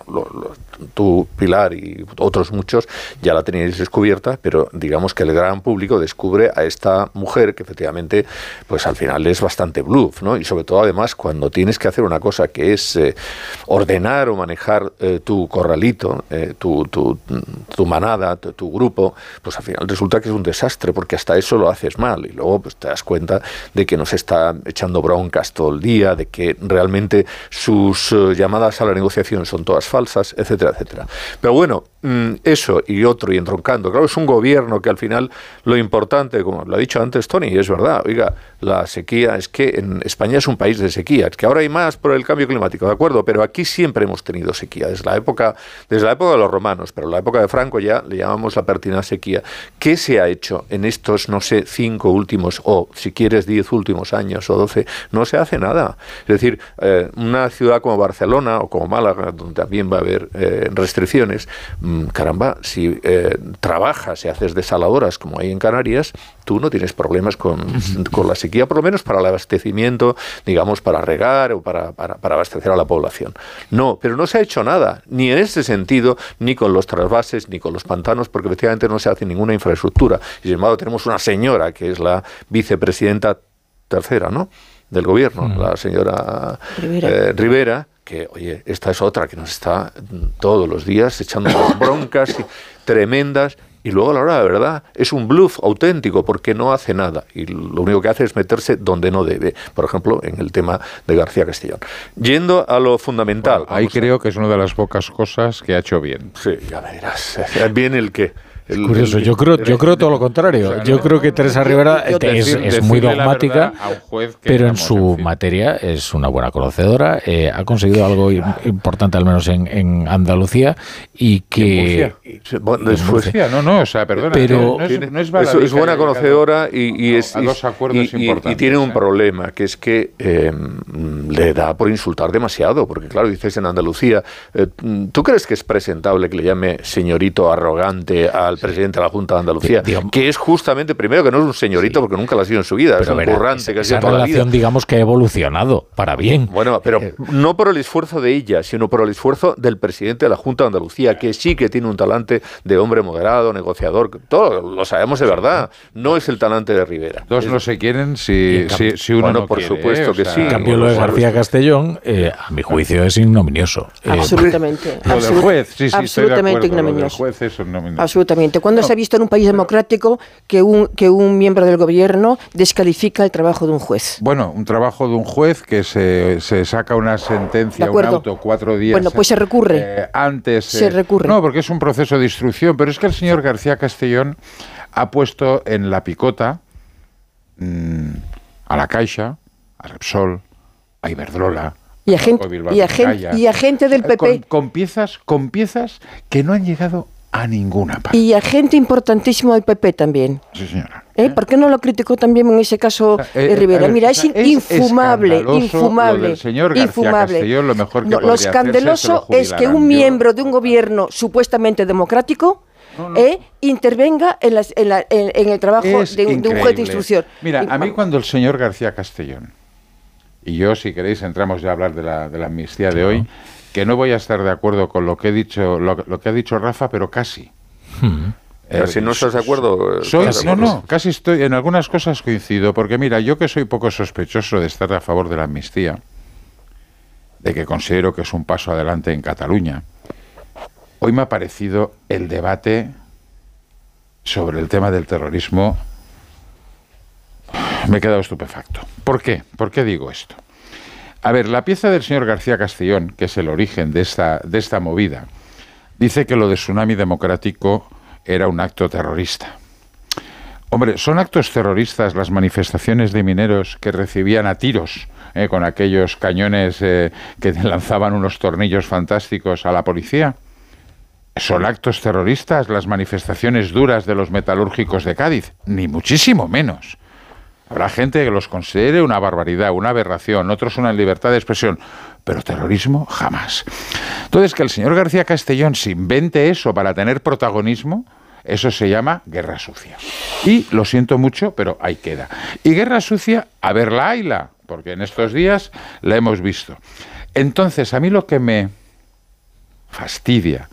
tú Pilar y otros muchos ya la teníais descubierta, pero digamos que el gran público descubre a esta mujer que efectivamente, pues al final es bastante bluff, ¿no? Y sobre todo además cuando tienes que hacer una cosa que es eh, ordenar o manejar eh, tu corralito, eh, tu, tu, tu, manada, tu, grupo, pues al final resulta que es un desastre porque hasta eso lo haces mal y luego pues te das cuenta de que nos está echando broncas todo el día, de que realmente sus llamadas a la negociación son todas falsas, etcétera, etcétera. Pero bueno, eso y otro y entroncando. Claro, es un gobierno que al final lo importante, como lo ha dicho antes Tony, es verdad, oiga, la sequía es que en España es un país de sequía, que ahora hay más por el cambio climático, ¿de acuerdo? Pero aquí siempre hemos tenido sequía, desde la época, desde la época de los romanos, pero en la época de Franco ya le llamamos la pertinaz sequía. ¿Qué se ha hecho en estos, no sé, cinco últimos, o si quieres, diez últimos años o doce? No se hace nada. Es decir, eh, una ciudad como Barcelona o como Málaga, donde también va a haber eh, restricciones, mm, caramba, si eh, trabajas y haces desaladoras como hay en Canarias, tú no tienes problemas con, con, la sequía, por lo menos para el abastecimiento, digamos, para regar o para, para, abastecer a la población. No, pero no se ha hecho nada, ni en ese sentido, ni con los trasvases, ni con los pantanos, porque efectivamente no se hace ninguna infraestructura. Y sin embargo tenemos una señora que es la vicepresidenta tercera, ¿no? del gobierno, la señora Rivera, eh, que, oye, esta es otra que nos está todos los días echando broncas tremendas y luego a la hora de verdad es un bluff auténtico porque no hace nada y lo único que hace es meterse donde no debe, por ejemplo, en el tema de García Castellón. Yendo a lo fundamental. ahí creo que es una de las pocas cosas que ha hecho bien. Sí, ya verás. Bien el que es curioso, yo creo, yo creo todo lo contrario. yo creo que Teresa Rivera es, muy dogmática, pero en su materia es una buena conocedora. Eh, ha conseguido algo importante, al menos en, Andalucía, y que. Murcia, no, no, o sea, perdona. Pero es, buena conocedora y, es. y, tiene un problema, que es que em, le da por insultar demasiado, porque claro, dices en Andalucía, eh, ¿tú crees que es presentable que le llame señorito arrogante al presidente de la Junta de Andalucía, que es justamente, primero, que no es un señorito, porque nunca lo ha sido en su vida, es un currante que ha sido toda relación, la vida. digamos, que ha evolucionado para bien. Bueno, pero eh, no por el esfuerzo de ella, sino por el esfuerzo del presidente de la Junta de Andalucía, que sí que tiene un talante de hombre moderado, negociador, todo lo sabemos de verdad. No es el talante de Rivera. Dos no se quieren si, si, uno no por supuesto ¿eh? que sí. En cambio, lo de García Castellón, eh, a mi juicio, es ignominioso. Absolutamente. Lo del juez, sí, sí, absolutamente estoy de acuerdo. ignominioso. Lo del juez es ignominioso. Absolutamente Exactamente. ¿Cuándo se ha visto en un país democrático que un, que un miembro del gobierno descalifica el trabajo de un juez? Bueno, un trabajo de un juez que se, se saca una sentencia, un auto cuatro días. Bueno, pues se recurre. eh, antes. Se eh, recurre. No, porque es un proceso de instrucción, pero es que el señor García Castellón ha puesto en la picota mm, a la Caixa, a Repsol, a Iberdrola. Y a, gente, y, a gen- Vizcaya, y a gente del PP. Con, con piezas, con piezas que no han llegado a ninguna parte. Y a gente importantísimo del PP también. Sí, señora. ¿Eh? ¿Por qué no lo criticó también en ese caso Eh, eh, eh, Rivera? ver, Mira, es, in- infumable, infumable. Lo del señor García infumable. Castellón, lo mejor que No, lo podría hacerse, se lo escandaloso es que un miembro de un gobierno supuestamente democrático ¿eh? intervenga en, las- en la- en- en el trabajo Es de un, de un juez de instrucción. Mira, a mí cuando el señor García Castellón, y yo si queréis entramos ya a hablar de la, de la amnistía de hoy, que no voy a estar de acuerdo con lo que he dicho, lo, lo que ha dicho Rafa, pero casi. Pero si no estás de acuerdo, eh, Soy- estás de no, acuerdo. no, casi estoy, en algunas cosas coincido, porque mira, yo que soy poco sospechoso de estar a favor de la amnistía, de que considero que es un paso adelante en Cataluña, hoy me ha parecido el debate sobre el tema del terrorismo, me he quedado estupefacto. ¿Por qué? ¿Por qué digo esto? A ver, la pieza del señor García Castellón, que es el origen de esta, de esta movida, dice que lo de Tsunami Democrático era un acto terrorista. Hombre, ¿son actos terroristas las manifestaciones de mineros que recibían a tiros eh, con aquellos cañones eh, que lanzaban unos tornillos fantásticos a la policía? ¿Son actos terroristas las manifestaciones duras de los metalúrgicos de Cádiz? Ni muchísimo menos. Habrá gente que los considere una barbaridad, una aberración, otros una libertad de expresión, pero terrorismo jamás. Entonces, que el señor García Castellón se invente eso para tener protagonismo, eso se llama guerra sucia. Y lo siento mucho, pero ahí queda. Y guerra sucia, a verla, hayla, porque en estos días la hemos visto. Entonces, a mí lo que me fastidia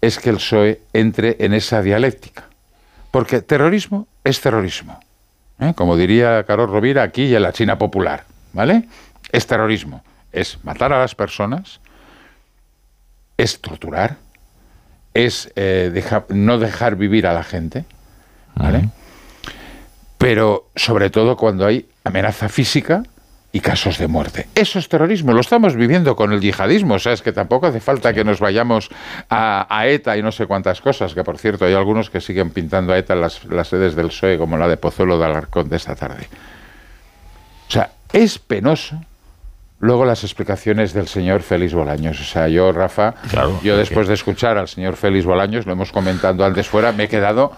es que el PSOE entre en esa dialéctica. Porque terrorismo es terrorismo. ¿Eh? Como diría Carlos Rovira aquí y en la China popular. ¿Vale? Es terrorismo. Es matar a las personas, es torturar, es eh, deja- no dejar vivir a la gente. ¿Vale? Pero sobre todo cuando hay amenaza física y casos de muerte. Eso es terrorismo, lo estamos viviendo con el yihadismo, o sea, es que tampoco hace falta que nos vayamos a, a ETA y no sé cuántas cosas, que por cierto hay algunos que siguen pintando a ETA en las, las sedes del PSOE, como la de Pozuelo de Alarcón de esta tarde. O sea, es penoso luego las explicaciones del señor Félix Bolaños. O sea, yo, Rafa, yo después de escuchar al señor Félix Bolaños, lo hemos comentado antes fuera, me he quedado,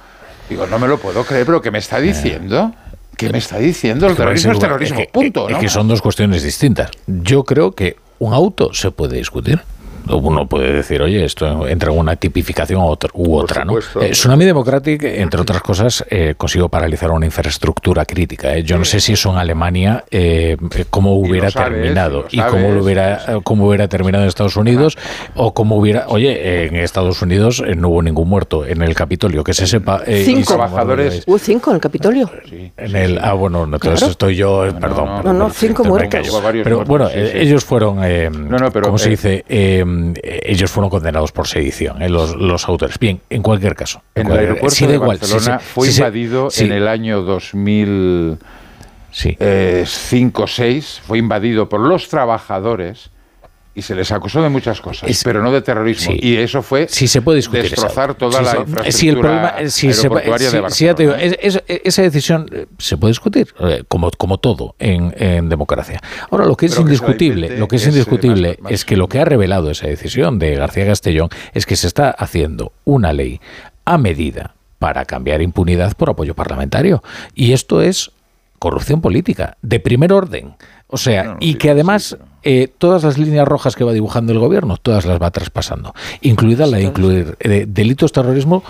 digo, no me lo puedo creer, pero ¿qué me está diciendo? ¿Qué me está diciendo? El terrorismo es terrorismo, es que- punto, Es ¿no? que son dos cuestiones distintas. Yo creo que un auto se puede discutir. Uno puede decir, oye, esto entra en una tipificación u otra, u otra ¿no? Eh, Tsunami Democratic, entre otras cosas, eh, consiguió paralizar una infraestructura crítica. ¿eh? Yo no sé si eso en Alemania, eh, cómo hubiera sabes, terminado y y cómo lo hubiera, cómo hubiera terminado en Estados Unidos o cómo hubiera, oye, en Estados Unidos eh, no hubo ningún muerto en el Capitolio, que se sepa. eh, Cinco. Trabajadores- Hubo cinco en el Capitolio. en el, ah, bueno, no, entonces Claro. estoy yo, eh, perdón. no, perdón, no, cinco muertos. Pero muertos, bueno, sí, sí. ellos fueron, eh, no, pero, ¿cómo se eh, dice? Eh, eh, ellos fueron condenados por sedición, eh, los, los autores. Bien, en cualquier caso. En el cualquier- aeropuerto sí, de igual, sí, Barcelona sí, fue sí, sí, invadido sí. en el año 2005 o 6, fue invadido por los trabajadores y se les acusó de muchas cosas, pero no de terrorismo. sí. y eso fue Sí, se puede discutir. destrozar toda la sí. infraestructura Sí, el problema, se aeroportuaria sí, de sí, ya te digo, Barcelona. es- es- esa decisión se puede discutir, como, como todo en, en democracia. Ahora, lo que es Pero se indiscutible, lo que es, eh, indiscutible más- más- es que lo que ha revelado esa decisión de García Castellón es que se está haciendo una ley a medida para cambiar impunidad por apoyo parlamentario. Y esto es corrupción política, de primer orden. O sea, y que además eh, todas las líneas rojas que va dibujando el gobierno, todas las va traspasando, incluida la de incluir eh, delitos terrorismo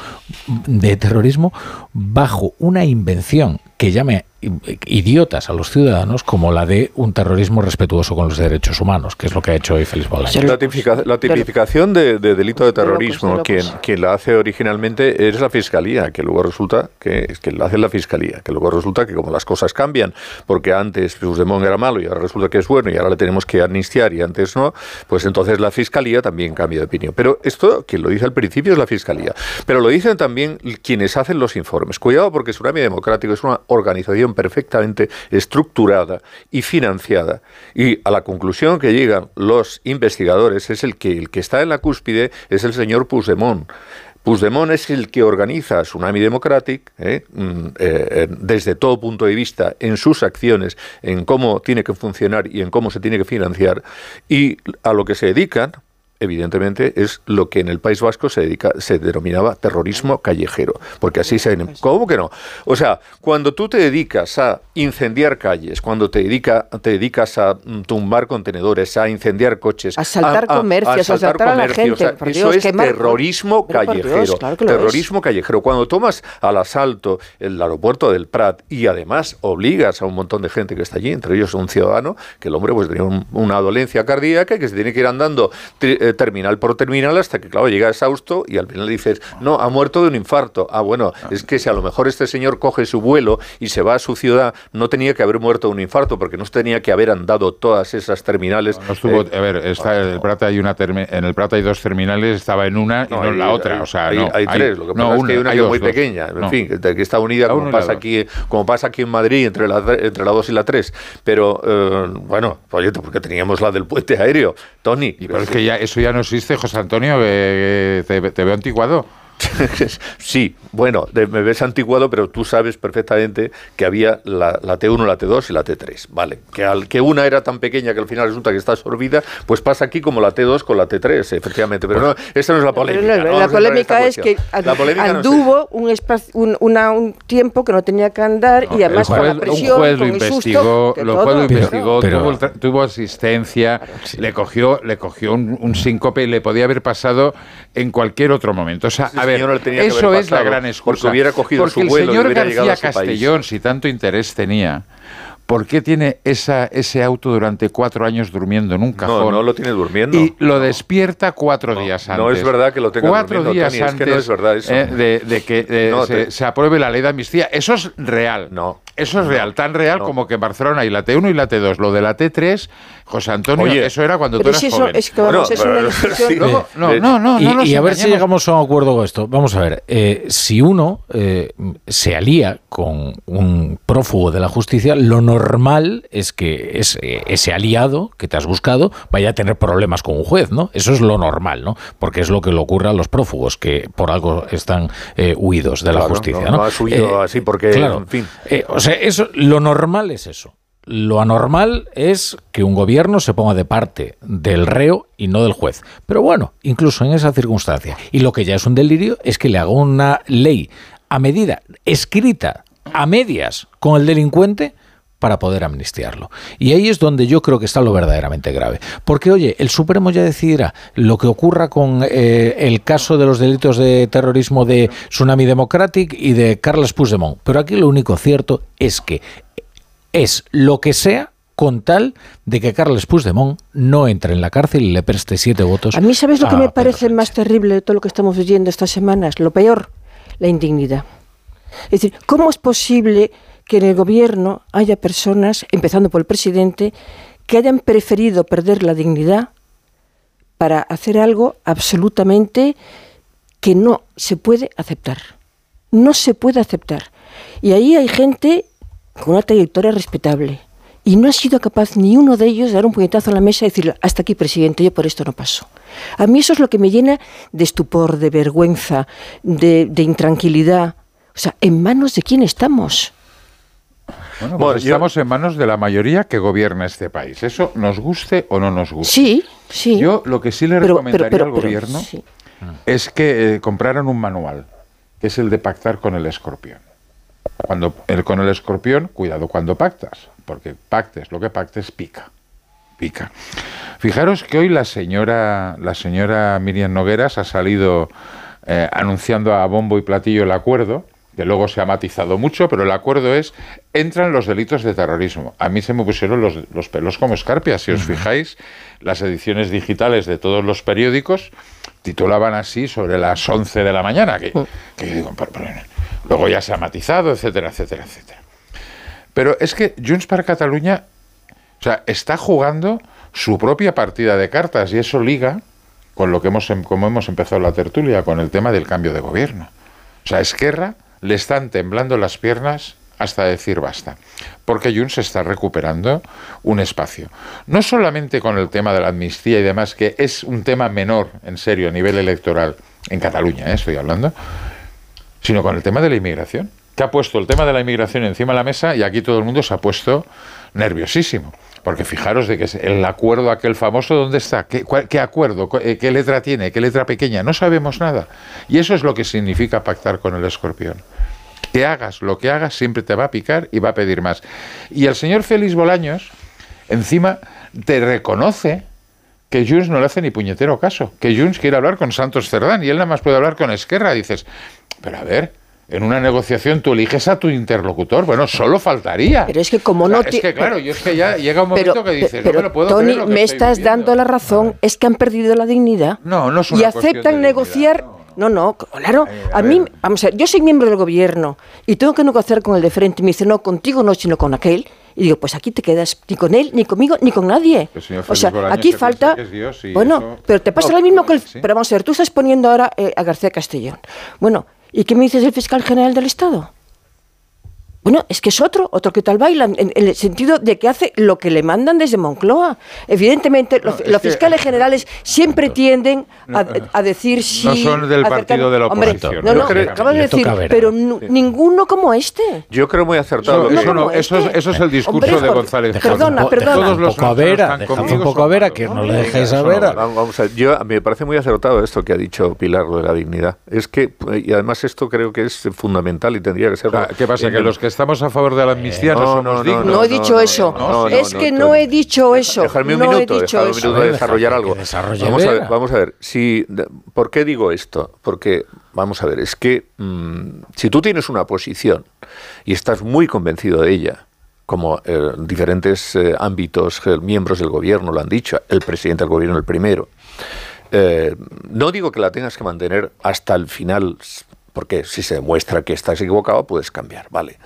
de terrorismo bajo una invención que ya me idiotas a los ciudadanos como la de un terrorismo respetuoso con los derechos humanos, que es lo que ha hecho hoy Félix Bolaño. La, tipificación de, delito de terrorismo, quien, quien la hace originalmente es la Fiscalía, que luego resulta que, que la hace la Fiscalía, que luego resulta que como las cosas cambian, porque antes Puigdemont era malo y ahora resulta que es bueno y ahora le tenemos que amnistiar y antes no, pues entonces la Fiscalía también cambia de opinión. Pero esto, quien lo dice al principio es la Fiscalía, pero lo dicen también quienes hacen los informes. Cuidado porque Tsunami Democrático es una organización perfectamente estructurada y financiada y a la conclusión que llegan los investigadores es el que el que está en la cúspide es el señor Puigdemont. Puigdemont es el que organiza Tsunami Democratic ¿eh? Mm, eh, desde todo punto de vista en sus acciones, en cómo tiene que funcionar y en cómo se tiene que financiar y a lo que se dedican, evidentemente, es lo que en el País Vasco se, dedica, se denominaba terrorismo callejero. Porque así se... ¿Cómo que no? O sea, cuando tú te dedicas a incendiar calles, cuando te, dedica, te dedicas a mm, tumbar contenedores, a incendiar coches... A saltar comercios, a asaltar, a, la gente. eso es terrorismo callejero. terrorismo callejero. Cuando tomas al asalto el aeropuerto del Prat y además obligas a un montón de gente que está allí, entre ellos un ciudadano, que el hombre pues tenía una dolencia cardíaca y que se tiene que ir andando eh, terminal por terminal hasta que, claro, llega exhausto y al final dices, no, ha muerto de un infarto. Ah, bueno, es que si a lo mejor este señor coge su vuelo y se va a su ciudad, no tenía que haber muerto de un infarto porque no tenía que haber andado todas esas terminales. No, eh, a ver, está, en el Prata hay una en el Prata hay dos terminales, estaba en una y no, en la otra. o sea, hay, tres. Lo que pasa es que hay una muy pequeña, en fin, que está unida como pasa aquí, como pasa aquí en Madrid entre la entre la 2 y la 3. Pero eh, bueno, porque teníamos la del puente aéreo, Tony. Y pero es que ya eso ya no existe, José Antonio, te, te veo antiguado. sí, bueno, me ves antiguado, pero tú sabes perfectamente que había la, T1, la T2 y la T3, ¿vale? Que al que una era tan pequeña que al final resulta que está absorbida, pues pasa aquí como la T2 con la T3, efectivamente. Pero no, esta no es la polémica. la polémica es que anduvo un, un, tiempo que no tenía que andar y además con la presión, un juez lo investigó, lo juez lo investigó, tuvo, asistencia, le cogió, le cogió un, un síncope y le podía haber pasado en cualquier otro momento. O sea, a ver, eso es la gran excusa. Porque hubiera cogido porque su vuelo el señor García Castellón, si tanto interés tenía, ¿por qué tiene esa, ese auto durante cuatro años durmiendo en un cajón? No, no lo tiene durmiendo. Y lo despierta cuatro días antes. No es verdad que lo tenga cuatro días antes es que no es verdad eso. Eh, de, que eh, se, apruebe la ley de amnistía. Eso es real. No. Eso es real, tan real como que en Barcelona hay la T1 y la T2. Lo de la T3 José Antonio, eso era cuando tú eras joven. Es que vamos, es una no, no, no, no, Y, a ver si llegamos a un acuerdo con esto. Vamos a ver, eh, si uno eh, se alía con un prófugo de la justicia, lo normal es que ese, ese, aliado que te has buscado vaya a tener problemas con un juez, ¿no? Eso es lo normal, ¿no? Porque es lo que le ocurre a los prófugos, que por algo están eh, huidos de la justicia, ¿no? No, has huido así porque, en fin. o sea, eso, lo normal es eso. Lo anormal es que un gobierno se ponga de parte del reo y no del juez. Pero bueno, incluso en esa circunstancia. Y lo que ya es un delirio es que le haga una ley a medida, escrita a medias con el delincuente para poder amnistiarlo. Y ahí es donde yo creo que está lo verdaderamente grave. Porque, oye, el Supremo ya decidirá lo que ocurra con eh, el caso de los delitos de terrorismo de Tsunami Democratic y de Carles Puigdemont. Pero aquí lo único cierto es que es lo que sea con tal de que Carles Puigdemont no entre en la cárcel y le preste siete votos. A mí, ¿sabes lo que me parece más terrible de todo lo que estamos viviendo estas semanas? Lo peor, la indignidad. Es decir, ¿cómo es posible que en el gobierno haya personas, empezando por el presidente, que hayan preferido perder la dignidad para hacer algo absolutamente que no se puede aceptar? No se puede aceptar. Y ahí hay gente con una trayectoria respetable. Y no ha sido capaz ni uno de ellos de dar un puñetazo a la mesa y decir, hasta aquí, presidente, yo por esto no paso. A mí eso es lo que me llena de estupor, de vergüenza, de, intranquilidad. O sea, ¿en manos de quién estamos? Bueno, pues estamos en manos de la mayoría que gobierna este país. Eso nos guste o no nos guste. Sí, sí. Yo lo que sí le recomendaría al gobierno es que eh, compraran un manual, que es el de pactar con el escorpión. Cuando el, con el escorpión, cuidado cuando pactas, porque pactes, lo que pactes pica. Pica. Fijaros que hoy la señora, la señora Miriam Nogueras ha salido eh, anunciando a bombo y platillo el acuerdo que luego se ha matizado mucho, pero el acuerdo es, entran los delitos de terrorismo. A mí se me pusieron los, pelos como escarpias, si os fijáis, las ediciones digitales de todos los periódicos titulaban así sobre las 11 de la mañana, que, luego ya se ha matizado, etcétera, etcétera, etcétera. Pero es que Junts para Cataluña, o sea, está jugando su propia partida de cartas y eso liga con lo que hemos, em, como hemos empezado la tertulia, con el tema del cambio de gobierno. O sea, Esquerra le están temblando las piernas hasta decir basta, porque Junts está recuperando un espacio. No solamente con el tema de la amnistía y demás, que es un tema menor, en serio, a nivel electoral, en Cataluña, ¿eh? estoy hablando, sino con el tema de la inmigración, que ha puesto el tema de la inmigración encima de la mesa y aquí todo el mundo se ha puesto nerviosísimo. Porque fijaros de que el acuerdo aquel famoso, ¿dónde está? ¿Qué, acuerdo? Eh, ¿Qué letra tiene? ¿Qué letra pequeña? No sabemos nada. Y eso es lo que significa pactar con el escorpión que hagas lo que hagas, siempre te va a picar y va a pedir más. Y el señor Félix Bolaños, encima, te reconoce que Junts no le hace ni puñetero caso, que Junts quiere hablar con Santos Cerdán y él nada más puede hablar con Esquerra. dices, pero a ver, en una negociación tú eliges a tu interlocutor. Bueno, solo faltaría. Pero es que como no... es que claro, yo es que ya llega un momento que dices, pero, no me lo puedo Tony, creer me estás dando la razón, es que han perdido la dignidad. No, no es Y aceptan negociar no, no, claro. Eh, a, mí, vamos a ver, yo soy miembro del gobierno y tengo que negociar con el de frente. Y me dice, no, contigo no, sino con aquel. Y digo, pues aquí te quedas ni con él, ni conmigo, ni con nadie. O sea, aquí falta. bueno, pero te pasa lo mismo que el. Pero vamos a ver, tú estás poniendo ahora eh, a García Castellón. Bueno, ¿y qué me dices del fiscal general del Estado? Bueno, es que es otro, otro que tal baila, en, el sentido de que hace lo que le mandan desde Moncloa. Evidentemente, los, fiscales generales siempre tienden a, decir sí. No son del partido de la oposición. no, no, acabo de decir, pero ninguno como este. Yo creo muy acertado. Eso, eso, es, eso, es, el discurso de González. Perdona, perdona. Todos los un poco a Vera, un poco a Vera, que no le dejes a Vera. Vamos a, yo, me parece muy acertado esto que ha dicho Pilar, lo de la dignidad. Es que, y además esto creo que es fundamental y tendría que ser... ¿Qué pasa? Que los que estamos a favor de la amnistía no, somos no, dignos. No he dicho eso. es que no, he dicho eso. Déjame un minuto, déjame un minuto de desarrollar algo. Vamos a ver, vamos a ver. Si, ¿Por qué digo esto? Porque, vamos a ver, es que mm, si tú tienes una posición y estás muy convencido de ella, como eh, diferentes eh, ámbitos, eh, miembros del gobierno lo han dicho, el presidente del gobierno el primero, no digo que la tengas que mantener hasta el final, porque si se demuestra que estás equivocado, puedes cambiar, ¿vale?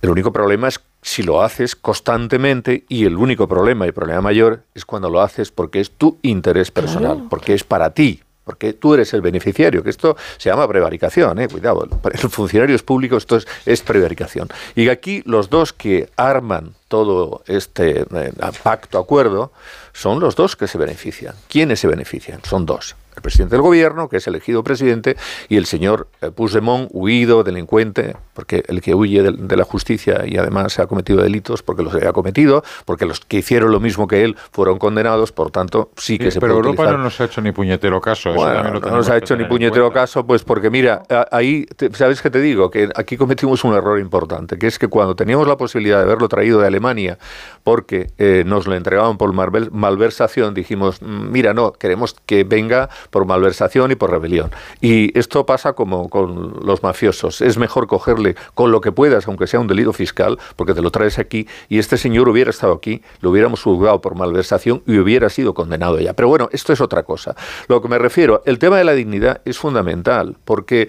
El único problema es si lo haces constantemente y el único problema y problema mayor es cuando lo haces porque es tu interés personal, porque es para ti, porque tú eres el beneficiario, que esto se llama prevaricación, ¿eh? cuidado, para los funcionarios públicos esto es, prevaricación. Y aquí los dos que arman todo este eh, pacto, acuerdo, son los dos que se benefician. ¿Quiénes se benefician? Son dos el presidente del gobierno, que es elegido presidente, y el señor eh, Puigdemont, huido, delincuente, porque el que huye de, la justicia y además se ha cometido delitos porque los ha cometido, porque los que hicieron lo mismo que él fueron condenados, por tanto sí que se pero puede Europa no nos ha hecho ni puñetero caso. no nos ha hecho ni puñetero caso, pues porque mira, ahí, ¿sabes qué te digo? Que aquí cometimos un error importante, que es que cuando teníamos la posibilidad de haberlo traído de Alemania, porque eh, nos lo entregaban por malversación, dijimos, mm, mira, no, queremos que venga por malversación y por rebelión. Y esto pasa como con los mafiosos. Es mejor cogerle con lo que puedas, aunque sea un delito fiscal, porque te lo traes aquí y este señor hubiera estado aquí, lo hubiéramos juzgado por malversación y hubiera sido condenado ya. Pero bueno, esto es otra cosa. Lo que me refiero, el tema de la dignidad es fundamental, porque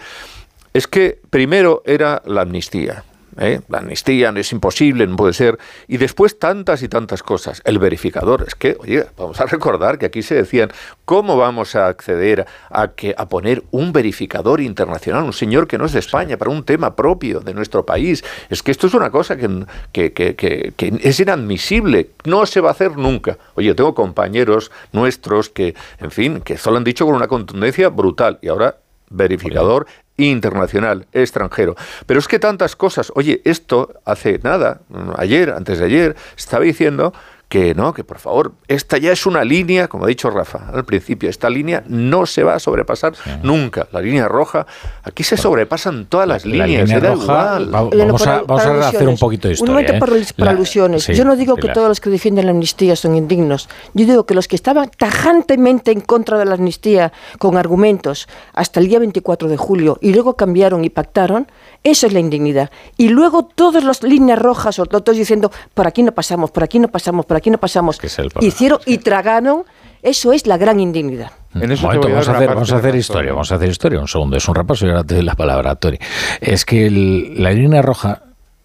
es que primero era la amnistía. ¿Eh? la amnistía no es imposible, no puede ser, y después tantas y tantas cosas. El verificador, es que, oye, vamos a recordar que aquí se decían, ¿cómo vamos a acceder a, que, a poner un verificador internacional, un señor que no es de España, para un tema propio de nuestro país? Es que esto es una cosa que, que, que, que es inadmisible, no se va a hacer nunca. Oye, tengo compañeros nuestros que, en fin, que solo han dicho con una contundencia brutal, y ahora verificador internacional, extranjero. Pero es que tantas cosas, oye, esto hace nada, ayer, antes de ayer, estaba diciendo que no, que por favor, esta ya es una línea, como ha dicho Rafa al principio, esta línea no se va a sobrepasar nunca. La línea roja, aquí se sobrepasan todas las La líneas. línea roja, igual. va- vamos a, vamos a hacer un poquito de Un historia. momento ¿eh? para, para La- alusiones. sí, Yo no digo que todos los que defienden la amnistía son indignos. Yo digo que los que estaban tajantemente en contra de la amnistía con argumentos hasta el día 24 de julio y luego cambiaron y pactaron, eso es la indignidad. Y luego todas las líneas rojas o todos diciendo, por aquí no pasamos, por aquí no pasamos, por aquí no pasamos, hicieron y tragaron, eso es la gran indignidad. Momento, vamos a hacer, vamos a hacer historia, vamos a hacer historia. Un segundo, es un repaso y ahora te doy la palabra, Tori. Es que el- la línea roja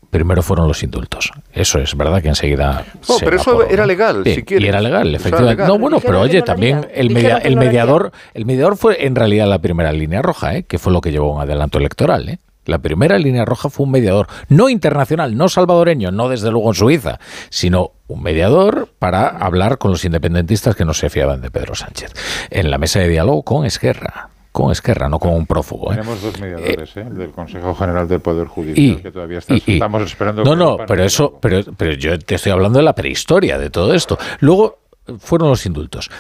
primero fueron los indultos. Eso es verdad que enseguida. No, se pero eso era ¿no? legal, Sí, si quieres. Y era legal, efectivamente. legal. No, bueno, pero oye, también el, media- el mediador, el mediador fue en realidad la primera línea roja, ¿eh? que fue lo que llevó a un adelanto electoral. ¿eh? La primera línea roja fue un mediador, no internacional, no salvadoreño, no desde luego en Suiza, sino un mediador para hablar con los independentistas que no se fiaban de Pedro Sánchez. En la mesa de diálogo con Esquerra, con Esquerra, no con un prófugo. ¿eh? Tenemos dos mediadores, ¿eh? el del Consejo General del Poder Judicial, Y- que todavía y- y- estamos esperando. No, no, pero eso, pero, pero yo te estoy hablando de la prehistoria de todo esto. Luego eh, fueron los indultos.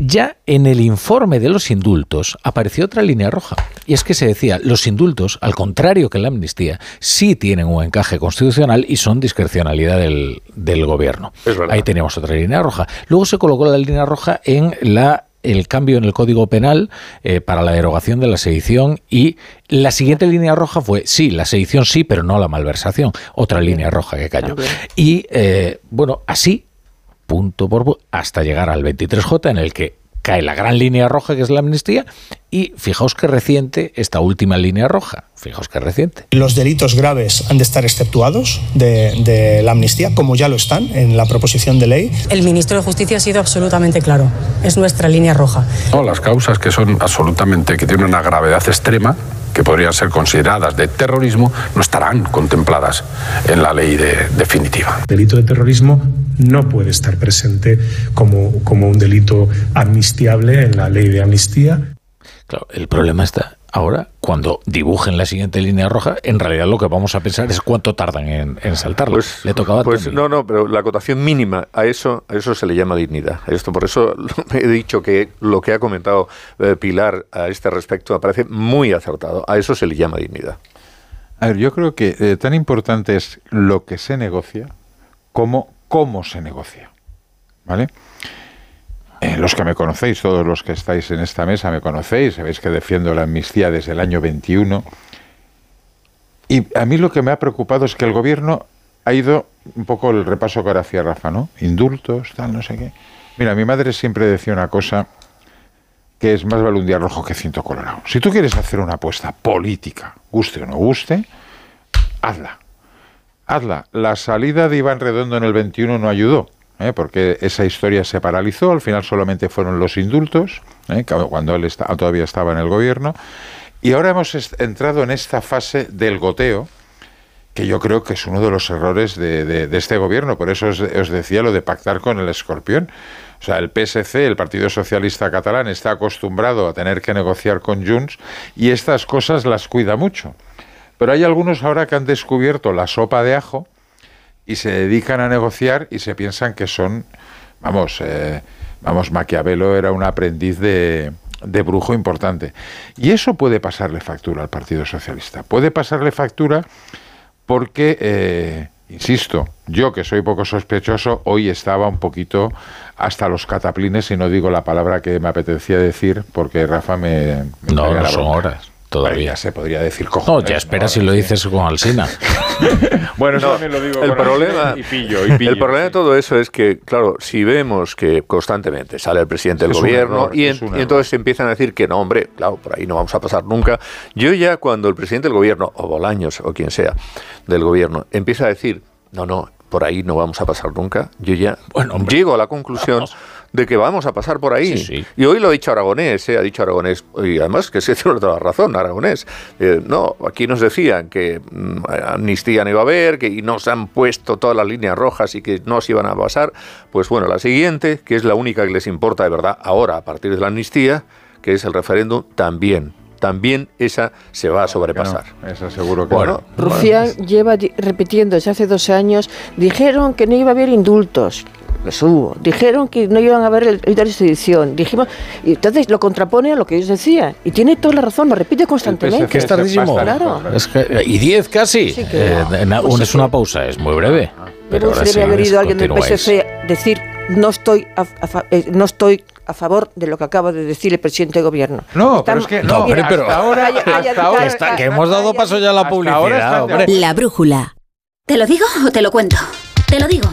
Ya en el informe de los indultos apareció otra línea roja. Y es que se decía, los indultos, al contrario que la amnistía, sí tienen un encaje constitucional y son discrecionalidad del, del gobierno. Ahí teníamos otra línea roja. Luego se colocó la línea roja en la el cambio en el Código Penal eh, para la derogación de la sedición y la siguiente línea roja fue, sí, la sedición sí, pero no la malversación. Otra línea roja que cayó. Y eh, bueno, así punto por punto, hasta llegar al 23J en el que cae la gran línea roja que es la amnistía y fijaos que reciente esta última línea roja, fijaos que reciente. Los delitos graves han de estar exceptuados de, de la amnistía, como ya lo están en la proposición de ley. El ministro de Justicia ha sido absolutamente claro. Es nuestra línea roja. No, las causas que son absolutamente, que tienen una gravedad extrema, que podrían ser consideradas de terrorismo, no estarán contempladas en la ley de- definitiva. El delito de terrorismo no puede estar presente como, como un delito amnistiable en la ley de amnistía. Claro, el problema está ahora cuando dibujen la siguiente línea roja, en realidad lo que vamos a pensar es cuánto tardan en, en saltarla. Le tocaba a Pues no, no, pero la acotación mínima a eso, a eso se le llama dignidad. A Esto por eso he dicho que lo que ha comentado eh, Pilar a este respecto me parece muy acertado. A eso se le llama dignidad. A ver, yo creo que eh, tan importante es lo que se negocia como cómo se negocia. ¿Vale? Eh, los que me conocéis, todos los que estáis en esta mesa me conocéis, sabéis que defiendo la amnistía desde el año 21. Y a mí lo que me ha preocupado es que el gobierno ha ido un poco el repaso que ahora hacía Rafa, ¿no? Indultos, tal, no sé qué. Mira, mi madre siempre decía una cosa que es más vale un día rojo que ciento colorado. Si tú quieres hacer una apuesta política, guste o no guste, hazla. Hazla. La salida de Iván Redondo en el 21 no ayudó, ¿eh? porque esa historia se paralizó, al final solamente fueron los indultos, ¿eh? cuando él está- todavía estaba en el gobierno, y ahora hemos entrado en esta fase del goteo, que yo creo que es uno de los errores de este gobierno. Por eso os, os decía lo de pactar con el escorpión. O sea, el PSC, el Partido Socialista Catalán, está acostumbrado a tener que negociar con Junts y estas cosas las cuida mucho. Pero hay algunos ahora que han descubierto la sopa de ajo y se dedican a negociar y se piensan que son, vamos, eh, vamos, Maquiavelo era un aprendiz de, de brujo importante. Y eso puede pasarle factura al Partido Socialista. Puede pasarle factura porque, eh, insisto, yo que soy poco sospechoso, hoy estaba un poquito hasta los cataplines y no digo la palabra que me apetecía decir porque Rafa me... me No, no son horas todavía. ya se podría decir No, cojones. ya espera si lo dices con Alsina. Bueno, eso No, también lo digo el con problema, Alsina y pillo, y pillo, el problema de todo eso es que, claro, si vemos que constantemente sale el presidente del Es gobierno error, y, en- es un y entonces empiezan a decir que no, hombre, claro, por ahí no vamos a pasar nunca. Yo ya cuando el presidente del gobierno, o Bolaños, o quien sea del gobierno, empieza a decir, no, no, por ahí no vamos a pasar nunca, yo ya llego a la conclusión de que vamos a pasar por ahí. Sí, sí. Y hoy lo ha dicho Aragonés, ¿eh? ha dicho Aragonés, y además que se tiene toda la razón, Aragonés. Eh, no, aquí nos decían que mm, amnistía no iba a haber, que y nos han puesto todas las líneas rojas y que no se iban a pasar. Pues bueno, la siguiente, que es la única que les importa de verdad ahora, a partir de la amnistía, que es el referéndum, también. También esa se va a sobrepasar. Esa seguro que Bueno, Rufián lleva di- repitiendo desde hace dos años, dijeron que no iba a haber indultos. Los hubo, dijeron que no iban a ver el, esta edición, dijimos, y entonces lo contrapone a lo que ellos decían, y tiene toda la razón, lo repite constantemente. Que es tardísimo. Claro. Es que- y 10 casi. Sí, que- Eh, na- Pues una- es una pausa, es muy breve. Pero ahora se debe haber ido alguien del. PSC decir no estoy a, a fa- eh, no estoy a favor de lo que acaba de decir el presidente de gobierno. No, pero es que no, hombre, pero- hasta ahora, calla, hasta ahora Está- que hemos dado paso ya a la Hasta ahora publicidad, de hombre. La brújula. ¿Te lo digo o te lo cuento? Te lo digo.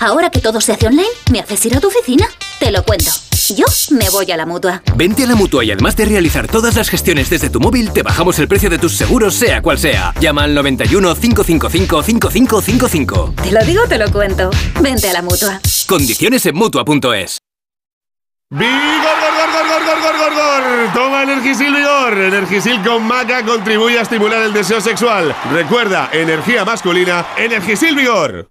Ahora que todo se hace online, ¿me haces ir a tu oficina? Te lo cuento. Yo me voy a la mutua. Vente a la mutua y además de realizar todas las gestiones desde tu móvil, te bajamos el precio de tus seguros, sea cual sea. Llama al 91 555 5555. Te lo digo o te lo cuento. Vente a la mutua. Condiciones en mutua.es. ¡Vigor, gor, gor, gor, gor, gor, gor, gor! Toma Energisil Vigor. Energisil con maca contribuye a estimular el deseo sexual. Recuerda, energía masculina, Energisil Vigor.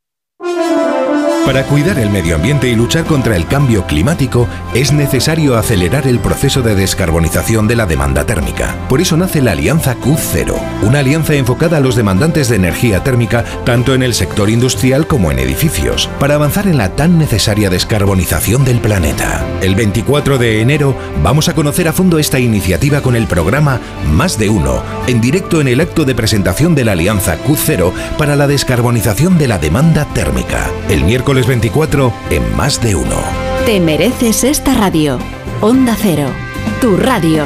Para cuidar el medio ambiente y luchar contra el cambio climático es necesario acelerar el proceso de descarbonización de la demanda térmica. Por eso nace la Alianza Q0, una alianza enfocada a los demandantes de energía térmica tanto en el sector industrial como en edificios, para avanzar en la tan necesaria descarbonización del planeta. El 24 de enero vamos a conocer a fondo esta iniciativa con el programa Más de Uno, en directo en el acto de presentación de la Alianza Q0 para la descarbonización de la demanda térmica. El miércoles 24 en Más de Uno. Te mereces esta radio. Onda Cero, tu radio.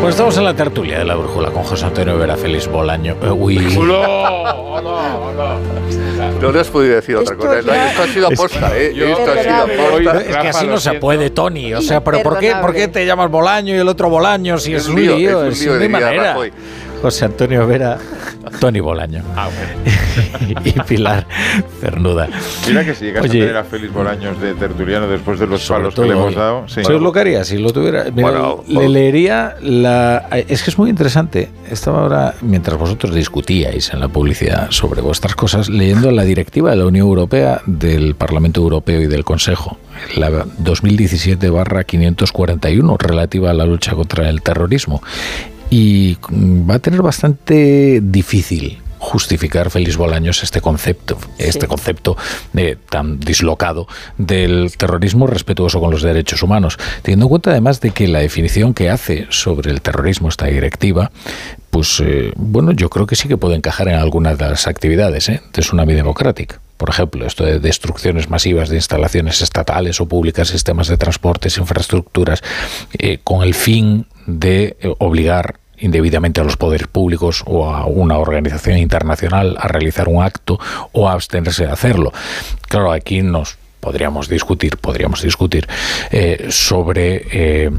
Pues estamos en la tertulia de la brújula con José Antonio Vera, Félix Bolaño. eh, uy. No le has podido decir otra cosa. Esto ha sido aposta, ¿eh? Esto ha sido aposta. Es que así no se puede, Tony. O sea, pero ¿por qué, ¿por qué te llamas Bolaño y el otro Bolaño si es, Es un lío, lío? es un Es lío, de diría manera. Rajoy. José Antonio Vera, Tony Bolaño. y Pilar Cernuda. Mira que si llegas Oye, a tener a Félix Bolaños de tertuliano después de los palos que le hemos dado. Sí. ¿Sabes lo que haría si lo tuviera? Mira, Bueno, le leería la. Es que es muy interesante. Estaba ahora, mientras vosotros discutíais en la publicidad sobre vuestras cosas, leyendo la directiva de la Unión Europea, del Parlamento Europeo y del Consejo, la 2017-541, relativa a la lucha contra el terrorismo. Y va a tener bastante difícil justificar Félix Bolaños este concepto, este concepto eh, tan dislocado del terrorismo respetuoso con los derechos humanos, teniendo en cuenta además de que la definición que hace sobre el terrorismo esta directiva, pues eh, bueno, yo creo que sí que puede encajar en algunas de las actividades ¿eh? de Tsunami Democratic. Por ejemplo, esto de destrucciones masivas de instalaciones estatales o públicas, sistemas de transportes, infraestructuras, eh, con el fin de eh, obligar indebidamente a los poderes públicos o a una organización internacional a realizar un acto o a abstenerse de hacerlo. Claro, aquí nos podríamos discutir, podríamos discutir eh, sobre eh,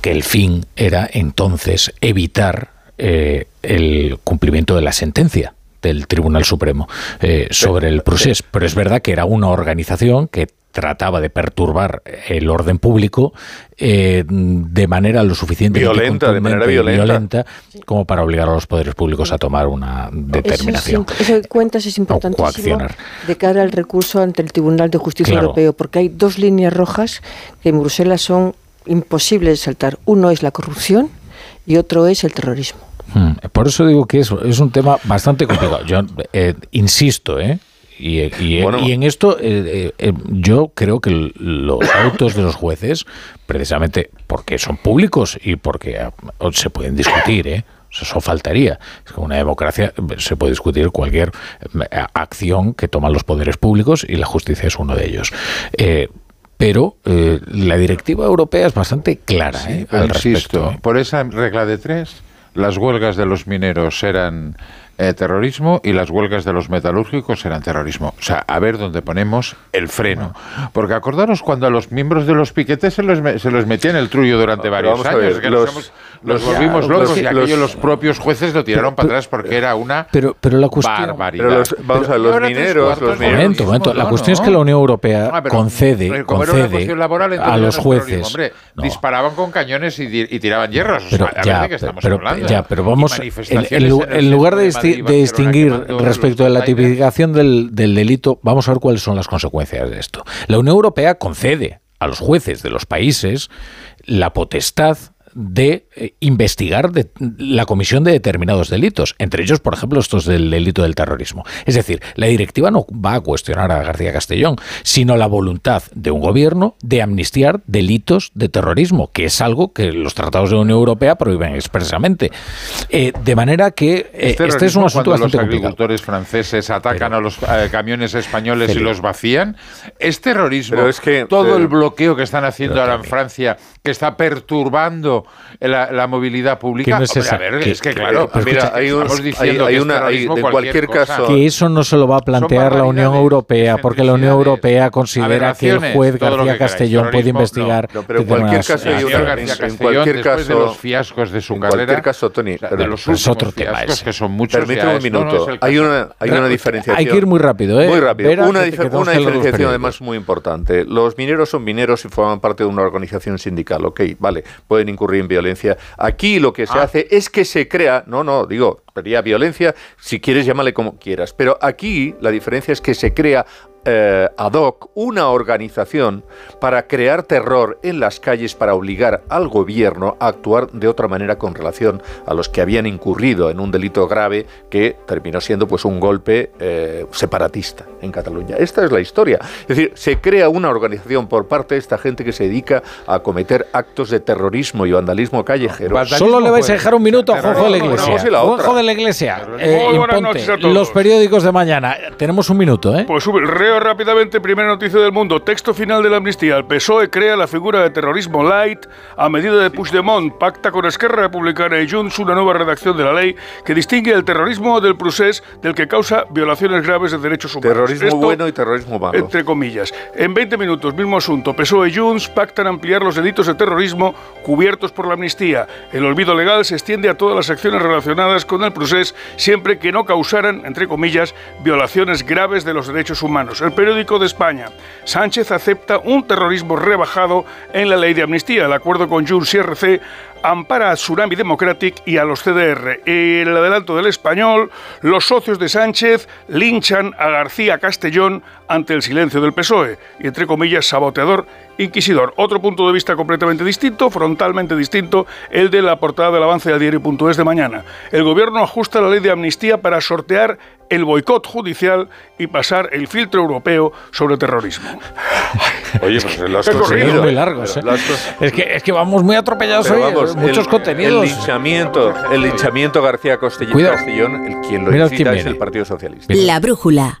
que el fin era entonces evitar eh, el cumplimiento de la sentencia del Tribunal Supremo eh, sobre el procés. Pero es verdad que era una organización que trataba de perturbar el orden público eh, de manera lo suficiente violenta, de manera violenta. como para obligar a los poderes públicos a tomar una determinación. Eso, eso que cuentas es importantísimo de cara al recurso ante el Tribunal de Justicia Europeo, porque hay dos líneas rojas que en Bruselas son imposibles de saltar. Uno es la corrupción y otro es el terrorismo. Hmm. Por eso digo que es, es un tema bastante complicado. Yo eh, insisto, ¿eh? Y, en esto eh, eh, yo creo que los autos de los jueces, precisamente porque son públicos y porque ah, se pueden discutir, ¿eh? Eso faltaría. Es que una democracia se puede discutir cualquier acción que toman los poderes públicos y la justicia es uno de ellos. pero la directiva europea es bastante clara al respecto. Por esa regla de tres, las huelgas de los mineros eran eh, terrorismo y las huelgas de los metalúrgicos eran terrorismo. O sea, a ver dónde ponemos el freno. Porque acordaros cuando a los miembros de los piquetes se los, se los metía en el trullo durante varios años. que los, los, volvimos locos y aquello los propios jueces lo tiraron para atrás porque era una pero, pero la cuestión, barbaridad. vamos a ver, los mineros... Los Momento, momento. La cuestión es que la Unión Europea concede, concede a los jueces... Hombre, disparaban con cañones y, tiraban hierros. Pero, ya, pero, ya, pero vamos... En lugar de de distinguir respecto de la tipificación del, del delito, vamos a ver cuáles son las consecuencias de esto. La Unión Europea concede a los jueces de los países la potestad de eh, investigar de, la comisión de determinados delitos, entre ellos, por ejemplo, estos del delito del terrorismo. Es decir, la directiva no va a cuestionar a García Castellón, sino la voluntad de un gobierno de amnistiar delitos de terrorismo, que es algo que los tratados de la Unión Europea prohíben expresamente. Eh, de manera que eh, este es un asunto bastante los agricultores franceses atacan a los camiones españoles y los vacían, es terrorismo. Pero es que, todo el bloqueo que están haciendo ahora en Francia, que está perturbando la, movilidad pública. No es, a ver, es que claro, mira, hay, una, hay, en cualquier caso que eso no se lo va a plantear la Unión Europea, porque la Unión Europea considera que el juez García Castellón puede investigar. pero en cualquier caso, hay una, en cualquier caso, de los fiascos de su en carrera, cualquier caso, Tony, de los es otro tema que son muchos. Permíteme un minuto. hay una, hay una diferenciación. Hay que ir muy rápido, ¿eh? Muy rápido. Una, una diferenciación además muy importante. Los mineros son mineros y forman parte de una organización sindical. Ok, vale, pueden incurrir en violencia. Aquí lo que se ah. hace es que se crea, no, no, digo, sería violencia, si quieres llámale como quieras, pero aquí la diferencia es que se crea eh, ad hoc una organización para crear terror en las calles para obligar al gobierno a actuar de otra manera con relación a los que habían incurrido en un delito grave que terminó siendo pues un golpe eh, separatista en Cataluña. Esta es la historia. Es decir, se crea una organización por parte de esta gente que se dedica a cometer actos de terrorismo y vandalismo callejero. Solo le vais a dejar un minuto a Juanjo de la Iglesia. Juanjo de la Iglesia. Eh, los periódicos de mañana. Tenemos un minuto, ¿eh? Pues reo rápidamente, primera noticia del mundo. Texto final de la amnistía. El PSOE crea la figura de terrorismo light a medida de Puigdemont. Pacta con Esquerra Republicana y Junts una nueva redacción de la ley que distingue el terrorismo del procés del que causa violaciones graves de derechos humanos. Terrorismo bueno y terrorismo malo. Entre comillas. En 20 minutos, mismo asunto. PSOE y Junts pactan ampliar los delitos de terrorismo cubiertos por la amnistía. El olvido legal se extiende a todas las acciones relacionadas con el procés siempre que no causaran, entre comillas, violaciones graves de los derechos humanos el periódico de España. Sánchez acepta un terrorismo rebajado en la ley de amnistía. El acuerdo con Junts y RC ampara a Tsunami Democratic y a los CDR. En el adelanto del español, los socios de Sánchez linchan a García Castellón ante el silencio del PSOE y, entre comillas, saboteador inquisidor. Otro punto de vista completamente distinto, frontalmente distinto, el de la portada del avance del diario.es de mañana. El gobierno ajusta la ley de amnistía para sortear el boicot judicial y pasar el filtro europeo sobre terrorismo. Oye, pues lo has conseguido. muy largos, ¿eh? es, que, es que vamos muy atropellados hoy, vamos, muchos contenidos. El linchamiento, el linchamiento García Castellón, el quien lo incita es el Partido Socialista. La brújula.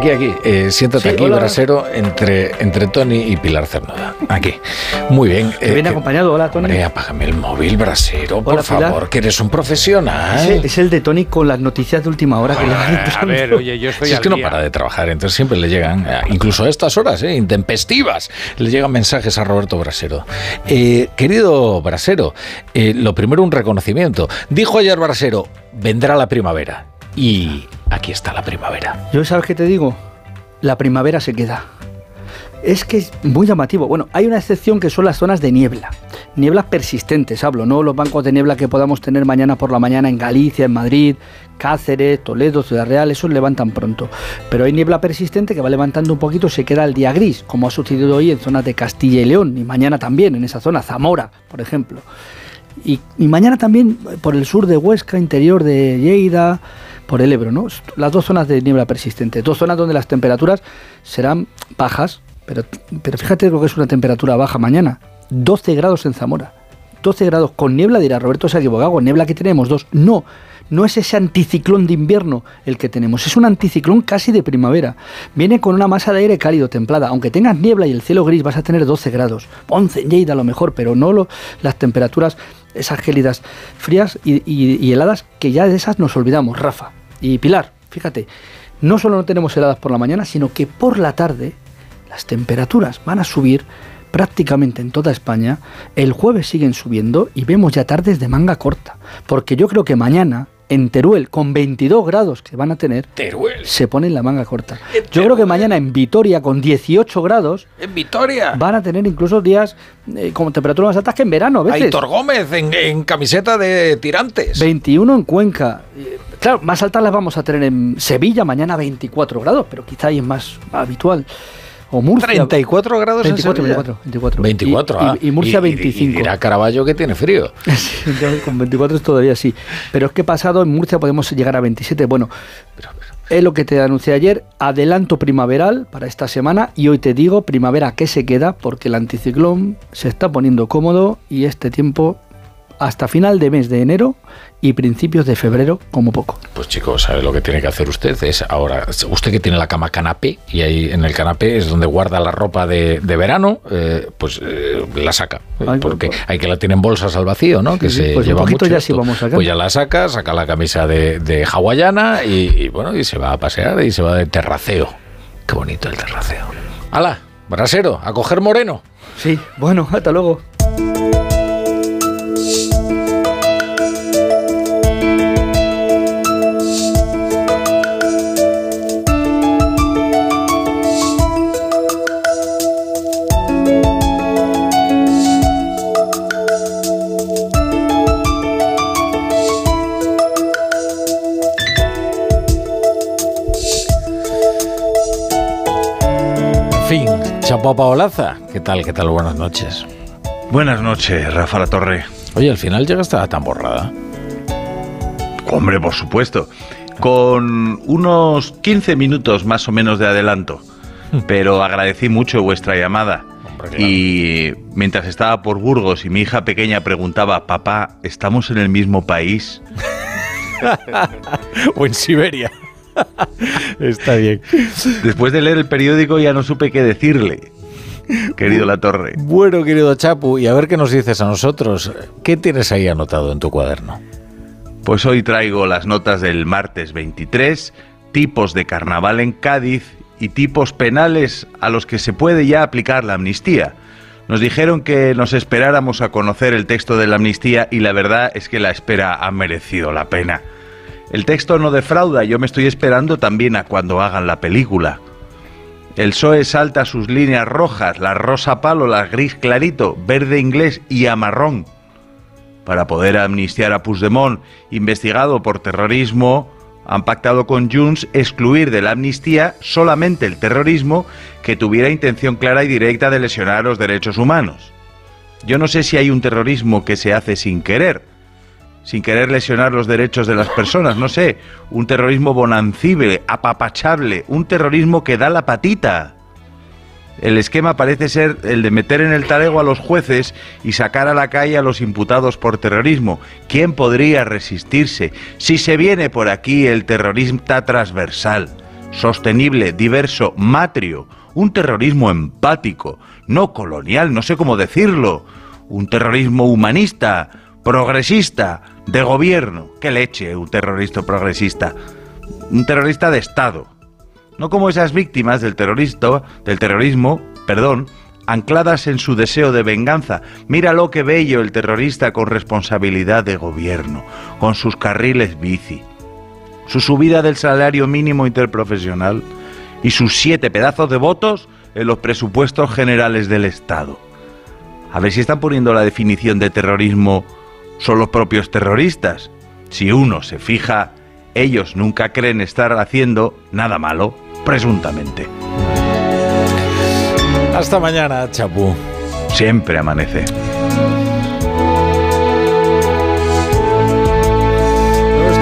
Aquí, aquí. Eh, siéntate aquí, brasero, entre, entre Tony y Pilar Cernuda. Aquí. Muy bien. ¿Te viene acompañado? Hola, Tony. Hombre, apágame el móvil, brasero, por favor, que eres un profesional. Es el de Tony con las noticias de última hora que le van A ver, oye, yo estoy Si es que no para de trabajar, entonces siempre le llegan, eh, incluso a estas horas, eh, intempestivas, le llegan mensajes a Roberto Brasero. Eh, querido Brasero, eh, lo primero un reconocimiento. Dijo ayer Brasero, vendrá la primavera. Y aquí está la primavera. Yo, ¿sabes qué te digo? La primavera se queda. Es que es muy llamativo. Bueno, hay una excepción que son las zonas de niebla. Nieblas persistentes, hablo, no los bancos de niebla que podamos tener mañana por la mañana en Galicia, en Madrid, Cáceres, Toledo, Ciudad Real, esos levantan pronto. Pero hay niebla persistente que va levantando un poquito, se queda el día gris, como ha sucedido hoy en zonas de Castilla y León, y mañana también en esa zona, Zamora, por ejemplo. Y, y mañana también por el sur de Huesca, interior de Lleida, por el Ebro, ¿no? Las dos zonas de niebla persistente, dos zonas donde las temperaturas serán bajas, pero, pero fíjate lo que es una temperatura baja mañana, 12 grados en Zamora. 12 grados con niebla, dirá Roberto ha equivocado, niebla que tenemos dos. No, no es ese anticiclón de invierno el que tenemos, es un anticiclón casi de primavera. Viene con una masa de aire cálido, templada. Aunque tengas niebla y el cielo gris, vas a tener 12 grados. 11 en Lleida a lo mejor, pero no las temperaturas, esas gélidas frías y heladas, que ya de esas nos olvidamos, Rafa. Y Pilar, fíjate, no solo no tenemos heladas por la mañana, sino que por la tarde las temperaturas van a subir prácticamente en toda España. El jueves siguen subiendo y vemos ya tardes de manga corta. Porque yo creo que mañana en Teruel, con 22 grados que van a tener, Teruel. se ponen la manga corta. Yo creo que mañana en Vitoria, con 18 grados, en Vitoria, van a tener incluso días eh, con temperaturas más altas que en verano. A veces. Aitor Gómez en, en camiseta de tirantes. 21 en Cuenca. Claro, más altas las vamos a tener en Sevilla, mañana 24 grados, pero quizá ahí es más habitual. O Murcia. 34 grados 24, en 24, 24. 24, y, ah. y, y Murcia 25. Y, dirá Caraballo que tiene frío. sí, con 24 todavía sí. Pero es que pasado en Murcia podemos llegar a 27. Bueno, es lo que te anuncié ayer. Adelanto primaveral para esta semana. Y hoy te digo, primavera que se queda, porque el anticiclón se está poniendo cómodo y este tiempo hasta final de mes de enero y principios de febrero como poco. Pues chicos, ¿sabe lo que tiene que hacer usted? Es ahora, usted que tiene la cama canapé y ahí en el canapé es donde guarda la ropa de, de verano, eh, pues eh, la saca. Ay, porque pues, hay que la tiene en bolsas al vacío, ¿no? Que sí, se pues lleva un poquito mucho ya sí vamos a Pues ya la saca, saca la camisa de, de hawaiana y, y, bueno, y se va a pasear y se va de terraceo. Qué bonito el terraceo. ¡Hala! Brasero, a coger moreno. Sí, bueno, hasta luego. Chapo Paolaza, ¿qué tal? ¿Qué tal? Buenas noches. Buenas noches, Rafa La Torre. Oye, al final llega estaba tan borrada. Hombre, por supuesto. Con unos 15 minutos más o menos de adelanto. Pero agradecí mucho vuestra llamada. Hombre, claro. Y mientras estaba por Burgos y mi hija pequeña preguntaba, papá, ¿estamos en el mismo país? o en Siberia. Está bien. Después de leer el periódico ya no supe qué decirle, querido La Torre. Bueno, querido Chapu, y a ver qué nos dices a nosotros. ¿Qué tienes ahí anotado en tu cuaderno? Pues hoy traigo las notas del martes 23, tipos de carnaval en Cádiz y tipos penales a los que se puede ya aplicar la amnistía. Nos dijeron que nos esperáramos a conocer el texto de la amnistía y la verdad es que la espera ha merecido la pena. El texto no defrauda, yo me estoy esperando también a cuando hagan la película. El PSOE salta sus líneas rojas, la rosa palo, la gris clarito, verde inglés y a marrón, para poder amnistiar a Puigdemont, investigado por terrorismo, han pactado con Junts excluir de la amnistía solamente el terrorismo que tuviera intención clara y directa de lesionar los derechos humanos. Yo no sé si hay un terrorismo que se hace sin querer, sin querer lesionar los derechos de las personas, no sé, un terrorismo bonancible, apapachable, un terrorismo que da la patita. El esquema parece ser el de meter en el talego a los jueces y sacar a la calle a los imputados por terrorismo. ¿Quién podría resistirse si se viene por aquí el terrorista transversal, sostenible, diverso, matrio, un terrorismo empático, no colonial, no sé cómo decirlo, un terrorismo humanista, progresista, de gobierno? ¿Qué leche un terrorista progresista? Un terrorista de Estado no como esas víctimas del terrorista, del terrorismo, perdón, ancladas en su deseo de venganza. Mira lo que bello el terrorista con responsabilidad de gobierno, con sus carriles bici, su subida del salario mínimo interprofesional y sus siete pedazos de votos en los presupuestos generales del Estado. A ver si están poniendo la definición de terrorismo son los propios terroristas. Si uno se fija, ellos nunca creen estar haciendo nada malo presuntamente. Hasta mañana, Chapú. Siempre amanece.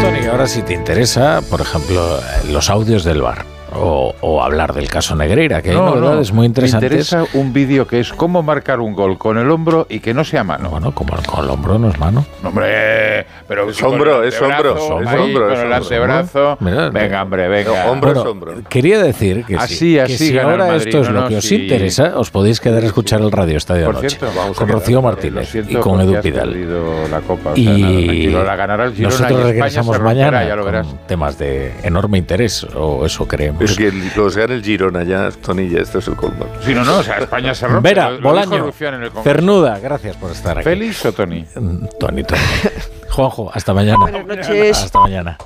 Tony, ahora si te interesa, por ejemplo, los audios del bar o, hablar del caso Negreira, que hay novedades muy interesantes. Me interesa un vídeo que es cómo marcar un gol con el hombro y que no sea mano. Bueno, como con el hombro no es mano. hombre, pero es hombro, es hombro, es hombro, con el antebrazo. venga, hombre, venga. hombro es hombro. Quería decir que, así, si, así si ahora esto es lo que os interesa, os podéis quedar a escuchar el Radio Estadio Por Noche cierto, vamos con Rocío Martínez y con Edu Pidal. La copa, o y sea, nada, la ganará el Girona nosotros regresamos mañana con temas de enorme interés, o eso creemos. Es que los gana el Girona ya, Tony, ya esto es el colmo. Si no, no, o sea, España se rompe. Vera, Lo- lo Bolaño, Congreso. Cernuda, gracias por estar aquí. ¿Félix o Tony? Tony, Tony. Juanjo, hasta mañana. Buenas noches. Hasta mañana.